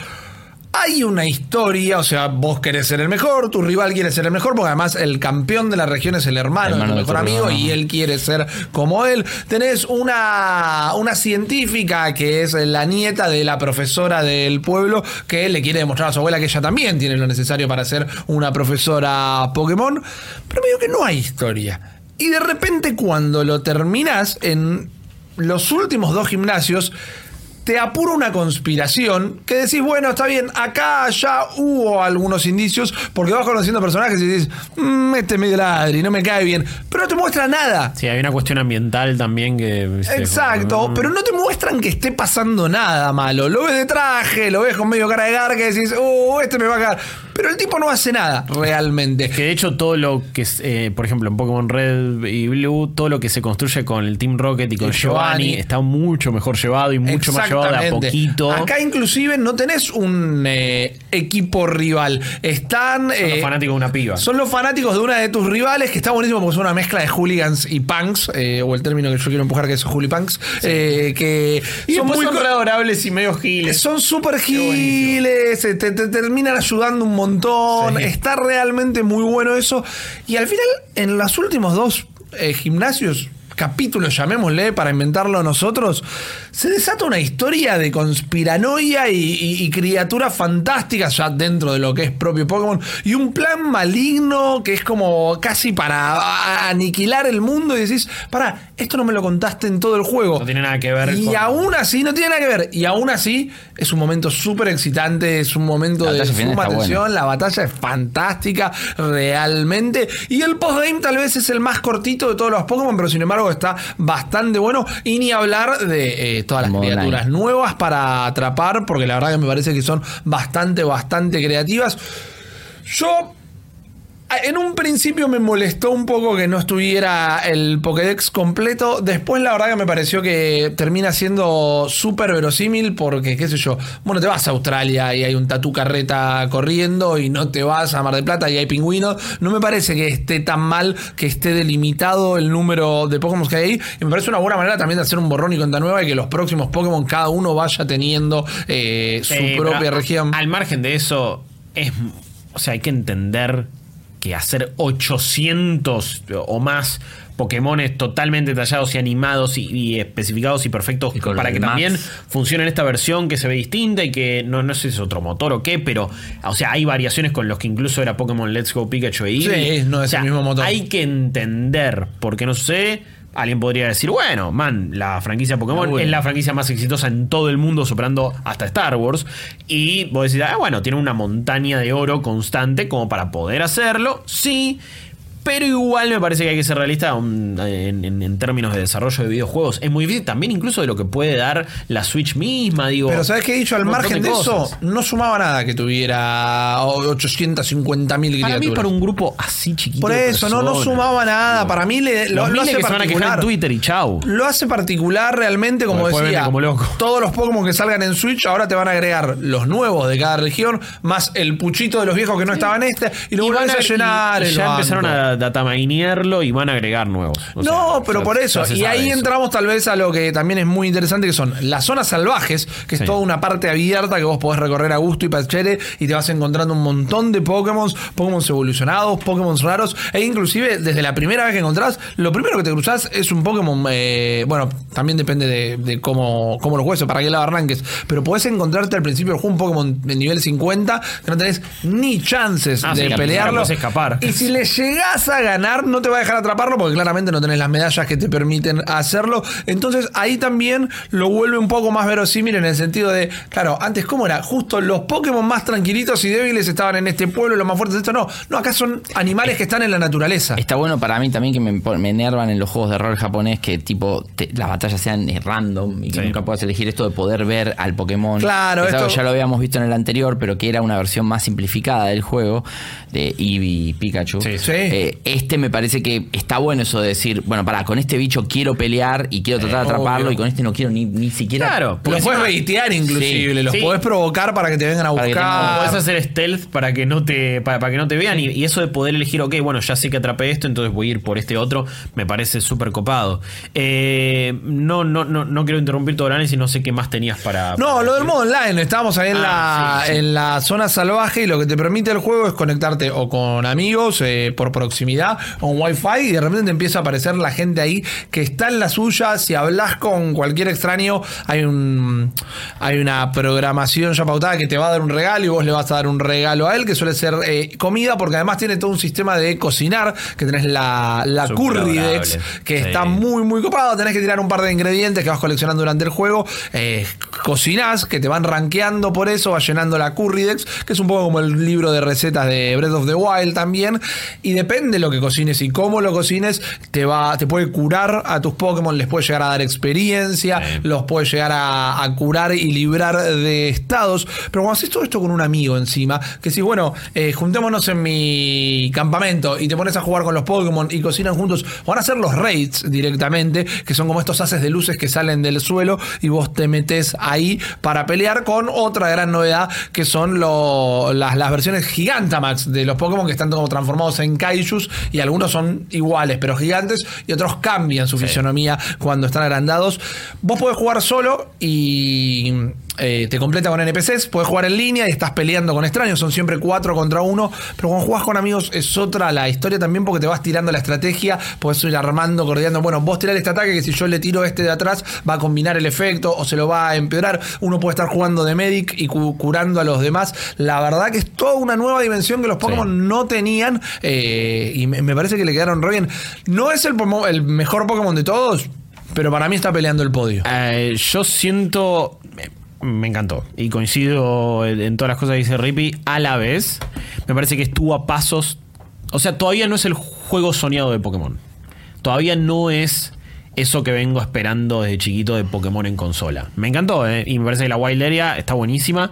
Hay una historia, o sea, vos querés ser el mejor, tu rival quiere ser el mejor, porque además el campeón de la región es el hermano, Hermano de tu mejor tu amigo y él quiere ser como él. Tenés una, una científica que es la nieta de la profesora del pueblo que le quiere demostrar a su abuela que ella también tiene lo necesario para ser una profesora Pokémon, pero medio que no hay historia. Y de repente cuando lo terminas en los últimos dos gimnasios, te apura una conspiración que decís, bueno, está bien, acá ya hubo algunos indicios, porque vas conociendo personajes y dices, "Mm, este es medio ladri, no me cae bien, pero no te muestra nada. Sí, hay una cuestión ambiental también que. Exacto, como- pero no te muestran que esté pasando nada malo. Lo ves de traje, lo ves con medio cara de garca y decís, uh, este me va a cagar. Pero el tipo no hace nada realmente. Que de hecho todo lo que es, eh, por ejemplo, en Pokémon Red y Blue, todo lo que se construye con el Team Rocket y con Y Giovanni. Giovanni está mucho mejor llevado y mucho más llevado de a poquito. Acá inclusive no tenés un eh, equipo rival. Están... Son los eh, fanáticos de una piba. Son los fanáticos de una de tus rivales, que está buenísimo porque son una mezcla de hooligans y punks, eh, o el término que yo quiero empujar que es hoolipunks, eh, que y son muy... adorables y medio giles. son súper giles, te, te terminan ayudando un montón. Sí. Está realmente muy bueno eso. Y al final, en los últimos dos eh, gimnasios, capítulos, llamémosle, para inventarlo nosotros, se desata una historia de conspiranoia y, y- y criaturas fantásticas ya dentro de lo que es propio Pokémon. Y un plan maligno que es como casi para aniquilar el mundo. Y decís, para, esto no me lo contaste en todo el juego. No tiene nada que ver Y con- aún así, no tiene nada que ver. Y aún así, es un momento súper excitante, es un momento de suma buena. La batalla es fantástica, realmente. Y el postgame tal vez es el más cortito de todos los Pokémon, pero sin embargo está bastante bueno. Y ni hablar de eh, todas las criaturas nuevas para atrapar, porque la verdad que me parece que son bastante, bastante creativas. Yo en un principio me molestó un poco que no estuviera el Pokédex completo. Después, la verdad que me pareció que termina siendo súper verosímil porque, qué sé yo, bueno, te vas a Australia y hay un tatu carreta corriendo y no te vas a Mar del Plata y hay pingüinos. No me parece que esté tan mal que esté delimitado el número de Pokémon que hay ahí. Y me parece una buena manera también de hacer un borrón y cuenta nueva y que los próximos Pokémon cada uno vaya teniendo eh, su Eh, propia región. Al margen de eso, es. O sea, hay que entender que hacer 800 o más Pokémones totalmente detallados y animados y, y especificados y perfectos Y para que también funcione en esta versión que se ve distinta y que no, no sé si es otro motor o qué, pero o sea, hay variaciones con los que incluso era Pokémon Let's Go Pikachu e Eevee. Sí, no es O sea, el mismo motor. Hay que entender por qué no sucede. Alguien podría decir, bueno, man, la franquicia Pokémon es la franquicia más exitosa en todo el mundo, superando hasta Star Wars. Y vos decís, ah, bueno, tiene una montaña de oro constante como para poder hacerlo. Sí, Pero igual me parece que hay que ser realista en, en- en términos de desarrollo de videojuegos. Es muy difícil también incluso de lo que puede dar la Switch misma, digo. Pero ¿sabes qué he dicho? Al margen de, eso, no sumaba nada que tuviera 850 mil Para criaturas. mí, para un grupo así chiquito. Por eso, no, no sumaba nada. Para mí le, lo, los lo hace que se a en particular. Twitter y chau. Lo hace particular realmente, como decía. como loco. Todos los Pokémon que salgan en Switch ahora te van a agregar los nuevos de cada región, más el puchito de los viejos que no estaban este, y lo van a, llenar. y ya empezaron banco. A dataminearlo y van a agregar nuevos. O No, sea, pero por eso. Y ahí eso. entramos tal vez a lo que también es muy interesante, que son las zonas salvajes, que es Sí. toda una parte abierta que vos podés recorrer a gusto y pachere y te vas encontrando un montón de Pokémon, Pokémon evolucionados, Pokémon raros, e inclusive desde la primera vez que encontrás, lo primero que te cruzás es un Pokémon, eh, bueno, también depende de, de cómo, cómo los huesos, para qué lado arranques, pero podés encontrarte al principio del juego un Pokémon de nivel 50 que no tenés ni chances Ah, sí, de principio pelearlo. escapar. Y si le llegás a ganar, no te va a dejar atraparlo porque claramente no tenés las medallas que te permiten hacerlo. Entonces ahí también lo vuelve un poco más verosímil en el sentido de, claro, antes cómo era, justo los Pokémon más tranquilitos y débiles estaban en este pueblo, los más fuertes esto no. No, acá son animales que están en la naturaleza. Está bueno para mí también que me, enervan en los juegos de rol japonés que tipo te- las batallas sean eh, random y que Sí. nunca puedas elegir esto de poder ver al Pokémon. Claro, es esto- ya lo habíamos visto en el anterior, pero que era una versión más simplificada del juego de Eevee y Pikachu. Sí, sí. Eh, este me parece que está bueno eso de decir, bueno, para con este bicho quiero pelear y quiero tratar de atraparlo obvio. y con este no quiero ni, ni siquiera. Claro, Los puedes baitear inclusive, Sí, los sí. podés provocar para que te vengan a Para buscar. Puedes hacer stealth para que no te para, para que no te vean y, y eso de poder elegir, ok, bueno, ya sé que atrapé esto, entonces voy a ir por este otro, me parece súper copado. Eh, no, no, no, no quiero interrumpir todo el análisis, no sé qué más tenías para... No, para lo del modo online, estábamos ahí en, Ah, la, sí, sí. en la zona salvaje y lo que te permite el juego es conectarte o con amigos eh, por proximidad o en wifi y de repente te empieza a aparecer la gente ahí que está en la suya, si hablas con cualquier extraño hay un hay una programación ya pautada que te va a dar un regalo y vos le vas a dar un regalo a él que suele ser eh, comida porque además tiene todo un sistema de cocinar que tenés la, la adorable. que Sí. está muy muy copado tenés que tirar un par de ingredientes que vas coleccionando durante el juego eh, cocinás que te van rankeando por eso vas llenando la Currydex que es un poco como el libro de recetas de Breath of the Wild también y depende de lo que cocines y cómo lo cocines te va te puede curar a tus Pokémon les puede llegar a dar experiencia Sí. los puede llegar a, a curar y librar de estados pero cuando haces todo esto con un amigo encima que si bueno eh, juntémonos en mi campamento y te pones a jugar con los Pokémon y cocinan juntos van a hacer los raids directamente que son como estos haces de luces que salen del suelo y vos te metes ahí para pelear con otra gran novedad que son lo- las, las versiones Gigantamax de los Pokémon que están como transformados en Y algunos son iguales pero gigantes y otros cambian su fisionomía cuando están agrandados. Vos podés jugar solo y eh, te completa con NPCs, podés jugar en línea y estás peleando con extraños, son siempre cuatro contra uno, pero cuando jugás con amigos es otra la historia también porque te vas tirando la estrategia, podés ir armando, coordinando, bueno, vos tirás este ataque que si yo le tiro este de atrás va a combinar el efecto o se lo va a empeorar, uno puede estar jugando de medic y cu- curando a los demás, la verdad que es toda una nueva dimensión que los Pokémon no tenían eh, y me, me parece que le quedaron re bien. No es el, el mejor Pokémon de todos, pero para mí está peleando el podio. Eh, yo siento. Me, encantó. Y coincido en, en todas las cosas que dice Rippy. A la vez, me parece que estuvo a pasos. O sea, todavía no es el juego soñado de Pokémon. Todavía no es eso que vengo esperando desde chiquito de Pokémon en consola. Me encantó, ¿eh? Y me parece que la Wild Area está buenísima.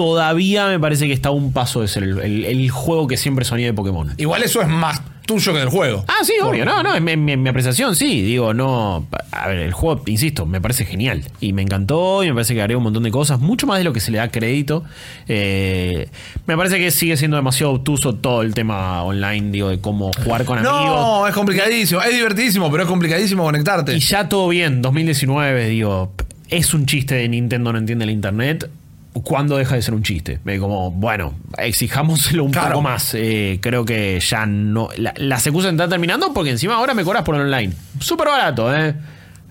Todavía me parece que está un paso de ser el, el- el juego que siempre soñé de Pokémon. Igual eso es más tuyo que del juego. Ah, sí, obvio, no, no, mi, mi- en mi apreciación sí, digo, no, a ver, el juego, insisto, me parece genial y me encantó y me parece que agrega un montón de cosas, mucho más de lo que se le da crédito. Eh, me parece que sigue siendo demasiado obtuso todo el tema online, digo, de cómo jugar con amigos. No, es complicadísimo. Es divertidísimo, pero es complicadísimo conectarte. Y ya todo bien, 2019, digo, es un chiste de Nintendo no entiende el internet. ¿Cuándo deja de ser un chiste? Eh, Como, bueno, exijámoselo un Claro. poco más. Eh, creo que ya no. La, las excusas están terminando porque encima ahora me cobras por online. Súper barato, ¿eh?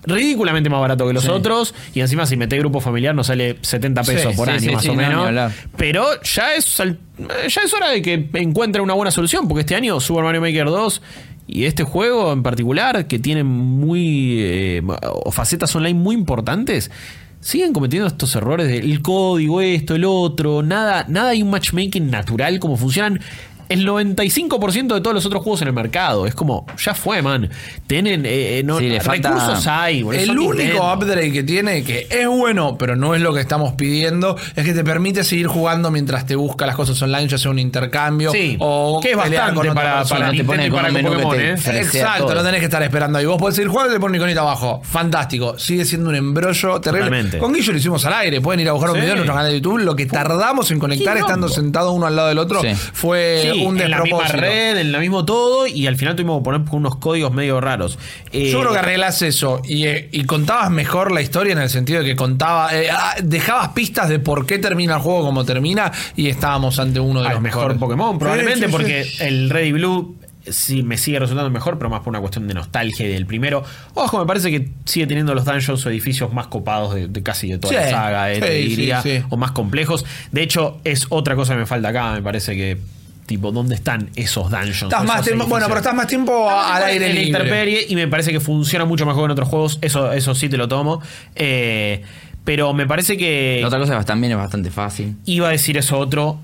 Ridículamente más barato que los otros. Y encima, si metés grupo familiar, nos sale 70 pesos Sí, por sí, año, más o menos. Pero ya es, ya es hora de que encuentren una buena solución. Porque este año Super Mario Maker 2 y este juego en particular, que tiene muy. eh, o facetas online muy importantes. Siguen cometiendo estos errores del código, esto, el otro, nada, nada hay un matchmaking natural como funcionan. El 95% de todos los otros juegos en el mercado. Es como, ya fue, man. Tienen, eh, eh, no, Sí, le recursos hay. El único Nintendo. upgrade que tiene, que es bueno, pero no es lo que estamos pidiendo, es que te permite seguir jugando mientras te busca las cosas online, ya sea un intercambio Sí, o que es bastante con para- para te pone para un menú que Pokémon, te ¿eh? Exacto, no tenés que estar esperando ahí. Vos podés seguir jugando y te pone un iconito abajo. Fantástico. Sigue siendo un embrollo terrible. Totalmente. Con Guillo lo hicimos al aire. Pueden ir a buscar un Sí. video en nuestro canal de YouTube. Lo que tardamos en conectar estando sentados uno al lado del otro Sí. fue Sí, un en la misma red, en la mismo todo, y al final tuvimos que poner unos códigos medio raros. Eh, Yo creo que arreglás eso y, eh, y contabas mejor la historia en el sentido de que contaba, eh, ah, dejabas pistas de por qué termina el juego como termina y estábamos ante uno de al los mejor mejores. Pokémon, probablemente, Sí, sí, porque sí. el Red y Blue sí me sigue resultando mejor, pero más por una cuestión de nostalgia y del primero. Ojo, me parece que sigue teniendo los dungeons o edificios más copados de, de casi de toda Sí, la saga, eh, te sí, diría, sí. o más complejos. De hecho, es otra cosa que me falta acá, me parece que. Tipo, ¿dónde están esos dungeons? Estás más tiempo, bueno, pero estás más tiempo al aire en libre. y me parece que funciona mucho mejor que en otros juegos. Eso, eso sí te lo tomo. Eh, pero me parece que La otra cosa también es bastante fácil. iba a decir eso otro.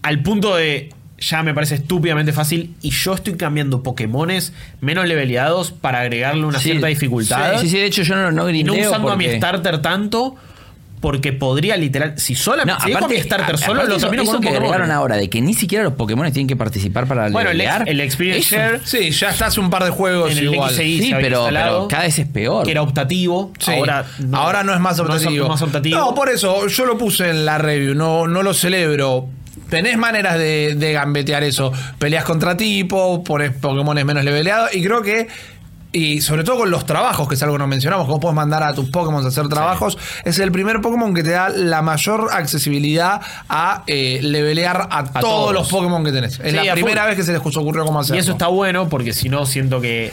Al punto de. Ya me parece estúpidamente fácil. Y yo estoy cambiando Pokémones menos leveleados para agregarle una Sí, cierta dificultad. Sí, sí, de hecho yo no, no y no grindeo usando a mi starter tanto. Porque podría literal. Si solo No, si dejo a mi starter a- solo, aparte lo eso- termino eso con un que Pokémon. agregaron ahora de que ni siquiera los Pokémon tienen que participar para Bueno, el, levelear. el Experience Eso- Share Sí, ya está hace un par de juegos en el igual. XI Sí, pero, pero cada vez es peor. que era optativo. Sí. Ahora, no, Ahora no es más optativo. más optativo. No, por eso yo lo puse en la review, no, no lo celebro. Tenés maneras de, de gambetear eso. Peleas contra tipo, pones Pokémon menos leveleados y creo que. Y sobre todo con los trabajos, que es algo que no mencionamos, cómo puedes mandar a tus Pokémon a hacer trabajos. Es el primer Pokémon que te da la mayor accesibilidad a eh, levelear a, todos, todos. los Pokémon que tenés. Es Sí, la primera full. vez que se les ocurrió cómo hacerlo. Y eso está bueno porque si no siento que.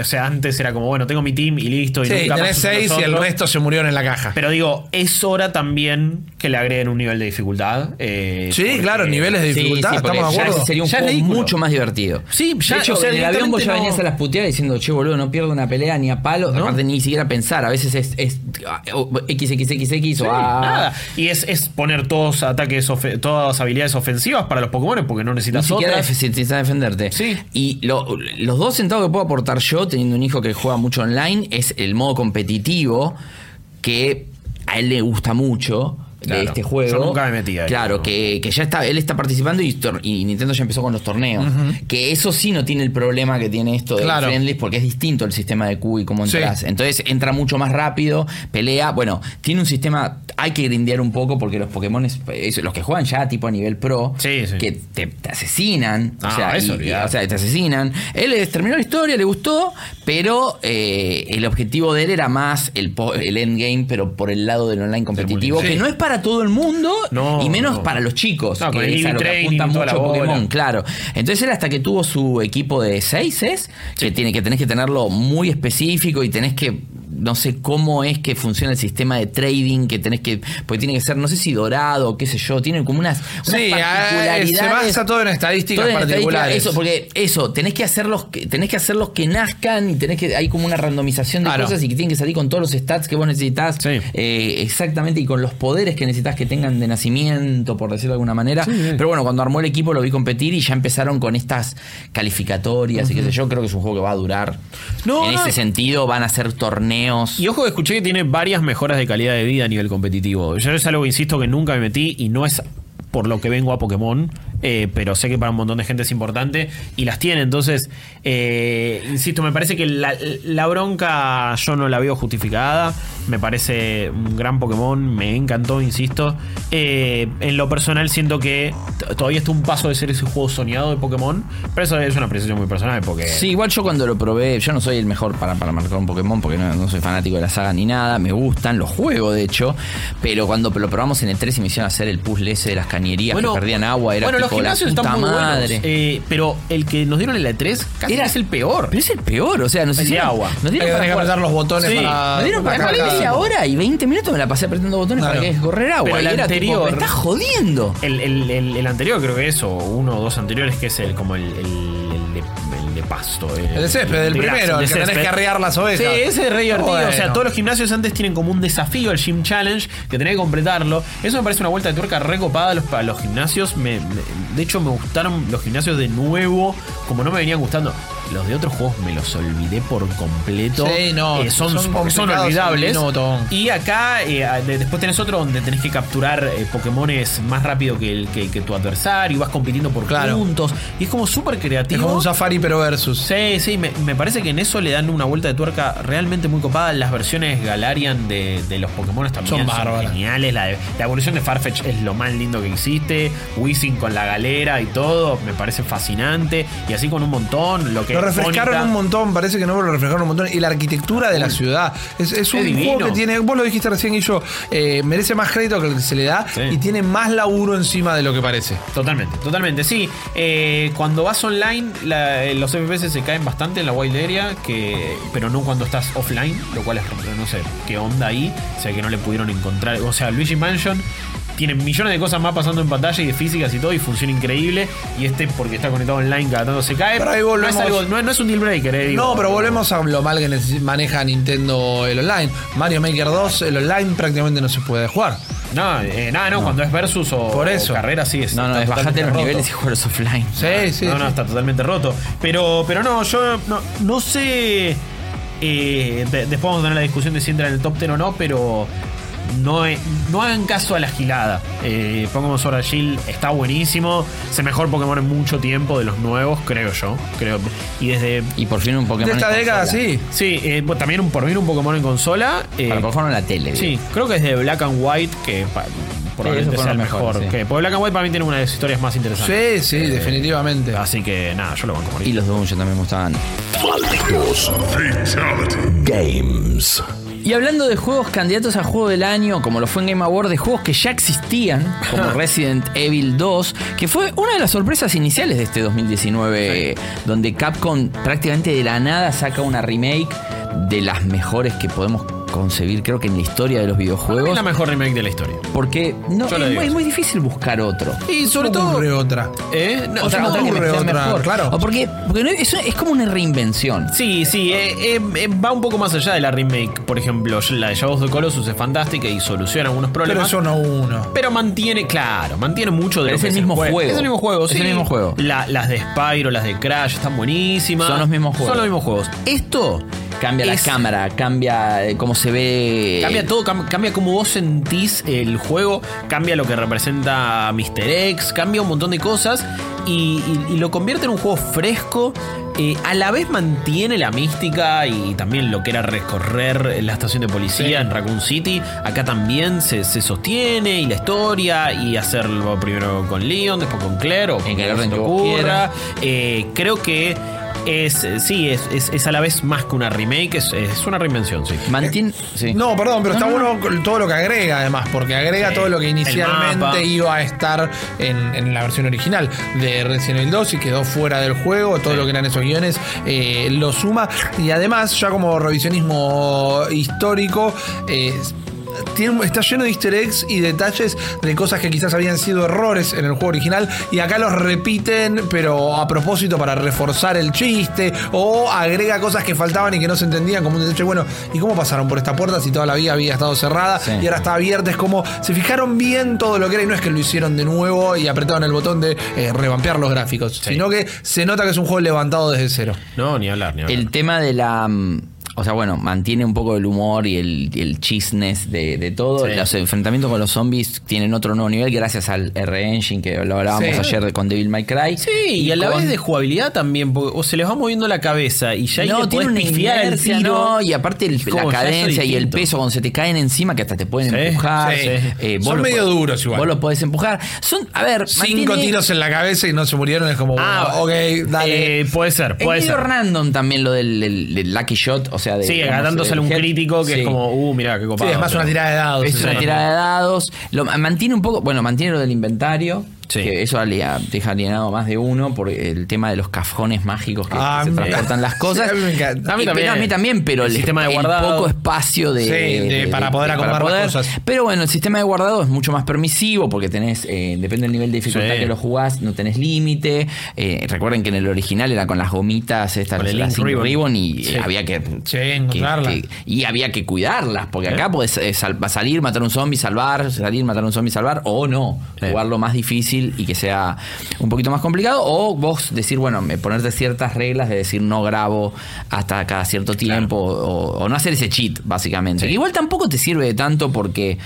O sea, antes era como, bueno, tengo mi team y listo. Y Sí, nunca más tenés los seis y el resto se murieron en la caja. Pero digo, es hora también que le agreguen un nivel de dificultad. eh, Sí, porque- claro, niveles de Sí, dificultad, sí, porque estamos de acuerdo. sería un Ya es juego ridículo. mucho más divertido. Sí, ya, de hecho, o sea, en el avión vos ya venías no- a las puteadas diciendo, che, boludo, no pierdo una pelea ni a palo. ¿No? Aparte, ni siquiera pensar. A veces es, es o XXXX Sí, o ah, nada. Y es, es poner todos ataques, todas habilidades ofensivas para los Pokémon porque no Ni necesitas siquiera otras. necesitas defenderte. Sí. Y lo- los dos centavos que puedo aportar yo, teniendo un hijo que juega mucho online, es el modo competitivo, que a él le gusta mucho. Claro. de este juego. Yo nunca me metí ahí, Claro, que, que ya está, él está participando y, Nintendo ya empezó con los torneos. Que eso sí no tiene el problema que tiene esto de Claro. Friendly, porque es distinto el sistema de Q y cómo Sí. entras. Entonces entra mucho más rápido, pelea. Bueno, tiene un sistema, hay que grindear un poco porque los Pokémon, los que juegan ya tipo a nivel pro, Sí, sí. que te, te asesinan. o, Ah, sea, eso, y- y- o sea, te asesinan. Él terminó la historia, le gustó, pero eh, el objetivo de él era más el, el endgame, pero por el lado del online competitivo, que no es para todo el mundo No, y menos no. para los chicos. No, que es a lo que apunta mucho. Pokémon, claro. Entonces él hasta que tuvo su equipo de seis es, que tiene que tenés que tenerlo muy específico y tenés que no sé cómo es que funciona el sistema de trading, que tenés que, porque tiene que ser, no sé si dorado, qué sé yo, tienen como unas, unas Sí, ah, particularidades. se basa todo en estadísticas Todo en estadística, particulares. Eso, porque eso, tenés que hacerlos que, tenés que hacerlos que nazcan y tenés que, hay como una randomización de cosas y que tienen que salir con todos los stats que vos necesitas. Sí. eh, exactamente, y con los poderes que necesitas que tengan de nacimiento, por decirlo de alguna manera. Pero bueno, cuando armó el equipo lo vi competir y ya empezaron con estas calificatorias y qué sé yo. Creo que es un juego que va a durar. No, en no. ese sentido, van a ser torneos. Y ojo que escuché que tiene varias mejoras de calidad de vida a nivel competitivo. Yo es algo insisto que nunca me metí y no es por lo que vengo a Pokémon, eh, pero sé que para un montón de gente es importante y las tiene. Entonces, eh, insisto, me parece que la, la bronca yo no la veo justificada. Me parece un gran Pokémon, me encantó, insisto. Eh, en lo personal siento que todavía está un paso de ser ese juego soñado de Pokémon, pero eso es una apreciación muy personal porque... Sí, igual yo cuando lo probé, yo no soy el mejor para, para marcar un Pokémon porque no, no soy fanático de la saga ni nada, me gustan, los juego de hecho, pero cuando lo probamos en el 3 y me hicieron hacer el puzzle ese de las cañerías que perdían agua, era bueno, los tipo la gimnasios puta están muy madre. buenos, eh, pero el que nos dieron en la E3 casi Era- es el peor. Pero es el peor, o sea, nos El hicieron agua. Nos dieron para que jugar- apretar los botones Sí, para. nos dieron para para jugar cada- media hora y 20 minutos me la pasé apretando botones para que correr agua. Pero el era tipo, anterior- me estás jodiendo. El, el- el- el anterior creo que es, o uno o dos anteriores, que es el como el, el- el de pasto. eh, El de césped, el primero, el que tenés que arrear las ovejas. Sí, ese es re divertido. O sea, todos los gimnasios antes tienen como un desafío, el Gym Challenge, que tenés que completarlo. Eso me parece una vuelta de tuerca recopada a los, a los gimnasios. Me- me- de hecho, me gustaron los gimnasios de nuevo, como no me venían gustando. Los de otros juegos me los olvidé por completo. Sí, no, Eh, son, son son, olvidables. Y acá, eh, de- después tenés otro donde tenés que capturar eh, Pokémones más rápido que, el, que, que tu adversario. Y vas compitiendo por Claro. puntos. Y es como súper Es creativo. como un safari pero versus. Sí, sí, me, me parece que en eso le dan una vuelta de tuerca realmente muy copada. Las versiones Galarian de, de los Pokémon también Son son, geniales. La, de- la evolución de Farfetch es lo más lindo que existe. Wizzing con la galera y todo, me parece fascinante. Y así con un montón. Lo que Lo es refrescaron un montón, parece que no pero lo refrescaron un montón. Y la arquitectura de la ciudad. Es, es un juego que tiene, vos lo dijiste recién y yo, eh, merece más crédito que el que se le da Sí. y tiene más laburo encima de lo que parece. Totalmente, totalmente, sí. Eh, cuando vas online, la- eh, los FPS se caen bastante en la wild area, que, pero no cuando estás offline, lo cual es, no sé, qué onda ahí. O sea, que no le pudieron encontrar. O sea, Luigi Mansion tiene millones de cosas más pasando en pantalla y de físicas y todo, y funciona increíble. Y este, porque está conectado online, cada tanto se cae. Pero ahí no, volvemos- es algo- no, no es un deal breaker, eh, digo. No, pero volvemos a lo mal que maneja Nintendo el online. Mario Maker 2, el online prácticamente no se puede jugar. No, eh, nada, no, cuando es versus o, Por eso. o carrera, sí es. No, no, es bajate los roto. niveles y juegos offline. Sí, sí. no, no, sí. está totalmente roto. Pero, pero no, yo no, no sé. eh, de- después vamos a tener la discusión de si entra en el top 10 o no, pero no, no hagan caso a la gilada. Eh, Pokémon Sword and Shield está buenísimo. Es el mejor Pokémon en mucho tiempo de los nuevos, creo yo. Creo. Y desde. Y por fin un Pokémon. De esta en década, consola. sí. Sí, eh, también un, por mí un Pokémon en consola. eh, Para por favor en la tele. Sí, digo. creo que es de Black and White, que pa- probablemente esos sea el mejor. mejores, sí. que, porque Black and White para mí tiene una de las historias más interesantes. Sí, sí, definitivamente. Así que nada, yo lo banco a morir. Y los Dungeon también me gustaban. Games. Y hablando de juegos candidatos a juego del año, como lo fue en Game Award, de juegos que ya existían, como Resident Evil 2, que fue una de las sorpresas iniciales de este 2019, donde Capcom prácticamente de la nada saca una remake de las mejores que podemos concebir, creo que en la historia de los videojuegos. es la mejor remake de la historia. Porque no, es, muy, es muy difícil buscar otro. Y sobre ¿Cómo todo. ocurre otra. ¿Eh? No, Otra, que ocurre sea otra, mejor. claro. O porque, porque no- es, es como una reinvención. Sí, sí, eh, eh, eh, va un poco más allá de la remake. Por ejemplo, la de Shadow of the Colossus es fantástica y soluciona algunos Pero problemas. eso no uno. Pero mantiene, claro, mantiene mucho de Pero lo es que el es mismo juego. Es el mismo juego, Es sí. el mismo juego. La- las de Spyro, las de Crash están buenísimas. Son los mismos juegos. Son los mismos juegos. Esto Cambia es- la cámara, cambia eh, cómo se ve. Cambia todo, cam- cambia cómo vos sentís el juego, cambia lo que representa Mr. X, cambia un montón de cosas y, y- y lo convierte en un juego fresco. eh, a la vez mantiene la mística y también lo que era recorrer la estación de policía en Raccoon City. Acá también se, se sostiene y la historia y hacerlo primero con Leon, después con Claire o En como el orden se te que quieras. Eh, creo que es, eh, sí, es, es- es a la vez más que una remake, es, es una reinvención, sí. Mantiene. sí. No, perdón, pero está no, bueno todo lo que agrega, además, porque agrega Sí, todo lo que inicialmente iba a estar en, en la versión original de Resident Evil 2 y quedó fuera del juego. Todo lo que eran esos guiones eh, lo suma. Y además, ya como revisionismo histórico, eh, tiene- está lleno de easter eggs y detalles de cosas que quizás habían sido errores en el juego original y acá los repiten pero a propósito para reforzar el chiste o agrega cosas que faltaban y que no se entendían como un detalle bueno ¿y cómo pasaron por esta puerta si toda la vida había estado cerrada Sí. y ahora está abierta? Es como se fijaron bien todo lo que era y no es que lo hicieron de nuevo y apretaron el botón de eh, revampear los gráficos sino que se nota que es un juego levantado desde cero No, ni hablar, ni hablar. El tema de la. O sea, bueno, mantiene un poco el humor y el, el chisnes de, de todo. Sí. Los enfrentamientos con los zombies tienen otro nuevo nivel gracias al R-Engine que lo hablábamos Sí. ayer con Devil May Cry. Sí, y, a la vez de jugabilidad también, porque o se les va moviendo la cabeza y ya no, tiene una pifiar el inercia, tiro. ¿no? Y aparte el- la cadencia y el peso cuando se te caen encima que hasta te pueden Sí, empujar. sí. Eh, vos Son medio podés- duros igual. Vos lo podés empujar. Son, a ver, cinco mantiene- tiros en la cabeza y no se murieron es como Ah, bueno, ok dale eh, puede ser, Es puede medio ser. random también lo del, del- del lucky shot, o sea, de, Sí, del un head. crítico que Sí. es como, uh, mirá, qué Sí, copado. es más una tirada de dados Es sí. una tirada de dados. Lo, mantiene un poco, bueno, mantiene lo del inventario. Sí. que eso alia- deja alienado más de uno por el tema de los cajones mágicos que, Ah, que se transportan las cosas. Sí, a mí me encanta. A mí Y- también. pero a mí también, pero El el, sistema de el guardado. poco espacio de, Sí, de- para poder acomodar las cosas. Pero bueno, el sistema de guardado es mucho más permisivo porque tenés, eh, depende del nivel de dificultad que lo jugás, no tenés límite. Eh, recuerden que en el original era con las gomitas, estas, Con el las Ribbon. Ribbon, y eh, había que, y había que cuidarlas, porque acá podés eh, sal- salir, matar un zombie, salvar, salir, matar un zombie, salvar, o no, jugarlo más difícil y que sea un poquito más complicado, o vos decir, bueno, ponerte ciertas reglas de decir no grabo hasta cada cierto tiempo, o, o no hacer ese cheat, básicamente. Igual tampoco te sirve de tanto porque...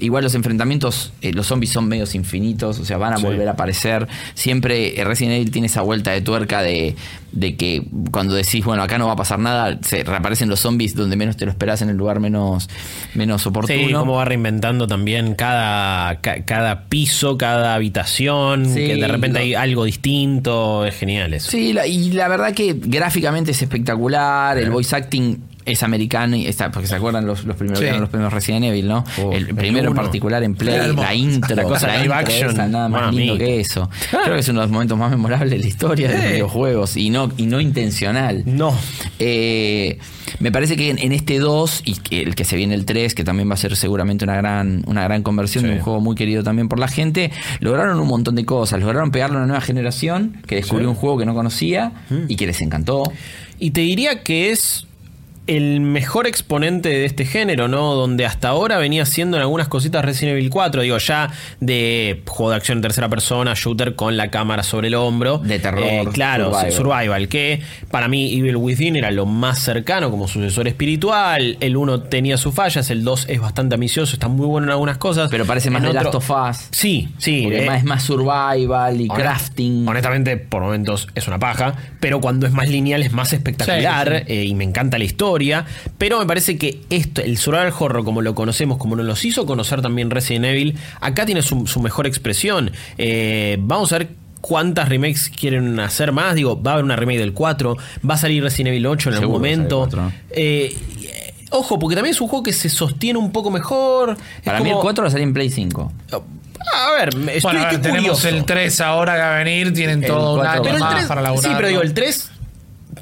Igual los enfrentamientos, eh, los zombies son medios infinitos, o sea, van a Sí. volver a aparecer. Siempre eh, Resident Evil tiene esa vuelta de tuerca de, de que cuando decís, bueno, acá no va a pasar nada, se reaparecen los zombies donde menos te lo esperás en el lugar menos, menos oportuno. Sí, cómo va reinventando también cada, ca- cada piso, cada habitación, Sí, que de repente lo- hay algo distinto, es genial eso. Sí, la- y la verdad que gráficamente es espectacular, el voice acting es americano, y está, porque se acuerdan los, los primeros, Sí. eran los primeros Resident Evil, ¿no? Oh, el primero en particular en Play, la intro, La cosa live intro action, esa, nada más lindo que eso. Creo que es uno de los momentos más memorables de la historia de los videojuegos y no, y no intencional. No. Eh, me parece que en, en este 2 y que el que se viene el 3, que también va a ser seguramente una gran, una gran conversión de un juego muy querido también por la gente, lograron un montón de cosas. Lograron pegarle a una nueva generación que descubrió Sí. un juego que no conocía y que les encantó. Y te diría que es el mejor exponente de este género, ¿no? Donde hasta ahora venía siendo en algunas cositas Resident Evil 4, digo, ya de juego de acción en tercera persona, shooter con la cámara sobre el hombro. De terror, Eh, claro, survival. survival. que para mí Evil Within era lo más cercano como sucesor espiritual. El 1 tenía sus fallas, el 2 es bastante ambicioso, está muy bueno en algunas cosas. Pero parece más En de otro- Last of Us. Sí, sí. Porque eh, es más survival y Honest- crafting. Honestamente, por momentos es una paja, pero cuando es más lineal es más espectacular Sí, eh, y me encanta la historia. Pero me parece que esto, el survival horror como lo conocemos, como nos los hizo conocer también Resident Evil, acá tiene su, su mejor expresión. Eh, vamos a ver. ¿Cuántas remakes quieren hacer más? Digo, va a haber una remake del 4, va a salir Resident Evil 8 en algún Seguro sale momento. 4. Eh, eh, ojo, porque también es un juego que se sostiene un poco mejor. Es Para mí el como- 4 va a salir en Play 5. A ver, estoy, Bueno, estoy tenemos curioso. el 3 ahora que va a venir, tienen El todo un año el más 3, para laburar. sí, pero digo, el 3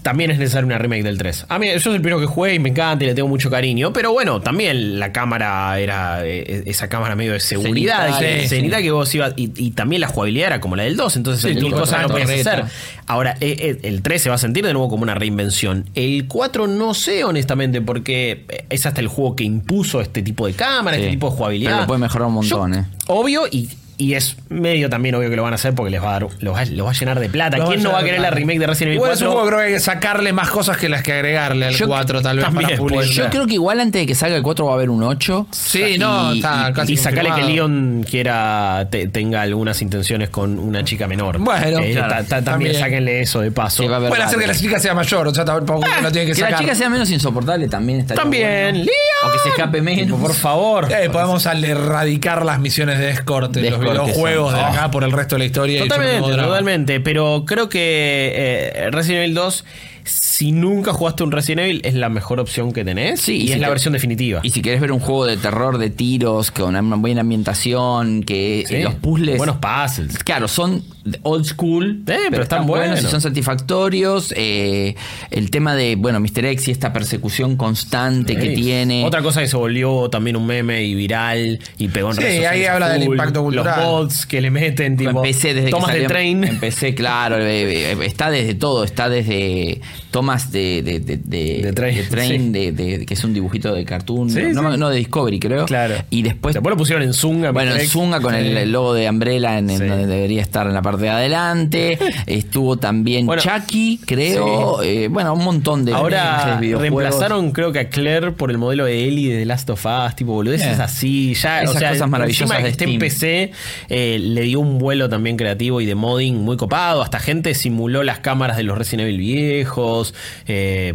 también es necesario una remake del 3. A mí, yo soy el primero que jugué y me encanta y le tengo mucho cariño. Pero bueno, también la cámara era eh, esa cámara medio de seguridad. Cenital, que, sí, cenital que vos ibas. Y, y también la jugabilidad era como la del 2. Entonces, Sí, cualquier tú cosa no podías hacer. Ahora, eh, el 3 se va a sentir de nuevo como una reinvención. El 4 no sé, honestamente, porque es hasta el juego que impuso este tipo de cámara, este tipo de jugabilidad. Pero lo puede mejorar un montón, Yo- eh. Obvio, y. Y es medio también obvio que lo van a hacer porque les va a dar, los va, los va a llenar de plata. Lo ¿Quién no va a querer la remake de Resident Evil Igual es un 4? juego que creo que hay que sacarle más cosas que las que agregarle al Yo- 4, tal vez, también, para ser. Yo creo que igual antes de que salga el 4 va a haber un 8. Sí, no, Y- está y- casi y sacarle que. Leon quiera te- tenga algunas intenciones con una chica menor. Bueno, Eh, claro, ta- ta- también, también. sáquenle eso de paso. Sí, va a haber Puede hacer que la chica sea mayor, o sea, tampoco lo tiene que Que la sacar. chica sea menos insoportable también está También, Leon. O que se escape menos. Por favor. Eh, podemos erradicar las misiones de escort de De los escort que videojuegos de Oh. acá por el resto de la historia. y Totalmente, drama. totalmente. Pero creo que eh, Resident Evil 2, si nunca jugaste un Resident Evil, es la mejor opción que tenés. Sí, y y es la versión definitiva. Y si querés ver un juego de terror, de tiros, con una buena ambientación, que Sí, los puzzles. Buenos puzzles. Claro, son old school, pero están buenos. y son satisfactorios. eh, el tema de, bueno, Mr. X y esta persecución constante que tiene. Otra cosa que se volvió también un meme y viral y pegó en Sí, redes ahí habla del impacto cultural. Los bots que le meten, tipo, empecé desde tomas que de train. Empecé, claro, eh, eh, está desde todo, está desde tomas de, de, de, de- De Train, de Train, sí. de, de- que es un dibujito de cartoon, Sí, no, sí. no de Discovery, creo. Claro. Y después Después lo pusieron en Zunga. Bueno, Mr. en. Zunga con el, Sí. el logo de Umbrella en, en Sí. donde debería estar en la parte de adelante. Estuvo también Bueno, Chucky, creo. Eh, bueno, un montón de Ahora reemplazaron, creo que a Claire por el modelo de Ellie de The Last of Us, tipo boludeces Eh. así. Ya, Esas o sea, cosas maravillosas de en Steam. PC, eh, le dio un vuelo también creativo y de modding muy copado. Hasta gente simuló las cámaras de los Resident Evil viejos. eh,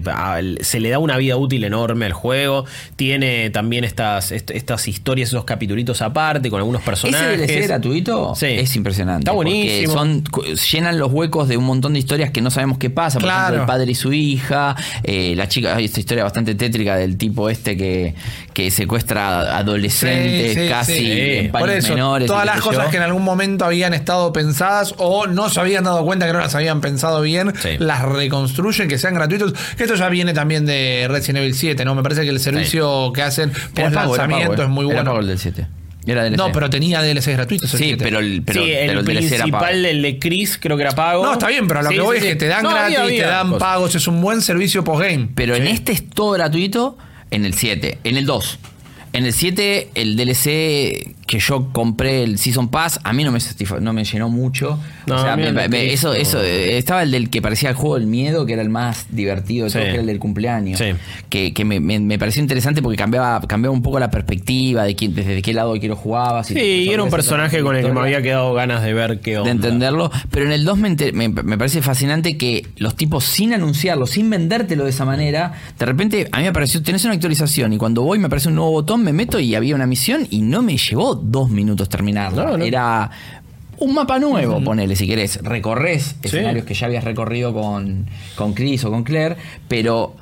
se le da una vida útil enorme al juego. Tiene también estas, est- estas historias, esos capitulitos aparte con algunos personajes. Ese DLC gratuito Sí. es impresionante. Está buenísimo. Son, llenan los huecos de un montón de historias que no sabemos qué pasa. Por Claro. ejemplo, el padre y su hija, eh, la chica, hay esta historia bastante tétrica del tipo este que, que secuestra adolescentes Sí, sí, casi sí. en Por eso, menores. todas las cosas yo. que en algún momento habían estado pensadas o no se habían dado cuenta que no las habían pensado bien, las reconstruyen, que sean gratuitos. Que esto ya viene también de Resident Evil 7, ¿no? Me parece que el servicio que hacen Era era pago, lanzamiento es muy Era bueno. el del 7. Era DLC. No, pero tenía DLC gratuitos. el Sí, 7. pero el, pero, sí, pero el, el DLC era pago. principal, el de Chris, creo que era pago. No, está bien, pero a lo Sí, que voy sí, es que te dan No, gratis, había- te dan cosas. pagos, es un buen servicio postgame. Pero en este es todo gratuito en el 7, en el 2. En el 7, el DLC que yo compré, el Season Pass, a mí no me no me llenó mucho. No, o sea, me- eso, eso, eh, estaba el del que parecía el juego del miedo, que era el más divertido de Sí. todos, que era el del cumpleaños. Sí. Que, que me, pareció interesante porque cambiaba, cambiaba un poco la perspectiva de quién, desde qué lado quiero jugaba. si Sí, y era un personaje con el que me había quedado ganas de ver qué onda. de entenderlo. Pero en el 2 me, enter- me, me parece fascinante que los tipos, sin anunciarlo, sin vendértelo de esa manera, de repente a mí me pareció, tenés una actualización y cuando voy me aparece un nuevo botón, me meto y había una misión y no me llevó dos minutos terminarla. No. Era un mapa nuevo, ponele, si querés. Recorres escenarios que ya habías recorrido con, con Chris o con Claire, pero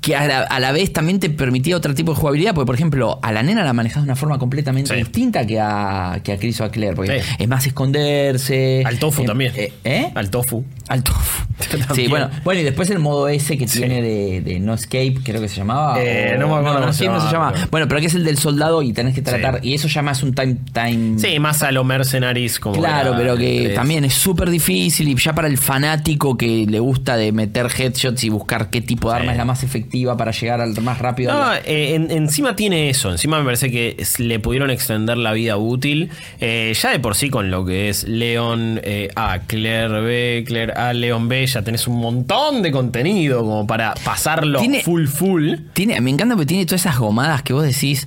que a la, a la vez también te permitía otro tipo de jugabilidad, porque por ejemplo, a la nena la manejas de una forma completamente Sí. distinta que a, que a Chris o a Claire, porque Sí. es más esconderse. Al tofu eh, también. eh, ¿Eh? Al tofu. Al tofu. Sí, bueno, bueno, y después el modo ese que Sí. tiene de, de No Escape, creo que se llamaba. Eh, o- no me acuerdo No, cómo se no se llama. pero- Bueno, pero que es el del soldado y tenés que tratar. Y eso ya más un time. time Sí, más a los mercenaries como. Claro, era pero que también es súper difícil y ya para el fanático que le gusta de meter headshots y buscar qué tipo de Sí. arma es la más efectiva para llegar al más rápido. No, al- eh, en- encima tiene eso. Encima me parece que le pudieron extender la vida útil. Eh, ya de por sí con lo que es Leon eh, A, Claire B, Claire A, Leon B, ya tenés un montón de contenido como para pasarlo Tiene- full full. Tiene, me encanta porque tiene todas esas gomadas que vos decís.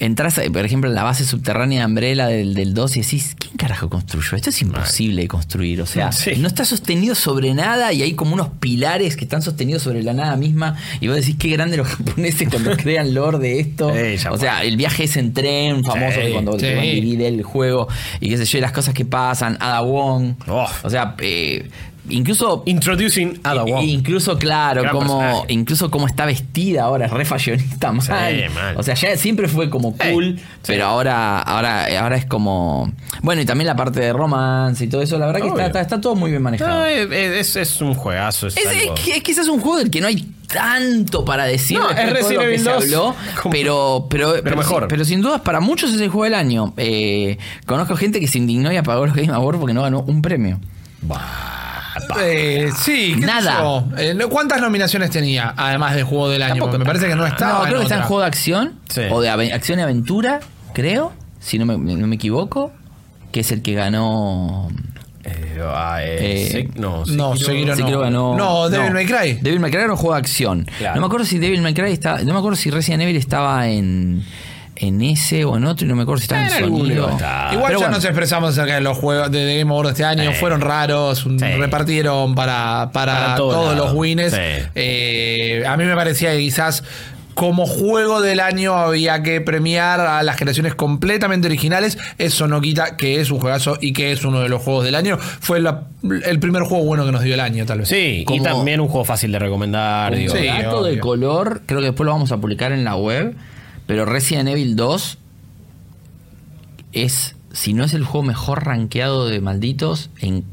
Entras, eh, por ejemplo, en la base subterránea de Umbrella del, del 2 y decís, ¿quién carajo construyó? Esto es imposible de construir. O sea, Sí. no está sostenido sobre nada y hay como unos pilares que están sostenidos sobre la nada misma. Y vos decís, qué grande los japoneses cuando crean lore de esto. O sea, el viaje es en tren famoso Sí, que cuando sí. dividir el juego y qué sé yo, y las cosas que pasan. Ada Wong. Oh. O sea, eh, incluso Introducing Ada Wong. Incluso, claro, Gran como, personaje. incluso como está vestida ahora, es re fashionista mal. mal. O sea, ya siempre fue como cool, pero ahora, ahora, ahora es como. Bueno, y también la parte de romance y todo eso, la verdad que está, está, está todo muy bien manejado. No, es, es un juegazo. Es, es, algo- es que- es quizás un juego del que no hay tanto para decir No, es Resident que Evil se 2. habló, Como- pero, pero, pero, mejor. sí- pero sin dudas para muchos es el juego del año. Eh, conozco gente que se indignó y apagó los Game Awards porque no ganó un premio. Eh, sí, qué Nada. yo. Eh, no- ¿Cuántas nominaciones tenía, además de juego del año? Tampoco Porque me parece que no estaba. No, creo que está en otra. juego de acción Sí. o de acción y aventura, creo, si no me, no me equivoco, que es el que ganó. Eh, ah, eh, Eh, no, no, Sekiro Sí, no. ganó. No, Devil May Cry. Devil May Cry era un juego de acción. Claro. No me acuerdo si Devil May Cry estaba. No me acuerdo si Resident Evil estaba en, en ese o en otro, y no me acuerdo si estaba en, En alguno sonido. está. Igual Pero ya bueno. nos expresamos acerca de los juegos de The Game Awards de este año. Sí. Fueron raros, Sí. repartieron para, para, Para todos los winners. Sí. Eh, a mí me parecía que quizás como juego del año había que premiar a las creaciones completamente originales. Eso no quita que es un juegazo y que es uno de los juegos del año. Fue la- el primer juego bueno que nos dio el año, tal vez. Sí, y también un juego fácil de recomendar. Un digo. Sí, dato de color, creo que después lo vamos a publicar en la web, pero Resident Evil 2 es, si no es el juego mejor rankeado de malditos en,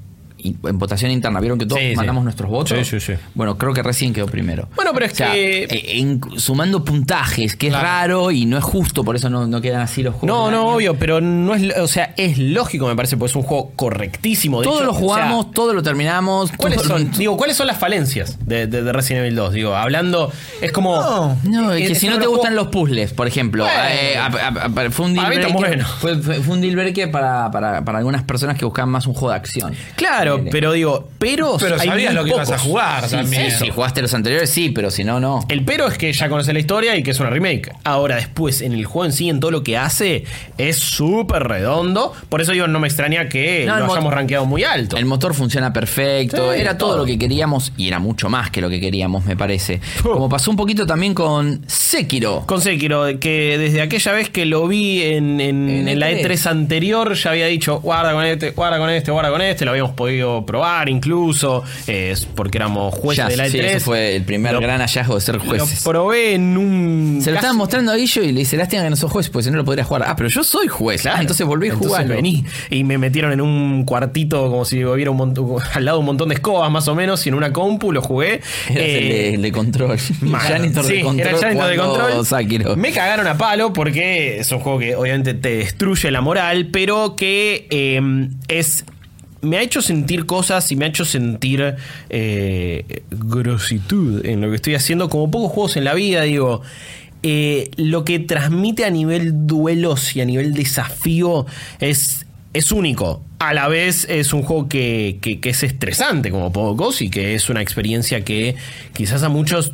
en votación interna. Vieron que todos Sí, sí. mandamos nuestros votos. Sí, sí, sí. Bueno, creo que Resident quedó primero. Bueno, pero es O sea, que- eh, en- sumando puntajes, que es raro y no es justo, por eso no, no quedan así los juegos. No, no, año. obvio, pero no es, o sea, es lógico, me parece, porque es un juego correctísimo. De Todos hecho, lo o sea, jugamos, todo lo terminamos. ¿Cuáles son, digo, ¿cuáles son las falencias de, de- de Resident Evil 2? Digo, hablando, es como. No. No, es que es si no te gustan los puzzles, por ejemplo, Bueno. eh, a- a- a- fue un deal Para mí está breaker, bueno. fue, fue- fue un deal breaker para, para, para algunas personas que buscaban más un juego de acción. Claro, Claro, ponele. pero digo, pero. Pero hay sabías lo que ibas a pocos. jugar Sí, también. sí, si jugaste los anteriores, sí, pero si no, no. El pero es que ya conoces la historia y que es una remake. Ahora, después, en el juego en sí, en todo lo que hace, es súper redondo. Por eso yo no me extraña que No, lo mo- hayamos rankeado muy alto. El motor funciona perfecto, Sí, era todo, todo. lo que queríamos y era mucho más que lo que queríamos, me parece. Uh. Como pasó un poquito también con Sekiro. Con Sekiro, que desde aquella vez que lo vi en, en- En en la E3. E3 anterior, ya había dicho, guarda con este, guarda con este, guarda con este. Lo habíamos podido probar incluso, eh, porque éramos jueces Ya, de la E3. sí, ese fue el primer Lo- gran hallazgo de ser jueces. Lo probé en un. Se lo casi- estaban mostrando a Guillo y le dice, lástima que no sos juez, pues si no lo podría jugar. Ah, pero yo soy juez. Ah, entonces volví a jugar. vení. Y me metieron en un cuartito como si hubiera un montón, al lado un montón de escobas más o menos y en una compu lo jugué. El, de, Eh, el de control. Mal. Janitor Sí, de control. era janitor de control. Me cagaron a palo porque es un juego que obviamente te destruye la moral, pero que eh, es. Me ha hecho sentir cosas y me ha hecho sentir eh, grositud en lo que estoy haciendo, como pocos juegos en la vida, digo. eh, lo que transmite a nivel duelos y a nivel desafío es, es único. A la vez es un juego que, que- es estresante como pocos y que es una experiencia que quizás a muchos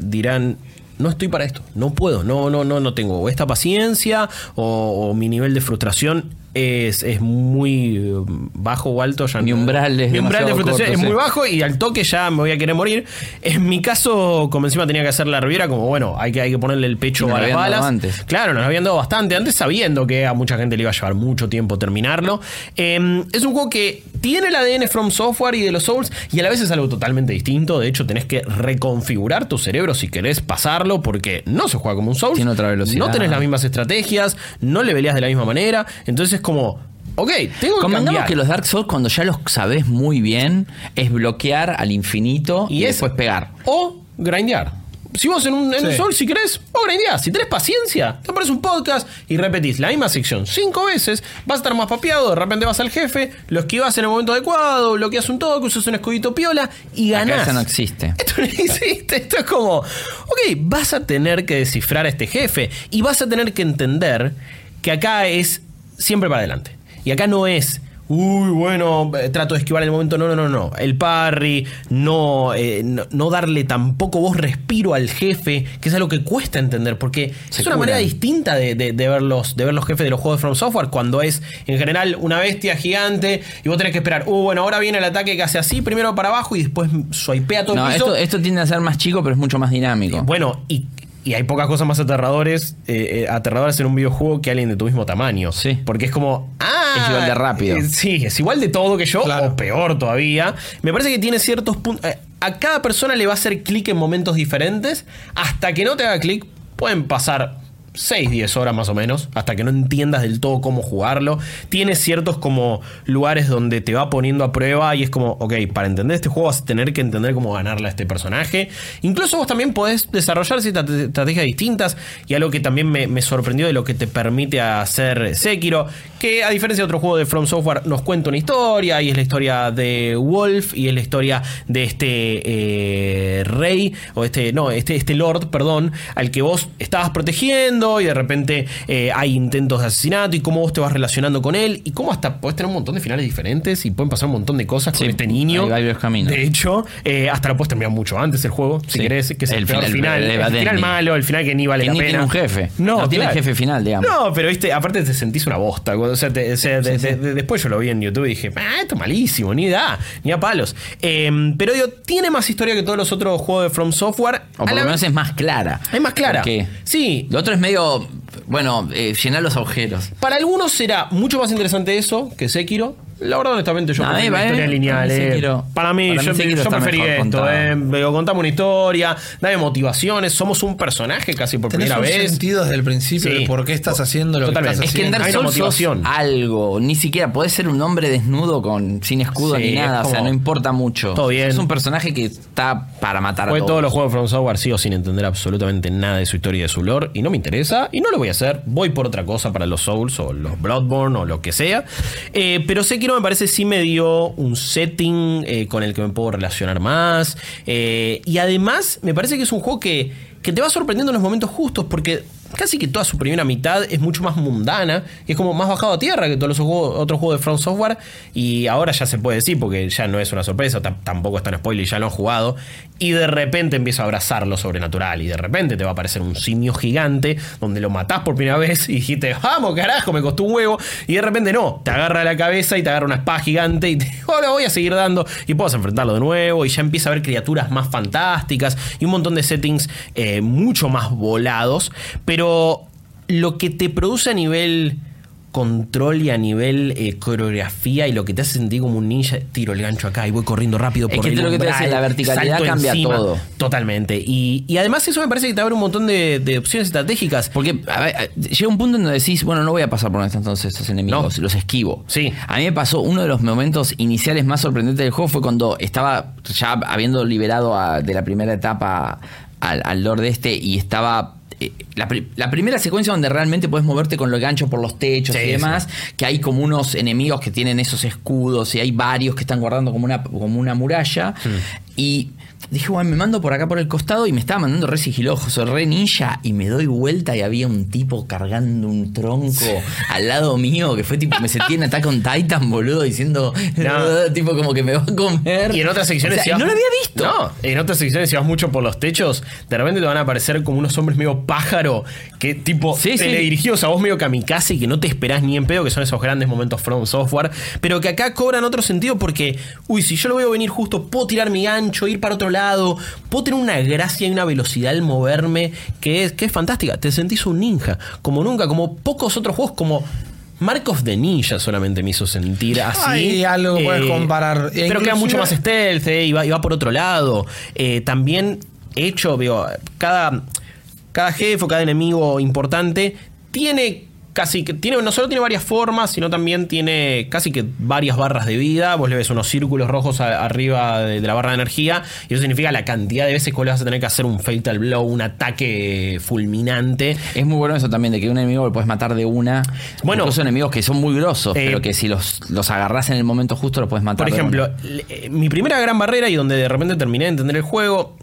dirán, no estoy para esto, no puedo, no, no, no, no tengo esta paciencia o mi nivel de frustración es, es muy eh, bajo o alto. Ya Mi umbral es mi umbral de frustración corto, es muy bajo y al toque ya me voy a querer morir. En mi caso, como encima tenía que hacer la Riviera, como bueno, hay que, hay que ponerle el pecho Y a las balas. antes. Claro, nos habían dado bastante antes, sabiendo que a mucha gente le iba a llevar mucho tiempo terminarlo. Eh, es un juego que tiene el ADN From Software y de los Souls, y a la vez es algo totalmente distinto. De hecho, tenés que reconfigurar tu cerebro si querés pasarlo, porque no se juega como un Souls. Tiene otra velocidad. No tenés las mismas estrategias, no le peleas de la misma manera. Entonces es como, ok, tengo que Convengamos cambiar. que los Dark Souls, cuando ya los sabes muy bien, es bloquear al infinito y, es- después pegar. O grindear. Si vos en un, en un Sí. Soul, si querés, o grindeás. Si tenés paciencia, te pones un podcast y repetís la misma sección cinco veces, vas a estar más papeado, de repente vas al jefe, lo esquivas en el momento adecuado, bloqueas un toque, usas un escudito piola y Acá ganás. eso no existe. Esto no existe, esto es como, ok, vas a tener que descifrar a este jefe y vas a tener que entender que acá es siempre para adelante. Y acá no es, uy, bueno, eh, trato de esquivar el momento, no, no, no, no. El parry, no, eh, no, no darle tampoco vos respiro al jefe, que es algo que cuesta entender, porque Se es una curan. manera distinta de, de- de ver los, de ver los jefes de los juegos de From Software, cuando es en general una bestia gigante y vos tenés que esperar, uh, bueno, ahora viene el ataque que hace así, primero para abajo y después swipea todo No, el piso. esto, esto tiende a ser más chico, pero es mucho más dinámico. Bueno, y, y hay pocas cosas más aterradores, eh, eh, aterradoras en un videojuego que alguien de tu mismo tamaño. Sí. Porque es como. Ah, Es igual de rápido. eh, sí, es igual de todo que yo, Claro. o peor todavía. Me parece que tiene ciertos puntos. a cada persona le va a hacer clic en momentos diferentes. Hasta que no te haga clic, pueden pasar 6, 10 horas más o menos, hasta que no entiendas del todo cómo jugarlo. Tiene ciertos como lugares donde te va poniendo a prueba y es como, ok, para entender este juego vas a tener que entender cómo ganarle a este personaje. Incluso vos también podés desarrollar ciertas estrategias distintas y algo que también me, sorprendió de lo que te permite hacer Sekiro, que a diferencia de otro juego de From Software nos cuenta una historia y es la historia de Wolf y es la historia de este eh, rey o este, no, este, este lord, perdón, al que vos estabas protegiendo y de repente eh, hay intentos de asesinato y cómo vos te vas relacionando con él y cómo hasta podés tener un montón de finales diferentes y pueden pasar un montón de cosas Sí, con este niño. hay varios caminos. De hecho, eh, hasta lo puedes terminar mucho antes el juego, si Sí. querés, que es el, El final- final. el final malo, el final que ni vale Que la ni pena. tiene un jefe. No tiene jefe final, digamos. No, pero viste, aparte te sentís una bosta. O sea, te- o sea, de- de- de- después yo lo vi en YouTube y dije, ah, esto es malísimo, ni da, ni a palos. Eh, pero digo, tiene más historia que todos los otros juegos de From Software. O por lo menos es más clara. es más clara. Porque Sí, Lo otro es medio, bueno, eh, llenar los agujeros. Para algunos será mucho más interesante eso que Sekiro. La verdad, honestamente, yo a prefiero una historia para mí lineal. eh. Sekiro- Para mí, para mí yo, preferí mejor esto. contado. Eh. Digo, contame una historia, dame motivaciones. Somos un personaje casi por Tenés primera un vez. sentido desde el principio Sí. de por qué estás haciendo lo Totalmente. que Es estás que en haciendo. Dark Hay una Souls sos motivación. algo, ni siquiera podés ser un hombre desnudo con sin escudo Sí, ni nada, es o sea, como- no importa mucho. Todo bien. Es un personaje que está para matar a Fue todos. todos los juegos de From Software sigo sin entender absolutamente nada de su historia y de su lore y no me interesa y no lo voy a hacer. Voy por otra cosa para los Souls o los Bloodborne o lo que sea. Eh, pero Me parece sí me dio un setting eh, con el que me puedo relacionar más. Eh, y además me parece que es un juego que, que te va sorprendiendo en los momentos justos porque casi que toda su primera mitad es mucho más mundana, y es como más bajado a tierra que todos los otros juegos de From Software, y ahora ya se puede decir, porque ya no es una sorpresa, tam- tampoco es tan spoiler, ya lo han jugado, y de repente empieza a abrazar lo sobrenatural, y de repente te va a aparecer un simio gigante, donde lo matás por primera vez y dijiste, vamos carajo, me costó un huevo, y de repente no, te agarra la cabeza y te agarra una espada gigante, y te oh, voy a seguir dando, y puedes enfrentarlo de nuevo, y ya empieza a haber criaturas más fantásticas, y un montón de settings eh, mucho más volados, pero lo que te produce a nivel control y a nivel eh, coreografía y lo que te hace sentir como un ninja, tiro el gancho acá y voy corriendo rápido Es por que el esto es lo que te decía, la verticalidad cambia todo. Totalmente. Y, y además eso me parece que te abre un montón de, de opciones estratégicas. Porque a ver, a- llega un punto en donde decís, bueno, no voy a pasar por donde están todos estos enemigos, No. los esquivo. Sí. A mí me pasó uno de los momentos iniciales más sorprendentes del juego fue cuando estaba ya habiendo liberado a- de la primera etapa al, al Lord este y estaba. Eh, La, pri- la primera secuencia donde realmente puedes moverte con los ganchos por los techos Sí, y demás, que hay como unos enemigos que tienen esos escudos y hay varios que están guardando como una, como una muralla. Y dije, bueno, me mando por acá por el costado y me estaba mandando re sigiloso, re ninja, y me doy vuelta y había un tipo cargando un tronco al lado mío, que fue tipo, me sentí en Attack on Titan, boludo, diciendo, No. tipo como que me va a comer. Y en otras secciones O sea, si y vas- no lo había visto. No, en otras secciones si vas mucho por los techos, de repente te van a aparecer como unos hombres medio pájaro, que tipo Sí, sí. teledirigidos a vos medio kamikaze y que no te esperás ni en pedo, que son esos grandes momentos from software, pero que acá cobran otro sentido porque, uy, si yo lo veo venir justo, puedo tirar mi gancho, ir para otro lado, puedo tener una gracia y una velocidad al moverme que es, que es fantástica. Te sentís un ninja, como nunca, como pocos otros juegos, como Mark of the Ninja solamente me hizo sentir así. Hay algo que puedes comparar. E Pero queda mucho más stealth eh, y, va, y va por otro lado. Eh, también hecho, veo, cada, cada jefe o cada enemigo importante tiene casi que tiene no solo tiene varias formas, sino también tiene casi que varias barras de vida. Vos le ves unos círculos rojos a- arriba de, de la barra de energía y eso significa la cantidad de veces que vos le vas a tener que hacer un fatal blow, un ataque fulminante. Es muy bueno eso también, de que un enemigo lo puedes matar de una. Bueno. Incluso enemigos que son muy grosos, Eh, pero que si los, los agarras en el momento justo lo puedes matar. Por de ejemplo, una. eh, mi primera gran barrera y donde de repente terminé de entender el juego.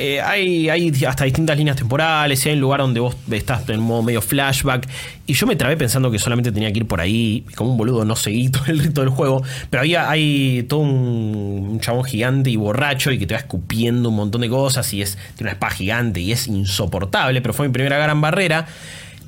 Eh, hay, hay hasta distintas líneas temporales, hay un lugar donde vos estás en modo medio flashback. Y yo me trabé pensando que solamente tenía que ir por ahí. Como un boludo no seguí todo el rito del juego. Pero había, hay todo un, un chabón gigante y borracho y que te va escupiendo un montón de cosas. Y es, tiene una espada gigante y es insoportable. Pero fue mi primera gran barrera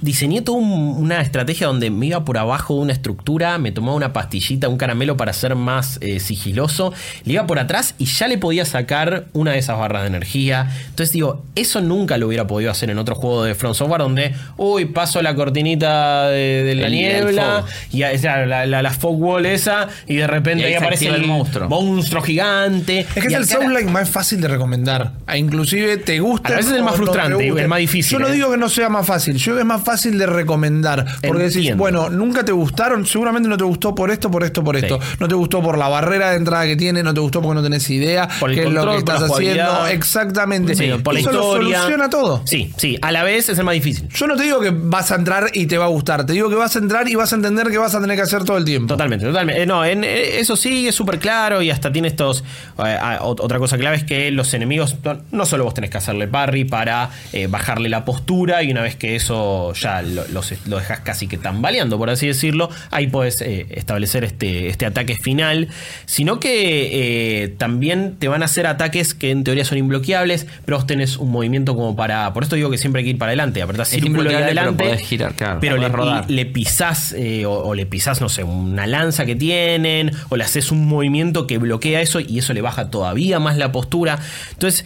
diseñé toda un- una estrategia donde me iba por abajo de una estructura, me tomaba una pastillita, un caramelo para ser más eh, sigiloso, le iba por atrás y ya le podía sacar una de esas barras de energía. Entonces digo, eso nunca lo hubiera podido hacer en otro juego de From Software donde, uy, paso la cortinita de, de la El- niebla y a- esa, la, la, la fog wall esa y de repente Y ahí aparece el monstruo. monstruo gigante. Es que es el Soundline más fácil de recomendar. Inclusive te gusta. A veces es el más frustrante, el más difícil, Yo no ¿eh? digo que no sea más fácil, yo es más fácil de recomendar. Porque decís, bueno, nunca te gustaron, seguramente no te gustó por esto, por esto, por esto. No te gustó por la barrera de entrada que tiene, no te gustó porque no tenés idea Por el qué es lo que estás haciendo. Exactamente. Sí, por la Eso lo soluciona todo. Sí, sí, a la vez es el más difícil. Yo no te digo que vas a entrar y te va a gustar, te digo que vas a entrar y vas a entender que vas a tener que hacer todo el tiempo. Totalmente, totalmente. Eh, no, en, eh, eso sí es súper claro y hasta tiene estos. eh, ot- otra cosa clave es que los enemigos, no, no solo vos tenés que hacerle parry para bajarle la postura y una vez que eso ya lo, los- lo dejas casi que tambaleando, por así decirlo, ahí podés eh, establecer este, este ataque final. Sino que eh, también te van a hacer ataques que en teoría son imbloqueables, pero vos tenés un movimiento como para. Por esto digo que siempre hay que ir para adelante, apretás círculo y pero adelante. podés girar, claro, pero le, rodar. le pisás eh, o, o le pisás, no sé, una lanza que tienen, o le haces un movimiento que bloquea eso y eso le baja todavía más la postura. Entonces,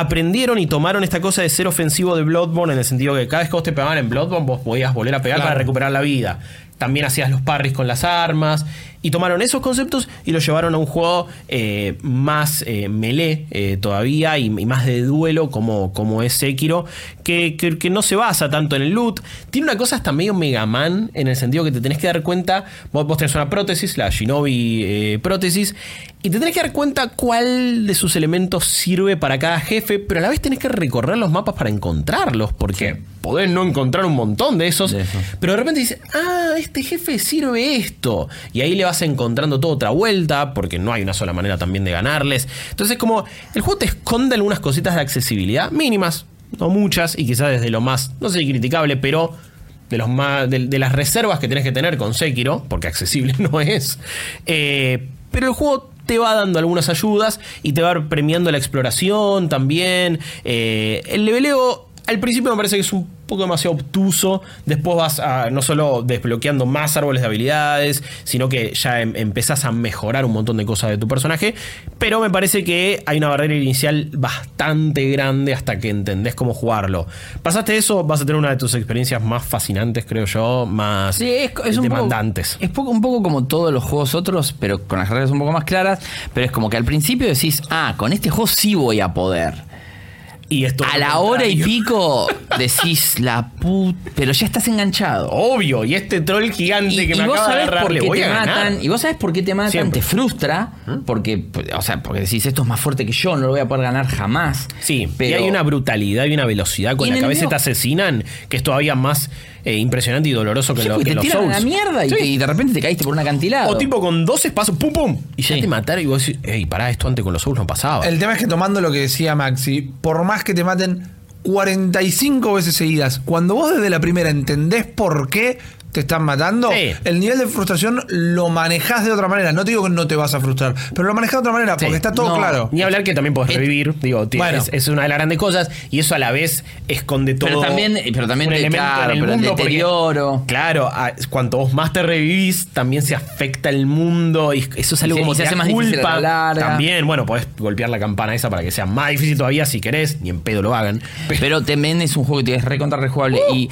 aprendieron y tomaron esta cosa de ser ofensivo de Bloodborne en el sentido que cada vez que vos te pegaban en Bloodborne, vos podías volver a pegar Claro. para recuperar la vida. También hacías los parries con las armas. Y tomaron esos conceptos y los llevaron a un juego eh, más eh, melee eh, todavía y, y más de duelo como, como es Sekiro, que, que- que no se basa tanto en el loot. Tiene una cosa hasta medio Mega Man en el sentido que te tenés que dar cuenta, vos, vos tenés una prótesis, la Shinobi eh, prótesis, y te tenés que dar cuenta cuál de sus elementos sirve para cada jefe, pero a la vez tenés que recorrer los mapas para encontrarlos, porque podés no encontrar un montón de esos, De esos. pero de repente dices, ah, este jefe sirve esto. Y ahí le vas encontrando toda otra vuelta, porque no hay una sola manera también de ganarles. Entonces, como el juego te esconde algunas cositas de accesibilidad mínimas. no muchas, y quizás desde lo más, no sé si criticable, pero de, los más, de, las reservas que tenés que tener con Sekiro, porque accesible no es. Eh, pero el juego te va dando algunas ayudas y te va premiando la exploración también. Eh, el leveleo al principio me parece que es un poco demasiado obtuso. Después vas a, no solo desbloqueando más árboles de habilidades, sino que ya em- empezás a mejorar un montón de cosas de tu personaje. Pero me parece que hay una barrera inicial bastante grande hasta que entendés cómo jugarlo. Pasaste eso, vas a tener una de tus experiencias más fascinantes, creo yo, más Sí, es, es un demandantes. Poco, es poco, un poco como todos los juegos otros, pero con las reglas un poco más claras. Pero es como que al principio decís, ah, con este juego sí voy a poder. Y esto A la hora y pico decís la put... Pero ya estás enganchado. Obvio, y este troll gigante Y, que y me acaba de agarrar, por le voy te a ganar. matan. Y vos sabés por qué te matan, Siempre. te frustra. Porque, o sea, porque decís, esto es más fuerte que yo, no lo voy a poder ganar jamás. Sí, pero y hay una brutalidad y una velocidad con la cabeza te asesinan que es todavía más eh, impresionante y doloroso que, Sí, lo- que te los tiran a la Souls. mierda y, Sí. te- y de repente te caíste por un acantilado. O tipo con 12 pasos, pum pum, y ya Sí. te mataron y vos decís, hey, pará, esto antes con los Souls no pasaba. El tema es que tomando lo que decía Maxi, por más que te maten 45 veces seguidas, cuando vos desde la primera entendés por qué te están matando, Sí. el nivel de frustración lo manejás de otra manera. No te digo que no te vas a frustrar, pero lo manejás de otra manera porque está todo No. claro. Ni hablar que también podés Eh, revivir, digo, ti- bueno. es, es una de las grandes cosas y eso a la vez esconde todo. Pero también- pero también un claro, en el pero el mundo porque, deterioro. claro, a- cuanto vos más te revivís, también se afecta el mundo y eso es algo Y se- como se hace más culpa. la. También, bueno, podés golpear la campana esa para que sea más difícil todavía si querés, ni en pedo lo hagan. Pero también es un juego que es recontra rejugable. Uh. Y.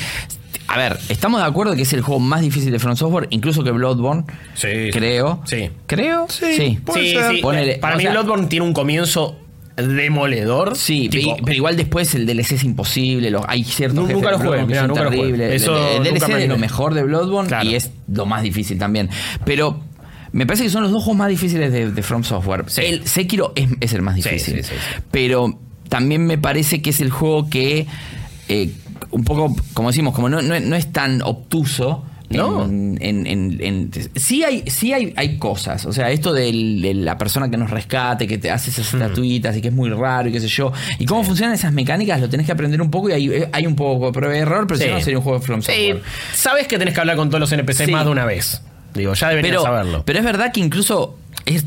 A ver, estamos de acuerdo que es el juego más difícil de From Software, incluso que Bloodborne. Sí. Creo. Sí. Creo. Sí. Puede sí, ser. sí. Ponele, Para mí sea- Bloodborne tiene un comienzo demoledor. Sí, tipo, pero, pero igual después el DLC es imposible. los- hay ciertos jefes nunca lo jugué, que son nunca lo. Eso el, el DLC es lo mejor de Bloodborne Claro. y es lo más difícil también. Pero me parece que son los dos juegos más difíciles de, de From Software. Sí. El Sekiro es, es el más Sí, difícil. sí, sí, sí. Pero también me parece que es el juego que eh, un poco, como decimos, como no, no, no es tan obtuso. No. En, en- en- sí hay, sí hay, hay cosas. O sea, esto del- de la persona que nos rescate, que te hace esas Hmm. estatuitas y que es muy raro y qué sé yo. Y cómo funcionan esas mecánicas, lo tenés que aprender un poco y hay, hay un poco de prueba y error, pero si Sí. no sería un juego de From Sí, Software. sabes que tenés que hablar con todos los NPCs Sí. más de una vez. Digo, ya deberías pero, saberlo. pero es verdad que incluso es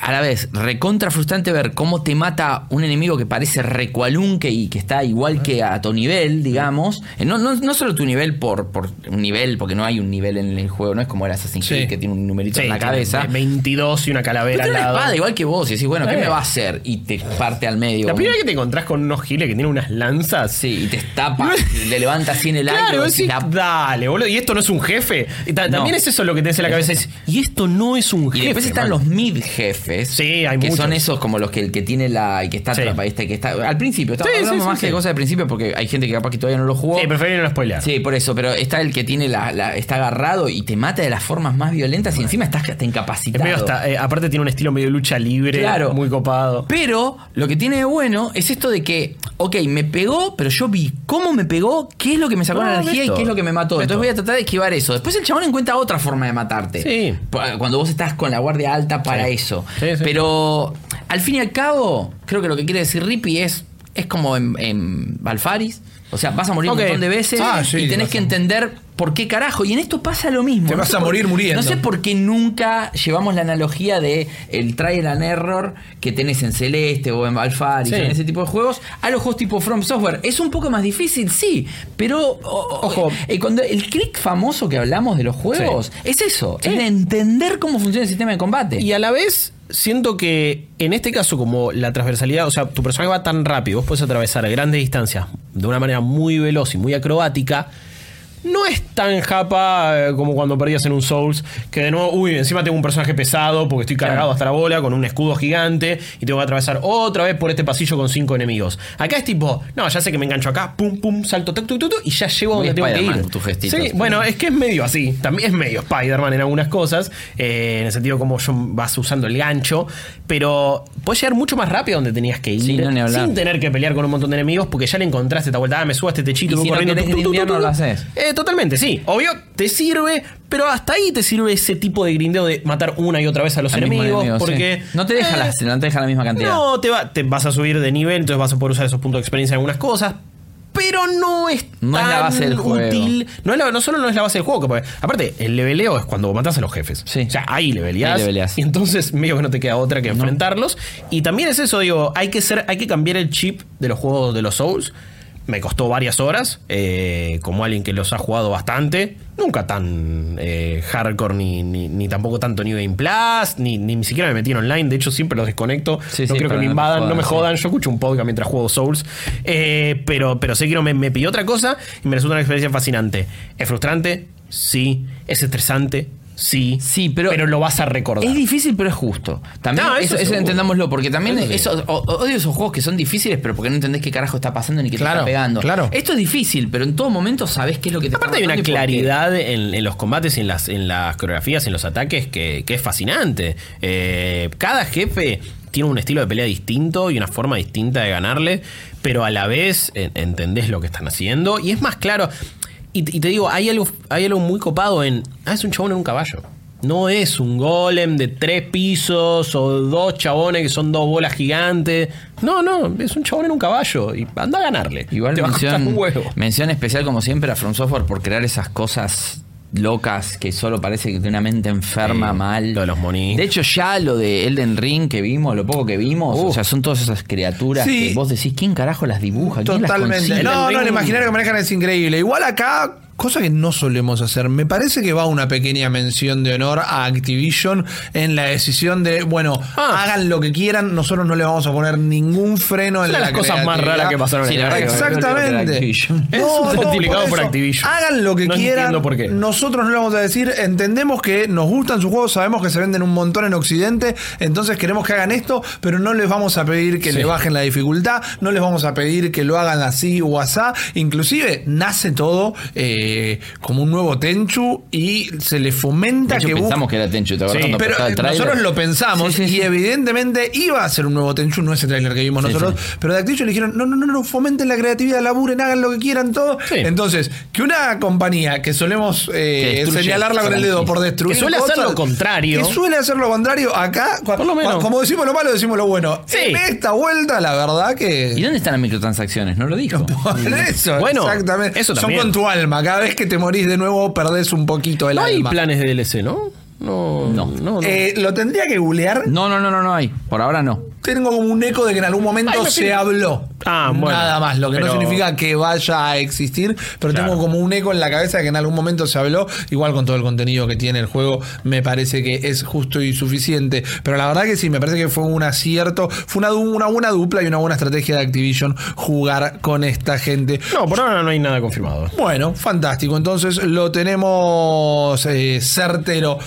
a la vez recontra frustrante ver cómo te mata un enemigo que parece recualunque y que está igual que a tu nivel, digamos. Eh, No, no, no solo tu nivel por, por un nivel, porque no hay un nivel en el juego, no es como el Assassin's Creed Sí. que tiene un numerito Sí, en la cabeza. 22 y una calavera al tiene una lado. espada igual que vos y decís, bueno, ¿qué Eh. me va a hacer? Y te parte al medio. La primera vez que te encontrás con unos giles que tienen unas lanzas. Sí, y te tapa, y le levanta así en el aire. Claro, vos decís, la- dale, boludo. Y esto no es un jefe. Y ta- No. También es eso lo que tenés en la cabeza. es, y esto no es un Y jefe. después están man. los mid jefes. Sí, hay que muchos. son esos como los que el que tiene la. que está Sí. atrapa- este, que está. Al principio, estamos Sí, hablando sí, más que cosas de principio porque hay gente que capaz que todavía no lo jugó. Sí, preferí no spoilear. Sí, por eso, pero está el que tiene la, la- está agarrado y te mata de las formas más violentas y encima estás hasta incapacitado. medio hasta- eh, aparte tiene un estilo medio lucha libre. Claro. Muy copado. Pero lo que tiene de bueno es esto de que, ok, me pegó, pero yo vi cómo me pegó, qué es lo que me sacó No, la energía y qué es lo que me mató. Entonces voy a tratar de esquivar eso. Después el chabón encuentra otra forma de matarte. Sí. Cuando vos estás con la guardia alta para eso. Sí, sí. Pero al fin y al cabo, creo que lo que quiere decir Rippy es, es como en, en Balfaris. O sea, vas a morir un montón de veces Ah, sí, y tenés que entender por qué carajo. Y en esto pasa lo mismo. Te No vas a por- morir muriendo. No sé por qué nunca llevamos la analogía de el trial and error que tenés en Celeste o en Balfaris, Sí. en ese tipo de juegos, a los juegos tipo From Software. Es un poco más difícil, sí, pero o- Ojo. eh, cuando el click famoso que hablamos de los juegos es eso, es de entender cómo funciona el sistema de combate. Y a la vez, siento que en este caso, como la transversalidad, o sea, tu personaje va tan rápido, vos puedes atravesar grandes distancias de una manera muy veloz y muy acrobática. No es tan japa eh, como cuando perdías en un Souls, que de nuevo, uy, encima tengo un personaje pesado porque estoy cargado Claro. hasta la bola con un escudo gigante y tengo que atravesar otra vez por este pasillo con cinco enemigos. Acá es tipo, no, ya sé que me engancho acá, pum, pum, salto, tuc, tuc, tuc, y ya llego donde tengo que ir. tus gestitos. Sí, bueno, es que es medio así. También es medio Spider-Man en algunas cosas. eh, en el sentido como yo vas usando el gancho. Pero puedes llegar mucho más rápido donde tenías que ir. Sí, no, sin tener que pelear con un montón de enemigos. Porque ya le encontraste esta vuelta. Ah, me subo a este techito. Y voy si corriendo, tu, tu, no tu. lo haces. Eh, totalmente, sí. Obvio, te sirve. Pero hasta ahí te sirve ese tipo de grindeo de matar una y otra vez a los Al mismo enemigos. enemigo, porque. sí. no te deja eh, la, no te deja la misma cantidad. no, te, va, te vas a subir de nivel, entonces vas a poder usar esos puntos de experiencia en algunas cosas. pero no es No es tan la base del juego. útil. No, es la- no solo no es la base del juego, que aparte, el leveleo es cuando matás a los jefes. Sí. O sea, ahí leveleás. Ahí leveleás. Y entonces medio que no te queda otra que enfrentarlos. Y también es eso, digo, hay que ser, hay que cambiar el chip de los juegos de los Souls. Me costó varias horas, eh, como alguien que los ha jugado bastante. Nunca tan eh, hardcore, ni, ni, ni tampoco tanto New Game Plus, ni, ni siquiera me metí en online. De hecho, siempre los desconecto. Sí, no sí, quiero que me no invadan, no me jodan, jodan. Yo escucho un podcast mientras juego Souls. Eh, pero, pero sé que no me, me pidió otra cosa y me resulta una experiencia fascinante. ¿Es frustrante? Sí. ¿Es estresante? Sí. Sí, pero- lo vas a recordar. Es difícil, pero es justo. También No, eso eso, entendámoslo, porque también Eso sí. eso- o- odio esos juegos que son difíciles, pero porque no entendés qué carajo está pasando ni qué Claro, te está pegando. claro. Esto es difícil, pero en todo momento sabés qué es lo que te Aparte hay una claridad en, en los combates en las, en las coreografías en los ataques que, que es fascinante. Eh, cada jefe tiene un estilo de pelea distinto y una forma distinta de ganarle, pero a la vez en- entendés lo que están haciendo y es más claro. Y, y te digo, hay algo, hay algo muy copado en... Ah, es un chabón en un caballo. No es un golem de tres pisos o dos chabones que son dos bolas gigantes. No, no, es un chabón en un caballo y anda a ganarle. Igual Te va a costar mención, un huevo. mención especial como siempre a From Software por crear esas cosas locas que solo parece que de una mente enferma Sí, mal. lo de los monitos. De hecho ya lo de Elden Ring que vimos, lo poco que vimos, o sea, son todas esas criaturas Sí. que vos decís, ¿quién carajo las dibuja? ¿Quién las Totalmente. No, no, el imaginario que manejan es increíble. Igual acá, cosa que no solemos hacer, me parece que va una pequeña mención de honor a Activision en la decisión de, bueno, Ah. hagan lo que quieran, nosotros no le vamos a poner ningún freno en Una de la las cosas más raras que pasaron en Sí, el que- Exactamente. Activision. Es súper complicado por. Activision. Hagan lo que No quieran. entiendo por qué. Nosotros no le vamos a decir, entendemos que nos gustan sus juegos, sabemos que se venden un montón en Occidente, entonces queremos que hagan esto, pero no les vamos a pedir que Sí. le bajen la dificultad, no les vamos a pedir que lo hagan así o asá. Inclusive nace todo eh, como un nuevo Tenchu y se le fomenta De hecho, que pensamos que era Tenchu, ¿te Sí, pero tráiler? nosotros lo pensamos Sí, sí, sí. y evidentemente iba a ser un nuevo Tenchu, no ese trailer que vimos nosotros, pero de Activision le dijeron, no, no, no, no, fomenten la creatividad, laburen, hagan lo que quieran, todo. Entonces, que una compañía que solemos eh, Que señalarla con el dedo por destruir Que suele hacer cosas, lo contrario. Que suele hacer lo contrario, acá, Por lo menos. como decimos lo malo, decimos lo bueno. En esta vuelta, la verdad que... ¿Y dónde están las microtransacciones? No lo dijo. Por eso, Bueno, exactamente. eso Son con tu alma. Cada vez que te morís de nuevo, perdés un poquito el No hay alma. planes de DLC, ¿no? No, No. no. no. Eh, lo tendría que googlear. No, no, no, no, no hay. Por ahora no. Tengo como un eco de que en algún momento Ay, se habló. Ah, bueno. Nada más, lo que no significa que vaya a existir, pero Claro. tengo como un eco en la cabeza de que en algún momento se habló, igual con todo el contenido que tiene el juego, me parece que es justo y suficiente. Pero la verdad que sí, me parece que fue un acierto, fue una, una buena dupla y una buena estrategia de Activision jugar con esta gente. No, por ahora no hay nada confirmado. Bueno, fantástico. Entonces lo tenemos eh, certero.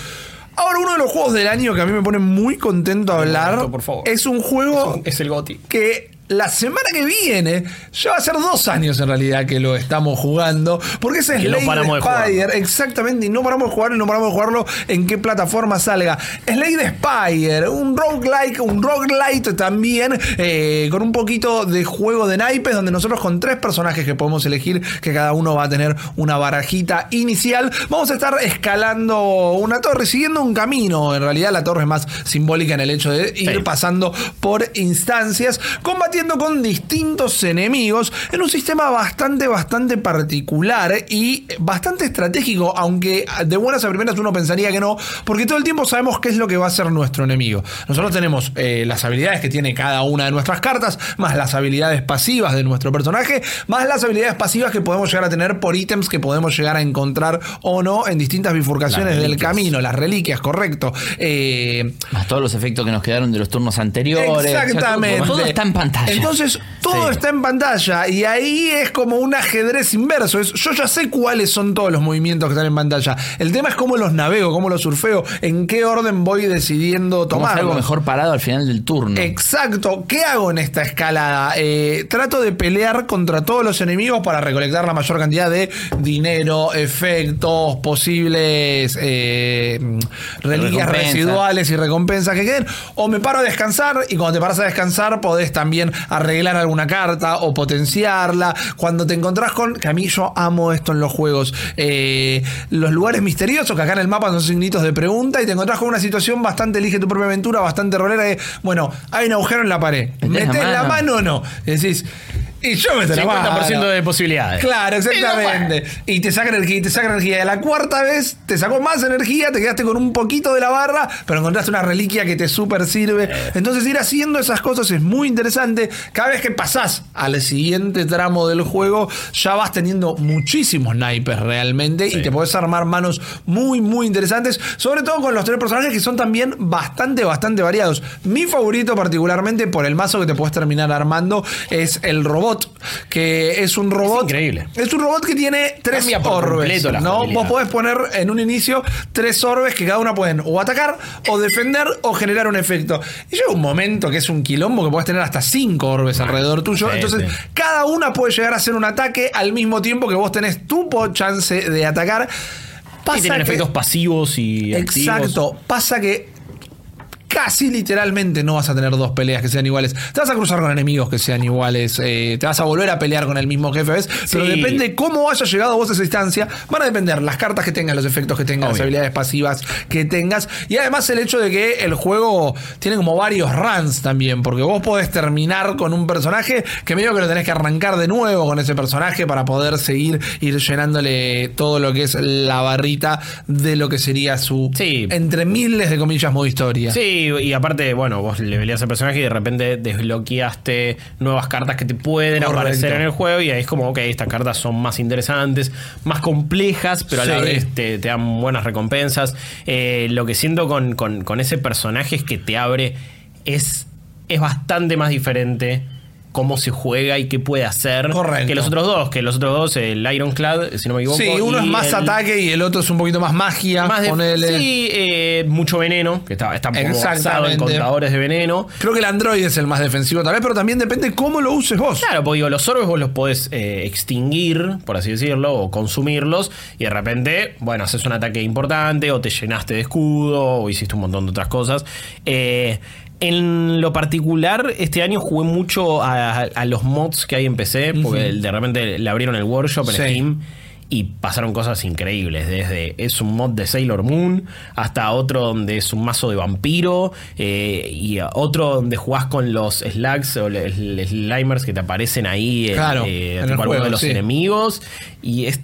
Ahora, uno de los juegos del año que a mí me pone muy contento a hablar momento, por favor. es un juego Es el GOTI. que la semana que viene ya va a ser dos años en realidad que lo estamos jugando porque ese es no Slade paramos de Spire jugarlo. exactamente y no paramos de jugarlo y no paramos de jugarlo en qué plataforma salga Slade Spire un roguelike un roguelite también eh, con un poquito de juego de naipes donde nosotros con tres personajes que podemos elegir que cada uno va a tener una barajita inicial vamos a estar escalando una torre siguiendo un camino en realidad la torre es más simbólica en el hecho de ir Sí. pasando por instancias, combatiendo con distintos enemigos en un sistema bastante, bastante particular y bastante estratégico, aunque de buenas a primeras uno pensaría que no, porque todo el tiempo sabemos qué es lo que va a ser nuestro enemigo. Nosotros tenemos eh, las habilidades que tiene cada una de nuestras cartas, más las habilidades pasivas de nuestro personaje, más las habilidades pasivas que podemos llegar a tener por ítems que podemos llegar a encontrar o no en distintas bifurcaciones del camino, las reliquias, correcto. Eh, Más todos los efectos que nos quedaron de los turnos anteriores. O sea, todo- Exactamente. todo, está en pantalla. Entonces, todo Sí. está en pantalla y ahí es como un ajedrez inverso. Es- yo ya sé cuáles son todos los movimientos que están en pantalla. El tema es cómo los navego, cómo los surfeo, en qué orden voy decidiendo tomar. algo mejor parado al final del turno. Exacto. ¿Qué hago en esta escalada? Eh, trato de pelear contra todos los enemigos para recolectar la mayor cantidad de dinero, efectos, posibles eh, reliquias residuales y recompensas que queden. O me paro a descansar y cuando te paras a descansar podés también arreglar alguna carta o potenciarla. Cuando te encontrás con, que a mí yo amo esto en los juegos, eh, los lugares misteriosos que acá en el mapa son signitos de pregunta y te encontrás con una situación bastante elige tu propia aventura, bastante rolera de, bueno, hay un agujero en la pared. Metés la ¿Metés la mano. mano o no? Decís, Y yo me la 50% mano. de posibilidades. Claro, exactamente. Y te saca energía, y te saca energía. Y a la cuarta vez te sacó más energía, te quedaste con un poquito de la barra, pero encontraste una reliquia que te súper sirve. Entonces ir haciendo esas cosas es muy interesante. Cada vez que pasás al siguiente tramo del juego, ya vas teniendo muchísimos naipes realmente y te podés armar manos muy, muy interesantes. Sobre todo con los tres personajes que son también bastante, bastante variados. Mi favorito particularmente por el mazo que te puedes terminar armando es el robot, que es un robot... increíble. Es un robot que tiene tres orbes. ¿no? Vos podés poner en un inicio tres orbes que cada una pueden o atacar, o defender, o generar un efecto. Y llega un momento que es un quilombo que podés tener hasta cinco orbes alrededor tuyo. sí, Entonces, sí. cada una puede llegar a hacer un ataque al mismo tiempo que vos tenés tu chance de atacar. Y tienen que- efectos pasivos y activos. Exacto. Pasa que casi literalmente no vas a tener dos peleas que sean iguales. Te vas a cruzar con enemigos que sean iguales. eh, te vas a volver a pelear con el mismo jefe, ¿ves? Pero depende de cómo hayas llegado vos a esa instancia. Van a depender las cartas que tengas, los efectos que tengas, las habilidades pasivas que tengas. Y además el hecho de que el juego tiene como varios runs también. Porque vos podés terminar con un personaje que medio que lo tenés que arrancar de nuevo con ese personaje para poder seguir ir llenándole todo lo que es la barrita de lo que sería su Sí. entre miles de comillas modo historia. Sí, y aparte, bueno, vos le peleas al personaje y de repente desbloqueaste nuevas cartas que te pueden Correcto. aparecer en el juego y ahí es como, ok, estas cartas son más interesantes, más complejas, pero a la Sí. vez te, te dan buenas recompensas. Eh, lo que siento con, con- con ese personaje es que te abre, es, es bastante más diferente cómo se juega y qué puede hacer Correcto. que los otros dos, que los otros dos, el Ironclad, si no me equivoco. Sí, uno es más el- ataque y el otro es un poquito más magia. más de, sí, eh, mucho veneno, que está, está un poco basado en contadores de veneno. Creo que el Android es el más defensivo tal vez, pero también depende cómo lo uses vos. Claro, porque digo, los orbes vos los podés eh, extinguir, por así decirlo, o consumirlos, y de repente, bueno, haces un ataque importante, o te llenaste de escudo, o hiciste un montón de otras cosas. Eh, en lo particular, este año jugué mucho a, a los mods que hay en PC, porque de repente le abrieron el workshop en Sí. Steam. Y pasaron cosas increíbles, desde es un mod de Sailor Moon hasta otro donde es un mazo de vampiro eh, y otro donde jugás con los slugs o los slimers que te aparecen ahí en, Claro, eh, en el juego, de los sí. enemigos. Y es,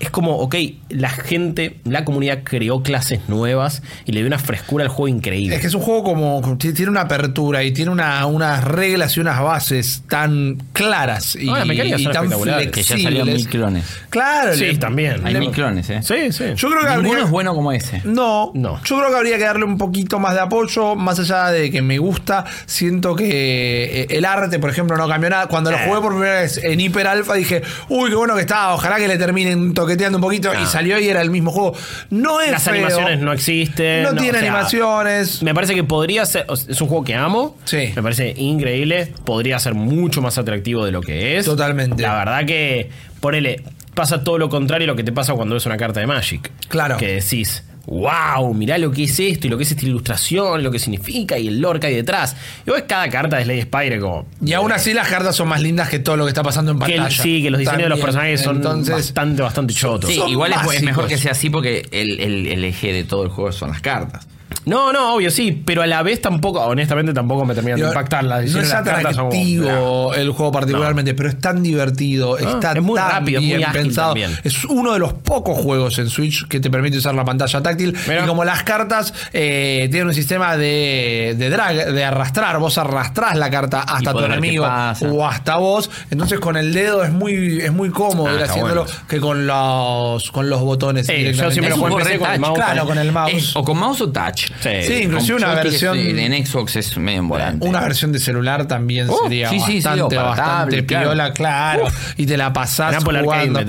es como, ok, la gente, la comunidad creó clases nuevas y le dio una frescura al juego increíble. Es que es un juego como tiene una apertura y tiene una, unas reglas y unas bases tan claras y, y tan espectaculares. Que ya flexibles. salieron mil clones. Claro, sí, le- también. Hay Le- mil clones, ¿eh? Sí, sí. Yo creo que Ninguno habría- es bueno como ese. No, No. yo creo que habría que darle un poquito más de apoyo, más allá de que me gusta. Siento que eh, el arte, por ejemplo, no cambió nada. Cuando lo Eh. jugué por primera vez en Hyper Alpha dije, uy, qué bueno que está, ojalá que le terminen toqueteando un poquito. Y salió y era el mismo juego. No es Las feo, animaciones no existen. No, no, tiene o sea, animaciones. Me parece que podría ser. Es un juego que amo. Sí. Me parece increíble. Podría ser mucho más atractivo de lo que es. Totalmente. La verdad que. Ponele. Pasa todo lo contrario a lo que te pasa cuando ves una carta de Magic. Claro. Que decís. Wow, mirá lo que es esto y lo que es esta ilustración, lo que significa y el lore que hay detrás. Y ves cada carta de Slay Spire como. Y aún así las cartas son más lindas que todo lo que está pasando en que pantalla. sí, que los diseños de los personajes son Entonces, bastante, bastante chotos. Sí, igual es, mejor que sea así porque el, el- el eje de todo el juego son las cartas. No, no, obvio, sí, pero a la vez tampoco, honestamente, tampoco me terminan de impactar. Las no es las cartas son como- atractivo el juego particularmente, pero es tan divertido, está es muy tan rápido, es muy bien ágil pensado. también. Es uno de los pocos juegos en Switch que te permite usar la pantalla táctil. Y como las cartas eh, tienen un sistema de, de drag, de arrastrar, vos arrastrás la carta hasta tu podés ver qué enemigo pasa. o hasta vos. Entonces con el dedo es muy, es muy cómodo Ah, ir está haciéndolo bueno. que con los, con los botones. Sí, yo directamente. siempre lo juego en juego PC con el mouse. Claro, con el mouse. Es- o con mouse o touch. Sí. Sí, inclusive una versión. En Xbox es medio volante. Una versión de celular también Oh, sería sí, sí, sí, bastante, para bastante tablet, piola, claro. Y te la pasás Arcade jugando.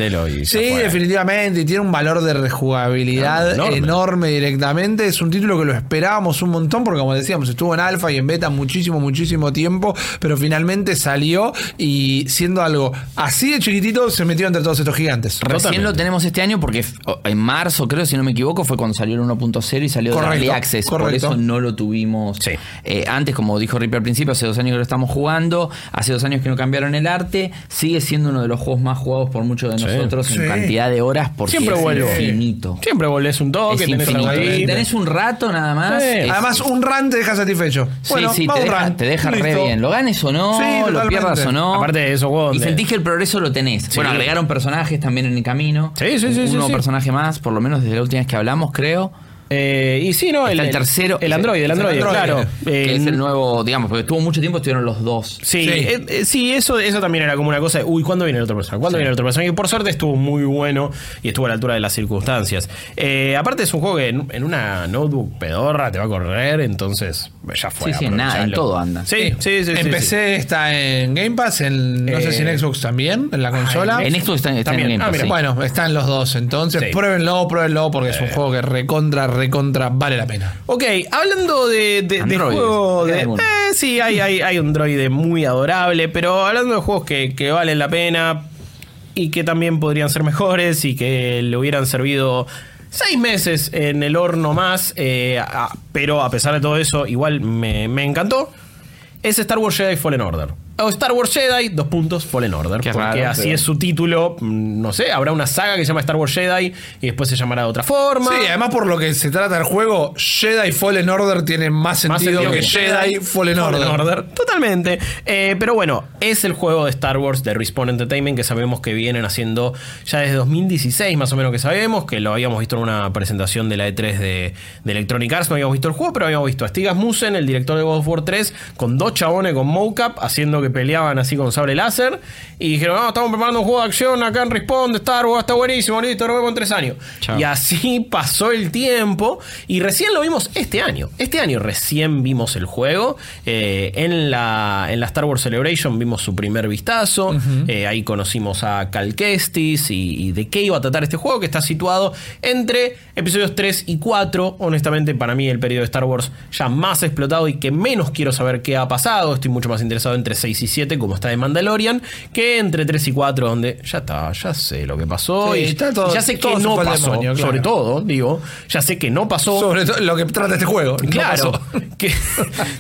sí, definitivamente. Y tiene un valor de rejugabilidad enorme. enorme. directamente. Es un título que lo esperábamos un montón porque, como decíamos, estuvo en alfa y en beta muchísimo, muchísimo tiempo. Pero finalmente salió y siendo algo así de chiquitito, se metió entre todos estos gigantes. Recién Totalmente. lo tenemos este año porque en marzo, creo, si no me equivoco, fue cuando salió el 1.0 y salió de. Early Access, por eso no lo tuvimos. Sí. Eh, antes, como dijo Rippy al principio, hace dos años que lo estamos jugando, hace dos años que no cambiaron el arte, sigue siendo uno de los juegos más jugados por muchos de Sí. nosotros en Sí. cantidad de horas, porque Siempre es vuelvo. infinito. Siempre volvés un toque, es tenés. Tenés un rato nada más. Sí. es- Además, un run te deja satisfecho. Sí, Bueno, sí, te deja, te deja re bien. Lo ganes o no, Sí, lo pierdas o no. Aparte de juegos Y de- sentís que el progreso lo tenés. Sí. Bueno, agregaron personajes también en el camino. Sí, sí, sí, Un sí, nuevo sí. personaje más, por lo menos desde la última vez que hablamos, creo. Eh, y sí, no, Está el tercero. El Android, el Es el Android, Android. claro. Que Eh, es el nuevo, digamos, porque tuvo mucho tiempo, estuvieron los dos. Sí, Sí. eh, eh, sí, eso, eso también era como una cosa de, uy, ¿cuándo viene el otro personaje? ¿Cuándo viene el otro personaje? Y por suerte estuvo muy bueno y estuvo a la altura de las circunstancias. Eh, aparte es un juego que en, en una notebook pedorra te va a correr, entonces ya fue. Sí, sí, en nada, en todo anda. Sí, sí, sí. sí, En sí. PC está en Game Pass, en, no sé si en Xbox también, en la consola. En Xbox está, está También. en Game Ah, mira, sí. Bueno, están los dos, entonces Sí. pruébenlo, pruébenlo, porque es un juego que recontra, recontra vale la pena. Ok, hablando de, de, juego eh, sí, hay, hay, hay un droide muy adorable, pero hablando de juegos que, que valen la pena y que también podrían ser mejores y que le hubieran servido seis meses en el horno más, eh, a- pero a pesar de todo eso, igual me, me encantó, es Star Wars Jedi Fallen Order. O Star Wars Jedi, dos puntos, Fallen Order. Qué porque raro, así pero- es su título. mm, No sé, habrá una saga que se llama Star Wars Jedi y después se llamará de otra forma. Sí, además por lo que se trata el juego, Jedi Fallen Order tiene más Más sentido, que que Jedi Fallen, Order. Totalmente. Eh, pero bueno, es el juego de Star Wars de Respawn Entertainment que sabemos que vienen haciendo ya desde 2016, más o menos que sabemos, que lo habíamos visto en una presentación de la E3 de, de Electronic Arts, no habíamos visto el juego, pero habíamos visto a Stig Asmussen, el director de God of War 3, con dos chabones con mocap, haciendo que peleaban así con sable láser, y dijeron, no, estamos preparando un juego de acción acá en Respawn de Star Wars, está buenísimo, listo, nos vemos en tres años. Chao. Y así pasó el tiempo y recién lo vimos este año. Este año recién vimos el juego. Eh, en, la, en la Star Wars Celebration vimos su primer vistazo. Eh, ahí conocimos a Cal Kestis y, y de qué iba a tratar este juego, que está situado entre episodios 3 y 4. Honestamente, para mí el periodo de Star Wars ya más explotado y que menos quiero saber qué ha pasado. Estoy mucho más interesado entre 6 y 7, como está de Mandalorian, que entre 3 y 4, donde ya está, ya sé lo que pasó. Sí, y está todo- y ya sé todo que no pasó. demonio, claro. Sobre todo, digo, ya sé que no pasó. Sobre todo lo que trata este juego. Claro, que,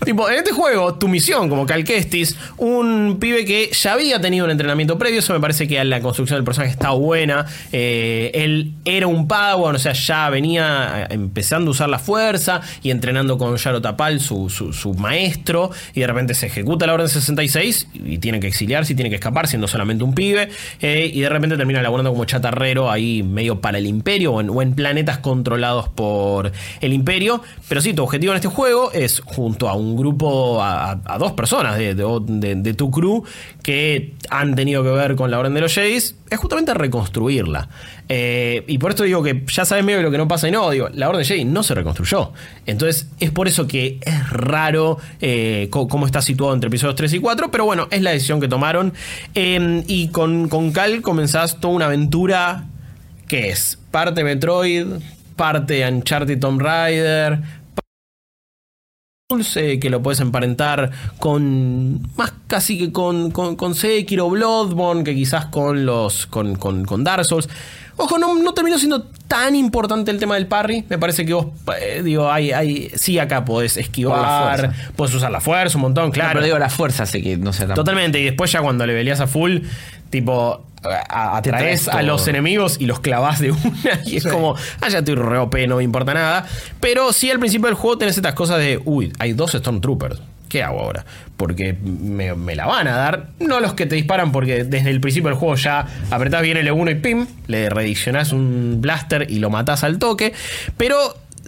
tipo, en este juego, tu misión como Cal Kestis, un pibe que ya había tenido un entrenamiento previo, eso me parece que la construcción del personaje está buena. Eh, él era un Padawan, o sea, ya venía eh, empezando a usar la fuerza y entrenando con Yaro Tapal, su, su- su maestro, y de repente se ejecuta la Orden 66 y tiene que exiliarse y tiene que escapar siendo solamente un pibe, eh, y de repente termina laburando como chatarrero ahí medio para el imperio o en, planetas controlados por el imperio. Pero sí, tu objetivo en este juego es junto a un grupo, a, dos personas de, de- tu crew que han tenido que ver con la Orden de los Jedi, es justamente reconstruirla. Eh, y por esto digo que ya sabes medio lo que no pasa y no, digo, la Orden Jedi no se reconstruyó. Entonces es por eso que es raro eh, cómo está situado entre episodios 3 y 4, pero bueno, es la decisión que tomaron. Eh, y con, con Cal comenzás toda una aventura que es parte Metroid, parte Uncharted Tomb Raider, Dulce, que lo puedes emparentar con más casi que con, con, con Sekiro, Bloodborne, que quizás con los con, con, con Dark Souls. Ojo, no, no terminó siendo tan importante el tema del parry. Me parece que vos, eh, digo, hay, hay, sí acá podés esquivar, fuerza. podés usar la fuerza un montón, Claro. pero digo, la fuerza hace que no sea tan. Totalmente, y después ya cuando le velías a full, tipo, a- atraes a los enemigos y los clavas de una y es Sí. como, ah, ya estoy re OP, no me importa nada. Pero sí al principio del juego tenés estas cosas de, uy, hay dos Stormtroopers. ¿Qué hago ahora? Porque me, la van a dar. No los que te disparan, porque desde el principio del juego ya apretás bien L1 y pim, le redireccionás un blaster y lo matás al toque. Pero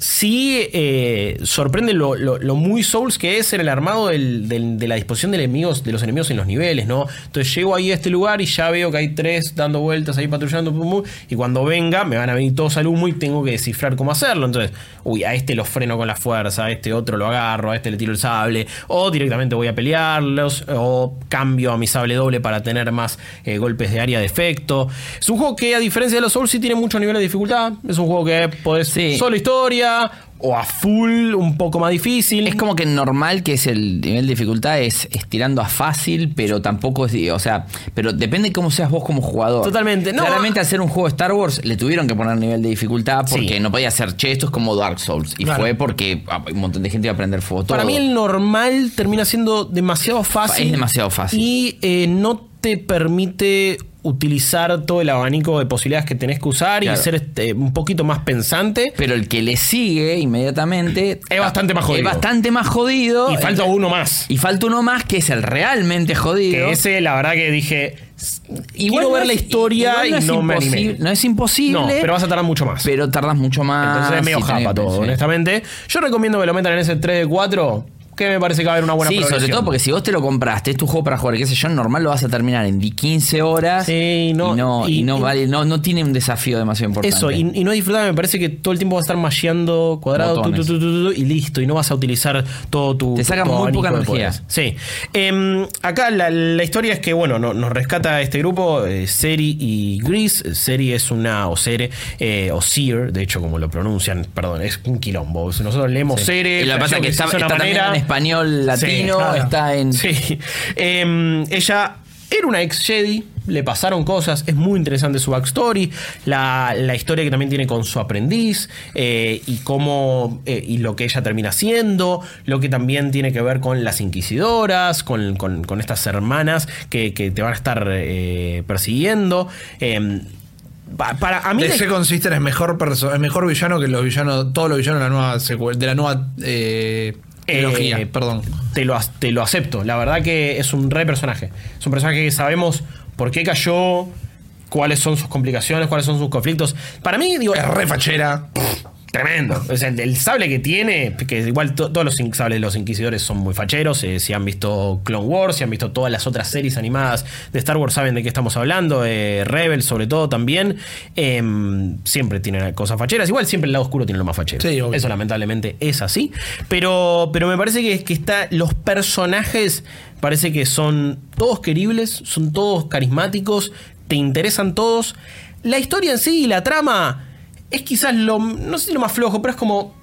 sí eh, sorprende lo, lo- lo muy Souls que es en el armado del- del- de la disposición de, enemigos, de los enemigos en los niveles, ¿no? Entonces llego ahí a este lugar y ya veo que hay tres dando vueltas ahí patrullando, pum, pum, y cuando venga me van a venir todos al humo y tengo que descifrar cómo hacerlo. Entonces, uy, a este lo freno con la fuerza, a este otro lo agarro, a este le tiro el sable, o directamente voy a pelearlos, o cambio a mi sable doble para tener más eh, golpes de área de efecto. Es un juego que, a diferencia de los Souls, sí tiene muchos niveles de dificultad. Es un juego que podés Sí. solo historia, o a full, un poco más difícil. Es como que normal que es el nivel de dificultad es, es tirando a fácil, pero tampoco es, o sea, pero depende de cómo seas vos como jugador. Totalmente, no. Claramente ser un juego de Star Wars le tuvieron que poner nivel de dificultad porque Sí. no podía ser, che, esto es como Dark Souls. Y Claro. fue porque ah, un montón de gente iba a aprender fuego. Para mí el normal termina siendo demasiado fácil. Es demasiado fácil. Y eh, no te permite utilizar todo el abanico de posibilidades que tenés que usar Claro. y ser este, un poquito más pensante. Pero el que le sigue inmediatamente Es bastante más jodido. Es bastante más jodido. Y falta uno más. Y falta uno más que es el realmente jodido. Que ese, la verdad que dije, Igual quiero no ver es- la historia y no me animé. No es imposible. No, pero vas a tardar mucho más. pero tardas mucho más. Entonces es medio japa todo, sí. honestamente. Yo recomiendo que lo metan en ese 3 de 4, que me parece que va a haber una buena Sí, sobre todo porque si vos te lo compraste, es tu juego para jugar, qué sé yo, normal lo vas a terminar en 15 horas. Sí, no, y no, y y- no vale, no, no tiene un desafío demasiado importante. Eso, y, y no disfrutar, me parece que todo el tiempo vas a estar masheando cuadrado tu, tu, tu, y listo, y no vas a utilizar todo tu. Te saca tu muy poca energía. Sí. Em, acá la, la historia es que, bueno, no- nos rescata este grupo, eh, Seri y Gris. Seri es una, o Sere, eh, o Seer, de hecho, como lo pronuncian, perdón, es un quilombo. Nosotros leemos Sere. Y lo que pasa es que está, una español latino, Sí, claro. está en. Sí. Em, ella era una ex Jedi, le pasaron cosas, es muy interesante su backstory, la, la historia que también tiene con su aprendiz eh, y cómo eh, y lo que ella termina haciendo, lo que también tiene que ver con las inquisidoras, con, con- con estas hermanas que, que te van a estar eh, persiguiendo. Em, pa- para a mí DC Consister es mejor perso- es mejor villano que los villanos, todos los villanos de la nueva de la nueva eh, trilogía, Eh, perdón. Te lo, te lo acepto. La verdad que es un re personaje. Es un personaje que sabemos por qué cayó, cuáles son sus complicaciones, cuáles son sus conflictos. Para mí, digo, Es re fachera. Tremendo. O sea, el, sable que tiene, que igual to- todos los sables de los inquisidores son muy facheros. eh, si han visto Clone Wars, si han visto todas las otras series animadas de Star Wars, saben de qué estamos hablando. eh, Rebel, sobre todo, también. Em, siempre tienen cosas facheras. Igual siempre el lado oscuro tiene lo más fachero. Sí. Eso lamentablemente es así. Pero, pero me parece que, que está, los personajes parece que son todos queribles, son todos carismáticos, te interesan todos. La historia en sí y la trama es quizás lo, no sé si lo más flojo, pero es como,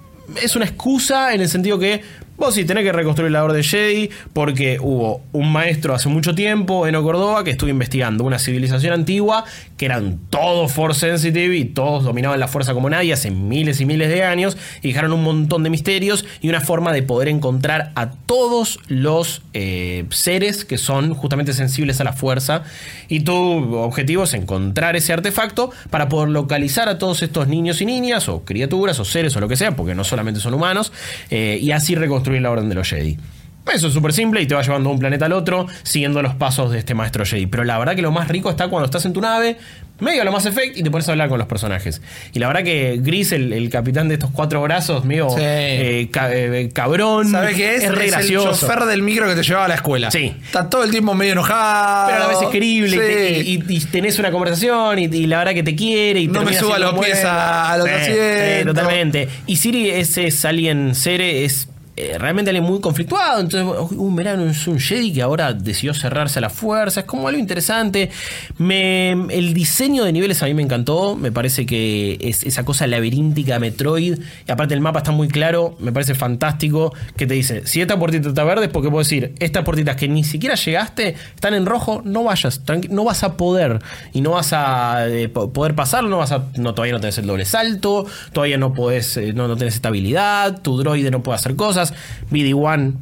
es una excusa en el sentido que vos sí tenés que reconstruir la Orden Jedi porque hubo un maestro hace mucho tiempo, Eno Córdoba, que estuvo investigando una civilización antigua que eran todos force sensitive y todos dominaban la fuerza como nadie hace miles y miles de años y dejaron un montón de misterios y una forma de poder encontrar a todos los eh, seres que son justamente sensibles a la fuerza. Y tu objetivo es encontrar ese artefacto para poder localizar a todos estos niños y niñas o criaturas o seres o lo que sea porque no solamente son humanos eh, y así reconstruir la orden de los Jedi. Eso es súper simple y te va llevando de un planeta al otro siguiendo los pasos de este maestro Jedi. Pero la verdad que lo más rico está cuando estás en tu nave, medio a lo más efect y te pones a hablar con los personajes. Y la verdad que Gris, el, el capitán de estos cuatro brazos, medio Sí. eh, ca- eh, cabrón. ¿Sabes qué es? Es re Es el chofer del micro que te llevaba a la escuela. Sí. Está todo el tiempo medio enojado. pero a la vez es querible y te- Sí. y, y tenés una conversación y, y la verdad que te quiere y No me suba los pies a- los Sí, asientos. totalmente. Y Siri ese es alguien Sere es eh, realmente alguien muy conflictuado. Entonces, un verano es un Jedi que ahora decidió cerrarse a la fuerza. Es como algo interesante. El diseño de niveles a mí me encantó. Me parece que es esa cosa laberíntica de Metroid. Y aparte el mapa está muy claro. Me parece fantástico. Que te dice, si esta puertita está verde es porque puedo decir, estas puertitas que ni siquiera llegaste están en rojo, no vayas. no vas a poder. Y no vas a eh, po- poder pasarlo. No vas a, no, todavía no tenés el doble salto. Todavía no podés, eh, no, no tenés estabilidad. Tu droide no puede hacer cosas. BD-1,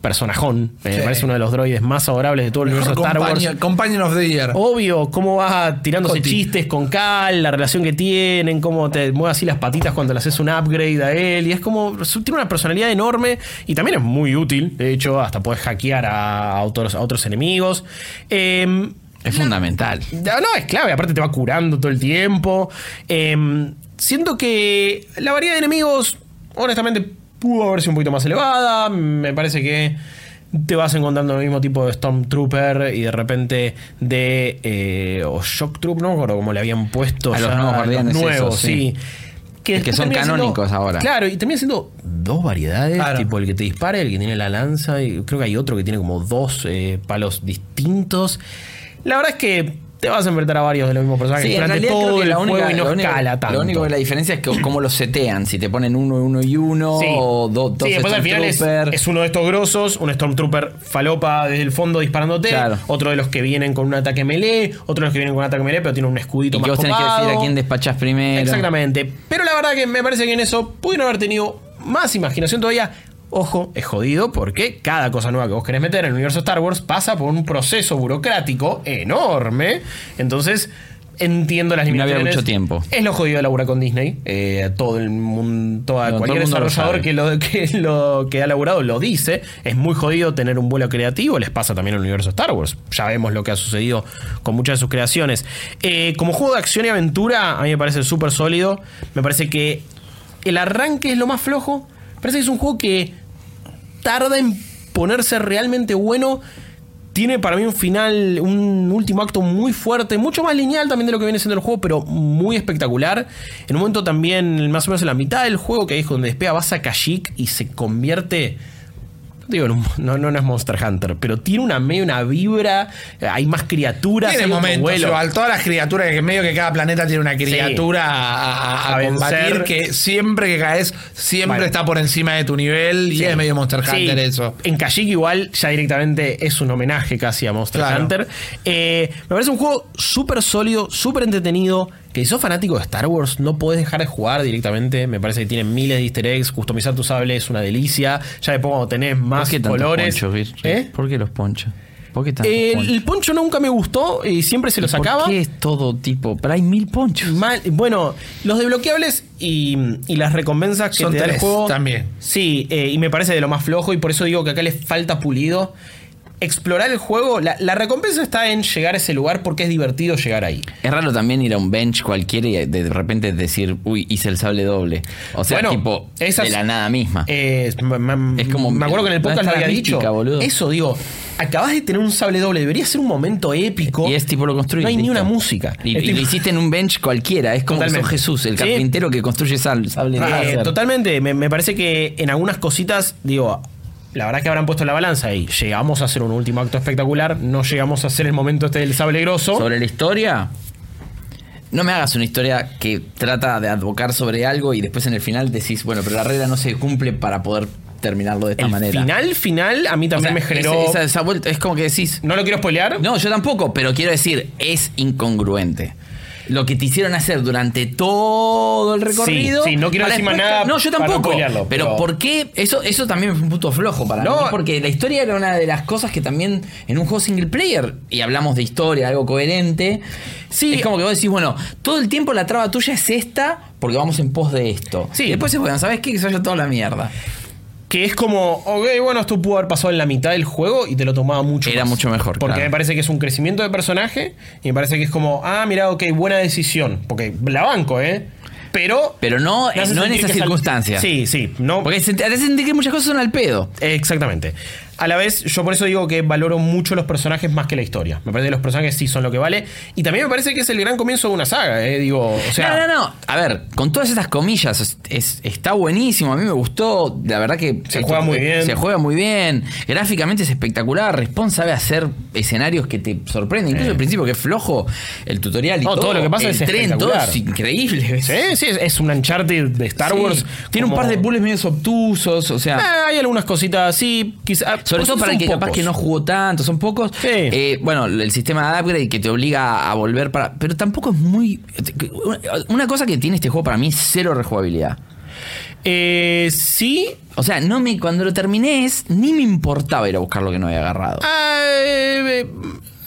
personajón. Me Sí. parece uno de los droides más adorables de todo el universo de Star Wars. Companion, of the Year. Obvio, cómo va tirándose Coti. chistes con Cal, la relación que tienen, cómo te mueve así las patitas cuando le haces un upgrade a él. Y es como. Tiene una personalidad enorme y también es muy útil. De hecho, hasta puedes hackear a, otros, a otros enemigos. Em, Es fundamental. no, no, es clave, aparte te va curando todo el tiempo. Em, siento que la variedad de enemigos, honestamente, pudo haber sido un poquito más elevada. Me parece que te vas encontrando el mismo tipo de Stormtrooper y de repente de. eh, o Shock Troop, no me acuerdo cómo le habían puesto A los nuevos guardianes nuevos, sí. sí. Es que son siendo- canónicos ahora. Claro, y termina siendo dos variedades, Claro. tipo el que te dispara, el que tiene la lanza, y creo que hay otro que tiene como dos eh, palos distintos. La verdad es que te vas a enfrentar a varios de los mismos personajes Sí, en creo todo que el la juego y no lo único- escala tanto. Lo único que la diferencia es que cómo los setean. Si te ponen uno, uno y uno, Sí. o do- dos Sí, después al final es, Stormtrooper. es uno de estos grosos, un Stormtrooper falopa desde el fondo disparándote, Claro. otro de los que vienen con un ataque melee, otro de los que vienen con un ataque melee pero tiene un escudito Y más que vos tenés que decir a quién despachás primero. Exactamente. Pero la verdad que me parece que en eso pudieron haber tenido más imaginación todavía. Ojo, es jodido porque cada cosa nueva que vos querés meter en el universo Star Wars pasa por un proceso burocrático enorme. Entonces, entiendo las No había limitaciones. mucho tiempo. Es lo jodido de laburar con Disney. Eh, todo el mundo, toda- No, todo cualquier el mundo lo desarrollador sabe. que lo, que lo que ha laburado lo dice. Es muy jodido tener un vuelo creativo. Les pasa también al universo Star Wars. Ya vemos lo que ha sucedido con muchas de sus creaciones. Eh, como juego de acción y aventura, a mí me parece súper sólido. Me parece que el arranque es lo más flojo. Me parece que es un juego que tarda en ponerse realmente bueno. Tiene para mí un final, un último acto muy fuerte, mucho más lineal también de lo que viene siendo el juego, pero muy espectacular. En un momento también, más o menos en la mitad del juego, que es donde despega, vas a Kashyyyk y se convierte. Digo, no, no, no es Monster Hunter, pero tiene una medio una vibra, eh, hay más criaturas. Tiene momentos, igual, todas las criaturas, que en medio que cada planeta tiene una criatura a, a- a A combatir, que siempre que caes, siempre Bueno. está por encima de tu nivel, y es medio Monster Sí. Hunter eso. En Kashyyyk igual ya directamente es un homenaje casi a Monster Claro. Hunter. Eh, me parece un juego súper sólido, súper entretenido. Que si sos fanático de Star Wars no podés dejar de jugar directamente. Me parece que tiene miles de easter eggs. Customizar tu sable es una delicia. Ya después cuando tenés ¿Por más qué tantos colores. ponchos, Vir? ¿Eh? ¿Por qué los ponchos? ¿Por qué tantos El, ponchos? el poncho nunca me gustó y siempre se lo sacaba. ¿Por qué es todo tipo? Pero hay mil ponchos. Mal- bueno, los desbloqueables y, y las recompensas que Son te da el tres juego. también. Sí, eh, y me parece de lo más flojo y por eso digo que acá le falta pulido. Explorar el juego, la, la recompensa está en llegar a ese lugar porque es divertido llegar ahí. Es raro también ir a un bench cualquiera y de repente decir, uy, hice el sable doble. O sea, Bueno, tipo, esas- de la nada misma. Eh, Es como- me acuerdo que en el podcast lo había mística, dicho. boludo. Eso digo, acabas de tener un sable doble, debería ser un momento épico. y es tipo lo construís. No hay ni una música. Y, lo hiciste en un bench cualquiera. Es como que sos. Jesús, el Sí. carpintero que construye sal- sable Eh, láser. totalmente, me, me parece que en algunas cositas, digo, la verdad que habrán puesto la balanza y llegamos a hacer un último acto espectacular, no llegamos a hacer el momento este del sable grosso. Sobre la historia, no me hagas una historia que trata de advocar sobre algo y después en el final decís, bueno, pero la regla no se cumple para poder terminarlo de esta el manera. final, final, a mí O también sea, me generó... esa, esa- esa vuelta, es como que decís, No lo quiero spoilear. no, yo tampoco, pero quiero decir, es incongruente. Lo que te hicieron hacer durante todo el recorrido. Sí, sí, no quiero decir más nada No, yo tampoco. pero, pero- ¿por qué? Eso, eso también fue un punto flojo para No. mí. Porque la historia era una de las cosas que también en un juego single player, y hablamos de historia, algo coherente. Sí. Es como que vos decís, bueno, todo el tiempo la traba tuya es esta, porque vamos en pos de esto. Sí. Y después es bueno, ¿sabes qué? Que se toda la mierda. Que es como, ok, bueno, esto pudo haber pasado en la mitad del juego y te lo tomaba mucho Era más. mucho mejor, Porque claro. me parece que es un crecimiento de personaje y me parece que es como, ah, mira, ok, buena decisión. Porque la banco, ¿eh? Pero. Pero no, no en esas circunstancias. Sí, sí. No, Porque se te hace sentir que muchas cosas son al pedo. Exactamente. A la vez, yo por eso digo que valoro mucho los personajes más que la historia. Me parece que los personajes sí son lo que vale. Y también me parece que es el gran comienzo de una saga, ¿eh? Digo, o sea. no, no, no. A ver, con todas estas comillas, es, es- está buenísimo. A mí me gustó. La verdad que. Se juega muy bien. Se juega muy bien. Gráficamente es espectacular. Respawn sabe hacer escenarios que te sorprenden. Incluso al principio, que es flojo el tutorial y No, todo. todo lo que pasa el es tren, todo es increíble. Sí, sí, es, es un Uncharted de Star Sí. Wars. Tiene un par de puzzles medio obtusos. O sea. Ah, hay algunas cositas así, quizás. Sobre todo para el que capaz que no jugó tanto, son pocos. Sí. Eh, bueno, el sistema de upgrade que te obliga a volver para. Pero tampoco es muy. Una cosa que tiene este juego para mí es cero rejugabilidad. Eh, sí. O sea, no me, cuando lo terminé es, ni me importaba ir a buscar lo que no había agarrado. Ah, eh,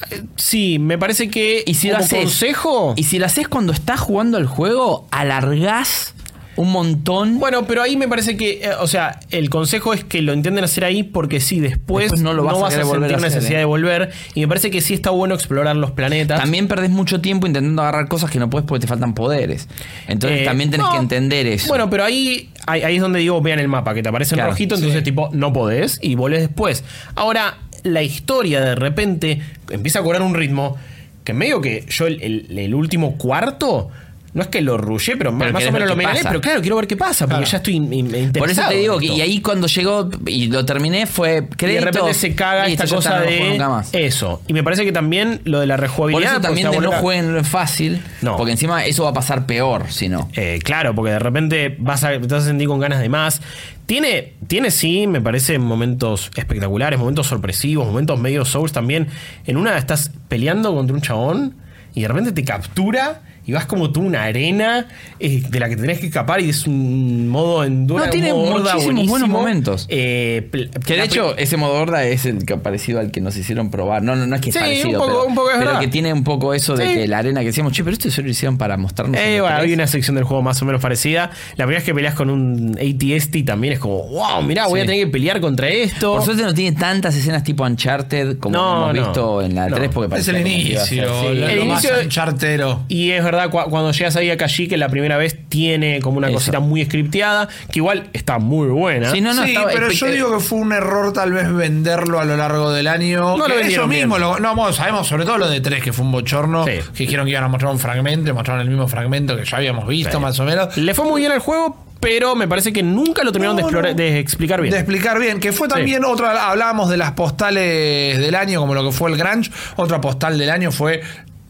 eh, sí, me parece que. y si lo haces. consejo. Y si lo haces cuando estás jugando el juego, alargás un montón. Bueno, pero ahí me parece que, eh, o sea, el consejo es que lo intenten hacer ahí porque sí, después, Después no lo vas a querer volver sentir a hacer, necesidad eh. de volver. Y me parece que sí está bueno explorar los planetas. También perdés mucho tiempo intentando agarrar cosas que no puedes porque te faltan poderes. Entonces Eh, también tenés no. que entender eso. Bueno, pero ahí, ahí, ahí es donde digo, vean el mapa, que te aparece en Claro, rojito, entonces tipo, no podés y volvés después. Ahora, la historia de repente empieza a cobrar un ritmo que medio que yo el, el- el último cuarto no es que lo rullé, pero, más- Pero más o menos lo qué me gané, pasa. pero claro, quiero ver qué pasa, porque ya estoy in- in- interesado. Por eso te digo, que, y ahí cuando llegó y lo terminé fue Y de repente se caga esta cosa de nunca más. eso. Y me parece que también lo de la Por rejugabilidad. eso pues, también de no jueguen fácil. No. Porque encima eso va a pasar peor si no. Eh, claro, porque de repente vas a, te vas a sentir con ganas de más. Tiene, tiene sí, me parece, momentos espectaculares, momentos sorpresivos, momentos medio Souls también. En una estás peleando contra un chabón y de repente te captura y vas como tú una arena eh, de la que tenés que escapar y es un modo enduro. No, tiene muchísimos buenos momentos. Eh, Que de hecho, ese modo horda es el que parecido al que nos hicieron probar. No, no, no es que es Sí, parecido, un poco- pero, un poco es pero que tiene un poco eso de que la arena que decíamos, che, pero esto solo lo hicieron para mostrarnos. Eh, en bueno, E3". hay una sección del juego más o menos parecida. La primera vez que peleas con un ATST también es como, wow, mirá, voy a tener que pelear contra esto. Por suerte no tiene tantas escenas tipo Uncharted como No, hemos no. visto en la No. 3 porque Es parecía el inicio, sí. lo, El lo más inicio- chartero. Y es verdad, cu- cuando llegas ahí a Kashyyyk, la primera vez tiene como una Eso. cosita muy scripteada, que igual está muy buena. Sí, no, no, sí, estaba pero yo digo que fue un error tal vez venderlo a lo largo del año. No lo eso vendieron mismo, bien. lo- no, sabemos sobre todo lo de tres, que fue un bochorno, Sí. que dijeron que iban a mostrar un fragmento, y mostraron el mismo fragmento que ya habíamos visto Sí. más o menos. Le fue muy bien al juego, pero me parece que nunca lo terminaron de, No, explorar- no. de explicar bien. De explicar bien, que fue también otra, hablábamos de las postales del año, como lo que fue el Grunge, otra postal del año fue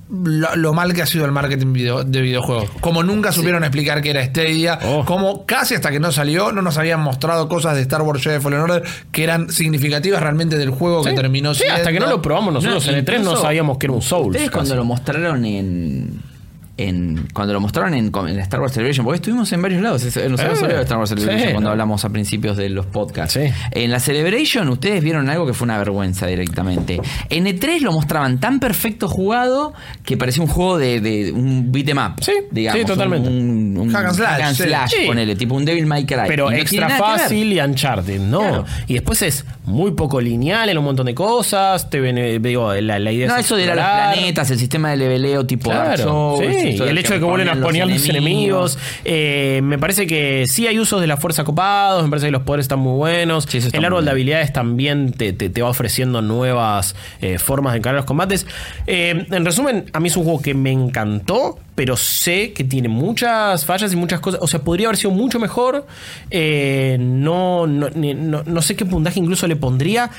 lo, lo mal que ha sido el marketing video- de videojuegos. Como nunca supieron explicar qué era Stadia, Oh. como casi hasta que no salió, no nos habían mostrado cosas de Star Wars Jedi Fallen Order que eran significativas realmente del juego Sí. que terminó Sí, hasta que no lo probamos nosotros No, en E3 no incluso sabíamos que era un Souls. Ustedes cuando casi. lo mostraron en. En, cuando lo mostraron en, en Star Wars Celebration, porque estuvimos en varios lados, nos hemos Eh, hablado de Star Wars Celebration sí, cuando no. hablamos a principios de los podcasts. Sí. En la Celebration ustedes vieron algo que fue una vergüenza directamente. En E3 lo mostraban tan perfecto jugado que parecía un juego de, de un beat 'em up. Sí, digamos, sí, totalmente. Un, un Hack and slash, sí. slash, Sí. ponele, tipo un Devil May Cry. Pero no extra fácil y Uncharted, ¿no? Claro. Y después es muy poco lineal en un montón de cosas. Te ven, eh, digo, la, la idea No, es eso de ir a los planetas, el sistema de leveleo tipo Dark Claro, Souls, sí, el hecho de que vuelven a poner los enemigos. eh, me parece que sí hay usos de la fuerza copados, me parece que los poderes están muy buenos. Sí, está el árbol de habilidades también te, te- te va ofreciendo nuevas eh, formas de encarar los combates. Eh, en resumen, a mí es un juego que me encantó, pero sé que tiene muchas fallas y muchas cosas. O sea, podría haber sido mucho mejor. Eh, no, no, ni- no- no sé qué puntaje incluso le pondría.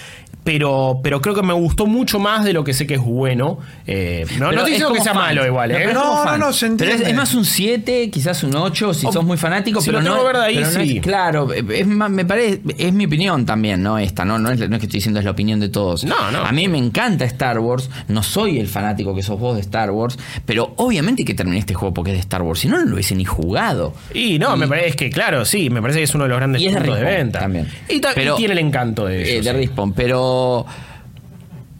Pero, pero creo que me gustó mucho más de lo que sé que es bueno. Eh, no, no es diciendo que sea fan. malo igual, No, ¿eh? es No, como no, no, se Pero es, es más un 7, quizás un 8, si O- sos muy fanático. si pero lo no, tengo verde ahí, pero no es- sí. claro, es más, me parece, es mi opinión también, ¿no? Esta, ¿no? No es, no es que estoy diciendo es la opinión de todos. No, no. A mí me encanta Star Wars, no soy el fanático que sos vos de Star Wars, pero obviamente que terminé este juego porque es de Star Wars, si no, no lo hubiese ni jugado. Y no, me parece es que, claro, sí, me parece que es uno de los grandes Y es de Respawn venta. también. Y, ta- y Pero- tiene el encanto de Eh, ellos. de sí. Respawn, pero.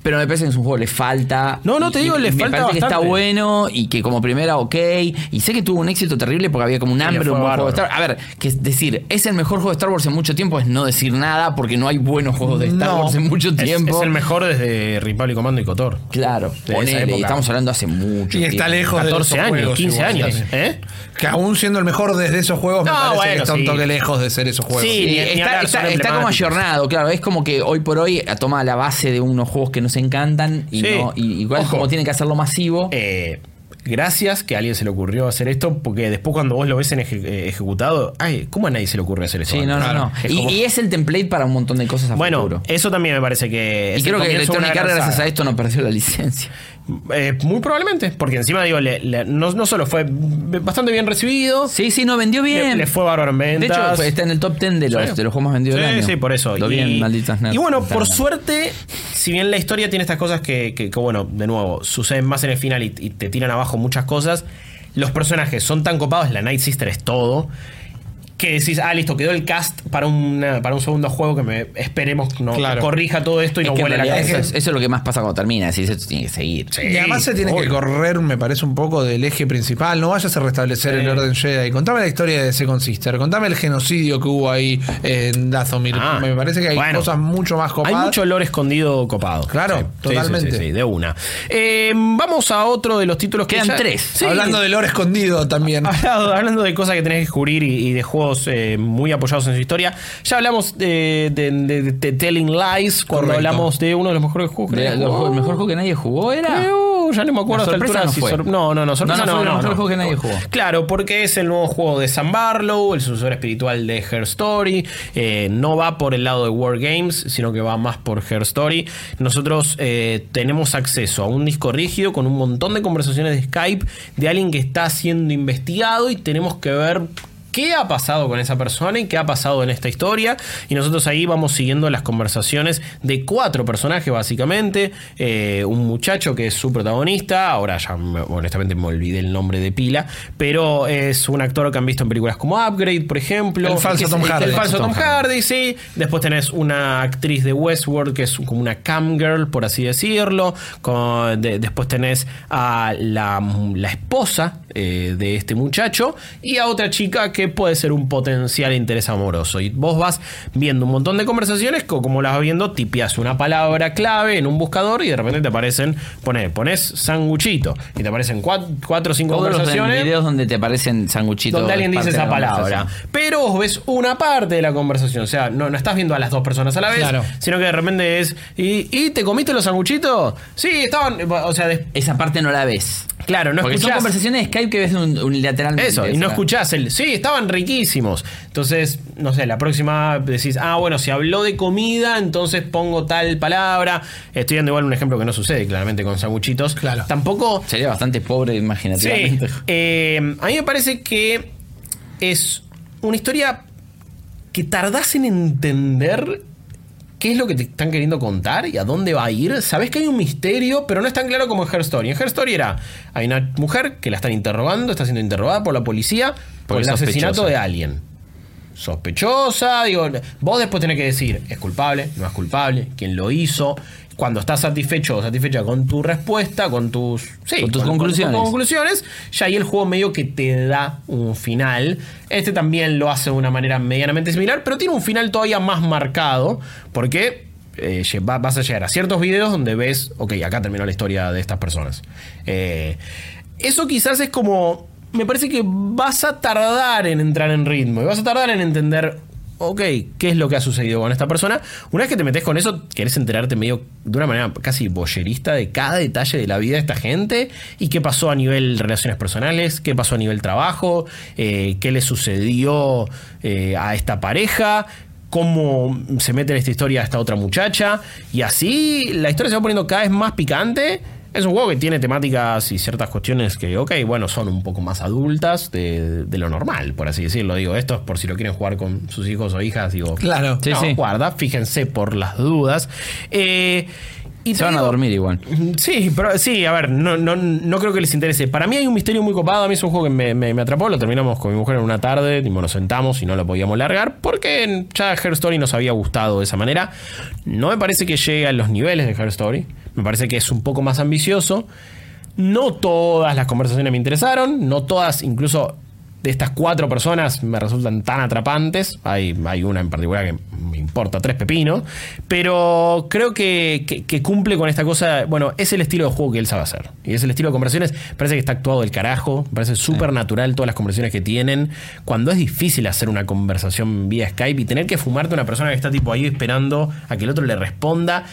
Pero me parece que es un juego que le falta. No, no, y- te digo, y le me falta parece que está bueno y que como primera, ok. Y sé que tuvo un éxito terrible porque había como un hambre un buen juego de. Star Wars. A ver, que es decir, es el mejor juego de Star Wars en mucho tiempo, es no decir nada porque no hay buenos juegos de Star No. Wars en mucho tiempo. es el mejor desde Republic Commando y Cotor. Claro, ponele, estamos hablando hace mucho Y tiempo. está lejos de 14 esos años, juegos 15 igual, años. ¿eh? Que aún siendo el mejor desde esos juegos, me No, parece bueno, que está un toque lejos de ser esos juegos. Sí, Sí, ni- ni está, hablar, está- está como ayornado, claro. Es como que hoy por hoy toma la base de unos juegos que nos encantan y, Sí. no, y igual Ojo. como tiene que hacerlo masivo. Eh, gracias que a alguien se le ocurrió hacer esto, porque después cuando vos lo ves en eje- eh, ejecutado, ay, ¿cómo a nadie se le ocurre hacer esto? Sí, no, no, Claro. no. Es Y, como- y es el template para un montón de cosas a bueno, futuro. eso también me parece que Y creo que Electronic Arts, gracias a esto, no perdió la licencia. Eh, muy probablemente, porque encima digo, le- le- no, no solo fue bastante bien recibido, Sí, sí, no, vendió bien. le, le fue bárbaro en ventas. de hecho, está en el top 10 de los, Sí. de los juegos más vendidos del Sí, año. sí, por eso. Lo y, bien, malditas nerds. y bueno, por suerte, si bien la historia tiene estas cosas que, que- que, bueno, de nuevo, suceden más en el final y, y te tiran abajo muchas cosas, los personajes son tan copados, la Night Sister es todo, que decís, ah, listo, quedó el cast para, una- para un segundo juego que me esperemos no Claro. corrija todo esto y Es no huele la cabeza. eso, es, eso es lo que más pasa cuando termina. Decís, esto tiene que seguir. Sí, Y además se tiene que correr, me parece, un poco del eje principal. No vayas a restablecer el orden Jedi. Contame la historia de Second Sister. Contame el genocidio que hubo ahí en Dathomir. Ah, me parece que hay bueno. cosas mucho más Hay copadas. mucho olor escondido copado. Claro, Sí, totalmente. Sí, sí, sí, de una. Eh, vamos a otro de los títulos que Quedan ya- tres. Sí. Hablando del oro escondido también. Hablando, hablando de cosas que tenés que descubrir y, y de juegos eh, muy apoyados en su historia, ya hablamos de, de- de- de Telling Lies cuando Correcto. hablamos de uno de los mejores juegos que nadie jugó. ¿El mejor juego que nadie jugó era? Creo, ya no me acuerdo La a esta sorpresa altura no si fue. no, no, no, sorpresa No, no no, fue el no, mejor no. juego que nadie jugó. Claro, porque es el nuevo juego de Sam Barlow, el sucesor espiritual de Her Story. Eh, no va por el lado de War Games, sino que va más por Her Story. Nosotros eh, tenemos acceso a un disco rígido con un montón de conversaciones de Skype de alguien que está siendo investigado y tenemos que ver qué ha pasado con esa persona y qué ha pasado en esta historia. Y nosotros ahí vamos siguiendo las conversaciones de cuatro personajes, básicamente. Eh, un muchacho que es su protagonista, ahora ya me- honestamente me olvidé el nombre de pila, pero es un actor que han visto en películas como Upgrade, por ejemplo. El falso Tom el Hardy. falso Tom Tom Hardy, sí. Después tenés una actriz de Westworld que es como una cam girl, por así decirlo. Con- de- después tenés a la, la esposa eh, de este muchacho y a otra chica que puede ser un potencial interés amoroso. Y vos vas viendo un montón de conversaciones, co- como las vas viendo, tipias una palabra clave en un buscador y de repente te aparecen, pones, pones sanguchito y te aparecen cuatro, cuatro o cinco Todos los conversaciones videos donde te aparecen sanguchitos. donde alguien dice esa la palabra. Pero vos ves una parte de la conversación. O sea, no, no estás viendo a las dos personas a la vez, Claro. sino que de repente es. ¿Y, y te comiste los sanguchitos? Sí, estaban. O sea, Esa parte no la ves. Claro, no Porque son escuchás. conversaciones de Skype que ves un- unilateralmente. Eso, y no escuchás el. Sí, estaban riquísimos. Entonces, no sé, la próxima decís, ah, bueno, si habló de comida, entonces pongo tal palabra. Estoy dando igual un ejemplo que no sucede claramente con sanguchitos. Claro. Tampoco. Sería bastante pobre Sí, imaginativamente. eh, a mí me parece que es una historia que tardás en entender qué es lo que te están queriendo contar y a dónde va a ir. Sabes que hay un misterio, pero no es tan claro como en Her Story. En Her Story era, hay una mujer que la están interrogando, está siendo interrogada por la policía por Porque el es asesinato de alguien. Sospechosa, digo, vos después tenés que decir, es culpable, no es culpable, quién lo hizo. Cuando estás satisfecho o satisfecha con tu respuesta, con tus, sí, Con tus conclusiones. conclusiones, ya ahí el juego medio que te da un final. Este también lo hace de una manera medianamente similar, pero tiene un final todavía más marcado, porque eh, vas a llegar a ciertos videos donde ves, ok, acá terminó la historia de estas personas. Eh, eso quizás es como, me parece que vas a tardar en entrar en ritmo y vas a tardar en entender ok, ¿qué es lo que ha sucedido con esta persona? Una vez que te metes con eso, querés enterarte medio de una manera casi boyerista de cada detalle de la vida de esta gente y qué pasó a nivel relaciones personales, qué pasó a nivel trabajo, eh, qué le sucedió eh, a esta pareja. Cómo se mete en esta historia esta otra muchacha. Y así la historia se va poniendo cada vez más picante. Es un juego que tiene temáticas y ciertas cuestiones que, ok, bueno, son un poco más adultas de, de lo normal, por así decirlo. Digo, esto es por si lo quieren jugar con sus hijos o hijas, digo. Claro. Sí, no, sí. guarda, fíjense por las dudas. Eh, y Se van a dormir igual. Sí, pero sí, a ver, no, no, no creo que les interese. Para mí hay un misterio muy copado. A mí es un juego que me, me- me atrapó. Lo terminamos con mi mujer en una tarde. Tipo, nos sentamos y no lo podíamos largar. Porque ya Her Story nos había gustado de esa manera. No me parece que llegue a los niveles de Her Story. Me parece que es un poco más ambicioso. No todas las conversaciones me interesaron. No todas, incluso de estas cuatro personas, me resultan tan atrapantes. Hay, hay una en particular que me importa tres pepinos. Pero creo que, que- que cumple con esta cosa. Bueno, es el estilo de juego que él sabe hacer. Y es el estilo de conversaciones. Parece que está actuado del carajo. Me parece súper natural todas las conversaciones que tienen. Cuando es difícil hacer una conversación vía Skype y tener que fumarte a una persona que está tipo ahí esperando a que el otro le responda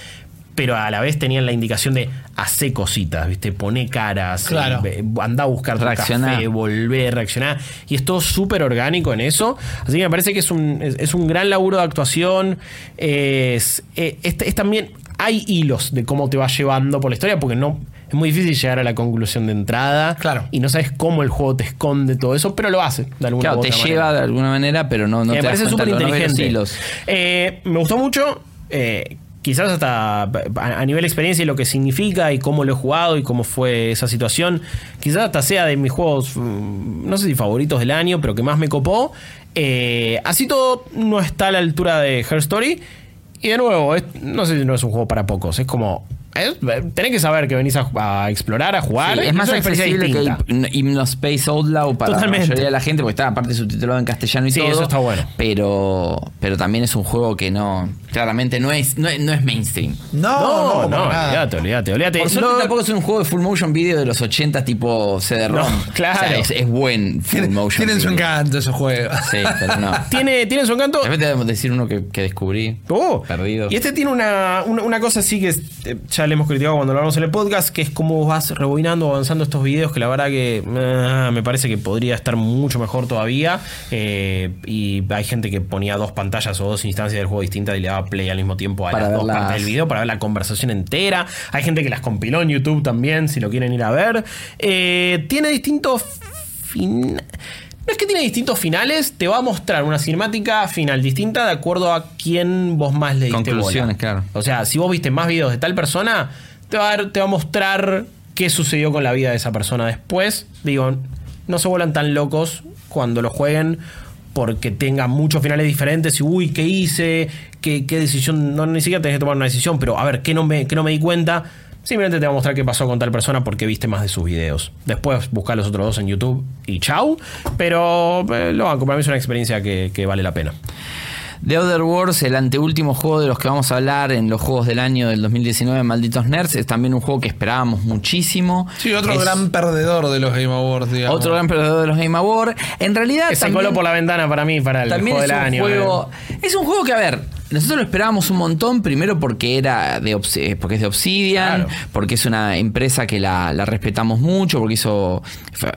pero a la vez tenían la indicación de hacer cositas, ¿viste? Poné caras, Claro. eh, andá a buscar tu Reaccioná. café, volver, reaccionar. Y es todo súper orgánico en eso. Así que me parece que es un, es, es un gran laburo de actuación. Es, eh, es, es también. Hay hilos de cómo te va llevando por la historia, porque no. Es muy difícil llegar a la conclusión de entrada. Claro. Y no sabes cómo el juego te esconde todo eso, pero lo hace de alguna Claro, u te lleva manera. de alguna manera, pero no, no me te das parece súper inteligente. Eh, me gustó mucho. eh, quizás hasta a, nivel experiencia y lo que significa y cómo lo he jugado y cómo fue esa situación. Quizás hasta sea de mis juegos, mm, no sé si favoritos del año, pero que más me copó. Eh, así todo no está a la altura de Her Story. Y de nuevo, es- no sé si no es un juego para pocos. Es como. es- tenés que saber que venís a, a explorar, a jugar. Sí, es más accesible que Hymn- Hymno Space Outlaw para Totalmente. la mayoría de la gente, porque está aparte subtitulado en castellano y Sí, todo. eso está bueno. Pero, pero también es un juego que no, claramente no es, no es, no es mainstream. No, No, no, olvídate, olvídate, olvídate. Por suerte No- tampoco es un juego de full motion video de los 80 tipo CD-ROM. No, claro. O sea, es, es buen full Tienen, motion tienen su encanto esos juegos. Sí, pero no. tiene, tiene su encanto. De repente debemos decir uno que, que descubrí. Oh, Perdido. Y este tiene una, una, una cosa así que eh, ya ya le hemos criticado cuando lo hablamos en el podcast, que es cómo vas rebobinando, avanzando estos videos, que la verdad que eh, me parece que podría estar mucho mejor todavía. Eh, y hay gente que ponía dos pantallas o dos instancias del juego distintas y le daba play al mismo tiempo a Para las ver dos las- partes del video para ver la conversación entera. Hay gente que las compiló en YouTube también, si lo quieren ir a ver. Eh, tiene distintos fin- No es que tiene distintos finales, te va a mostrar una cinemática final distinta de acuerdo a quién vos más le diste Conclusiones, bola. claro. O sea, si vos viste más videos de tal persona, te va a, te va a mostrar qué sucedió con la vida de esa persona después. Digo, no se vuelan tan locos cuando lo jueguen porque tengan muchos finales diferentes y uy, ¿qué hice? ¿Qué, qué decisión? No, ni siquiera tenés que tomar una decisión, pero a ver, ¿qué no me, qué no me di cuenta? Simplemente te va a mostrar qué pasó con tal persona porque viste más de sus videos. Después buscar los otros dos en YouTube y chau. Pero eh, lo banco, para mí es una experiencia que, que vale la pena. The Other Wars, el anteúltimo juego de los que vamos a hablar en los juegos del año del 2019, Malditos Nerds, es también un juego que esperábamos muchísimo. Sí, otro Es gran perdedor de los Game Awards, digamos. otro gran perdedor de los Game Awards. En realidad Que se también- coló por la ventana para mí, para el juego es del un año. juego. eh. Es un juego que, a ver, nosotros lo esperábamos un montón, primero porque era de Obs- eh, porque es de Obsidian, Claro. porque es una empresa que la, la respetamos mucho, porque hizo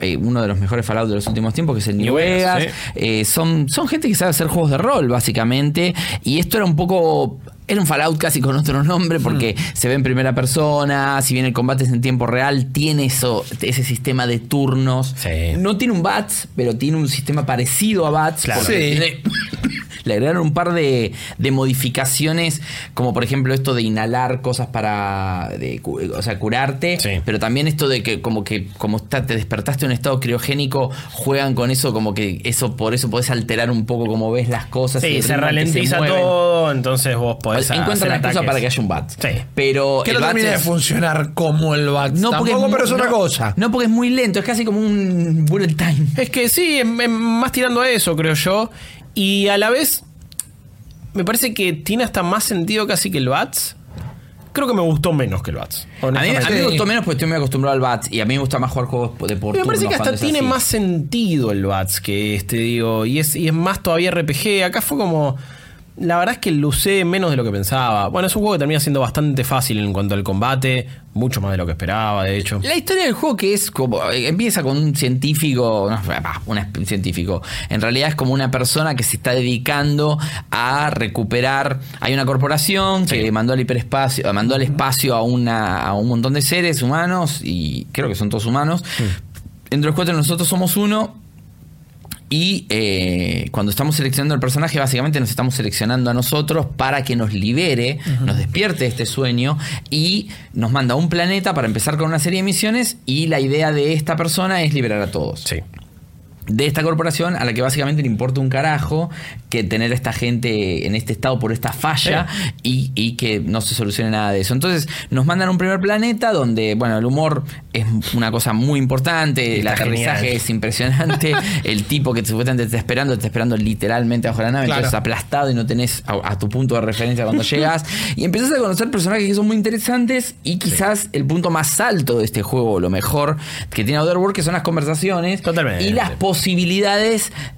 eh, uno de los mejores Fallout de los últimos tiempos, que es el New, New Vegas, Vegas. Eh, son, son gente que sabe hacer juegos de rol, básicamente. Y esto era un poco. Era un Fallout casi con otro nombre porque Hmm. se ve en primera persona, si bien el combate es en tiempo real, tiene eso, ese sistema de turnos. Sí. No tiene un BATS, pero tiene un sistema parecido a BATS. Claro. porque Sí. tiene- le agregaron un par de, de modificaciones, como por ejemplo esto de inhalar cosas para de cu- o sea, curarte, Sí. pero también esto de que como que como está, te despertaste en un estado criogénico, juegan con eso como que eso por eso podés alterar un poco cómo ves las cosas. Sí, se ralentiza todo, entonces vos podés Encuentran hacer la excusa para que haya un bat. Sí. Pero Que no termina de funcionar como el bat. no, porque es pero es muy- otra cosa. No, porque es muy lento, es casi como un bullet time. Es que sí, más tirando a eso, creo yo. Y a la vez, me parece que tiene hasta más sentido casi que el Bats. Creo que me gustó menos que el Bats. A mí, a mí me gustó menos porque estoy muy acostumbrado al bat y a mí me gusta más jugar juegos de por me parece que hasta tiene así. más sentido el Bats que este, digo. Y es, y es más todavía RPG. Acá fue como. La verdad es que lo usé menos de lo que pensaba. Bueno, es un juego que termina siendo bastante fácil en cuanto al combate. Mucho más de lo que esperaba, de hecho. La historia del juego que es como eh, empieza con un científico, no, bah, un científico, en realidad es como una persona que se está dedicando a recuperar. Hay una corporación que mandó al hiperespacio, mandó al espacio a una a un montón de seres humanos y creo que son todos humanos. Entre los cuatro nosotros somos uno. Y eh, cuando estamos seleccionando el personaje, básicamente nos estamos seleccionando a nosotros para que nos libere, nos despierte de este sueño y nos manda a un planeta para empezar con una serie de misiones. Y la idea de esta persona es liberar a todos. Sí. De esta corporación a la que básicamente le importa un carajo que tener a esta gente en este estado por esta falla y, y que no se solucione nada de eso. Entonces nos mandan a un primer planeta donde, bueno, el humor es una cosa muy importante, el aterrizaje genial. es impresionante, el tipo que supuestamente te está esperando, te está esperando literalmente bajo la nave, Claro. entonces aplastado y no tenés a, a tu punto de referencia cuando llegas. Y empezás a conocer personajes que son muy interesantes y quizás el punto más alto de este juego, lo mejor que tiene Otherworld, que son las conversaciones Totalmente. y las posibilidades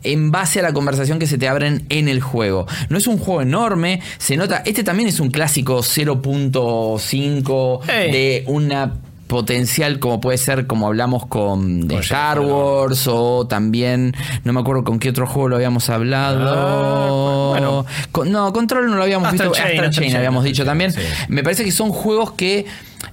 en base a la conversación que se te abren en el juego. No es un juego enorme, se nota, este también es un clásico 0.5 Hey. de una potencial como puede ser como hablamos con de Star Wars o también no me acuerdo con qué otro juego lo habíamos hablado Ah, bueno. Con- no Control no lo habíamos Astral visto Chain, Astral Chain Chain, habíamos Astral dicho Chain, también sí. me parece que son juegos que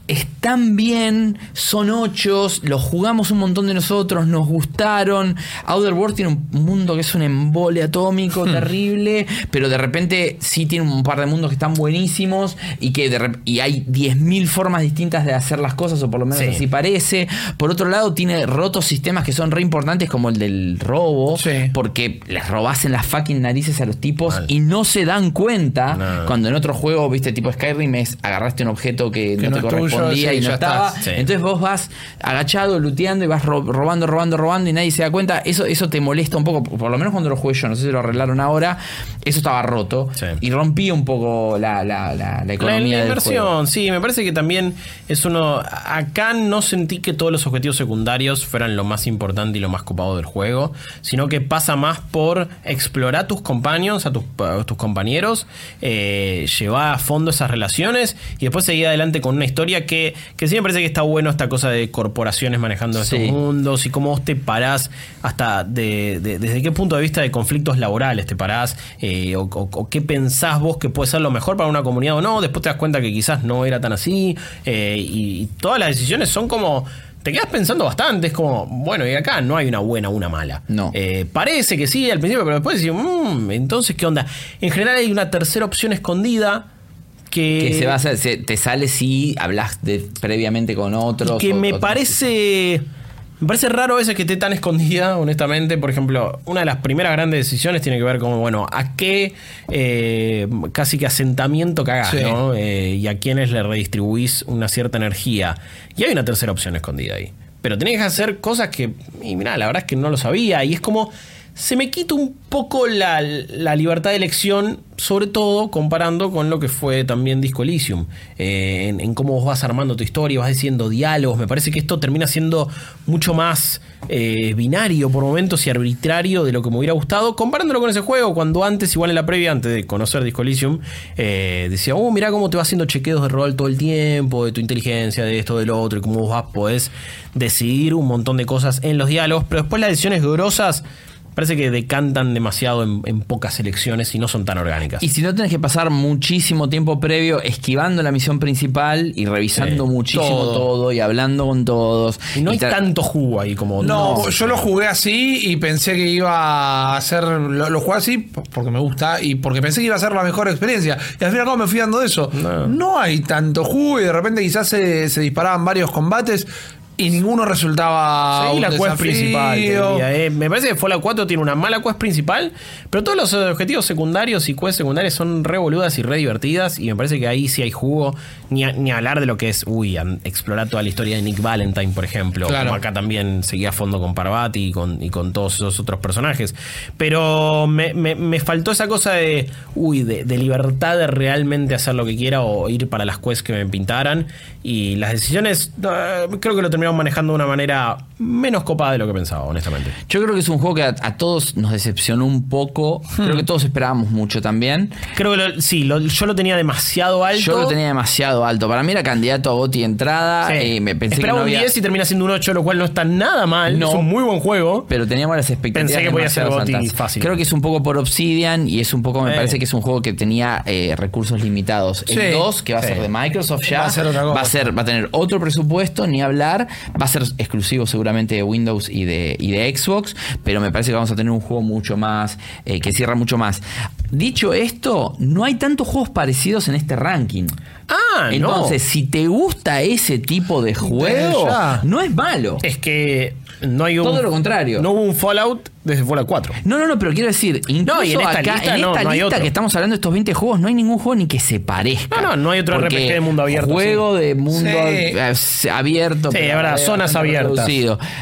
están bien, son ochos, los jugamos un montón de nosotros, nos gustaron. Outer Worlds tiene un mundo que es un embole atómico terrible, pero de repente sí tiene un par de mundos que están buenísimos y que de y hay 10.000 formas distintas de hacer las cosas, o por lo menos Sí. así parece. Por otro lado, tiene rotos sistemas que son re importantes, como el del robo, Sí. porque les robas en las fucking narices a los tipos y no se dan cuenta No. cuando en otro juego, viste, tipo Skyrim, es agarraste un objeto que, Que no no te es correspondía sí, y no estaba. Sí. Entonces vos vas agachado, luteando y vas ro- robando, robando, robando y nadie se da cuenta. Eso, eso te molesta un poco, por lo menos cuando lo jugué yo, no sé si lo arreglaron ahora. Eso estaba roto Sí. y rompía un poco la, la, la, economía la del inversión, juego. sí, me parece que también es uno. Acá no sentí que todos los objetivos secundarios fueran lo más importante y lo más copado del juego, sino que pasa más por explorar a tus compañeros, a tus, a tus compañeros, eh, llevar a fondo esas relaciones y después seguir adelante con una historia historia que, que sí me parece que está bueno esta cosa de corporaciones manejando Sí. estos mundos y cómo vos te parás hasta de, de- desde qué punto de vista de conflictos laborales te parás eh, o, o- o qué pensás vos que puede ser lo mejor para una comunidad o no. Después te das cuenta que quizás no era tan así eh, y, y todas las decisiones son como... Te quedas pensando bastante, es como, bueno, y acá no hay una buena o una mala. No. Eh, parece que sí al principio, pero después decís, "Mm, entonces, ¿qué onda? En general hay una tercera opción escondida que, Que se va a hacer, se- te sale si hablas de, previamente con otros. que o- me otros- parece. Me parece raro a veces que esté tan escondida, honestamente. Por ejemplo, una de las primeras grandes decisiones tiene que ver con, bueno, a qué eh, casi que asentamiento cagás, Sí. ¿no? Eh, y a quiénes le redistribuís una cierta energía. Y hay una tercera opción escondida ahí. Pero tenés que hacer cosas que, y mirá, la verdad es que no lo sabía. Y es como, se me quita un poco la, la libertad de elección, sobre todo comparando con lo que fue también Disco Elysium, eh, en, cómo vos vas armando tu historia, vas diciendo diálogos. Me parece que esto termina siendo mucho más eh, binario por momentos y arbitrario de lo que me hubiera gustado, comparándolo con ese juego, cuando antes, igual en la previa, antes de conocer Disco Elysium, eh, decía, oh, mirá cómo te va haciendo chequeos de rol todo el tiempo, de tu inteligencia, de esto, del otro, y cómo vos vas, podés decidir un montón de cosas en los diálogos, pero después las decisiones grosas parece que decantan demasiado en, en pocas elecciones y no son tan orgánicas. Y si no tenés que pasar muchísimo tiempo previo esquivando la misión principal y revisando Sí, muchísimo todo. todo. y hablando con todos. Y no hay tanto jugo ahí como... No, yo lo jugué así y pensé que iba a ser. Lo, lo jugué así porque me gusta y porque pensé que iba a ser la mejor experiencia. Y al final, no me fui dando de eso. No. No, hay tanto jugo y de repente quizás se, se disparaban varios combates y ninguno resultaba. Sí, un la quest principal. te diría, eh. Me parece que Fallout 4 tiene una mala quest principal, pero todos los objetivos secundarios y quests secundarias son re boludas y re divertidas. Y me parece que ahí sí hay jugo. Ni, a- ni hablar de lo que es, uy, explorar toda la historia de Nick Valentine, por ejemplo. Claro. Como acá también seguía a fondo con Parvati y con, y con todos esos otros personajes. Pero me, me- me faltó esa cosa de, uy, de, de libertad de realmente hacer lo que quiera o ir para las quests que me pintaran. Y las decisiones, eh, creo que lo manejando de una manera menos copada de lo que pensaba, honestamente. Yo creo que es un juego que a, a todos nos decepcionó un poco. Creo que todos esperábamos mucho también. Creo que lo- sí, lo- yo lo tenía demasiado alto. Yo lo tenía demasiado alto. Para mí era candidato a Goti de entrada. Sí. eh, me pensé que Esperaba no un había, 10 y termina siendo un 8, lo cual no está nada mal. No. Es un muy buen juego. pero teníamos las expectativas Pensé que podía ser altas. fácil. Creo que es un poco por Obsidian y es un poco, me Eh. parece que es un juego que tenía eh, recursos limitados. Sí. El 2, que va a ser de Microsoft ya, Va a ser otra cosa. va a ser, va a tener otro presupuesto, ni hablar, va a ser exclusivo seguramente de Windows y de, y de Xbox, pero me parece que vamos a tener un juego mucho más, eh, que cierra mucho más. Dicho esto, no hay tantos juegos parecidos en este ranking. Ah, Entonces, si te gusta ese tipo de juego, no es malo. Es que no hay un. Todo lo contrario. No hubo un Fallout desde Fallout 4. No, no, no, pero quiero decir, incluso No, y en esta acá, lista en no, esta no hay lista otro. que estamos hablando de estos 20 juegos, no hay ningún juego ni que se parezca. No, no, no hay otro RPG de mundo abierto, Juego de mundo Sí. eh, abierto. Sí, verdad, bastante zonas abiertas.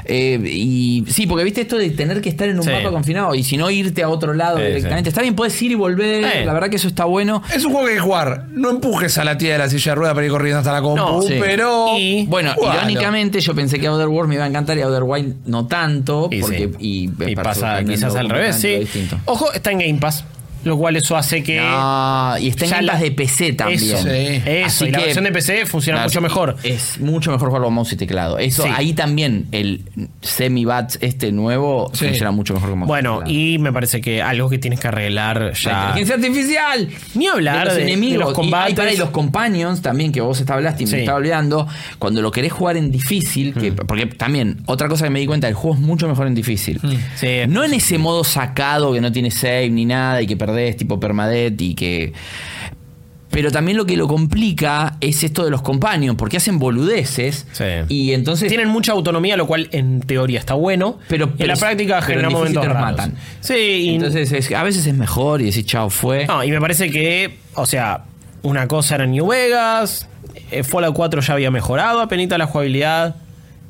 Eh, y sí, porque viste esto de tener que estar en un Sí. mapa confinado y si no irte a otro lado Sí, directamente. sí. Está bien, puedes ir y volver. Sí. La verdad que eso está bueno. Es un juego que hay que jugar. No empujes a la tía de la silla de rueda para ir corriendo hasta la compu, No, sí. pero. Y- Bueno, jugalo. irónicamente yo pensé que Outer Worlds me iba a encantar y Outer Wild no tanto. Y, porque, sí. y, Y pasa quizás al revés, sí. distinto. Ojo, está en Game Pass. Lo cual eso hace que. No, y está en ya Game la- Pass de PC también. Eso, Sí. eso. Así y la versión de PC funciona Claro, mucho mejor. Es mucho mejor jugarlo con mouse y teclado. Eso, Sí. ahí también el semi-bats este nuevo Sí. funciona mucho mejor con mouse Bueno, y teclado. y me parece que algo que tienes que arreglar La ya. inteligencia artificial. Ni hablar de los de- de enemigos. los Y- combates. ay, pará, y los companions también, que vos hablaste y Sí. me estaba olvidando. Cuando lo querés jugar en difícil, que, porque también, otra cosa que me di cuenta, el juego es mucho mejor en difícil. Sí. No en ese modo sacado que no tiene save ni nada y que perdés tipo permadeath y que. Pero también lo que lo complica es esto de los companions, porque hacen boludeces. Sí. Y entonces. Tienen mucha autonomía, lo cual en teoría está bueno. Pero- en la práctica genera momentos raros. matan. Sí, y, entonces es- a veces es mejor y decís chao, fue. no, y me parece que, o sea, una cosa era New Vegas, eh, Fallout 4 ya había mejorado apenas la jugabilidad.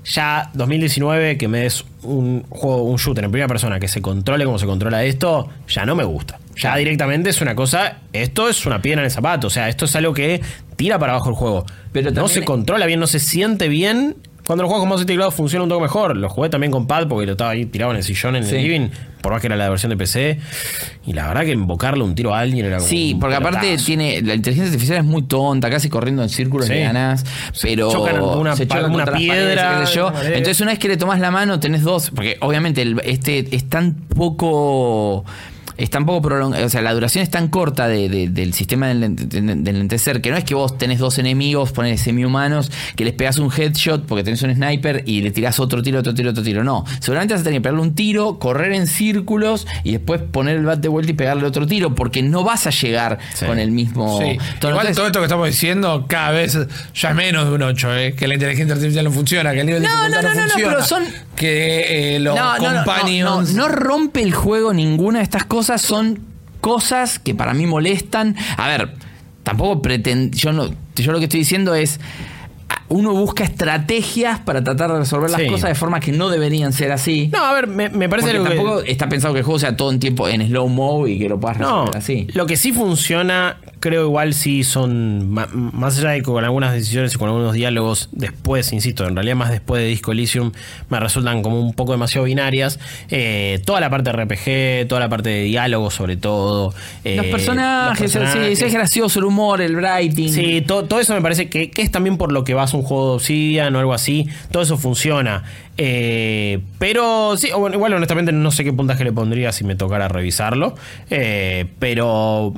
Ya 2019, que me des un juego, un shooter en primera persona que se controle como se controla esto, ya no me gusta. Ya directamente es una cosa, esto es una piedra en el zapato, o sea, esto es algo que tira para abajo el juego. Pero no se controla bien, no se siente bien Cuando lo juegas con mouse y teclado funciona un poco mejor. Lo jugué también con pad porque lo estaba ahí tirado en el sillón en Sí. el living, por más que era la versión de PC. Y la verdad que invocarle un tiro a alguien era como. Sí, porque aparte tiene. La inteligencia artificial es muy tonta, casi corriendo en círculos Sí. de ganas. Pero. chocan una se chocan una piedra, paredes, qué sé yo. una. Entonces, una vez que le tomas la mano, tenés dos. Porque obviamente el- este es tan poco. Es tan poco prolongado, o sea, la duración es tan corta de- de- del sistema del, lente- del lentecer que no es que vos tenés dos enemigos, pones semi-humanos, que les pegas un headshot porque tenés un sniper y le tirás otro tiro, otro tiro, otro tiro. No, seguramente vas a tener que pegarle un tiro, correr en círculos y después poner el bat de vuelta y pegarle otro tiro porque no vas a llegar Sí. con el mismo Sí. Igual Entonces- todo esto que estamos diciendo cada vez ya es menos de un 8, ¿eh? que la inteligencia artificial no funciona, que el nivel de No, no, no, no, pero son- que eh, los no, no, no rompe el juego ninguna de estas cosas, son cosas que para mí molestan. A ver, tampoco pretendo, yo no, yo lo que estoy diciendo es uno busca estrategias para tratar de resolver las Sí. cosas de forma que no deberían ser así. No, a ver, me, me parece lo que- tampoco está pensado que el juego sea todo en tiempo en slow mo y que lo puedas No, resolver así. lo que sí funciona, creo igual sí son, más allá de que con algunas decisiones y con algunos diálogos después, insisto, en realidad más después de Disco Elysium, me resultan como un poco demasiado binarias. Eh, toda la parte de RPG, toda la parte de diálogo sobre todo. eh, los personajes, los personajes. sí, sí, es gracioso el humor, el writing. Sí, to- todo, eso me parece que, que es también por lo que vas a un juego de Obsidian o algo así. Todo eso funciona. Eh, pero sí, bueno, igual honestamente no sé qué puntaje le pondría si me tocara revisarlo. Eh, pero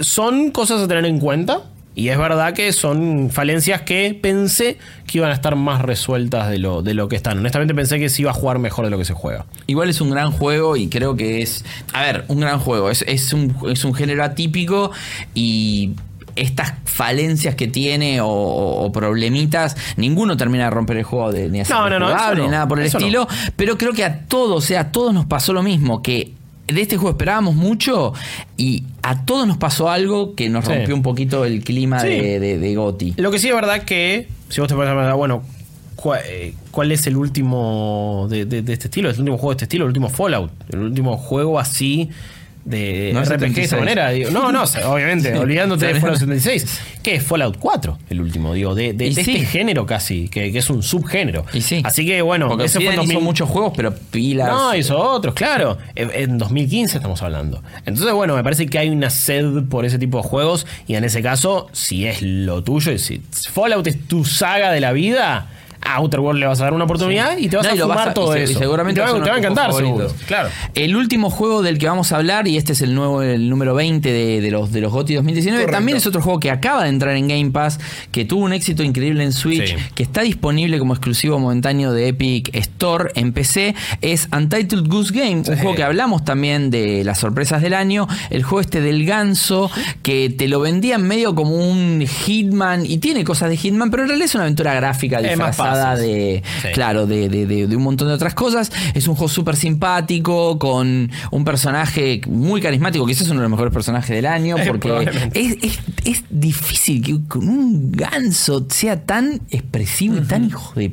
son cosas a tener en cuenta. Y es verdad que son falencias que pensé que iban a estar más resueltas de lo, de lo que están. Honestamente pensé que se iba a jugar mejor de lo que se juega. Igual es un gran juego y creo que es. A ver, un gran juego. Es, es, un, es un género atípico y estas falencias que tiene o, problemitas, ninguno termina de romper el juego de, ni hacerlo No, no, no, ni nada por el estilo. Pero creo que a todos, o sea, a todos nos pasó lo mismo. Que de este juego esperábamos mucho y a todos nos pasó algo que nos Sí. rompió un poquito el clima Sí. de, de, de Gotti. Lo que sí es verdad que, si vos te pones a bueno, ¿cuál, eh, cuál es el último de, de- de este estilo? ¿Es el último juego de este estilo? ¿El último Fallout? ¿El último juego así de No RPG de 76. esa manera? Digo, no, no, obviamente, Sí. olvidándote de Fallout bien. 76. ¿Qué es Fallout 4? El último, digo, de, de- Y de sí. este género casi, que, que es un subgénero. Y sí. Así que bueno, Porque ese fue en Obsidian hizo 2000 muchos juegos, pero pilas. no, hizo otros, claro. En, en 2015 estamos hablando. Entonces, bueno, me parece que hay una sed por ese tipo de juegos. Y en ese caso, si es lo tuyo, y si Fallout es tu saga de la vida, a Outer World le vas a dar una oportunidad y te vas No, a fumar vas a- todo y se- y eso. seguramente Y te va, a te va encantar, seguro. Claro. El último juego del que vamos a hablar, y este es el nuevo, el número 20 de, de los, de los GOTY 2019, Correcto. también es otro juego que acaba de entrar en Game Pass, que tuvo un éxito increíble en Switch, Sí. que está disponible como exclusivo momentáneo de Epic Store en PC, es Untitled Goose Game, un juego que hablamos también de las sorpresas del año, el juego este del ganso, que te lo vendían medio como un Hitman, y tiene cosas de Hitman, pero en realidad es una aventura gráfica disfrazada de, Sí. claro, de, de- de- de un montón de otras cosas. Es un juego súper simpático, con un personaje muy carismático, quizás es uno de los mejores personajes del año, porque es, es- es difícil que un ganso sea tan expresivo y tan hijo de...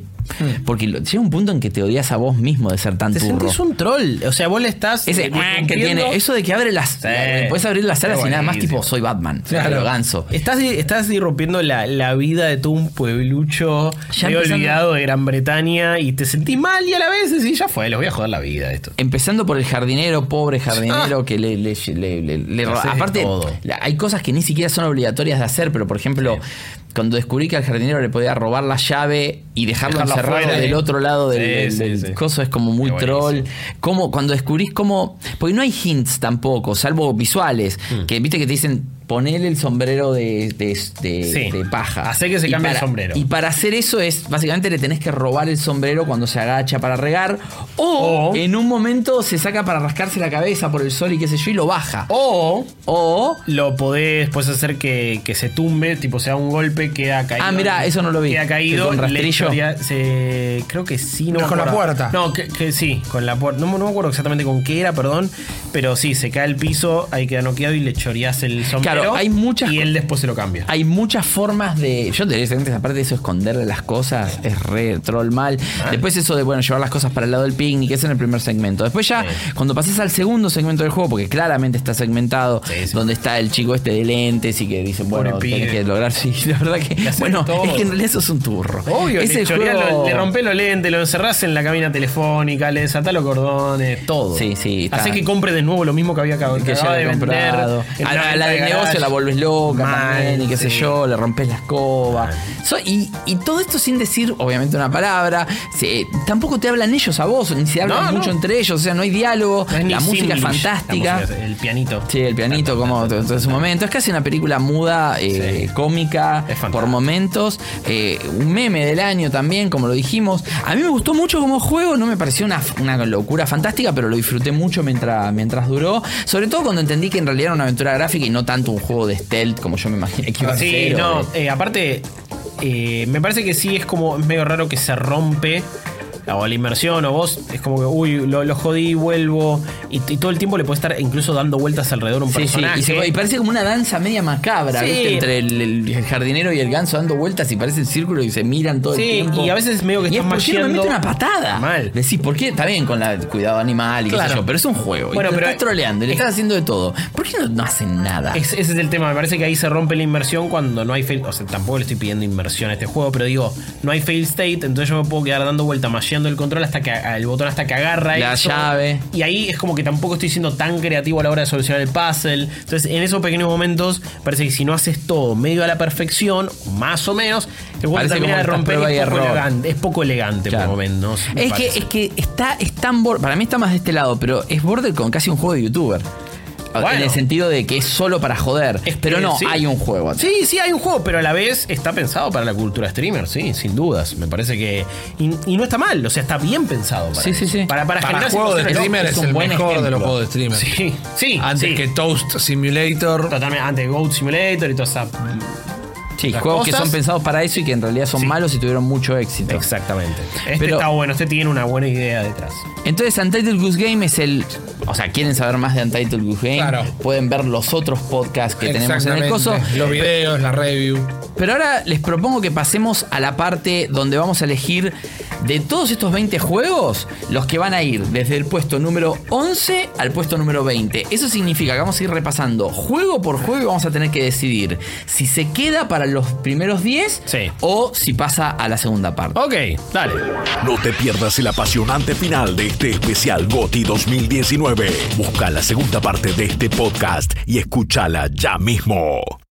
Porque lo- llega un punto en que te odias a vos mismo de ser tan Te turro. sentís un troll. O sea, vos le estás. Ese eh, que tiene, eso de que abre las... Sí. Puedes abrir las alas y nada más tipo soy Batman, Claro. pero ganso. Estás, estás irrumpiendo la, la vida de todo un pueblucho Ya medio empezando- olvidado de Gran Bretaña y te sentís mal y a la vez decís, ya fue, les voy a joder la vida esto. Empezando por el jardinero, pobre jardinero, que le, le- aparte hay cosas que ni siquiera son obligatorias de hacer, pero por ejemplo, cuando descubrí que al jardinero le podía robar la llave y dejarlo Dejarlo encerrado afuera, del sí. otro lado del, Sí, del- sí, del sí. coso es como muy troll. Como cuando descubrís cómo, porque no hay hints tampoco, salvo visuales, Mm. que viste que te dicen ponele el sombrero de, de- de- Sí. de paja. Hacé que se cambie el sombrero. Y para hacer eso es, básicamente le tenés que robar el sombrero cuando se agacha para regar, o O- en un momento se saca para rascarse la cabeza por el sol y qué sé yo, y lo baja. O O lo podés después hacer que, que se tumbe, tipo sea un golpe, queda caído. Ah, mirá, eso no lo vi. Queda caído. ¿Que con le rastrillo? se- creo que sí, no, No, con la puerta. No, que, que sí, con la puerta. No, no me acuerdo exactamente con qué era, perdón. Pero sí, se cae al piso, ahí queda noqueado y le choreás el sombrero. Claro, primero hay muchas- y él después se lo cambia. Hay muchas formas de. Yo te diría, antes, aparte de eso, esconderle las cosas es re troll mal. Después, eso de, bueno, llevar las cosas para el lado del picnic, es en el primer segmento. Después, ya, cuando pasas al segundo segmento del juego, porque claramente está segmentado, Sí, sí. donde está el chico este de lentes y que dice, bueno, tenés pibe. que lograr. Sí, la verdad que. Bueno, todo. es que en realidad eso es un turro. Obvio, Ese le, juego- le rompés los lentes, lo encerrás en la cabina telefónica, le desatás los cordones, todo. Sí, sí. Hace que compre de nuevo lo mismo que había acabado que ya de vender. comprado. en A una la, de del negocio la volvés loca Mal, también y qué sé yo, le rompes la escoba. So- y, y todo esto sin decir, obviamente, una palabra. Se- tampoco te hablan ellos a vos, ni se hablan No, no. mucho entre ellos, o sea, no hay diálogo. No la música es fantástica. música, el pianito. Sí, el pianito como en su momento. Es casi una película muda, eh, Sí. cómica, por momentos. Eh, un meme del año también, como lo dijimos. A mí me gustó mucho como juego, no me pareció una, una locura fantástica, pero lo disfruté mucho mientras, mientras duró. Sobre todo cuando entendí que en realidad era una aventura gráfica y no tanto un juego de stealth como yo me imaginé que iba a Sí, ser. o no, eh, aparte, eh, me parece que sí es como es medio raro que se rompe. O la inmersión, o vos, es como que, uy, lo, lo jodí, vuelvo. Y, y todo el tiempo le puede estar incluso dando vueltas alrededor un Sí, sí, personaje. y, se- y parece como una danza media macabra, Sí. ¿viste? Entre el, el jardinero y el ganso dando vueltas y parece el círculo y se miran todo Sí, el tiempo. y a veces medio que y es, están ¿por qué no me mete una patada? Mal. Decís, ¿por qué? Está bien con la cuidado animal y qué sé Claro. yo, pero es un juego. Bueno, y te pero- estás troleando y le estás haciendo de todo. ¿Por qué no, no hacen nada? Es- ese es el tema, me parece que ahí se rompe la inmersión cuando no hay fail. O sea, tampoco le estoy pidiendo inmersión a este juego, pero digo, no hay fail state, entonces yo me puedo quedar dando vuelta, el control hasta que el botón hasta que agarra La eso. llave. Y ahí es como que tampoco estoy siendo tan creativo a la hora de solucionar el puzzle. Entonces, en esos pequeños momentos, parece que si no haces todo medio a la perfección, más o menos, el juego termina de romper y es poco elegante. Es poco elegante Claro. por momentos. Es que, es que está, es tan Para mí está más de este lado, pero es border con casi un juego de youtuber. En el sentido de que es solo para joder. Es pero no, sí. hay un juego. atrás. Sí, sí, hay un juego, pero a la vez está pensado para la cultura streamer, sí, sin dudas. Me parece que. Y, y no está mal, o sea, está bien pensado. Para Sí, sí, eso. sí. Para, para, Para juego de streamer es es, un el buen mejor de los juegos de streamer. Sí, sí. Antes sí. que Toast Simulator. Totalmente, antes de Goat Simulator y toda esa. Sí, Las juegos que son pensados para eso y que en realidad son Sí. malos y tuvieron mucho éxito. Exactamente. Este Pero- está bueno, este tiene una buena idea detrás. Entonces, Untitled Goose Game es el. O sea, quieren saber más de Untitled Goose Game. Claro. Pueden ver los otros podcasts que tenemos en el coso. Los videos, la review. Pero ahora les propongo que pasemos a la parte donde vamos a elegir de todos estos 20 juegos, los que van a ir desde el puesto número 11 al puesto número 20. Eso significa que vamos a ir repasando juego por juego y vamos a tener que decidir si se queda para los primeros 10 Sí. o si pasa a la segunda parte. Ok, dale. No te pierdas el apasionante final de este especial GOTI 2019. Busca la segunda parte de este podcast y escúchala ya mismo.